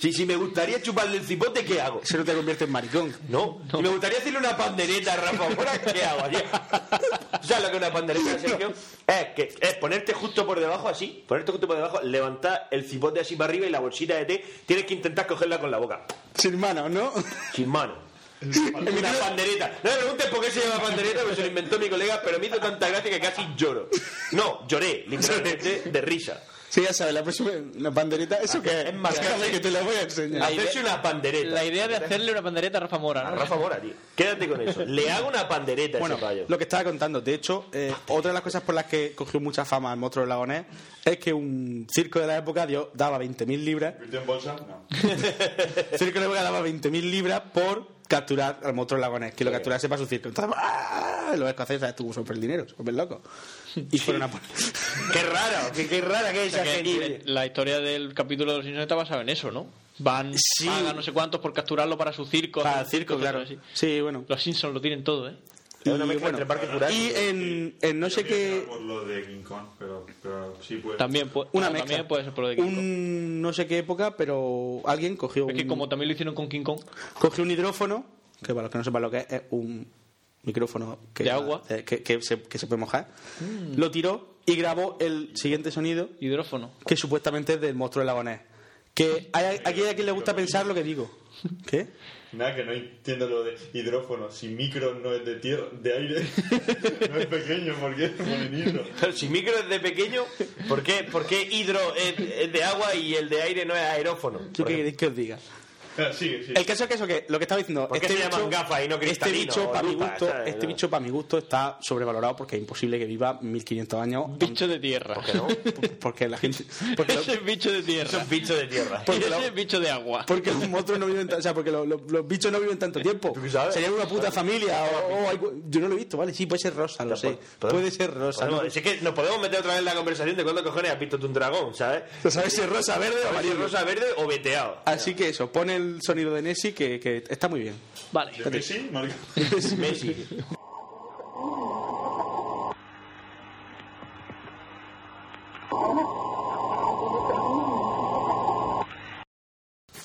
Si, si me gustaría chuparle el cipote, ¿qué hago? Eso no te convierte en maricón. No, si me gustaría hacerle una pandereta a Rafa Mora, ¿qué hago? ¿Sabes lo que es una pandereta, Sergio? Es que es ponerte justo por debajo así, ponerte justo por debajo, levantar el cipote así para arriba y la bolsita de té, tienes que intentar cogerla con la boca, Sin manos, ¿no? sin mano. Una pandereta. No me preguntes por qué se llama pandereta, porque se lo inventó mi colega, pero me hizo tanta gracia que casi lloro. No, lloré, literalmente, de risa. Sí, ya sabes, la próxima una pandereta, ¿eso qué es? Más, Déjame que te la voy a enseñar. Hacerse una pandereta. La idea de hacerle una pandereta a Rafa Mora, A ¿no? Rafa Mora, tío. Quédate con eso. Le hago una pandereta a Bueno, ese payo. lo que estaba contando, de hecho, eh, otra de las cosas por las que cogió mucha fama el monstruo del lagonés es que un circo de la época dio, daba 20.000 libras. ¿Invirtió en bolsa? No. Circo de la época daba 20.000 libras por capturar al monstruo lagonés, que lo capturase para su circo. Entonces, ¡ah! los escoceses, ¿sabes tú son el dinero? Súper locos. Y fueron a por... Qué raro, qué, qué rara que es O sea esa que gente. la historia del capítulo de los Simpsons está basada en eso, ¿no? Van, Sí. pagan no sé cuántos por capturarlo para su circo. Para el circo, claro. así. Sí, bueno. Los Simpsons lo tienen todo, ¿eh? Y, mezcla bueno, entre Parque Jurásico. y en, en no sé que qué... Por lo de King Kong, pero, pero sí puede. También, puede, Una ah, mezcla. también puede ser por lo de King Kong. Un no sé qué época, pero alguien cogió Es que un, como también lo hicieron con King Kong, cogió un hidrófono, que para los que no sepan lo que es, es un micrófono que, De agua. Mm. eh, que, que se, que se puede mojar, lo tiró y grabó el siguiente sonido hidrófono. que supuestamente es del monstruo del lago Ness. Que hay, aquí hay a quien le gusta pensar lo que digo. ¿Qué? Nada, que no entiendo lo de hidrófono. Si micro no es de tierra, de aire, no es pequeño, porque es ponen hidro. Si micro es de pequeño, ¿por qué, por qué hidro es, es de agua y el de aire no es aerófono? ¿Yo qué queréis que os diga? Sigue, sigue. El caso es que eso que lo que estaba diciendo, ¿Por qué se llaman gafas y no este bicho para mi gusto, sabes? este bicho para mi gusto está sobrevalorado porque es imposible que viva 1500 años. Bicho de tierra. ¿Por qué no? Porque la gente porque, lo- Ese es bicho de tierra. Es un bicho de tierra. Porque ese lo- es bicho de agua. porque los monstruos no viven, o sea, porque los, los- los bichos no viven tanto tiempo. ¿Tú qué sabes? Serían una puta familia o, o algo- yo no lo he visto, vale, sí puede ser rosa, lo sé. Podemos- Puede ser rosa, ¿no? si es que nos podemos meter otra vez en la conversación de cuándo cojones has visto tú un dragón, ¿sabes? ¿Tú sabes si es rosa, verde o es amarillo? rosa, verde o veteado. Así que eso, pone el sonido de Nessie que, que está muy bien. Vale. ¿De Messi? Messi.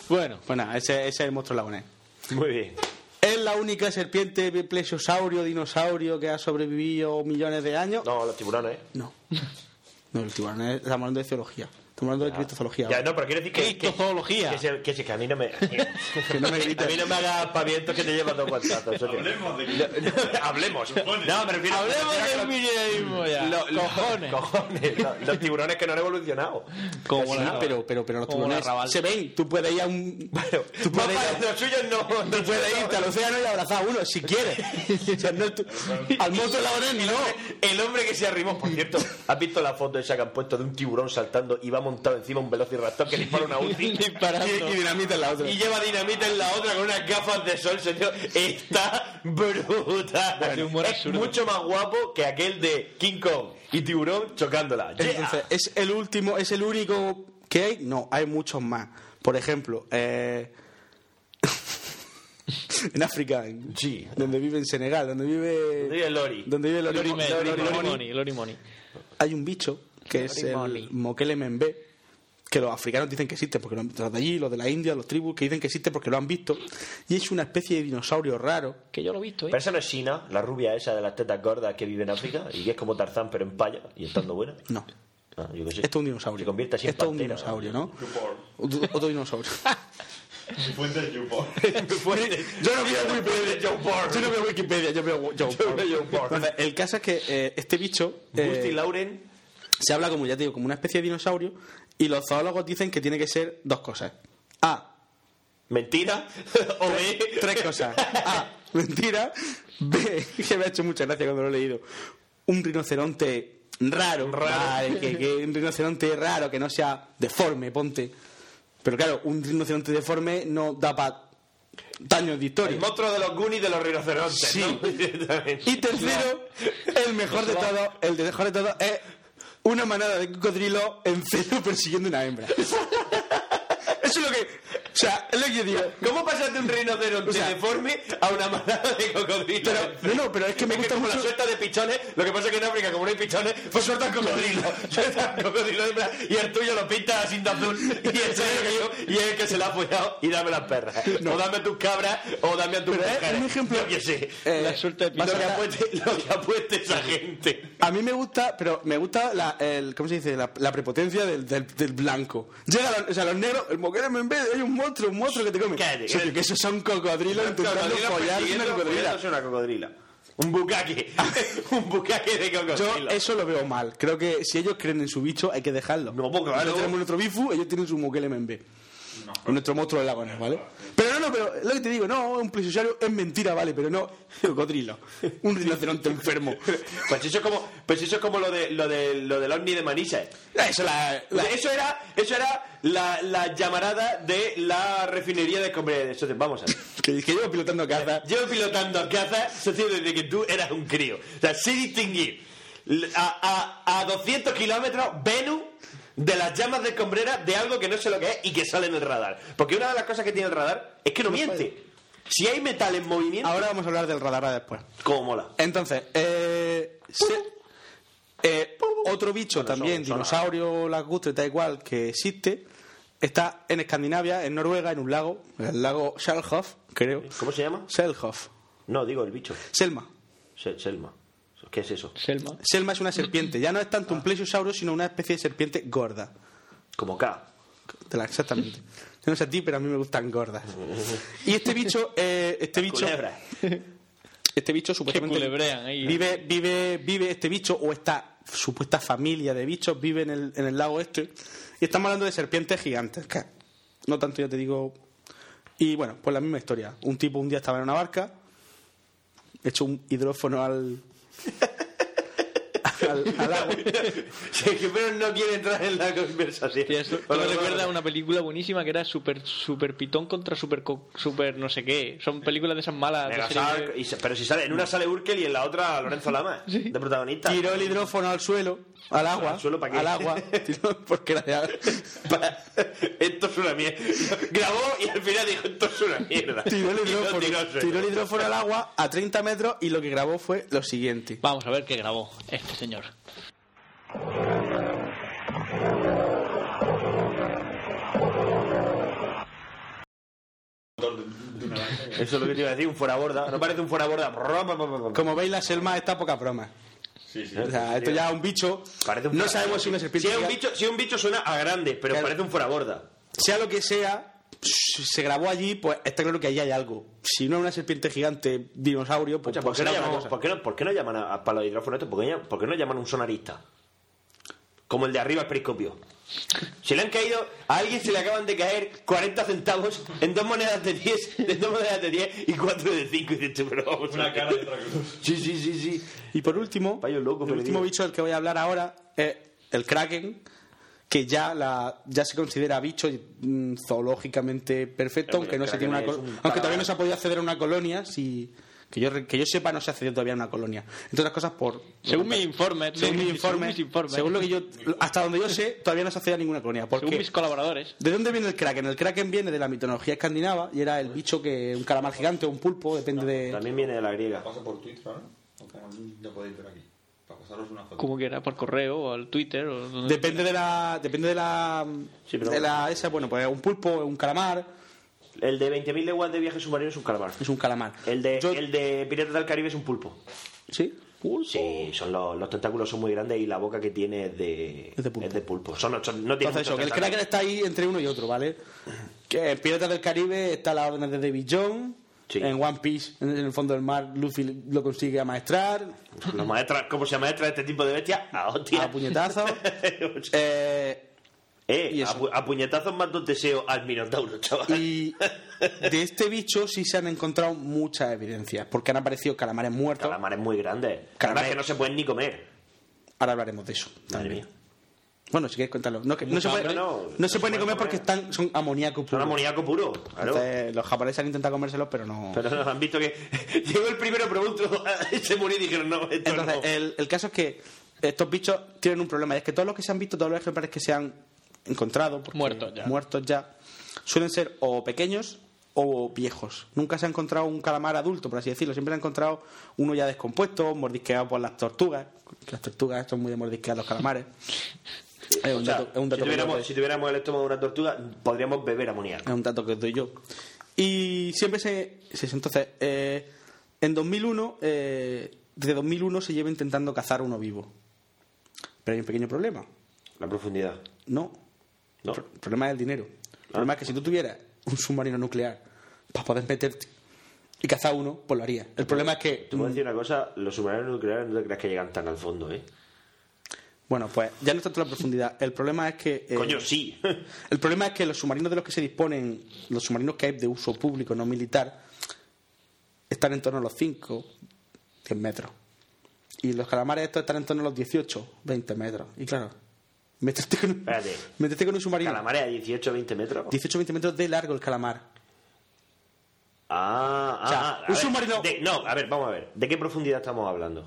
Bueno, Pues nada, ese, ese es el monstruo lagonés. Muy bien. ¿Es la única serpiente plesiosaurio, dinosaurio que ha sobrevivido millones de años? No, los tiburones. ¿eh? No. No, el tiburón es- estamos hablando de zoología. Estamos hablando de cristozoología. Ya, no, pero quiero decir que. que- Cristozoología. Que, se- que, se- que a mí no me. Que no me grites. A mí no me hagas pavientos que te llevas dos guantazos. Hablemos de Hablemos. No, me refiero hablemos me refiero a del los- milenarismo ya. lo- lo- Cojones. cojones. Los, los tiburones que no han evolucionado. Como Sí, la- pero, pero, pero los como tiburones la Raval. se ven. Tú puedes ir a un. tú puedes ir a- los suyos no. Tú no puedes irte al océano y abrazar a uno si quieres. O sea, no, tú- al monstruo lagonés no. El hombre que se arrimó, por cierto, ¿has visto la foto esa que han puesto de un tiburón saltando y va montado encima un velociraptor que dispara una UCI? Disparando. Y, y dinamita en la otra. Y lleva dinamita en la otra con unas gafas de sol, señor. Está brutal. Humor es absurdo. mucho más guapo que aquel de King Kong y tiburón chocándola. Yeah. Entonces, ¿es el último, es el único que hay? No, hay muchos más. Por ejemplo, eh, en África, en- Sí. donde vive en Senegal, donde vive, Lori. donde vive Lori, Lori, Lori- Lori, Money. hay un bicho que es el. Mokele Membe, que los africanos dicen que existe porque los de allí, los de la India, los tribus que dicen que existe porque lo han visto y es una especie de dinosaurio raro. Que yo lo he visto, ¿eh? Pero esa no es China, la rubia esa de las tetas gordas que vive en África y que es como Tarzán pero en paya y estando buena. No, Ah, yo sé. esto es un dinosaurio. Se convierte así en Esto es un dinosaurio, ¿no? Otro, otro dinosaurio. Mi fuente es YouPorn. Yo no veo Wikipedia, yo Yo no veo Wikipedia, yo veo Joe Porn. Entonces, el caso es que eh, este bicho eh, Busti Lauren. Se habla como ya te digo, como una especie de dinosaurio y los zoólogos dicen que tiene que ser dos cosas. A, Mentira. o B. tres cosas. A, mentira. B, que me ha hecho mucha gracia cuando lo he leído. Un rinoceronte raro, vale, que, que un rinoceronte raro que no sea deforme, ponte. Pero claro, un rinoceronte deforme no da para años de historia. El monstruo de los Goonies de los rinocerontes. Sí. Y tercero, el mejor de todo, el de mejor de todo es una manada de cocodrilos en celo persiguiendo una hembra. Eso es lo que, o sea, es lo que yo digo. ¿Cómo pasas de un rinoceronte O sea, deforme a una manada de cocodrilos? Pero, no, no, pero es que me Es que gusta como la mucho. suelta de pichones, lo que pasa es que en África, como no hay pichones, pues sueltan cocodrilos. Sueltan cocodrilos y el tuyo lo pintas así de azul. Y ese es el que yo, y es el que se la ha follado. Y dame las perras. O dame tus cabras, o dame a tus Pero es mujeres. un ejemplo- Yo qué sé. Eh, La suelta de Lo que, a- apueste, lo que apueste esa gente. A mí me gusta, pero me gusta la, el, ¿cómo se dice? La, la prepotencia del, del, del blanco. Llega, la- o sea, los negros, el moquero en vez hay un monstruo, un monstruo que te come. Cállate, O sea, cállate. que esos son cocodrilos intentando follar una cocodrila. follándose una cocodrila. Un bucaque. un bucaque de Yo cocodrilo. eso lo veo mal. Creo que si ellos creen en su bicho, hay que dejarlo. No, porque Nosotros claro. tenemos nuestro bifu, ellos tienen su Mukele MB. nuestro monstruo de lagones, ¿vale? Pero no, no, pero lo que te digo, no, un plesiosario es mentira, ¿vale? Pero no, cocodrilo. Un rinoceronte enfermo. Pues eso es como, pues eso es como lo de lo de lo del ovni de Manises. Eso, la, la- Eso era, eso era la, la llamarada de la refinería de comer. Eso te- vamos a ver. que, que llevo pilotando caza. Llevo pilotando caza, socio, desde que tú eras un crío. O sea, sé distinguir a, a, a 200 kilómetros Venus de las llamas de escombrera de algo que no sé lo que es y que sale en el radar. Porque una de las cosas que tiene el radar es que no miente. Si hay metal en movimiento, Ahora vamos a hablar del radar después. como mola. Entonces, eh, se- eh, otro bicho también, son- dinosaurio, lacustre, tal igual, que existe, está en Escandinavia, en Noruega, en un lago, el lago Selhof, creo. ¿Cómo se llama? Selhof. No, digo el bicho. Selma. Se- Selma. ¿Qué es eso? Selma. Selma es una serpiente. Ya no es tanto un plesiosauro, sino una especie de serpiente gorda. Como K. Exactamente. Yo no sé a ti, pero a mí me gustan gordas. Y este bicho, eh, este bicho, Culebra. este bicho supuestamente culebrean ahí. vive, vive, vive este bicho o esta supuesta familia de bichos vive en el, en el lago este. Y estamos hablando de serpientes gigantes. que no tanto, ya te digo. Y bueno, pues la misma historia. Un tipo un día estaba en una barca, hecho un hidrófono al. Al, al agua. Sergio Pérez no quiere entrar en la conversación. Me bueno, recuerda una película buenísima que era Super, super Pitón contra Super, super no sé qué. Son películas de esas malas. de y pero si sale, en una sale Urkel y en la otra Lorenzo Lama, de protagonista. Tiró el hidrófono al suelo, al agua. ¿Al suelo para qué? Al agua. Tiró- porque era de- esto es una mierda. Grabó y al final dijo, esto es una mierda. el hidrófono, tiró el hidrófono al agua a 30 metros y lo que grabó fue lo siguiente. Vamos a ver qué grabó este señor. Eso es lo que te iba a decir, un fuera borda. No parece un fuera borda. Como veis, la selma está poca broma. O sea, esto ya es un bicho. Un no sabemos si una serpiente. Si es un bicho, si es un bicho suena a grande, pero Claro. parece un fuera borda. Sea lo que sea, se grabó allí, pues está claro que allí hay algo. Si no es una serpiente gigante dinosaurio, pues, ¿por qué, no llamamos- por qué no, por qué no llaman a, a- para los hidrófonos estos? ¿Por qué, no- por qué no llaman a un sonarista? Como el de arriba al periscopio. Se le han caído, a alguien se le acaban de caer 40 centavos en dos monedas de 10, en dos monedas de 10 y cuatro de 5. Y dices, tú, pero vamos a Una cara y otra cruz. Sí, sí, sí, sí. Y por último, Payo loco, el último bicho del que voy a hablar ahora es el kraken, que ya la ya se considera bicho mm, zoológicamente perfecto, Pero aunque no se tiene una aunque todavía no se ha podido acceder a una colonia, si que yo re- que yo sepa no se ha accedido todavía a una colonia. Entre otras cosas por Según mi informe, según mi según informe, mis informes. según lo que yo hasta donde yo sé, todavía no se ha accedido a ninguna colonia. ¿Por Según mis colaboradores. ¿De dónde viene el kraken? El kraken viene de la mitología escandinava y era el bicho que un calamar gigante o un pulpo, depende de También viene de la griega. Pasa por Twitter ahora. Ya podéis ver aquí. Para pasaros una foto. Como quiera, por correo o al Twitter. O donde- Depende de la. Depende de la. Sí, pero- de la esa, bueno, pues un pulpo, un calamar. El de 20.000 leguas de viaje submarino es un calamar. Es un calamar. El de, Yo- el de Piratas del Caribe es un pulpo. ¿Sí? Sí, son los, los tentáculos son muy grandes y la boca que tiene es de, Es de pulpo. es de pulpo. Son, son- no tiene Entonces, eso, que el. Kraken está ahí entre uno y otro, ¿vale? Que en Piratas del Caribe está la orden de David John. Sí. En One Piece, en el fondo del mar, Luffy lo consigue amaestrar. Los maestras, ¿Cómo se maestra este tipo de bestias? A hostia. A puñetazos. Eh, Eh, a, pu- a puñetazos más dos deseos al Minotauro, chaval. y de este bicho sí se han encontrado muchas evidencias, porque han aparecido calamares muertos. Calamares muy grandes. Calamares- que no se pueden ni comer. Ahora hablaremos de eso. Madre mía. Bueno, si quieres contarlo. No, que- no se puede, no, no. se puede ni No se comer puede porque comer. están, son amoníaco puro. Son amoníaco puro. Claro. Entonces, los japoneses han intentado comérselos, pero no. Pero no, han visto que llegó el primero producto, se murió y dijeron, no, esto Entonces, el, el caso es que estos bichos tienen un problema. Es que todos los que se han visto, todos los ejemplares que se han encontrado, Muertos ya. muertos ya, suelen ser o pequeños o viejos. Nunca se ha encontrado un calamar adulto, por así decirlo. Siempre se ha encontrado uno ya descompuesto, mordisqueado por las tortugas. Las tortugas son muy de mordisquear los calamares. Es un O sea, dato, es un dato si, tuviéramos, os si tuviéramos el estómago de una tortuga, podríamos beber amoníaco. es un dato que os doy yo. Y siempre se. se- entonces, eh, en 2001, eh, desde 2001 se lleva intentando cazar uno vivo. Pero hay un pequeño problema. La profundidad. No. No. El pro- el problema es el dinero. El problema es que si tú tuvieras un submarino nuclear para poder meterte y cazar uno, pues lo harías. El problema es que. Te puedo decir una cosa, los submarinos nucleares no te creas que llegan tan al fondo, ¿eh? Bueno, pues ya no es tanto la profundidad. El problema es que. eh, Coño, sí. El problema es que los submarinos de los que se disponen, los submarinos que hay de uso público, no militar, están en torno a los 5, 10 metros. Y los calamares estos están en torno a los 18, 20 metros. Y claro, meterte con, un- Espérate. meterte con un submarino. Calamares a 18 20 metros. 18, 20 metros de largo el calamar. Ah, ah, O sea, ah, un ver, submarino- de- no, a ver, vamos a ver. ¿De qué profundidad estamos hablando?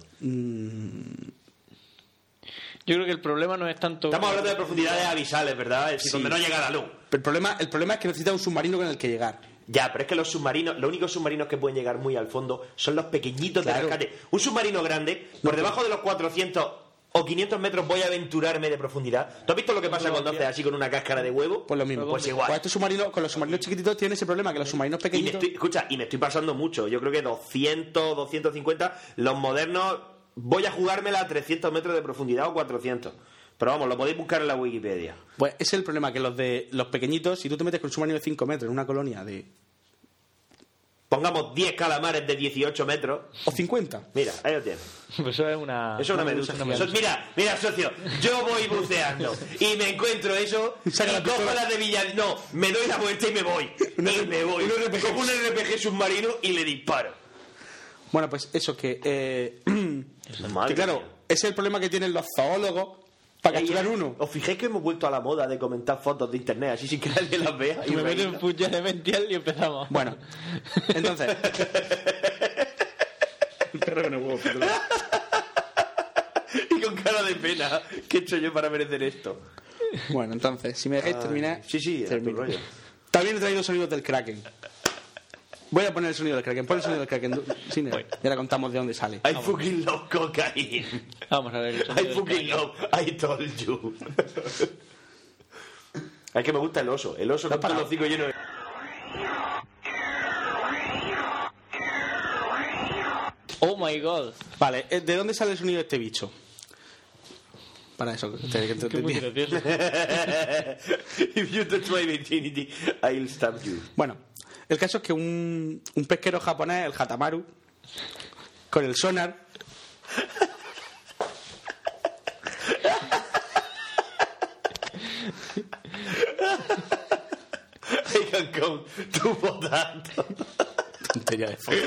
Yo creo que el problema no es tanto. Estamos hablando de profundidades abisales, ¿verdad? Es decir, Sí. donde no llega la luz. Pero el problema, el problema es que necesita un submarino con el que llegar. Ya, pero es que los submarinos, los únicos submarinos que pueden llegar muy al fondo son los pequeñitos Claro. de rescate. Un submarino grande, por debajo de los 400 o 500 metros voy a aventurarme de profundidad. ¿Tú has visto lo que pasa cuando haces así con una cáscara de huevo? Pues lo mismo. Pues igual. Pues estos submarinos, con los submarinos chiquititos tienen ese problema, que los submarinos Y me pequeñitos... estoy, escucha, y me estoy pasando mucho. Yo creo que 200, 250. Los modernos, voy a jugármela a 300 metros de profundidad o 400. Pero vamos, lo podéis buscar en la Wikipedia. Pues ese es el problema, que los de los pequeñitos, si tú te metes con un submarino de 5 metros en una colonia de... Pongamos 10 calamares de 18 metros. O 50. Mira, ahí lo tienes. Pues eso es una. Eso es una medusa. Eso mira, mira, socio, yo voy buceando y me encuentro eso y Saca la cojo las de Villar. No, me doy la vuelta y me voy. Y me voy. Cojo un RPG submarino y le disparo. Bueno, pues eso que... eh, que claro, ese es el problema que tienen los zoólogos para capturar uno. ¿Os fijáis que hemos vuelto a la moda de comentar fotos de internet así sin que nadie las vea? Y me meto un puño de mential y empezamos. Bueno, entonces... y con cara de pena. ¿Qué he hecho yo para merecer esto? Bueno, entonces, si me dejáis Ay, terminar... sí, sí, termino. rollo. También he traído sonidos del Kraken. Voy a poner el sonido del Kraken. Pon el sonido del Kraken. Cine. Y ahora contamos de dónde sale. I fucking love cocaine. Vamos a ver. el I sonido del fucking love. I told you. Es que me gusta el oso. El oso con todo el hocico lleno de... Oh my god. Vale, eh, ¿de dónde sale el sonido de este bicho? Para eso, que te-. If you touch my virginity, I'll stab you. Bueno, el caso es que un, un pesquero japonés, el Hatamaru, con el sonar, come to potato. tontería de. Estoy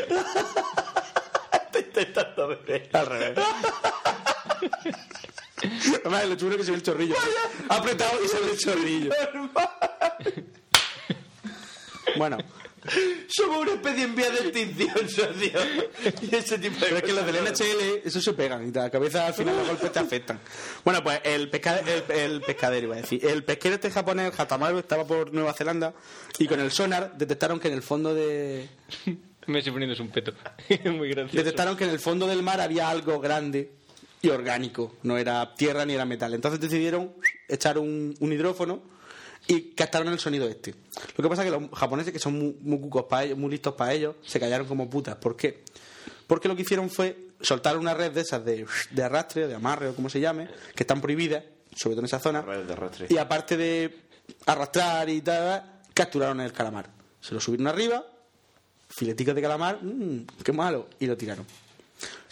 intentando beber. Al revés. Además, lo chulo es que se ve el chorrillo. Ha apretado y se ve el chorrillo. Bueno, Somos una especie en vía de extinción, socio. Y ese tipo de pero es que los del. NHL, eso se pegan y la cabeza al final los golpes te afectan. Bueno, pues el, pesca- el, el pescadero, iba a decir. El pesquero este japonés, el Hatamaru, estaba por Nueva Zelanda y con el sonar detectaron que en el fondo de, Me estoy poniendo un peto. muy gracioso. detectaron que en el fondo del mar había algo grande y orgánico, no era tierra ni era metal. Entonces decidieron echar un, un hidrófono y captaron el sonido este. Lo que pasa es que los japoneses, que son muy, muy cucos para ellos, muy listos para ellos, se callaron como putas. ¿Por qué? Porque lo que hicieron fue soltar una red de esas de, de arrastre, de amarre o como se llame, que están prohibidas, sobre todo en esa zona. De. Y aparte de arrastrar y tal, capturaron el calamar. Se lo subieron arriba, fileticos de calamar, mmm, qué malo, y lo tiraron.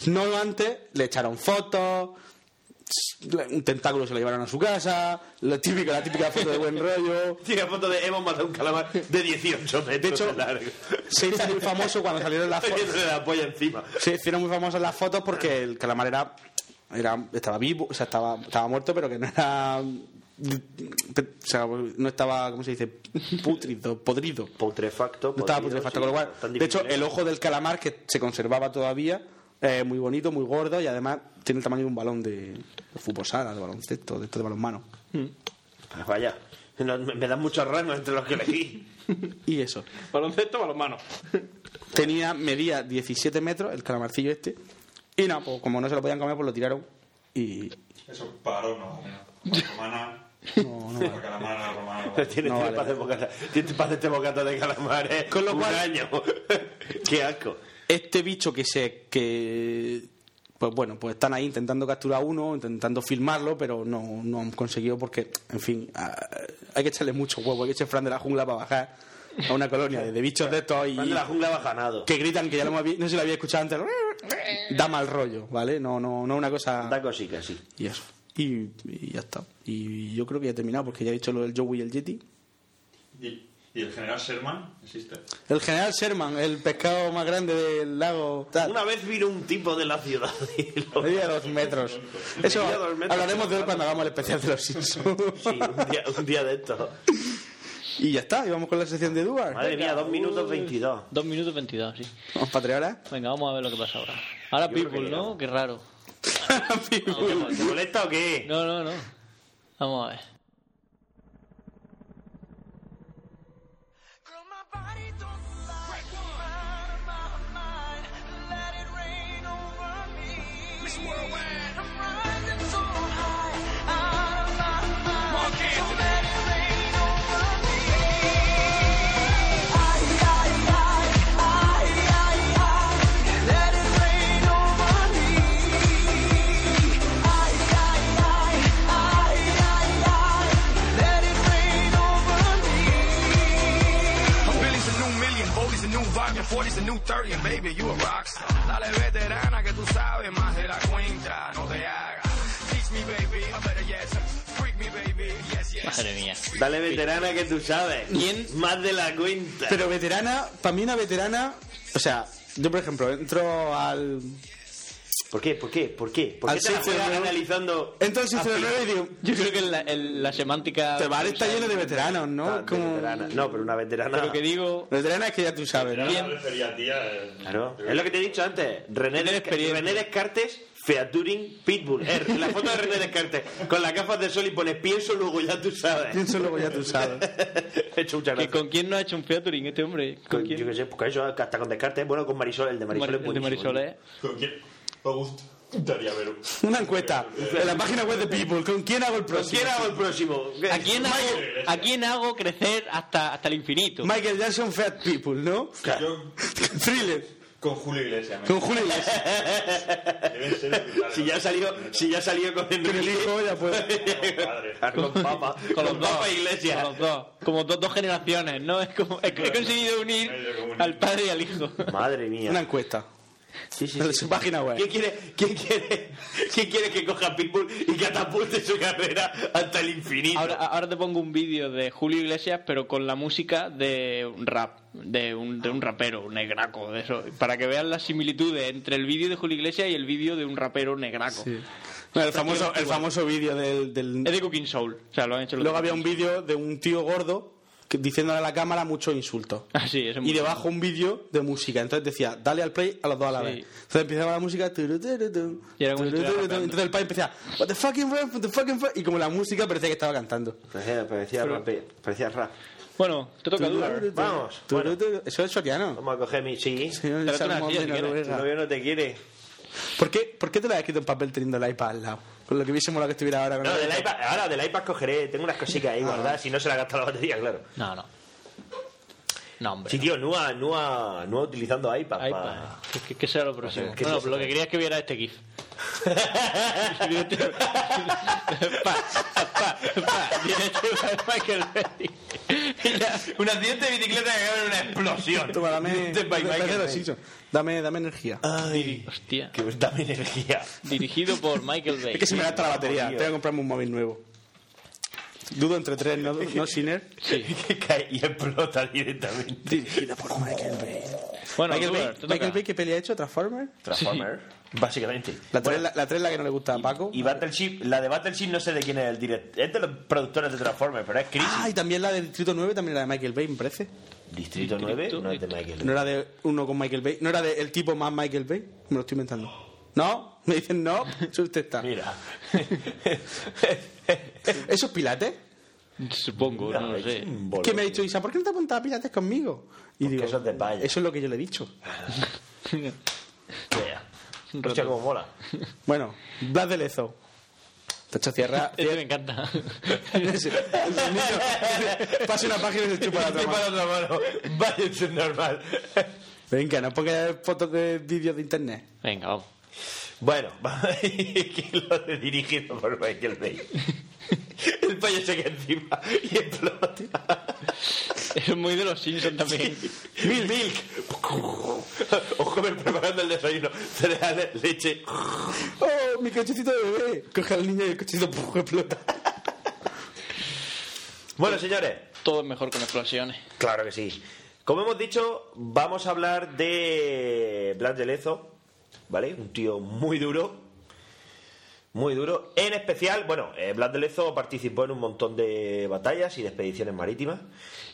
No antes, le echaron fotos, un tentáculo se lo llevaron a su casa, lo típico, la típica foto de buen rollo. Tiene foto de hemos matado un calamar de 18 metros De hecho, largo. se hizo muy famoso cuando salieron las fotos. La polla encima. Se hicieron muy famosas las fotos porque el calamar era, era estaba vivo, o sea, estaba, estaba muerto, pero que no era. O sea, no estaba, ¿cómo se dice? Putrido, podrido. Putrefacto. No estaba putrefacto, sí, con lo cual. De hecho, difícil, el ¿eh? ojo del calamar que se conservaba todavía, eh, muy bonito, muy gordo y además tiene el tamaño de un balón de, de fútbol sala, de baloncesto, de esto de balonmano. Pues vaya, no, me, me dan muchos rangos entre los que elegí. Y eso. Baloncesto, balonmano. Tenía, medía 17 metros el calamarcillo este. Y no, pues como no se lo podían comer, pues lo tiraron. Y. Eso paró, no. Romana. No, no vale. Calamara, romana. Tiene, No tiene vale. para hacer bocata- tiene para bocata de calamares Con lo un cual- año. Qué asco. Este bicho que se. que. Pues bueno, pues están ahí intentando capturar uno, intentando filmarlo, pero no, no han conseguido porque, en fin, hay que echarle mucho huevo, hay que echar Fran de la jungla para bajar a una colonia de, de bichos de estos y Van de la jungla bajanado. que gritan que ya lo hemos vi- no sé si lo había escuchado antes, da mal rollo, ¿vale? No, no, no una cosa. Da cosica, sí. Y eso. Y, y ya está. Y yo creo que ya he terminado porque ya he dicho lo del Joey y el Yeti. ¿Y, ¿Y el general Sherman existe? El general Sherman, el pescado más grande del lago. tal. Una vez vino un tipo de la ciudad y lo... Medía dos metros. Eso dos metros. hablaremos de él cuando hagamos el especial de los Simpsons. Sí, un día, un día de esto. y ya está, y vamos con la sección de Duar. Madre mía, dos minutos 22. Dos minutos 22, sí. Vamos para tres horas. Venga, vamos a ver lo que pasa ahora. Ahora Yo People, ¿no? Qué raro. ¿Te molesta o qué? No, no, no. Vamos a ver. 30, and baby, you a rockstar. Dale veterana que tú sabes más de la cuenta, no te hagas. Teach me, baby, I better yes. Freak me, baby, yes, yes. Madre mía. Dale veterana que tú sabes. ¿Quién? Más de la cuenta. Pero veterana, para mí una veterana, o sea, yo por ejemplo entro al... ¿Por qué? ¿Por qué? ¿Por qué? ¿Por qué te la juegas 609? analizando? Entro al 609 y digo, Yo creo que la, el- la semántica. bar está lleno de veteranos, ¿no? De Como... veterana. No, pero una veterana. Pero que digo. Veterana es que ya tú sabes, ¿no? Yo me refería a tía. eh, Claro. Es lo que te he dicho antes. René, Tiene Desca- experiencia. René Descartes, featuring Pitbull. Eh, la foto de René Descartes con las gafas de sol y pones pienso, luego ya tú sabes. Pienso luego ya tú sabes. He hecho muchas que gracias. ¿Con quién no ha hecho un featuring este hombre? ¿Con Con- quién? Yo qué sé, pues eso, hasta con Descartes. Bueno, con Marisol, el de Marisol Mar- es el de buenísimo. Marisol, ¿eh? ¿Con quién? Me gustaría ver un- Una encuesta en la página web de People. ¿Con quién hago el ¿Con próximo? quién hago el próximo? ¿A quién, hago, ¿A quién hago crecer hasta, hasta el infinito? Michael Jackson, Fat People, ¿no? Yo Thriller, con Julio Iglesias. con Julio Iglesias. Deben ser brutales. Si ya salió, si ya salió con Con el Enrique. hijo ya pues. Padre. Con Papa. Con los Con dos. Papa Iglesias. Con los dos. Como dos, dos generaciones, ¿no? Es como, he, he conseguido unir al padre y al hijo. Madre mía. Una encuesta. Sí, sí, En sí. su página web. ¿Quién quiere, quién, quiere, ¿Quién quiere que coja Pitbull y catapulte su carrera hasta el infinito? Ahora, ahora te pongo un vídeo de Julio Iglesias, pero con la música de un rap, de un, de un rapero, negraco, de eso, para que vean las similitudes entre el vídeo de Julio Iglesias y el vídeo de un rapero negraco. No, el famoso, el famoso vídeo del, del- Es de Cooking Soul, o sea, lo han hecho Luego de había un vídeo de un tío gordo diciéndole a la cámara muchos insultos. Ah, sí, ese es muy Y debajo un vídeo de música. Entonces decía, dale al play a los dos a la Sí. vez. Entonces empezaba la música. turu, turu, tu, Y era turu, turu. Entonces el pai empezaba, what the fucking fuck, what the fucking fuck. Y como la música parecía que estaba cantando. Parecía, parecía, rap, parecía rap. Bueno, te toca dudar. Vamos, Turu, bueno. turu. Eso es soriano. Vamos a coger mi... Sí. Señor de si novio no te quiere. ¿Por qué, ¿Por qué te lo has escrito en papel teniendo el iPad al lado? Con lo que hubiese molado que estuviera ahora con No, el del iPad, ahora del iPad cogeré... Tengo unas cositas ahí guardadas, si no se la gasta la batería, claro. No, no. No, hombre. Sí, tío, Nua, Nua, Nua utilizando iPad. Ay, pa-. ¿Qué, qué, será lo próximo? ¿Qué es no, eso? lo que quería es que viera este GIF. pa, pa, este un accidente de bicicleta que acaba en una explosión. Toma, dame, Dame, dame energía. Ay, Hostia. que dame energía. Dirigido por Michael Bay. Es que se me gasta la batería. Tengo que comprarme un móvil nuevo. Dudo entre tres, ¿no, no Sinner? que cae y explota directamente. Dirigida por Michael Bay. Bueno, Michael, Bay, te toca. Michael Bay, ¿qué peli ha hecho? ¿Transformer? Transformer, básicamente. La 3 Bueno, la, la tres es la que no le gusta a Paco. y Battleship, la de Battleship no sé de quién es el director. Es de los productores de Transformers, pero es Chris. Ah, y también la del Distrito 9, también era de Michael Bay, me parece. Distrito 9 no es de Michael. No era de uno con Michael Bay. No era de el tipo más Michael Bay. Me lo estoy inventando. ¿No? Me dicen no. Eso usted está. Mira. ¿Eso es Pilates? Supongo, no lo sé. Que me ha dicho Isa, ¿por qué no te apuntas a Pilates conmigo? Y digo, eso es de paya. eso es lo que yo le he dicho. Hostia, cómo mola. Bueno, Blas de Lezo. Tacho, cierra. Este me encanta. Ese- el niño- Pasa una página y se chupa la otra mano. otra mano. Vaya, es normal. Venga, no pongas fotos de vídeos de internet. Venga, vamos. Bueno, que lo de dirigido por Michael Bay. El payo se queda encima y explota. Es muy de los Simpsons también. Milk. Milk. Homer preparando el desayuno. Cereales, leche. ¡Oh, mi cochecito de bebé! Coge al niño y el cochecito explota. Bueno, señores. Todo es mejor con explosiones. Claro que sí. Como hemos dicho, vamos a hablar de Blas de Lezo, ¿vale? Un tío muy duro. Muy duro. En especial, bueno, eh, Blas de Lezo participó en un montón de batallas y de expediciones marítimas,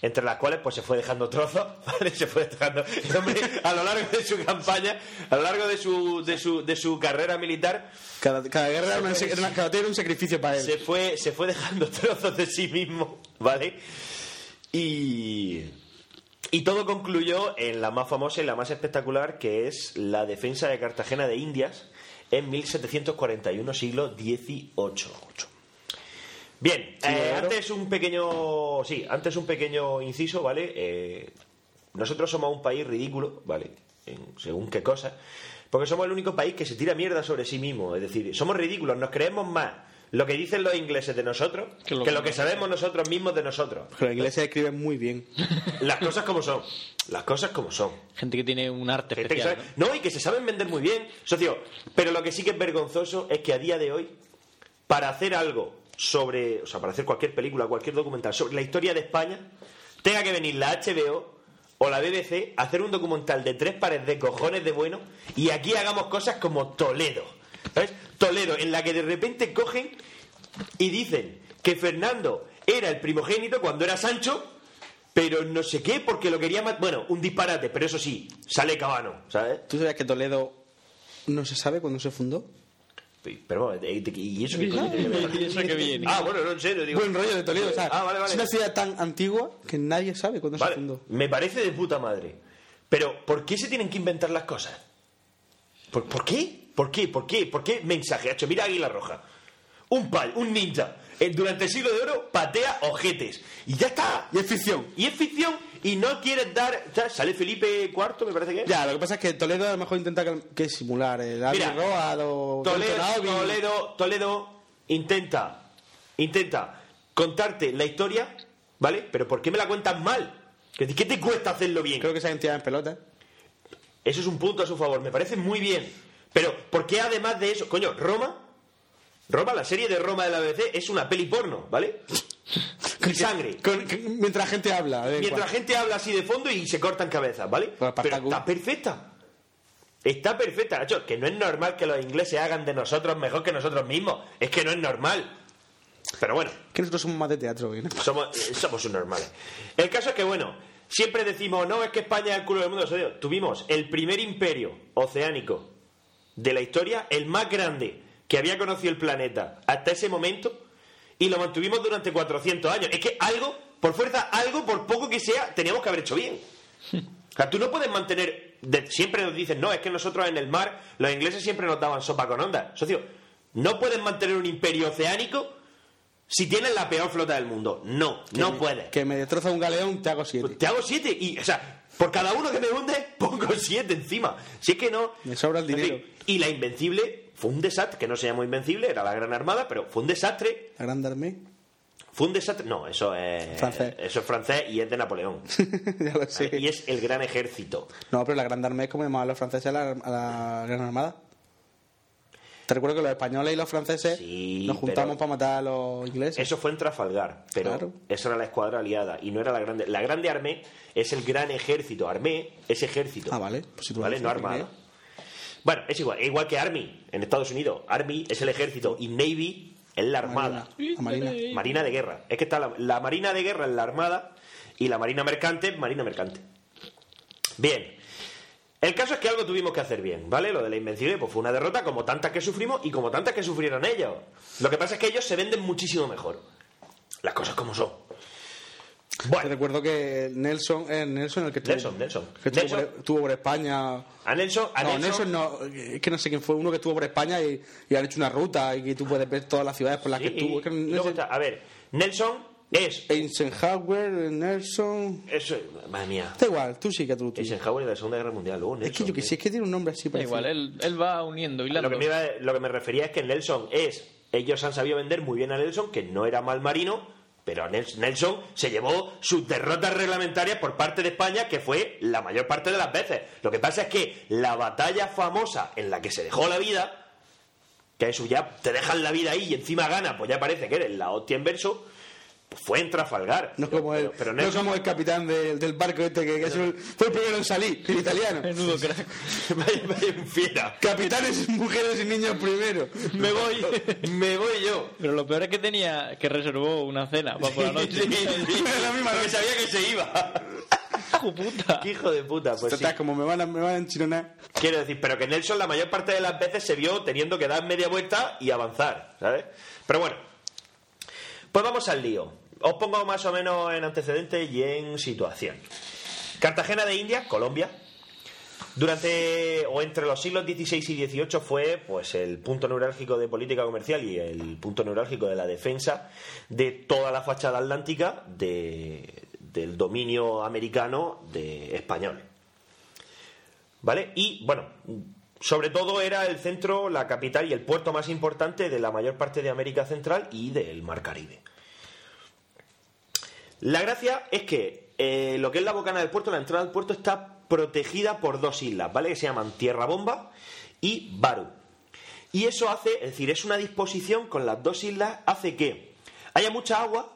entre las cuales pues se fue dejando trozos, ¿vale? Se fue dejando. hombre, a lo largo de su campaña, a lo largo de su, de su, de su carrera militar, Cada, cada guerra era, una- una- cada era un sacrificio para él. se fue, se fue dejando trozos de sí mismo, ¿vale? Y, y todo concluyó en la más famosa y la más espectacular, que es la defensa de Cartagena de Indias en 1741, siglo XVIII. Bien, eh, antes un pequeño, sí, antes un pequeño inciso, ¿vale? Eh, nosotros somos un país ridículo, ¿vale? En- según qué cosa, porque somos el único país que se tira mierda sobre sí mismo, es decir, somos ridículos, nos creemos más lo que dicen los ingleses de nosotros que lo que, sabemos nosotros mismos de nosotros. Pero los ingleses escriben muy bien. Las cosas como son, las cosas como son. Gente que tiene un arte Gente que especial. sabe- no, y que se saben vender muy bien, socio. Pero lo que sí que es vergonzoso es que a día de hoy, para hacer algo sobre, o sea, para hacer cualquier película, cualquier documental sobre la historia de España, tenga que venir la HBO o la BBC a hacer un documental de tres pares de cojones de bueno y aquí hagamos cosas como Toledo. ¿Sabes? Toledo, en la que de repente cogen y dicen que Fernando era el primogénito cuando era Sancho, pero no sé qué, porque lo quería matar. Bueno, un disparate, pero eso sí, sale Cabano, ¿sabes? ¿Tú sabías que Toledo no se sabe cuándo se fundó? Pero, eh, ¿y eso qué coño que viene? Ah, bueno, no en serio, digo. Buen rollo de Toledo. O sea, Ah, vale, vale. Es una ciudad tan antigua que nadie sabe cuándo Vale, se fundó. Me parece de puta madre. Pero, ¿por qué se tienen que inventar las cosas? ¿Por, por qué? ¿Por qué? ¿Por qué? ¿Por qué mensaje? Hacho, mira Águila Roja. Un pal, un ninja. durante el siglo de oro patea ojetes. Y ya está. Y es ficción. Y es ficción. Y no quieres dar. sea, Sale Felipe IV, me parece que es. Ya, lo que pasa es que Toledo a lo mejor intenta que, que simular el Mira, Road o Toledo. Toledo, Toledo intenta, intenta contarte la historia, ¿vale? Pero ¿por qué me la cuentas mal? ¿Qué te cuesta hacerlo bien? Creo que se han tirado en pelota. Eso es un punto a su favor, me parece muy bien. Pero, ¿por qué además de eso? Coño, Roma, Roma, la serie de Roma de la BBC es una peli porno, ¿vale? Con sangre. Con- mientras la gente habla. Mientras la gente habla así de fondo y se cortan cabezas, ¿vale? Pero está perfecta. Está perfecta, Nacho. Que no es normal que los ingleses hagan de nosotros mejor que nosotros mismos. Es que no es normal. Pero bueno, Que nosotros somos más de teatro. ¿no? somos, eh, somos un normales. El caso es que, bueno, siempre decimos, no, es que España es el culo del mundo. Tuvimos el primer imperio oceánico de la historia, el más grande que había conocido el planeta hasta ese momento, y lo mantuvimos durante 400 años. Es que algo, por fuerza, algo, por poco que sea, teníamos que haber hecho bien. O sea, tú no puedes mantener. de- siempre nos dicen, no, es que nosotros en el mar, los ingleses siempre nos daban sopa con ondas. Socio, no puedes mantener un imperio oceánico si tienes la peor flota del mundo. No, Que no me- puedes. Que me destroza un galeón, te hago siete. Te hago siete y, o sea, por cada uno que me hunde, pongo siete encima. Si es que no. Me sobra el En fin, dinero. Y la Invencible fue un desastre, que no se llamó Invencible, era la Gran Armada, pero fue un desastre. La Grande Armée. Fue un desastre. No, eso es. Francés. Eso es francés y es de Napoleón. ya lo sé. Y es el gran ejército. No, pero la Grande Armée es como llamaban los franceses a la, a la Gran Armada. Te recuerdo que los españoles y los franceses Sí, nos juntamos para matar a los ingleses. Eso fue en Trafalgar, pero Claro. esa era la escuadra aliada y no era la grande. La grande armée es el gran ejército. Armée es ejército. Ah, vale. Pues si tú lo ¿Vale? No armada. Bueno, es igual. Es igual que Army en Estados Unidos. Army es el ejército y Navy es la armada. La Marina. Marina de guerra. Es que está la, la Marina de guerra en la armada y la Marina mercante, Marina mercante. Bien. El caso es que algo tuvimos que hacer bien, ¿vale? Lo de la Invencible pues fue una derrota como tantas que sufrimos y como tantas que sufrieron ellos. Lo que pasa es que ellos se venden muchísimo mejor. Las cosas como son. Te recuerdo que Nelson, eh, Nelson el que estuvo, Nelson, Nelson. que estuvo, Nelson. por, estuvo por España. A Nelson, a no, Nelson, Nelson no, es que no sé quién fue, uno que estuvo por España y, y han hecho una ruta y que tú puedes ver todas las ciudades por las Sí, que estuvo. Es que sé- está- a ver, Nelson es. Eisenhower, Nelson. Eso, madre mía. Da igual, tú sí que tú. tú. Eisenhower de la Segunda Guerra Mundial. Luego Es Nelson, que yo que sé, es que tiene un nombre así Da parecido. igual, él, él va uniendo, hilando. Lo que, me iba- lo que me refería es que Nelson es. Ellos han sabido vender muy bien a Nelson, que no era mal marino, pero Nels- Nelson se llevó sus derrotas reglamentarias por parte de España, que fue la mayor parte de las veces. Lo que pasa es que la batalla famosa en la que se dejó la vida, que eso ya te dejan la vida ahí y encima gana, pues ya parece que eres la hostia en verso. Pues fue en Trafalgar. No como el, pero, pero no Nelson- como el capitán del, del barco este que, que es el- fue el primero en salir, el italiano. Menudo crack. vaya, vaya fiera. Capitanes, mujeres y niños primero. Me voy, me voy yo. Pero lo peor es que tenía que reservó una cena para por la noche. Sí, sí, La misma noche. sabía que se iba. Hijo puta. Qué hijo de puta, pues sí. Total, como me van a, me van a enchironar. Quiero decir, pero que Nelson la mayor parte de las veces se vio teniendo que dar media vuelta y avanzar, ¿sabes? Pero bueno, pues vamos al lío. Os pongo más o menos en antecedentes y en situación. Cartagena de Indias, Colombia, durante o entre los siglos XVI y XVIII fue pues el punto neurálgico de política comercial y el punto neurálgico de la defensa de toda la fachada atlántica de- del dominio americano de español. ¿Vale? Y bueno, sobre todo era el centro, la capital y el puerto más importante de la mayor parte de América Central y del Mar Caribe. La gracia es que eh, lo que es la bocana del puerto, la entrada al puerto, está protegida por dos islas, ¿vale? Que se llaman Tierra Bomba y Baru. Y eso hace, es decir, es una disposición con las dos islas, hace que haya mucha agua,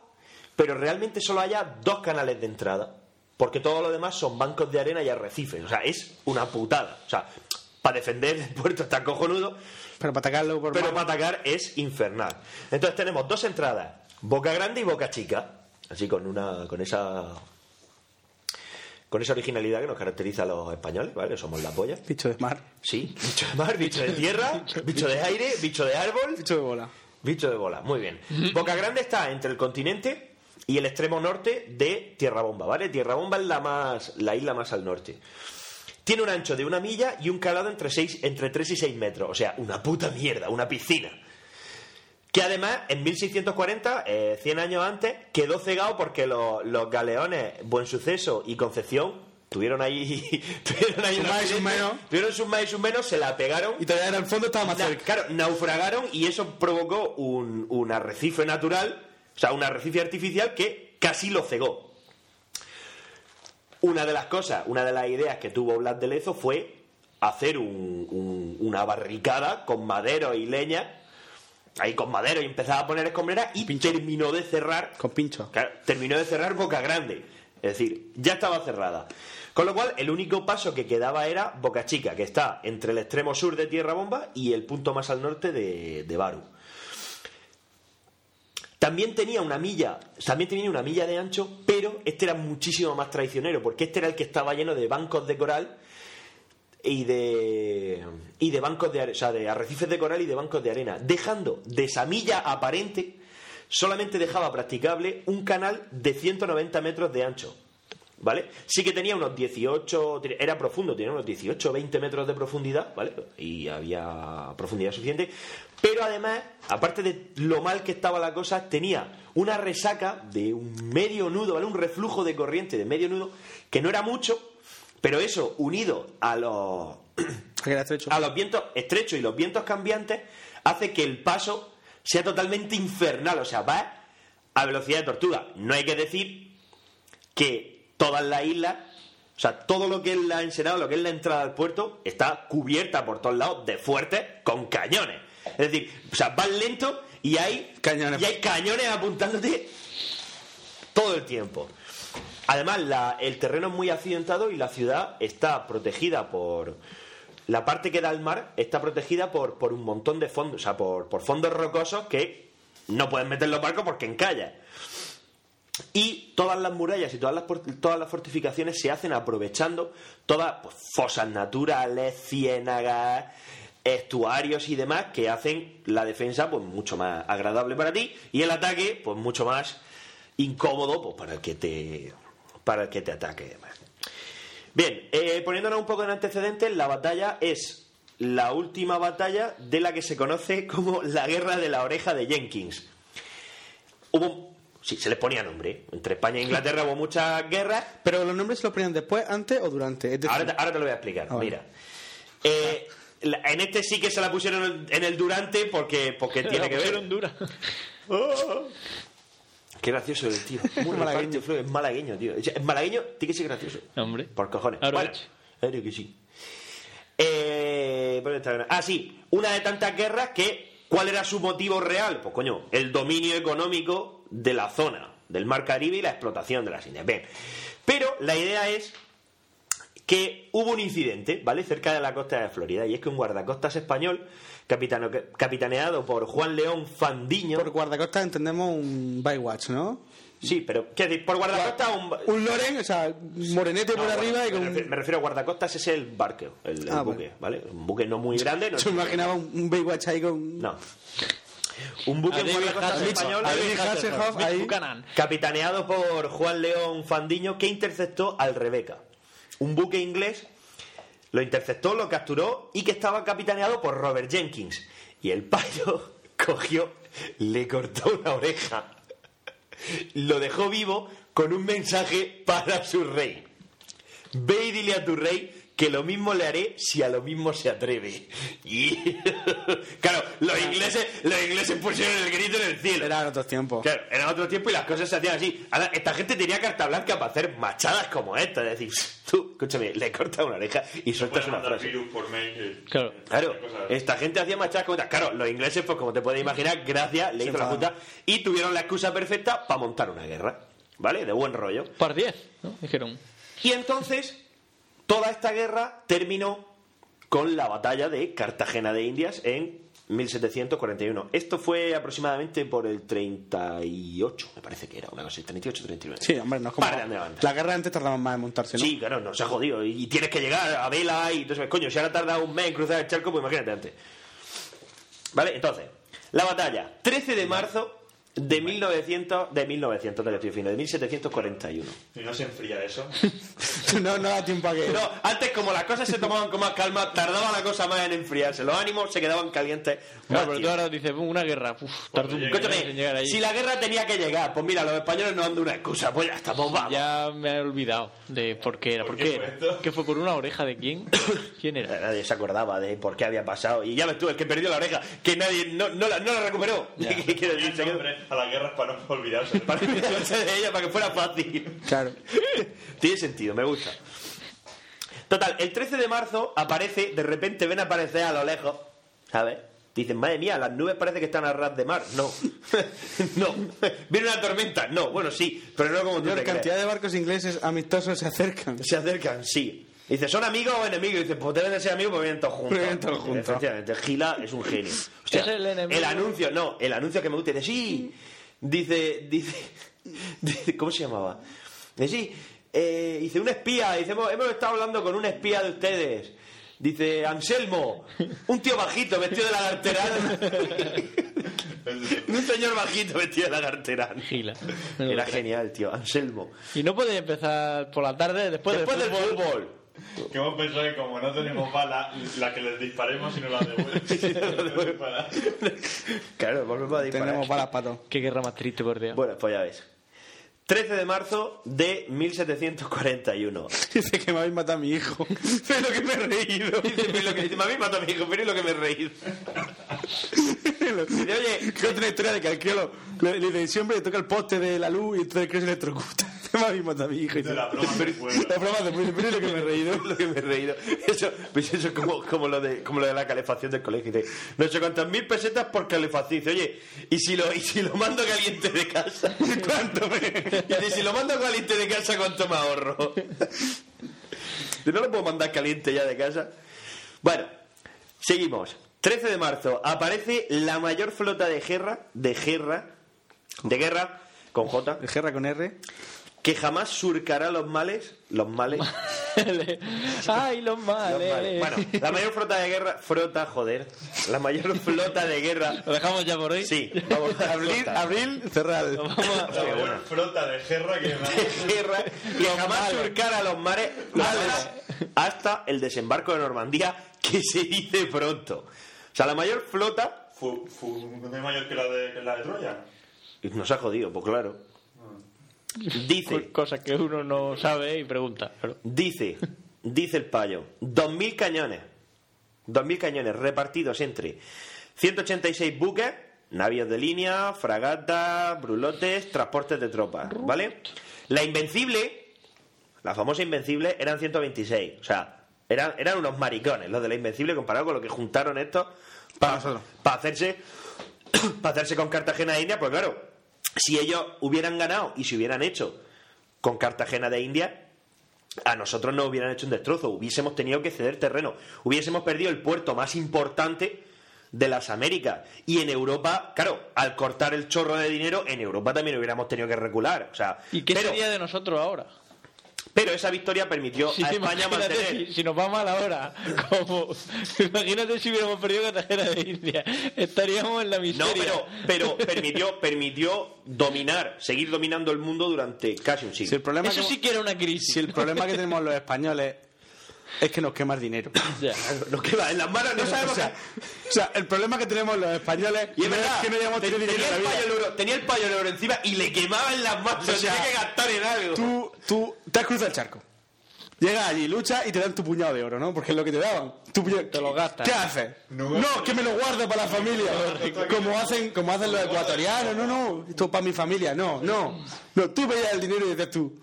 pero realmente solo haya dos canales de entrada, porque todo lo demás son bancos de arena y arrecifes. O sea, es una putada. O sea, para defender el puerto está cojonudo, Pero para atacarlo por pero para atacar es infernal. Entonces tenemos dos entradas, Boca Grande y Boca Chica, así con una con esa con esa originalidad que nos caracteriza a los españoles, ¿vale? Somos la polla. Bicho de mar. Sí, bicho de mar, bicho de tierra, bicho de aire, bicho de árbol, Bicho de bola. bicho de bola. Muy bien. Boca Grande está entre el continente y el extremo norte de Tierra Bomba, ¿vale? Tierra Bomba es la más la isla más al norte. Tiene un ancho de una milla y un calado entre, seis, entre 3 y 6 metros. O sea, una puta mierda, una piscina. Que además, en 1640, eh, 100 años antes, quedó cegado porque los, los galeones Buen Suceso y Concepción tuvieron ahí. tuvieron ahí Sus más y sus menos. Tuvieron sus más y sus menos, se la pegaron. Y todavía en el fondo estaba más Na- cerca. claro, naufragaron y eso provocó un, un arrecife natural, o sea, un arrecife artificial que casi lo cegó. Una de las cosas, una de las ideas que tuvo Blas de Lezo fue hacer un- un- una barricada con madero y leña, ahí con madero y empezaba a poner escombreras y terminó de cerrar Con pincho. Claro, terminó de cerrar Boca Grande. Es decir, ya estaba cerrada. Con lo cual, el único paso que quedaba era Boca Chica, que está entre el extremo sur de Tierra Bomba y el punto más al norte de, de Baru. También tenía una milla, también tenía una milla de ancho, pero este era muchísimo más traicionero, porque este era el que estaba lleno de bancos de coral y de y de bancos de o de arrecifes de coral y de bancos de arena, dejando de esa milla aparente solamente dejaba practicable un canal de 190 metros de ancho. ¿Vale? Sí que tenía unos 18, era profundo, tenía unos 18 20 metros de profundidad, ¿vale? Y había profundidad suficiente. Pero además, aparte de lo mal que estaba la cosa, tenía una resaca de un medio nudo, ¿vale? Un reflujo de corriente de medio nudo, que no era mucho, pero eso, unido a los, a los vientos estrechos y los vientos cambiantes, hace que el paso sea totalmente infernal. O sea, va a velocidad de tortuga. No hay que decir que todas las islas, o sea, todo lo que es la ensenada, lo que es la entrada al puerto, está cubierta por todos lados de fuertes con cañones. Es decir, o sea, vas lento y hay Cañones. y hay cañones apuntándote todo el tiempo. Además, el terreno es muy accidentado y la ciudad está protegida por. La parte que da al mar está protegida por, por un montón de fondos, o sea, por, por fondos rocosos que no pueden meter los barcos porque encallan. Y todas las murallas y todas las, todas las fortificaciones se hacen aprovechando todas pues, fosas naturales, ciénagas, estuarios y demás que hacen la defensa pues mucho más agradable para ti y el ataque pues mucho más incómodo pues, para el que te para el que te ataque y demás. Bien, eh, poniéndonos un poco en antecedentes, la batalla es la última batalla de la que se conoce como la Guerra de la Oreja de Jenkins. Hubo, sí, se les ponía nombre. Entre España e Inglaterra hubo muchas guerras. Pero los nombres se los ponían después, antes o durante. Es decir, Ahora te, ahora te lo voy a explicar. Mira. Eh, la- en este sí que se la pusieron en el, en el durante porque, porque tiene La que ver. dura. Qué gracioso el tío. Muy Malagueño. Flo, Es malagueño, tío. Es malagueño tiene que ser gracioso. Hombre. Por cojones. Ahora Bueno, claro que sí. Eh, ah, sí. Una de tantas guerras que. ¿Cuál era su motivo real? Pues coño, el dominio económico de la zona del Mar Caribe y la explotación de las Indias. Bien, pero la idea es que hubo un incidente, ¿vale? Cerca de la costa de Florida, y es que un guardacostas español, capitano- capitaneado por Juan León Fandiño. Por guardacostas entendemos un Bywatch, ¿no? Sí, pero, ¿qué decir? Por guardacostas un. Un Loren, o sea, morenete por arriba y me, con... refiero, me refiero a guardacostas, es el barco, el, el Ah, buque, ¿vale? Un buque no muy grande. No Yo me imaginaba un, un Baywatch ahí con... No. Un buque en guardacostas español capitaneado por Juan León Fandiño que interceptó al Rebeca. Un buque inglés lo interceptó, lo capturó y que estaba capitaneado por Robert Jenkins. Y el payo cogió, le cortó una oreja, lo dejó vivo con un mensaje para su rey. Ve y dile a tu rey que lo mismo le haré si a lo mismo se atreve. Y claro, los ingleses, los ingleses pusieron el grito en el cielo. Era en otros tiempos. Claro, era otro tiempo y las cosas se hacían así. Ahora, esta gente tenía carta blanca para hacer machadas como esta. Es decir, tú, escúchame, le cortas una oreja y sueltas una frase. virus por mail. que- Claro. Claro, esta gente hacía machadas como esta. Claro, los ingleses, pues como te puedes imaginar, gracias, le hizo la puta y tuvieron la excusa perfecta para montar una guerra. ¿Vale? De buen rollo. Par 10, ¿no? Dijeron. Y entonces, toda esta guerra terminó con la batalla de Cartagena de Indias en 1741. Esto fue aproximadamente por el 38, me parece que era, una cosa así, 38, 39. Sí, hombre, no es como... La guerra antes tardaban más en montarse, ¿no? Sí, claro, no se ha jodido. Y, tienes que llegar a vela y entonces, coño, si ahora tarda un mes en cruzar el charco, pues imagínate antes. ¿Vale? Entonces, la batalla, 13 de marzo de 1900, de 1900, te estoy diciendo, de 1741. Y no se enfría eso. no, no da tiempo a que... No, antes como las cosas se tomaban con más calma, tardaba la cosa más en enfriarse. Los ánimos se quedaban calientes. Claro, pero tú ahora dices, "Bum, una guerra. Uf, un en llegar allí. si la guerra tenía que llegar, pues mira, los españoles nos dan de una excusa, pues ya estamos, vamos. Ya me he olvidado de por qué era. ¿Por, qué qué fue? ¿Qué fue por una oreja de quién? ¿Quién era? Nadie se acordaba de por qué había pasado. Y ya ves tú, el que perdió la oreja, que nadie no, no la, no la recuperó. Ya. ¿Qué quiero decir? Se quedó- a la guerra es para no olvidarse. Para olvidarse de ella, para que fuera fácil. Claro. Tiene sentido, me gusta. Total, el 13 de marzo aparece, de repente ven aparecer a lo lejos, ¿sabes? Dicen, madre mía, las nubes parece que están a ras de mar. No, no. ¿Viene una tormenta? No, bueno, sí, pero no como tú te crees. cantidad de barcos ingleses amistosos se acercan. Se acercan, sí. Dice, ¿son amigos o enemigos? Dice, pues deben de ser amigos porque vienen todos juntos. Vienen todos juntos. Efectivamente, Gila es un genio. Hostia, Es el enemigo. anuncio, no, el anuncio que me gusta, dice, sí. Dice, dice, dice ¿cómo se llamaba? Dice, sí, eh, dice, un espía, dice, hemos, hemos estado hablando con un espía de ustedes. Dice, Anselmo, un tío bajito vestido de lagarterán. un señor bajito vestido de lagarterán. Gila. Era genial, tío, Anselmo. Y no podía empezar por la tarde después, Después del fútbol. fútbol. Que hemos pensado que como no tenemos bala, la que les disparemos y no la devuelven. Claro, volvemos a disparar. Tenemos balas para todo. Qué guerra más triste, por Dios. Bueno, pues ya ves. 13 de marzo de 1741. Dice que me habéis matado a mi hijo. Pero que me he reído. Dice, "Pero lo que dice, me habéis matado a mi hijo, pero es lo que me he reído. Dice, oye, Que otra historia de que al lo- le, le dice, siempre le toca el poste de la luz y entonces crío se electrocuta. Me habéis matado a mi hijo. Y la broma de fuego. La broma de fuego, es lo que me he reído. lo que me he reído. Eso, pues eso es como, como, lo de, como lo de la calefacción del colegio. Dice, no sé cuántas mil pesetas por calefacción. Dice, oye, ¿y si lo, y si lo mando caliente de casa? ¿Cuánto me...? Dice, si lo mando caliente de casa, ¿cuánto me ahorro? Dice, no lo puedo mandar caliente ya de casa. Bueno, seguimos. 13 de marzo aparece la mayor flota de guerra, de guerra, de guerra, con J, ¿De guerra con R? que jamás surcará los males, los males, Ay, los Los males. males. Bueno, la mayor flota de guerra, frota, joder, la mayor flota de guerra, ¿Lo dejamos ya por hoy? sí, vamos a Abril, flota abril, a- La buena flota de guerra que de guerra que jamás surcará los mares, mares hasta el desembarco de Normandía, que se dice pronto. O sea, la mayor flota fu, fu, ¿no es mayor que la de, que la de Troya. Nos ha jodido, pues claro. Dice, Cosas que uno no sabe y pregunta. Pero... dice, dice el payo, 2.000 cañones, 2.000 cañones repartidos entre 186 buques, navíos de línea, fragatas, brulotes, transportes de tropas, ¿vale? La Invencible, la famosa Invencible, eran 126, o sea, eran, eran unos maricones los de la Invencible comparado con lo que juntaron estos Para nosotros. para hacerse para hacerse con Cartagena de India, pues claro, si ellos hubieran ganado y se hubieran hecho con Cartagena de India, a nosotros nos hubieran hecho un destrozo, hubiésemos tenido que ceder terreno, hubiésemos perdido el puerto más importante de las Américas. Y en Europa, claro, al cortar el chorro de dinero, en Europa también hubiéramos tenido que recular. O sea, ¿Y qué pero, sería de nosotros ahora? Pero esa victoria permitió Sí, a España mantener. si, si nos va mal ahora. Como, imagínate si hubiéramos perdido Cartagena de India. Estaríamos en la No, miseria. pero, pero permitió, permitió dominar, seguir dominando el mundo durante casi un siglo. Si el problema Eso que- sí que era una crisis. Si el problema que tenemos los españoles es que nos quema el dinero. Nos queda en las manos, no sabemos o, sea, o sea, el problema que tenemos los españoles Y es no verdad, es que no hayamos tenido dinero tenía, en el la vida. payo euro, tenía el payo euro encima y le quemaba en las manos. O O sea, tenía que gastar en algo. Tú, tú te has cruzado el charco. Llegas allí, luchas y te dan tu puñado de oro, ¿no? Porque es lo que te daban. Tu puñado- Te lo gastas. ¿Qué haces? No, que me lo guardo para la familia. Como hacen, como hacen los ecuatorianos. No, no, esto es para mi familia. No, no. No, tú veías el dinero y dices tú.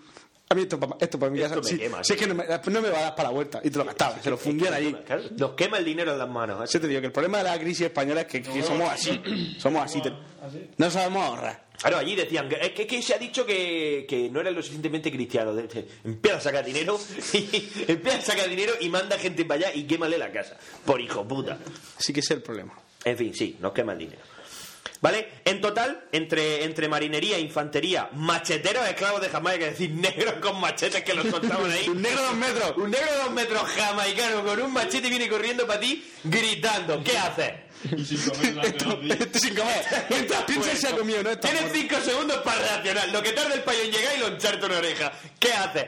A mí esto, pa- esto para mi casa. Esto me sí, quema, si es que no me, no me va a dar para la vuelta. Y te lo gastabas, se lo fundían allí. Claro, nos quema el dinero en las manos. Yo te digo que el problema de la crisis española es que, que somos así. Somos así. te- no sabemos ahorrar. Claro, allí decían que, es que, que se ha dicho que, que no eran lo suficientemente cristianos. Empieza a sacar dinero y empieza a sacar dinero y manda gente para allá y quémale la casa. Por hijo puta. Sí que ese es el problema. En fin, sí, nos quema el dinero. ¿Vale? En total, entre, entre marinería, infantería, macheteros, esclavos de Jamaica, es decir, negros con machetes que los soltaban ahí. Un negro de dos metros. Un negro de dos metros jamaicano con un machete viene corriendo para ti gritando. ¿Qué haces? Este sin comer. Mientras piensa se ha comido, ¿no? Está Tienes cinco segundos para reaccionar. Lo que tarda el payo en llegar y lo encharta una oreja. ¿Qué haces?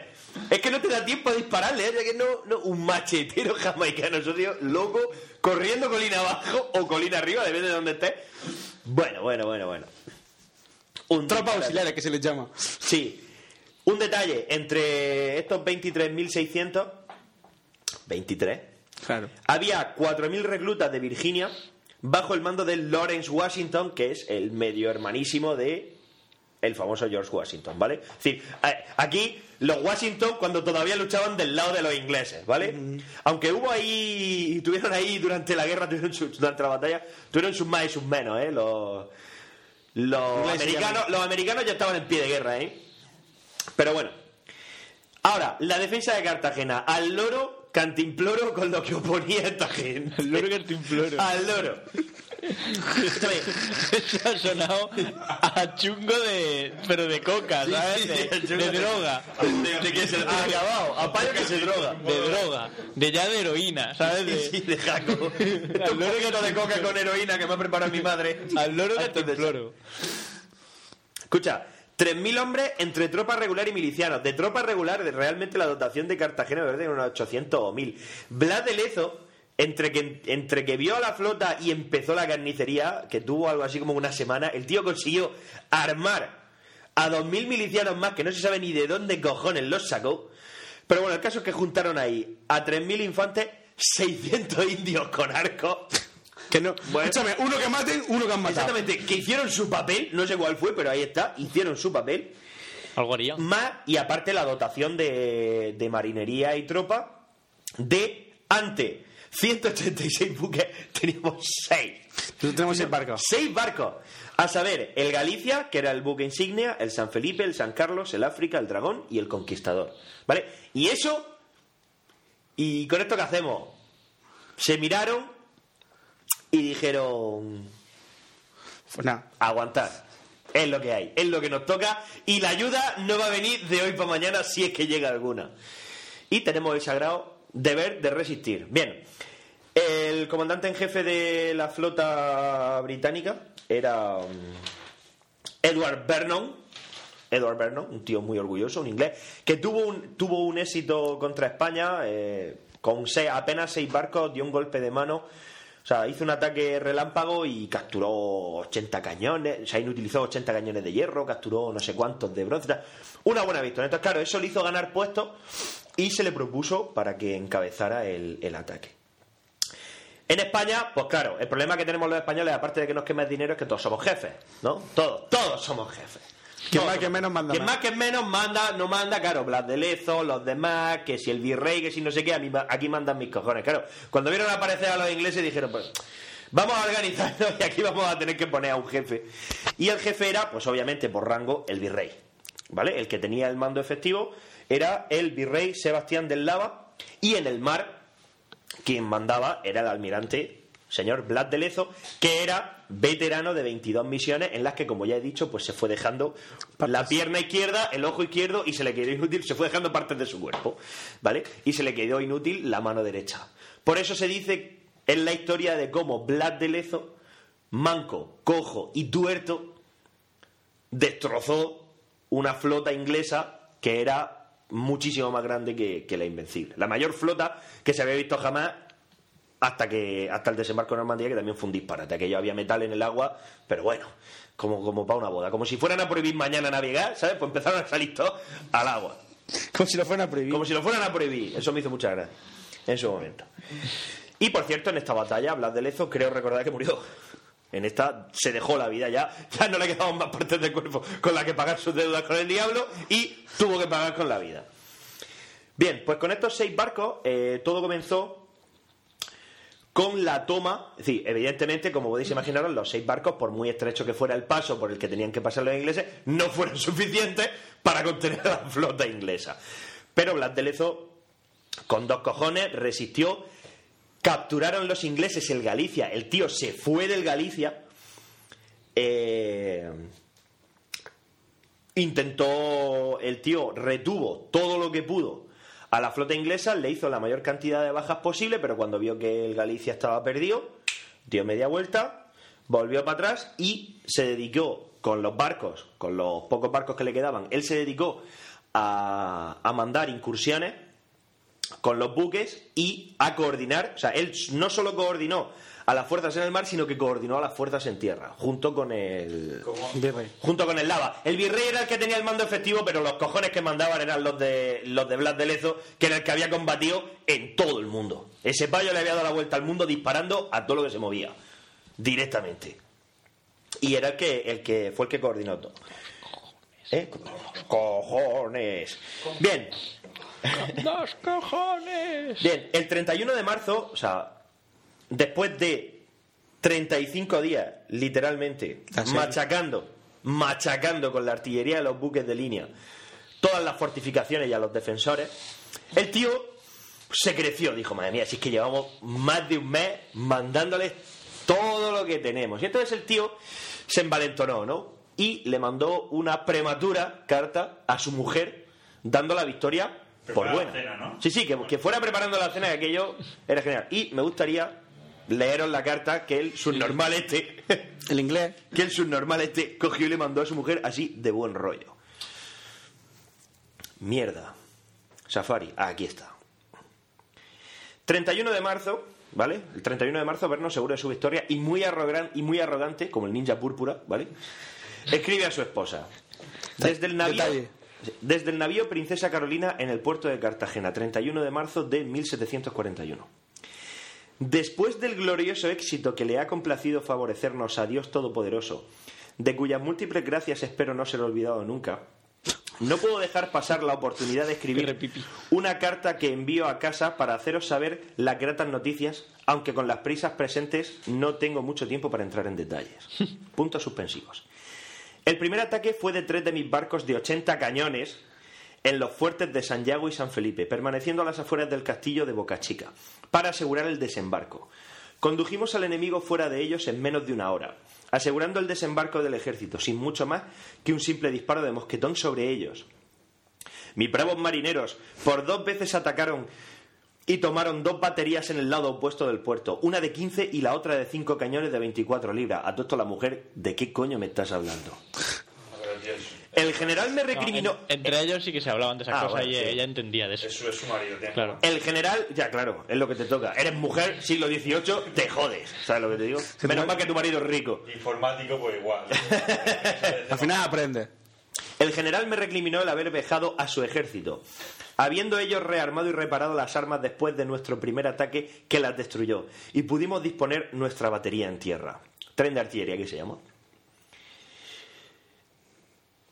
Es que no te da tiempo a dispararle, ¿eh? Ya que no, no, un machetero jamaicano, eso tío, loco, corriendo colina abajo o colina arriba, depende de dónde estés. Bueno, bueno, bueno, bueno. Un Tropas disparate. auxiliares que se les llama. Sí. Un detalle, entre estos 23.600, 23, Claro. había 4.000 reclutas de Virginia bajo el mando de Lawrence Washington, que es el medio hermanísimo de el famoso George Washington, ¿vale? Es decir, a- aquí los Washington cuando todavía luchaban del lado de los ingleses, ¿vale? Aunque hubo ahí, tuvieron ahí durante la guerra, tuvieron sus- durante la batalla, tuvieron sus más y sus menos, ¿eh? Los, los, Ingleses americanos, los americanos ya estaban en pie de guerra, ¿eh? Pero bueno. Ahora, la defensa de Cartagena. Al loro cantimploro con lo que oponía esta gente. El loro cantimploro. Al loro. Escúchame, Eso ha sonado a chungo de. pero de coca, ¿sabes? De, de droga. De, de que se ha acabado. A payo que se droga. De droga. De ya de heroína, ¿sabes? De, Sí, de jaco. Al loro poquito de coca con heroína que me ha preparado mi madre. al loro cantimploro. Escucha, 3.000 hombres entre tropas regular y milicianos. De tropas regular, realmente la dotación de Cartagena me parece que unos 800 o 1.000. Blas de Lezo, entre que, entre que vio a la flota y empezó la carnicería, que tuvo algo así como una semana, el tío consiguió armar a 2.000 milicianos más, que no se sabe ni de dónde cojones los sacó. Pero bueno, el caso es que juntaron ahí a 3.000 infantes, 600 indios con arcos. Que no. Bueno. Escúchame, uno que maten, uno que han matado. Exactamente, que hicieron su papel, no sé cuál fue, pero ahí está, hicieron su papel. Algo haría. Más, y aparte la dotación de, de marinería y tropa, de ante 186 buques, teníamos 6. Nosotros tenemos seis barcos. 6 barcos. A saber, el Galicia, que era el buque insignia, el San Felipe, el San Carlos, el África, el Dragón y el Conquistador. ¿Vale? Y eso, y con esto que hacemos, se miraron y dijeron, Pues nada. aguantar. Es lo que hay, es lo que nos toca y la ayuda no va a venir de hoy para mañana si es que llega alguna. Y tenemos el sagrado deber de resistir. Bien, el comandante en jefe de la flota británica era um, Edward Vernon. Edward Vernon, un tío muy orgulloso, un inglés, que tuvo un, tuvo un éxito contra España eh, con se- apenas seis barcos, dio un golpe de mano. O sea, hizo un ataque relámpago y capturó 80 cañones, o sea, inutilizó 80 cañones de hierro, capturó no sé cuántos de bronce. tal. Una buena victoria. Entonces, claro, eso le hizo ganar puestos y se le propuso para que encabezara el, el ataque. En España, pues claro, el problema que tenemos los españoles, aparte de que nos quema el dinero, es que todos somos jefes, ¿no? Todos, todos somos jefes. Todos más que menos manda Quien más. que menos manda, no manda, claro, Blas de Lezo, los demás, que si el virrey, que si no sé qué, a mí ma- aquí mandan mis cojones. Claro, cuando vieron aparecer a los ingleses dijeron, pues, vamos a organizarnos y aquí vamos a tener que poner a un jefe. Y el jefe era, pues obviamente por rango, el virrey. ¿Vale? El que tenía el mando efectivo era el virrey Sebastián del Lava y en el mar quien mandaba era el almirante señor Blas de Lezo, que era veterano de 22 misiones en las que, como ya he dicho, pues se fue dejando la pierna izquierda, el ojo izquierdo y se le quedó inútil, se fue dejando partes de su cuerpo, ¿vale? Y se le quedó inútil la mano derecha. Por eso se dice en la historia de cómo Blas de Lezo, manco, cojo y tuerto, destrozó una flota inglesa que era muchísimo más grande que, que la Invencible. La mayor flota que se había visto jamás hasta que hasta el desembarco en Normandía, que también fue un disparate. Aquello había metal en el agua, pero bueno, como, como para una boda. Como si fueran a prohibir mañana navegar, ¿sabes? Pues empezaron a salir todos al agua. Como si lo fueran a prohibir. Como si lo fueran a prohibir. Eso me hizo mucha gracia en su momento. Y por cierto, en esta batalla, Blas de Lezo, creo recordar que murió. En esta se dejó la vida ya, ya no le quedaban más partes del cuerpo con la que pagar sus deudas con el diablo y tuvo que pagar con la vida. Bien, pues con estos seis barcos eh, todo comenzó con la toma, es decir, evidentemente, como podéis imaginaros, los seis barcos, por muy estrecho que fuera el paso por el que tenían que pasar los ingleses, no fueron suficientes para contener a la flota inglesa. Pero Blas de Lezo, con dos cojones, resistió, capturaron los ingleses el Galicia, el tío se fue del Galicia, eh, intentó, el tío retuvo todo lo que pudo a la flota inglesa, le hizo la mayor cantidad de bajas posible, pero cuando vio que el Galicia estaba perdido, dio media vuelta, volvió para atrás y se dedicó con los barcos, con los pocos barcos que le quedaban, él se dedicó a, mandar incursiones con los buques y a coordinar, o sea, él no solo coordinó a las fuerzas en el mar, sino que coordinó a las fuerzas en tierra, junto con el Virrey. junto con el lava. El virrey era el que tenía el mando efectivo, pero los cojones que mandaban eran los de los de Blas de Lezo, que era el que había combatido en todo el mundo. Ese payo le había dado la vuelta al mundo disparando a todo lo que se movía directamente. Y era el que el que fue el que coordinó todo. ¿Eh? Cojones. Bien. ¡Dos cojones! Bien, el 31 de marzo, o sea, después de 35 días, literalmente, Ah, machacando, machacando con la artillería de los buques de línea todas las fortificaciones y a los defensores, el tío se creció, dijo, madre mía, si es que llevamos más de un mes mandándoles todo lo que tenemos. Y entonces el tío se envalentonó, ¿no? Y le mandó una prematura carta a su mujer dando la victoria por la buena. cena, ¿no? Sí, sí, que, que fuera preparando la cena, que aquello era genial. Y me gustaría leeros la carta que el subnormal este, El inglés. que el subnormal este cogió y le mandó a su mujer así de buen rollo. Mierda. Safari, ah, aquí está. 31 de marzo, ¿vale? El 31 de marzo, Verno, seguro de su victoria y muy, arrogan- y muy arrogante, como el ninja púrpura, ¿vale? Escribe a su esposa. Desde el navío, Detalle. desde el navío Princesa Carolina en el puerto de Cartagena, 31 de marzo de 1741. Después del glorioso éxito que le ha complacido favorecernos a Dios Todopoderoso, de cuyas múltiples gracias espero no ser olvidado nunca, no puedo dejar pasar la oportunidad de escribir una carta que envío a casa para haceros saber las gratas noticias, aunque con las prisas presentes no tengo mucho tiempo para entrar en detalles. Puntos suspensivos. El primer ataque fue de tres de mis barcos de 80 cañones en los fuertes de San Yago y San Felipe, permaneciendo a las afueras del castillo de Boca Chica, para asegurar el desembarco. Condujimos al enemigo fuera de ellos en menos de una hora, asegurando el desembarco del ejército, sin mucho más que un simple disparo de mosquetón sobre ellos. Mis bravos marineros por dos veces atacaron y tomaron dos baterías en el lado opuesto del puerto, una de 15 y la otra de 5 cañones de 24 libras. A todo esto la mujer, ¿de qué coño me estás hablando? El general me recriminó... No, en- entre ellos sí que se hablaban de esas Ah, cosas bueno, y sí. ella entendía de eso. Eso es su marido, tío. Claro. El general, ya claro, es lo que te toca. Eres mujer, siglo XVIII, te jodes. ¿Sabes lo que te digo? Menos mal que tu marido es rico. Informático, pues igual. Al final aprende. El general me recriminó el haber vejado a su ejército, habiendo ellos rearmado y reparado las armas después de nuestro primer ataque que las destruyó, y pudimos disponer nuestra batería en tierra. Tren de artillería, ¿qué se llama?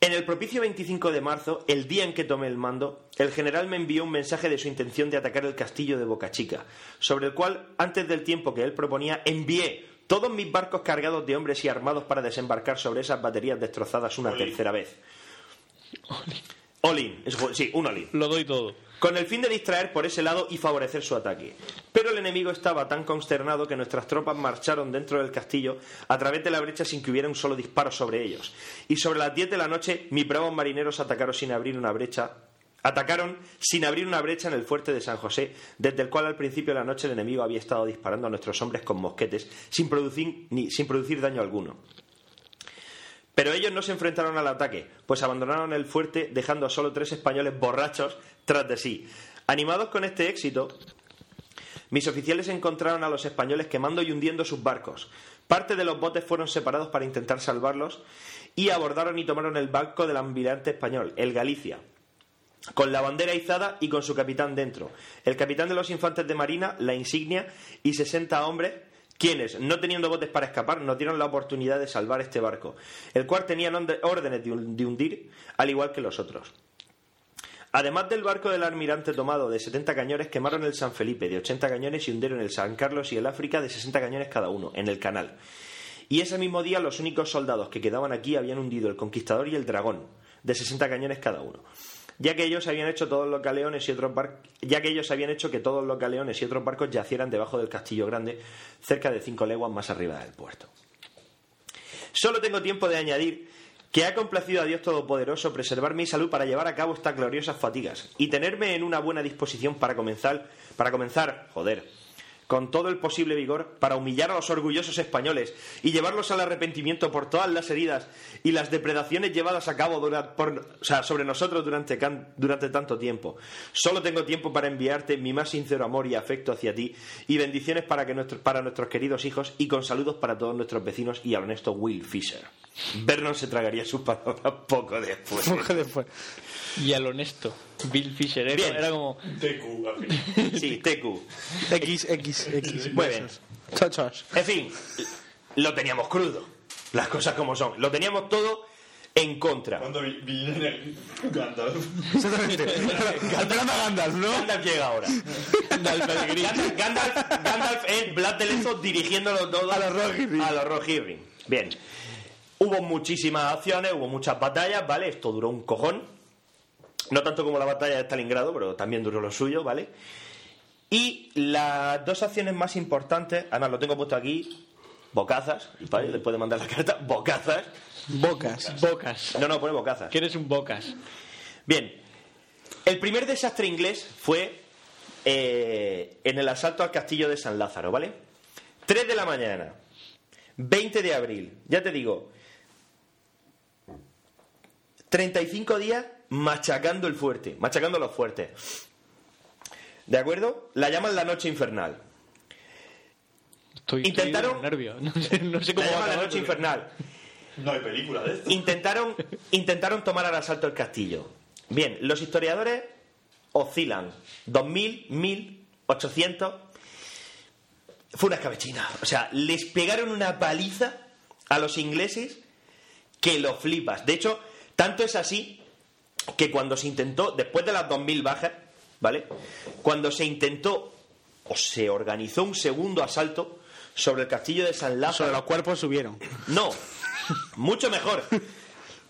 En el propicio 25 de marzo, el día en que tomé el mando, el general me envió un mensaje de su intención de atacar el castillo de Boca Chica, sobre el cual, antes del tiempo que él proponía, envié todos mis barcos cargados de hombres y armados para desembarcar sobre esas baterías destrozadas una tercera vez. All in. Es- sí, un all in. Lo doy todo. Con el fin de distraer por ese lado y favorecer su ataque. Pero el enemigo estaba tan consternado que nuestras tropas marcharon dentro del castillo a través de la brecha sin que hubiera un solo disparo sobre ellos. Y sobre las 10 de la noche, mis bravos marineros atacaron sin abrir una brecha. Atacaron sin abrir una brecha en el fuerte de San José, desde el cual al principio de la noche el enemigo había estado disparando a nuestros hombres con mosquetes sin producir, ni, sin producir daño alguno. Pero ellos no se enfrentaron al ataque, pues abandonaron el fuerte dejando a solo tres españoles borrachos tras de sí. Animados con este éxito, mis oficiales encontraron a los españoles quemando y hundiendo sus barcos. Parte de los botes fueron separados para intentar salvarlos y abordaron y tomaron el barco del almirante español, el Galicia, con la bandera izada y con su capitán dentro. El capitán de los infantes de marina, la insignia y 60 hombres quienes, no teniendo botes para escapar, nos dieron la oportunidad de salvar este barco, el cual tenían órdenes de hundir, al igual que los otros. Además del barco del almirante tomado de 70 cañones, quemaron el San Felipe de 80 cañones y hundieron el San Carlos y el África de 60 cañones cada uno, en el canal. Y ese mismo día los únicos soldados que quedaban aquí habían hundido el Conquistador y el Dragón, de 60 cañones cada uno. Ya que ellos habían hecho todos los y otros ya que ellos habían hecho que todos los galeones y otros barcos yacieran debajo del castillo grande, cerca de cinco leguas más arriba del puerto. Solo tengo tiempo de añadir que ha complacido a Dios Todopoderoso preservar mi salud para llevar a cabo estas gloriosas fatigas y tenerme en una buena disposición para comenzar, para comenzar, joder, con todo el posible vigor para humillar a los orgullosos españoles y llevarlos al arrepentimiento por todas las heridas y las depredaciones llevadas a cabo dura- por- o sea, sobre nosotros durante, durante tanto tiempo. Solo tengo tiempo para enviarte mi más sincero amor y afecto hacia ti y bendiciones para, que nuestros- para nuestros queridos hijos y con saludos para todos nuestros vecinos y al honesto Will Fisher. Vernon se tragaría sus palabras poco después. Poco después. Y al honesto, Bill Fisher. Era, Bien. era como. Sí, TQ. X, X, X. Muy bien. En fin, lo teníamos crudo. Las cosas como son. Lo teníamos todo en contra. Cuando vi- viene el Gandalf. Exactamente. A Gandalf, ¿no? Gandalf llega ahora. Gandalf, Gandalf, Gandalf es Vlad de Lezo dirigiéndolo todo A los Rohirrim. A los Rohirrim. Bien. Hubo muchísimas acciones, hubo muchas batallas, ¿vale? Esto duró un cojón. No tanto como la batalla de Stalingrado, pero también duró lo suyo, ¿vale? Y las dos acciones más importantes, además lo tengo puesto aquí, bocazas, ¿vale? Después de mandar la carta, bocazas. Bocas. Bocas. No, no, pone bocazas. Eres un bocas. Bien, el primer desastre inglés fue eh, en el asalto al castillo de San Lázaro, ¿vale? 3 de la mañana, 20 de abril, ya te digo, 35 días machacando el fuerte, machacando los fuertes. ¿De acuerdo? La llaman la noche infernal. Estoy, Intentaron- estoy nervio. No sé, no sé cómo La va a llaman la noche porque- infernal. No hay película de esto. Intentaron, intentaron tomar al asalto el castillo. Bien, los historiadores oscilan. 2.000, 1.000, 800. Fue una escabechina. O sea, les pegaron una paliza a los ingleses que lo flipas. De hecho, tanto es así que cuando se intentó, después de las 2.000 bajas, ¿vale? Cuando se intentó o se organizó un segundo asalto sobre el castillo de San Lázaro. Sobre los cuerpos subieron. No, mucho mejor.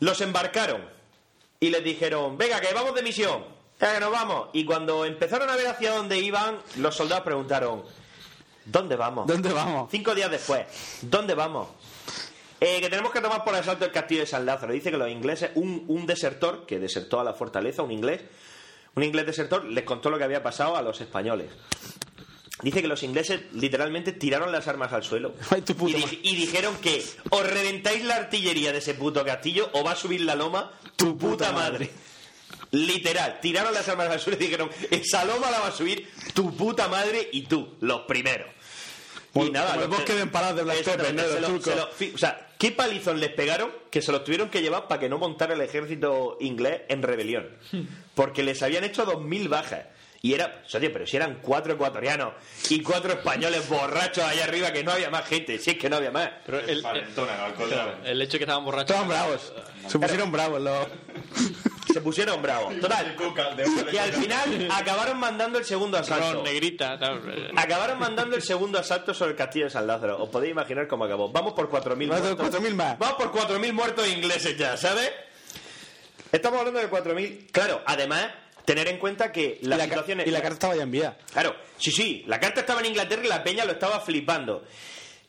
Los embarcaron y les dijeron, venga, que vamos de misión, que nos vamos. Y cuando empezaron a ver hacia dónde iban, los soldados preguntaron, ¿dónde vamos? ¿Dónde vamos? Cinco días después, ¿dónde vamos? Eh, que tenemos que tomar por asalto el castillo de San Lázaro. Dice que los ingleses, un, un desertor que desertó a la fortaleza, un inglés, un inglés desertor, les contó lo que había pasado a los españoles. Dice que los ingleses literalmente tiraron las armas al suelo Ay, tu y, puta di- madre. y dijeron que o reventáis la artillería de ese puto castillo o va a subir la loma tu puta madre. Literal, tiraron las armas al suelo y dijeron, esa loma la va a subir tu puta madre y tú, los primeros. Y Como- nada, como el los- bosque de empaladas de Black Pepper, ¿no? se Los lo- turcos. se lo- fi- o sea, ¿qué palizón les pegaron que se los tuvieron que llevar para que no montara el ejército inglés en rebelión? Porque les habían hecho 2.000 bajas. Y era, pero si eran cuatro ecuatorianos y cuatro españoles borrachos allá arriba, que no había más gente, si es que no había más. Pero el, hecho de que estaban borrachos. Estaban bravos. Se pusieron bravos los. se pusieron bravos. Total, que al final acabaron mandando el segundo asalto. Ron, negrita. Acabaron mandando el segundo asalto sobre el castillo de San Lázaro. Os podéis imaginar cómo acabó. Vamos por 4.000 Vamos por muertos. 4.000 más. Vamos por 4.000 muertos ingleses ya, ¿sabes? Estamos hablando de 4.000. Claro, además, tener en cuenta que la, y, la, situación y la carta estaba ya enviada. Claro, sí, sí, la carta estaba en Inglaterra y la peña lo estaba flipando.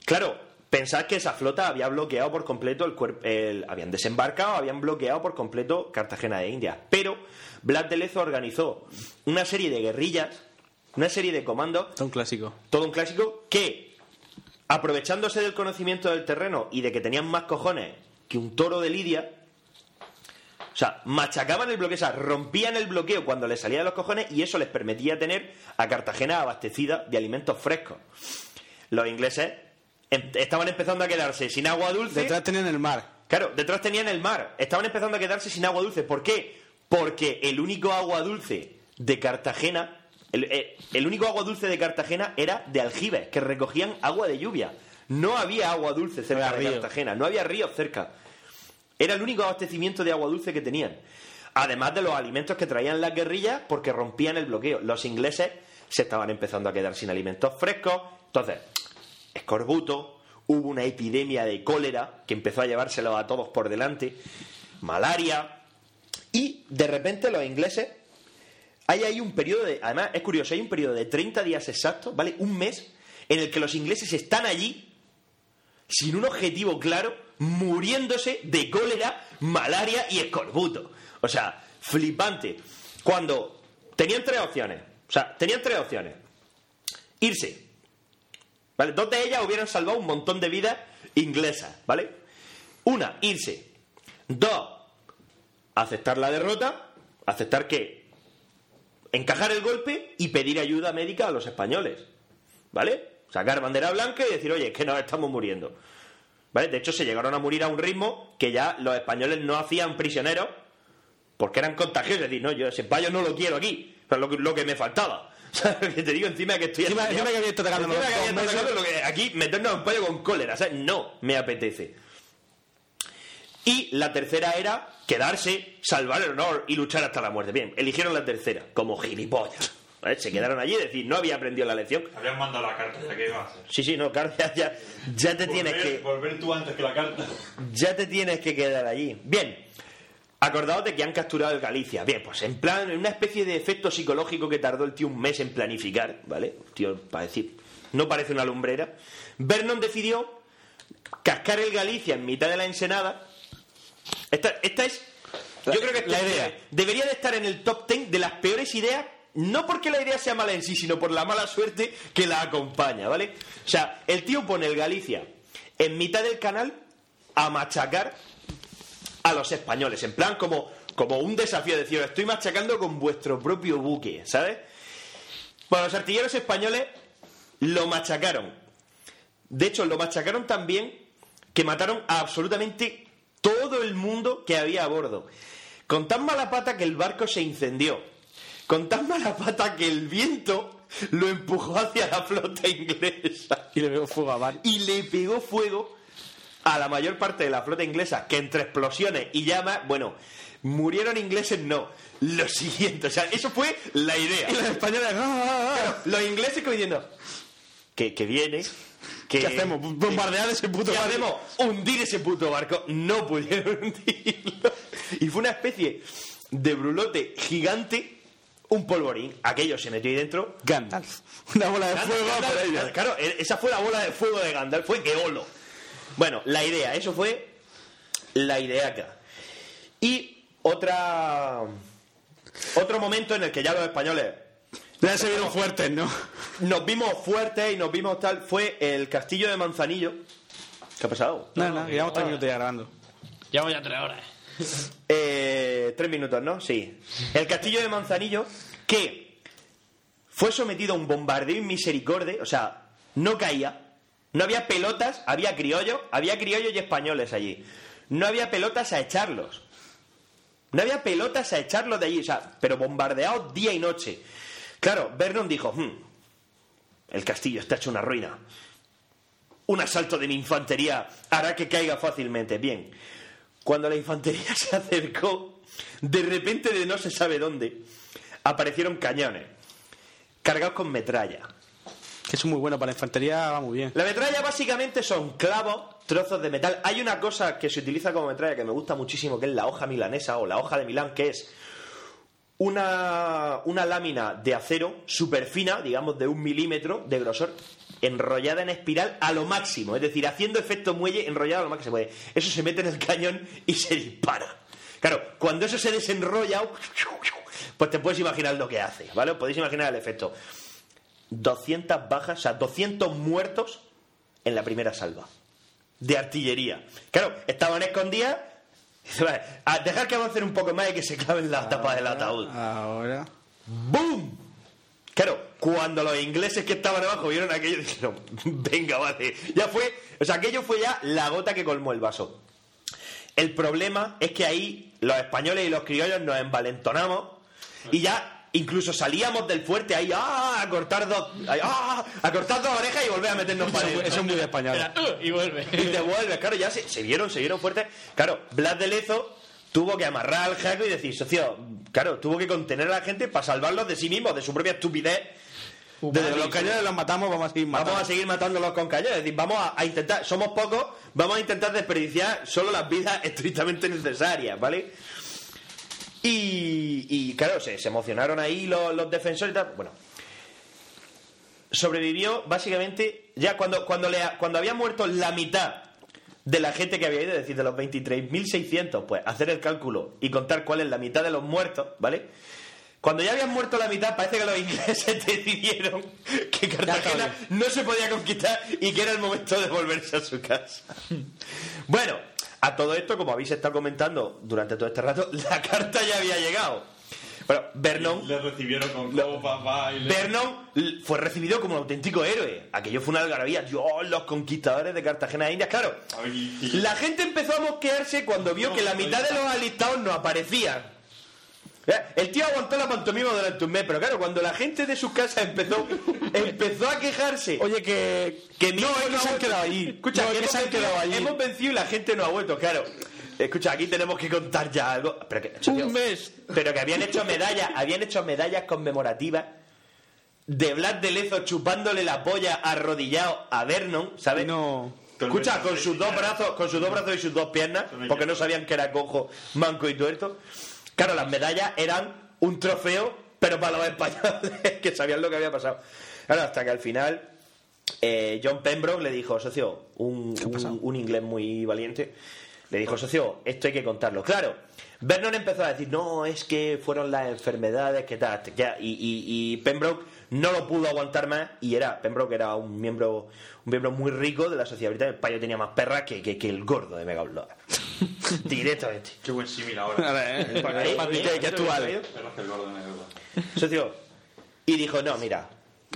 Claro, pensad que esa flota había bloqueado por completo el cuerpo. habían desembarcado, habían bloqueado por completo Cartagena de India. Pero Blas de Lezo organizó una serie de guerrillas, una serie de comandos, Está un clásico. todo un clásico, que aprovechándose del conocimiento del terreno y de que tenían más cojones que un toro de Lidia, o sea, machacaban el bloqueo, o sea, rompían el bloqueo cuando les salía de los cojones y eso les permitía tener a Cartagena abastecida de alimentos frescos. Los ingleses estaban empezando a quedarse sin agua dulce. Detrás tenían el mar. Claro, detrás tenían el mar. Estaban empezando a quedarse sin agua dulce. ¿Por qué? Porque el único agua dulce de Cartagena, el, eh, el único agua dulce de Cartagena era de aljibes, que recogían agua de lluvia. No había agua dulce cerca de río. Cartagena, no había ríos cerca. Era el único abastecimiento de agua dulce que tenían. Además de los alimentos que traían las guerrillas porque rompían el bloqueo. Los ingleses se estaban empezando a quedar sin alimentos frescos. Entonces, escorbuto, hubo una epidemia de cólera que empezó a llevárselo a todos por delante, malaria, y de repente los ingleses, hay ahí un periodo de, además es curioso, hay un periodo de 30 días exactos, ¿vale? Un mes, en el que los ingleses están allí, sin un objetivo claro, muriéndose de cólera, malaria y escorbuto. O sea, flipante. Cuando tenían tres opciones, o sea, tenían tres opciones. Irse, ¿Vale? Dos de ellas hubieran salvado un montón de vidas inglesas, ¿vale? Una, irse. Dos, aceptar la derrota, aceptar que encajar el golpe y pedir ayuda médica a los españoles, ¿vale? Sacar bandera blanca y decir, oye, que nos estamos muriendo. ¿Vale? De hecho, se llegaron a morir a un ritmo que ya los españoles no hacían prisioneros porque eran contagiosos. Es decir, no, yo ese payo no lo quiero aquí. Pero lo que, lo que me faltaba. ¿Sabes? Que te digo encima que estoy Encima- encima que había estado Encima que había lo que- aquí meternos a un payo con cólera. ¿sabes? No me apetece. Y la tercera era quedarse, salvar el honor y luchar hasta la muerte. Bien, eligieron la tercera, como gilipollas. ¿Vale? Se quedaron allí y decir, no había aprendido la lección. Habían mandado la carta, ¿ya qué iba a hacer? Sí, sí, no, claro, ya, ya, ya te tienes que Volver tú antes que la carta. ya te tienes que quedar allí. Bien, acordaos de que han capturado el Galicia. Bien, pues en plan, en una especie de efecto psicológico que tardó el tío un mes en planificar, ¿vale? Tío, para decir, no parece una lumbrera. Vernon decidió cascar el Galicia en mitad de la ensenada. Esta, esta es, yo creo que esta la es- idea. debería de estar en el top 10 de las peores ideas. No porque la idea sea mala en sí, sino por la mala suerte que la acompaña, ¿vale? O sea, el tío pone el Galicia en mitad del canal a machacar a los españoles, en plan como, como un desafío, decir, "Os estoy machacando con vuestro propio buque, ¿sabes? Bueno, los artilleros españoles lo machacaron. De hecho, lo machacaron tan bien que mataron a absolutamente todo el mundo que había a bordo. Con tan mala pata que el barco se incendió. Con tan mala pata que el viento lo empujó hacia la flota inglesa. Y le veo fuego a Van. Y le pegó fuego a la mayor parte de la flota inglesa, que entre explosiones y llamas, bueno, murieron ingleses, no. Lo siguiente, o sea, eso fue la idea. Y los españoles. ¡ah, ah, ah! Claro, los ingleses como diciendo que, que viene. Que, ¿Qué hacemos? ¿Bombardear ese puto ¿Qué barco? hacemos? Hundir ese puto barco. No pudieron hundirlo. Y fue una especie de brulote gigante, un polvorín. Aquello se metió ahí dentro. Gandalf. Una bola de Gandalf, fuego Gandalf, por ella. Claro, e- esa fue la bola de fuego de Gandalf, fue Eolo. Bueno, la idea, eso fue la idea acá. Y otra. Otro momento en el que ya los españoles Ya se vieron fuertes, ¿no? nos vimos fuertes y nos vimos tal fue el castillo de Manzanillo. ¿Qué ha pasado? No, no, llevamos tres minutos ya grabando. Llevamos ya tres horas. Eh, tres minutos, ¿no? Sí. El castillo de Manzanillo que fue sometido a un bombardeo inmisericorde, o sea, no caía. No había pelotas, había criollos, había criollos y españoles allí. No había pelotas a echarlos. No había pelotas a echarlos de allí, o sea, pero bombardeados día y noche. Claro, Vernon dijo, "Hmm, el castillo está hecho una ruina. Un asalto de mi infantería hará que caiga fácilmente. Bien. cuando la infantería se acercó, de repente de no se sabe dónde, aparecieron cañones cargados con metralla. Que es muy bueno para la infantería, va muy bien. La metralla básicamente son clavos, trozos de metal. Hay una cosa que se utiliza como metralla que me gusta muchísimo, que es la hoja milanesa o la hoja de Milán, que es una, una lámina de acero súper fina, digamos de un milímetro de grosor, enrollada en espiral a lo máximo. Es decir, haciendo efecto muelle enrollado a lo máximo. que se puede. Eso se mete en el cañón y se dispara. Claro, cuando eso se desenrolla, pues te puedes imaginar lo que hace, ¿vale? Podéis imaginar el efecto. 200 bajas, o sea, 200 muertos en la primera salva de artillería. Claro, estaban escondidas. Dice, "Vale, a dejar que avancen un poco más y que se claven la tapa del ataúd. Ahora. ¡Boom! Claro, cuando los ingleses que estaban abajo vieron aquello, dijeron, venga, vale. Ya fue, o sea, aquello fue ya la gota que colmó el vaso. El problema es que ahí los españoles y los criollos nos envalentonamos y ya incluso salíamos del fuerte ahí ¡ah! a cortar dos ¡ah! a cortar dos orejas y volver a meternos para Eso, es muy de español. y vuelve. y te vuelves, claro, ya se, se vieron, se vieron fuertes. Claro, Blas de Lezo tuvo que amarrar al jaco y decir, socio, claro, tuvo que contener a la gente para salvarlos de sí mismos, de su propia estupidez. Desde los cañones los matamos, vamos a seguir matando. Vamos a seguir matándolos con cañones. Es decir, vamos a, a intentar, somos pocos, vamos a intentar desperdiciar solo las vidas estrictamente necesarias, ¿vale? Y, y, claro, se, se emocionaron ahí los, los defensores y tal. Bueno, sobrevivió básicamente ya cuando, cuando, le, cuando había muerto la mitad de la gente que había ido, es decir, de los 23.600, pues hacer el cálculo y contar cuál es la mitad de los muertos, ¿vale? Cuando ya habían muerto la mitad, parece que los ingleses decidieron que Cartagena no se podía conquistar y que era el momento de volverse a su casa. Bueno, a todo esto, como habéis estado comentando durante todo este rato, la carta ya había llegado. Bueno, Vernon, Le recibieron con copas. Vernon fue recibido como un auténtico héroe. Aquello fue una algarabía. Dios, los conquistadores de Cartagena de Indias. Claro, la gente empezó a mosquearse cuando vio que la mitad de los alistados no aparecían. Ya, El tío aguantó la pantomima durante un mes, pero claro, cuando la gente de sus casas empezó, empezó a quejarse. Oye, que. Que mi No, es que no se ha han quedado allí. Escucha, No, que es que hemos se han vencido- quedado allí. Hemos vencido y la gente no ha vuelto, claro. Escucha, aquí tenemos que contar ya algo. Pero que, Un mes. pero que habían hecho medallas, habían hecho medallas conmemorativas de Blas de Lezo chupándole la polla arrodillado a Vernon, ¿sabes? No. Escucha, con sus dos brazos, con sus dos brazos y sus dos piernas, porque no sabían que era cojo, manco y tuerto. Claro, las medallas eran un trofeo, pero para los españoles que sabían lo que había pasado. Claro, hasta que al final eh, John Pembroke le dijo, socio, un, un- un inglés muy valiente, le dijo, socio, esto hay que contarlo. Claro, Vernon empezó a decir, no, es que fueron las enfermedades, que tal, ya, y, y- y Pembroke no lo pudo aguantar más y era, Pembroke era un miembro un miembro muy rico de la sociedad británica, el payo tenía más perras que, que, que el gordo de Mega Upload. Directamente. Qué buen símil ahora. Ahora, eh, Ahí, que- que actual. Y dijo, no, mira,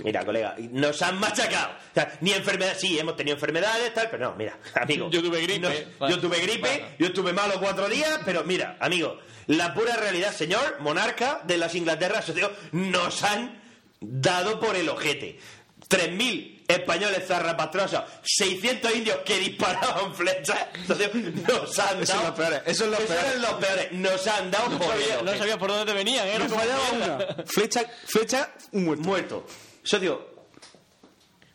mira, colega, nos han machacado. O sea, ni enfermedad, sí, hemos tenido enfermedades, tal, pero no, mira, amigo. Yo tuve gripe. no- Vale. yo tuve gripe, yo estuve malo cuatro días, pero mira, amigo, la pura realidad, señor, monarca de las Inglaterras, socio, nos han dado por el ojete. 3.000 españoles zarrapastrosos, 600 indios que disparaban flechas, socio, nos han dado... Esos son los peores, esos son los Esos peores. eran los peores, nos han dado por el Sabía- no sabía por dónde te venían, ¿eh? Nos fallaba una. Flecha, flecha, muerto. muerto. Socio,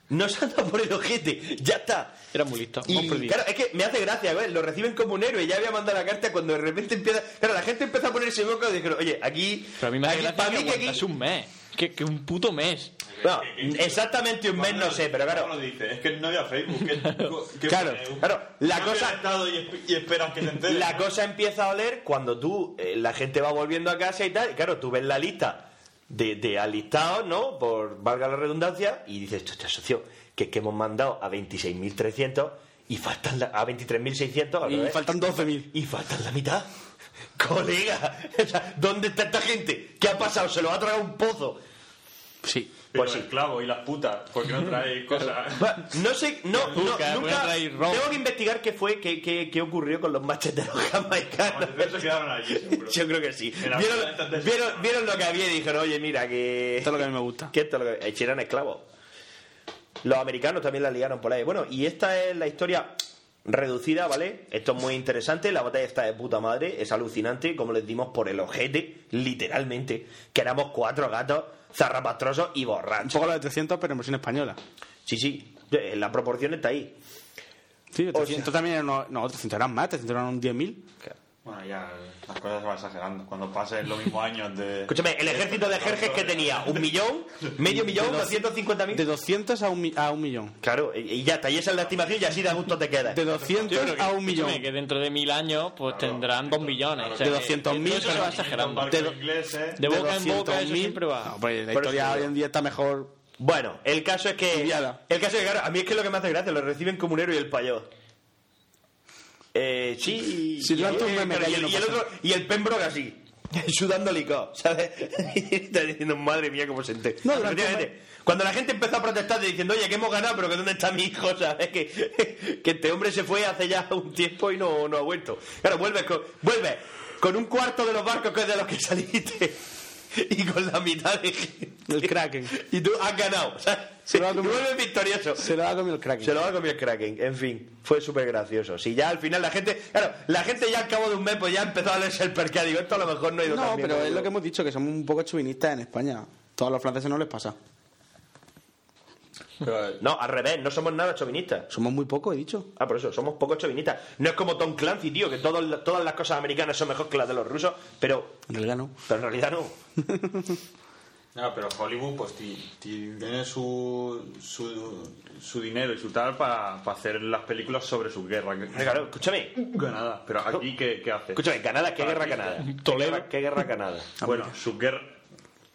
nos han dado por el ojete, ya está. Era muy listo. Y claro, es que me hace gracia, ¿ves? Lo reciben como un héroe. Ya había mandado la carta cuando de repente empieza. Claro, la gente empieza a ponerse loca y dijeron, oye, aquí. Pero a mí me hace aquí- gracia para que mí que aquí. un mes. Que, que un puto mes. Exactamente un mes no sé, pero ¿Cómo claro. lo dice? Es que no había Facebook. ¿Qué, qué Claro, pone? claro, la Cambia cosa- de estado y, esp- y esperas que te enteres. La cosa empieza a oler cuando tú, eh, la gente va volviendo a casa y tal, y claro, tú ves la lista de, de alistados, ¿no? Por valga la redundancia, y dices, esto socio, que, que hemos mandado a 26.300 y faltan la- a 23.600, al Y revés. faltan 12.000. y faltan la mitad. Colega, o sea, ¿dónde está esta gente? ¿Qué ha pasado? ¿Se lo ha tragado un pozo? Sí. Pero Pues sí. el clavo y las putas, porque no trae cosas. No sé, no, no, nunca. Tengo que investigar qué fue, qué, qué, qué ocurrió con los macheteros jamaicanos. Pero se quedaron allí, seguro. Yo creo que sí. Vieron, de- vieron- vieron lo que había y dijeron, oye, mira, que. Esto es lo que a mí me gusta. que esto es lo que. eh, eran esclavos. Los americanos también la ligaron por ahí. Bueno, y esta es la historia reducida, ¿vale? Esto es muy interesante, la batalla está de puta madre, es alucinante, como les dimos por el ojete, literalmente, que éramos cuatro gatos zarrapastrosos y Un borrachos. poco la de 300, pero en versión española. Sí, sí, eh, la proporción está ahí. Sí, O 300 sea- también eran, no, no, 300 eran más, 300 eran un 10.000. Bueno, ya las cosas se van exagerando. Cuando pasen los mismos años de. Escúchame, el ejército de Jerjes que tenía un millón, medio millón, De dos- doscientos cincuenta De mil. 200 a un, a un millón. Claro, y ya está, y esa es la estimación y así de gusto te queda. De 200 Yo creo que, a un millón. escúchame, que dentro de mil años pues tendrán dos millones. O sea, De que- 200.000, todo eso se pero- va exagerando. De- ingleses. De boca en boca eso 200.000. siempre va. No, pues la historia hoy en día está mejor. Bueno, el caso es que. El caso es que, claro, a mí es que lo que me hace gracia, lo reciben Comunero y el Payó. Eh, sí. Si y, el, no y el otro, y el Pembroke así, sudando licor, ¿sabes? Y está diciendo, madre mía, cómo se ente. No, Cuando la gente empezó a protestar diciendo, oye, que hemos ganado, pero que dónde está mi hijo, ¿sabes? Que, que este hombre se fue hace ya un tiempo y no, no ha vuelto. Claro, vuelves con, vuelves con un cuarto de los barcos que es de los que saliste y con la mitad de gente. El Kraken. Y tú has ganado. Se lo ha comido- victorioso. Se lo ha comido el Kraken. Se lo va a comer el Kraken, en fin, fue súper gracioso. Si ya al final la gente, claro, la gente ya al cabo de un mes pues ya empezó a leerse el perca, digo, esto a lo mejor no ha ido No, tan bien pero como es lo que hemos dicho, que somos un poco chuvinistas en España. Todos los franceses no les pasa. No, al revés, no somos nada chauvinistas. Somos muy pocos, he dicho. Ah, por eso, somos poco chauvinistas. No es como Tom Clancy, tío, que todos- todas las cosas americanas son mejor que las de los rusos, pero, En realidad no. pero en realidad no. No, pero Hollywood pues ti- ti- tiene su, su, su dinero y su tal para hacer las películas sobre su guerra. Claro, escúchame, Canadá. Pero aquí, ¿qué, qué hace? escúchame, Canadá, ¿qué guerra Canadá? Toledo. ¿Qué guerra, qué guerra Canadá? Bueno, su guerra...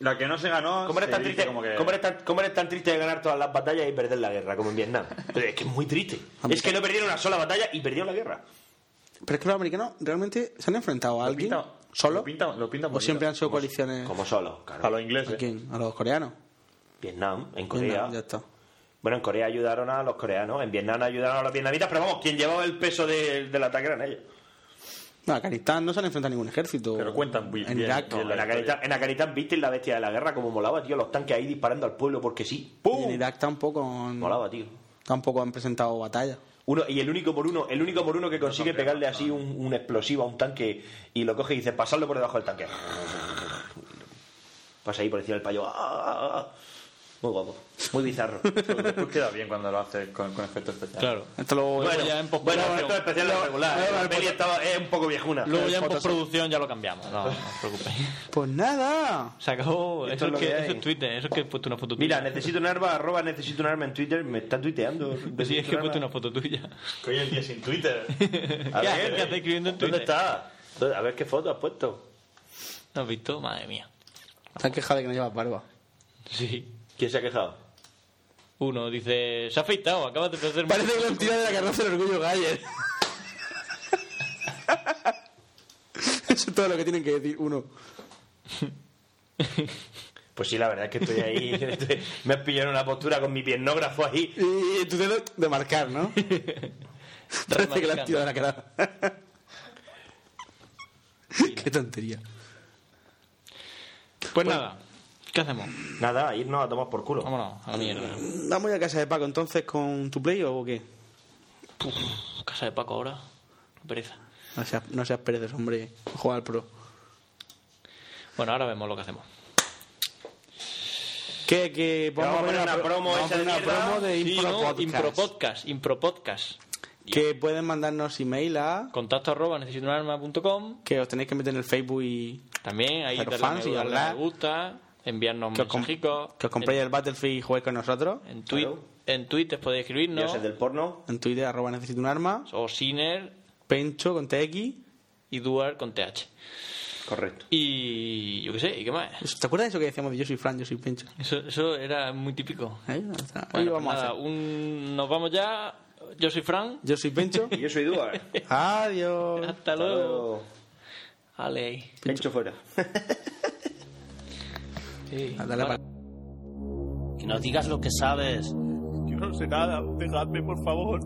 La que no se ganó... ¿Cómo eres, se tan triste, como que- cómo eres tan- cómo eres tan triste de ganar todas las batallas y perder la guerra, como en Vietnam? Pero es que es muy triste. Es que no perdieron una sola batalla y perdieron la guerra. Pero es que los americanos realmente se han enfrentado a alguien pinta- solo. Lo pinta, lo pinta ¿O siempre han sido Como- coaliciones? Como solo, claro. A los ingleses. ¿A quién? ¿A los coreanos? Vietnam, en Corea. Vietnam, Ya está. Bueno, en Corea ayudaron a los coreanos, en Vietnam ayudaron a los vietnamitas, pero vamos, quien llevaba el peso de- del ataque eran ellos. No, Afganistán no se han enfrentado a ningún ejército. Pero cuentan muy En bien, Irak. bien En la Afganistán, historia. en Afganistán visteis la bestia de la guerra, como molaba, tío, los tanques ahí disparando al pueblo porque sí. Y ¡Pum! en Irak tampoco han, Molaba, tío. tampoco han presentado batalla. Uno, y el único por uno, el único por uno que consigue pegarle así un, un explosivo a un tanque y lo coge y dice, pasarlo por debajo del tanque. Pasa ahí por encima del payo. ¡Ah, ah, ah! Muy guapo, muy bizarro. Después queda bien cuando lo haces con, con efectos especiales. Claro. Esto lo Bueno, ya en bueno, postproducción. esto es especial de regular. La peli estaba, es un poco viejuna. Luego ya en Photoshop. postproducción ya lo cambiamos. No, no os preocupéis. Pues nada. Se acabó. Esto Eso es lo que, que eso es Twitter. Eso es que he puesto una foto tuya. Mira, necesito un arma, arroba necesito un arma en Twitter, me está tuiteando. Pues sí, es que he puesto una foto tuya. Que hoy en día sin Twitter. A ¿Qué haces? ¿Qué haces escribiendo en ¿Dónde Twitter? está? ¿Dónde- A ver qué foto has puesto. ¿No has visto? Madre mía. Han quejado de que no llevas barba. Sí. ¿Quién se ha quejado? Uno dice, se ha afeitado, acabas de perder... Parece que lo han tirado de la carroza del orgullo Galler. Eso es todo lo que tienen que decir uno. Pues sí, la verdad es que estoy ahí. estoy- me has pillado en una postura con mi piernógrafo ahí. Y tu dedo de marcar, ¿no? Parece que lo han tirado de la cara. Qué tontería. Pues nada, ¿qué hacemos? Nada, irnos a tomar por culo. Vámonos, a la mierda. ¿Vamos a casa de Paco entonces con tu play o qué? Casa de Paco ahora. Pereza. No seas, no seas perezoso, hombre. Juega al pro. Bueno, ahora vemos lo que hacemos. ¿Qué? que Vamos a poner una pro- promo vamos esa una promo de Sí, Impro. Impro Podcast. Impro Podcast. Que pueden mandarnos email a... Contacto arroba necesitounarma.com. Que os tenéis que meter en el Facebook y... También ahí darle, fans me, y darle me gusta, enviarnos Que mensajicos. que os compréis el Battlefield y juguéis con nosotros. En, en, Claro. en Twitter podéis Yo escribirnos. sé del porno. En Twitter, arroba necesito un arma. O Siner Pencho con TX. y Duar con TH. Correcto. Y yo qué sé, ¿y qué más? ¿Te acuerdas de eso que decíamos de yo soy Fran, yo soy Pencho? Eso, eso era muy típico. Está. Bueno, lo vamos pues a nada, hacer. un- nos vamos ya. Yo soy Fran. Yo soy Pencho. Y yo soy Duar. Adiós. Hasta luego. Ale. Pencho fuera. Sí. Dale pa- Que nos digas lo que sabes. Yo no sé nada, dejadme por favor.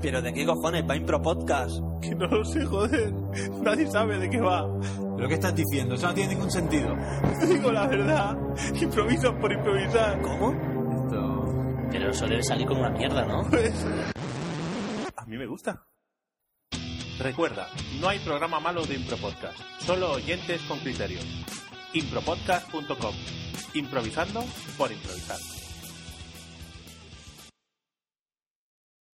¿Pero de qué cojones? Va Impro Podcast. Que no lo sé, joder. Nadie sabe de qué va. ¿Pero qué estás diciendo? Eso no tiene ningún sentido. Digo la verdad. Improviso por improvisar. ¿Cómo? Esto... Pero eso debe salir con una mierda, ¿no? Pues. A mí me gusta. Recuerda, no hay programa malo de Impropodcast, solo oyentes con criterio. impropodcast.com. Improvisando por improvisar.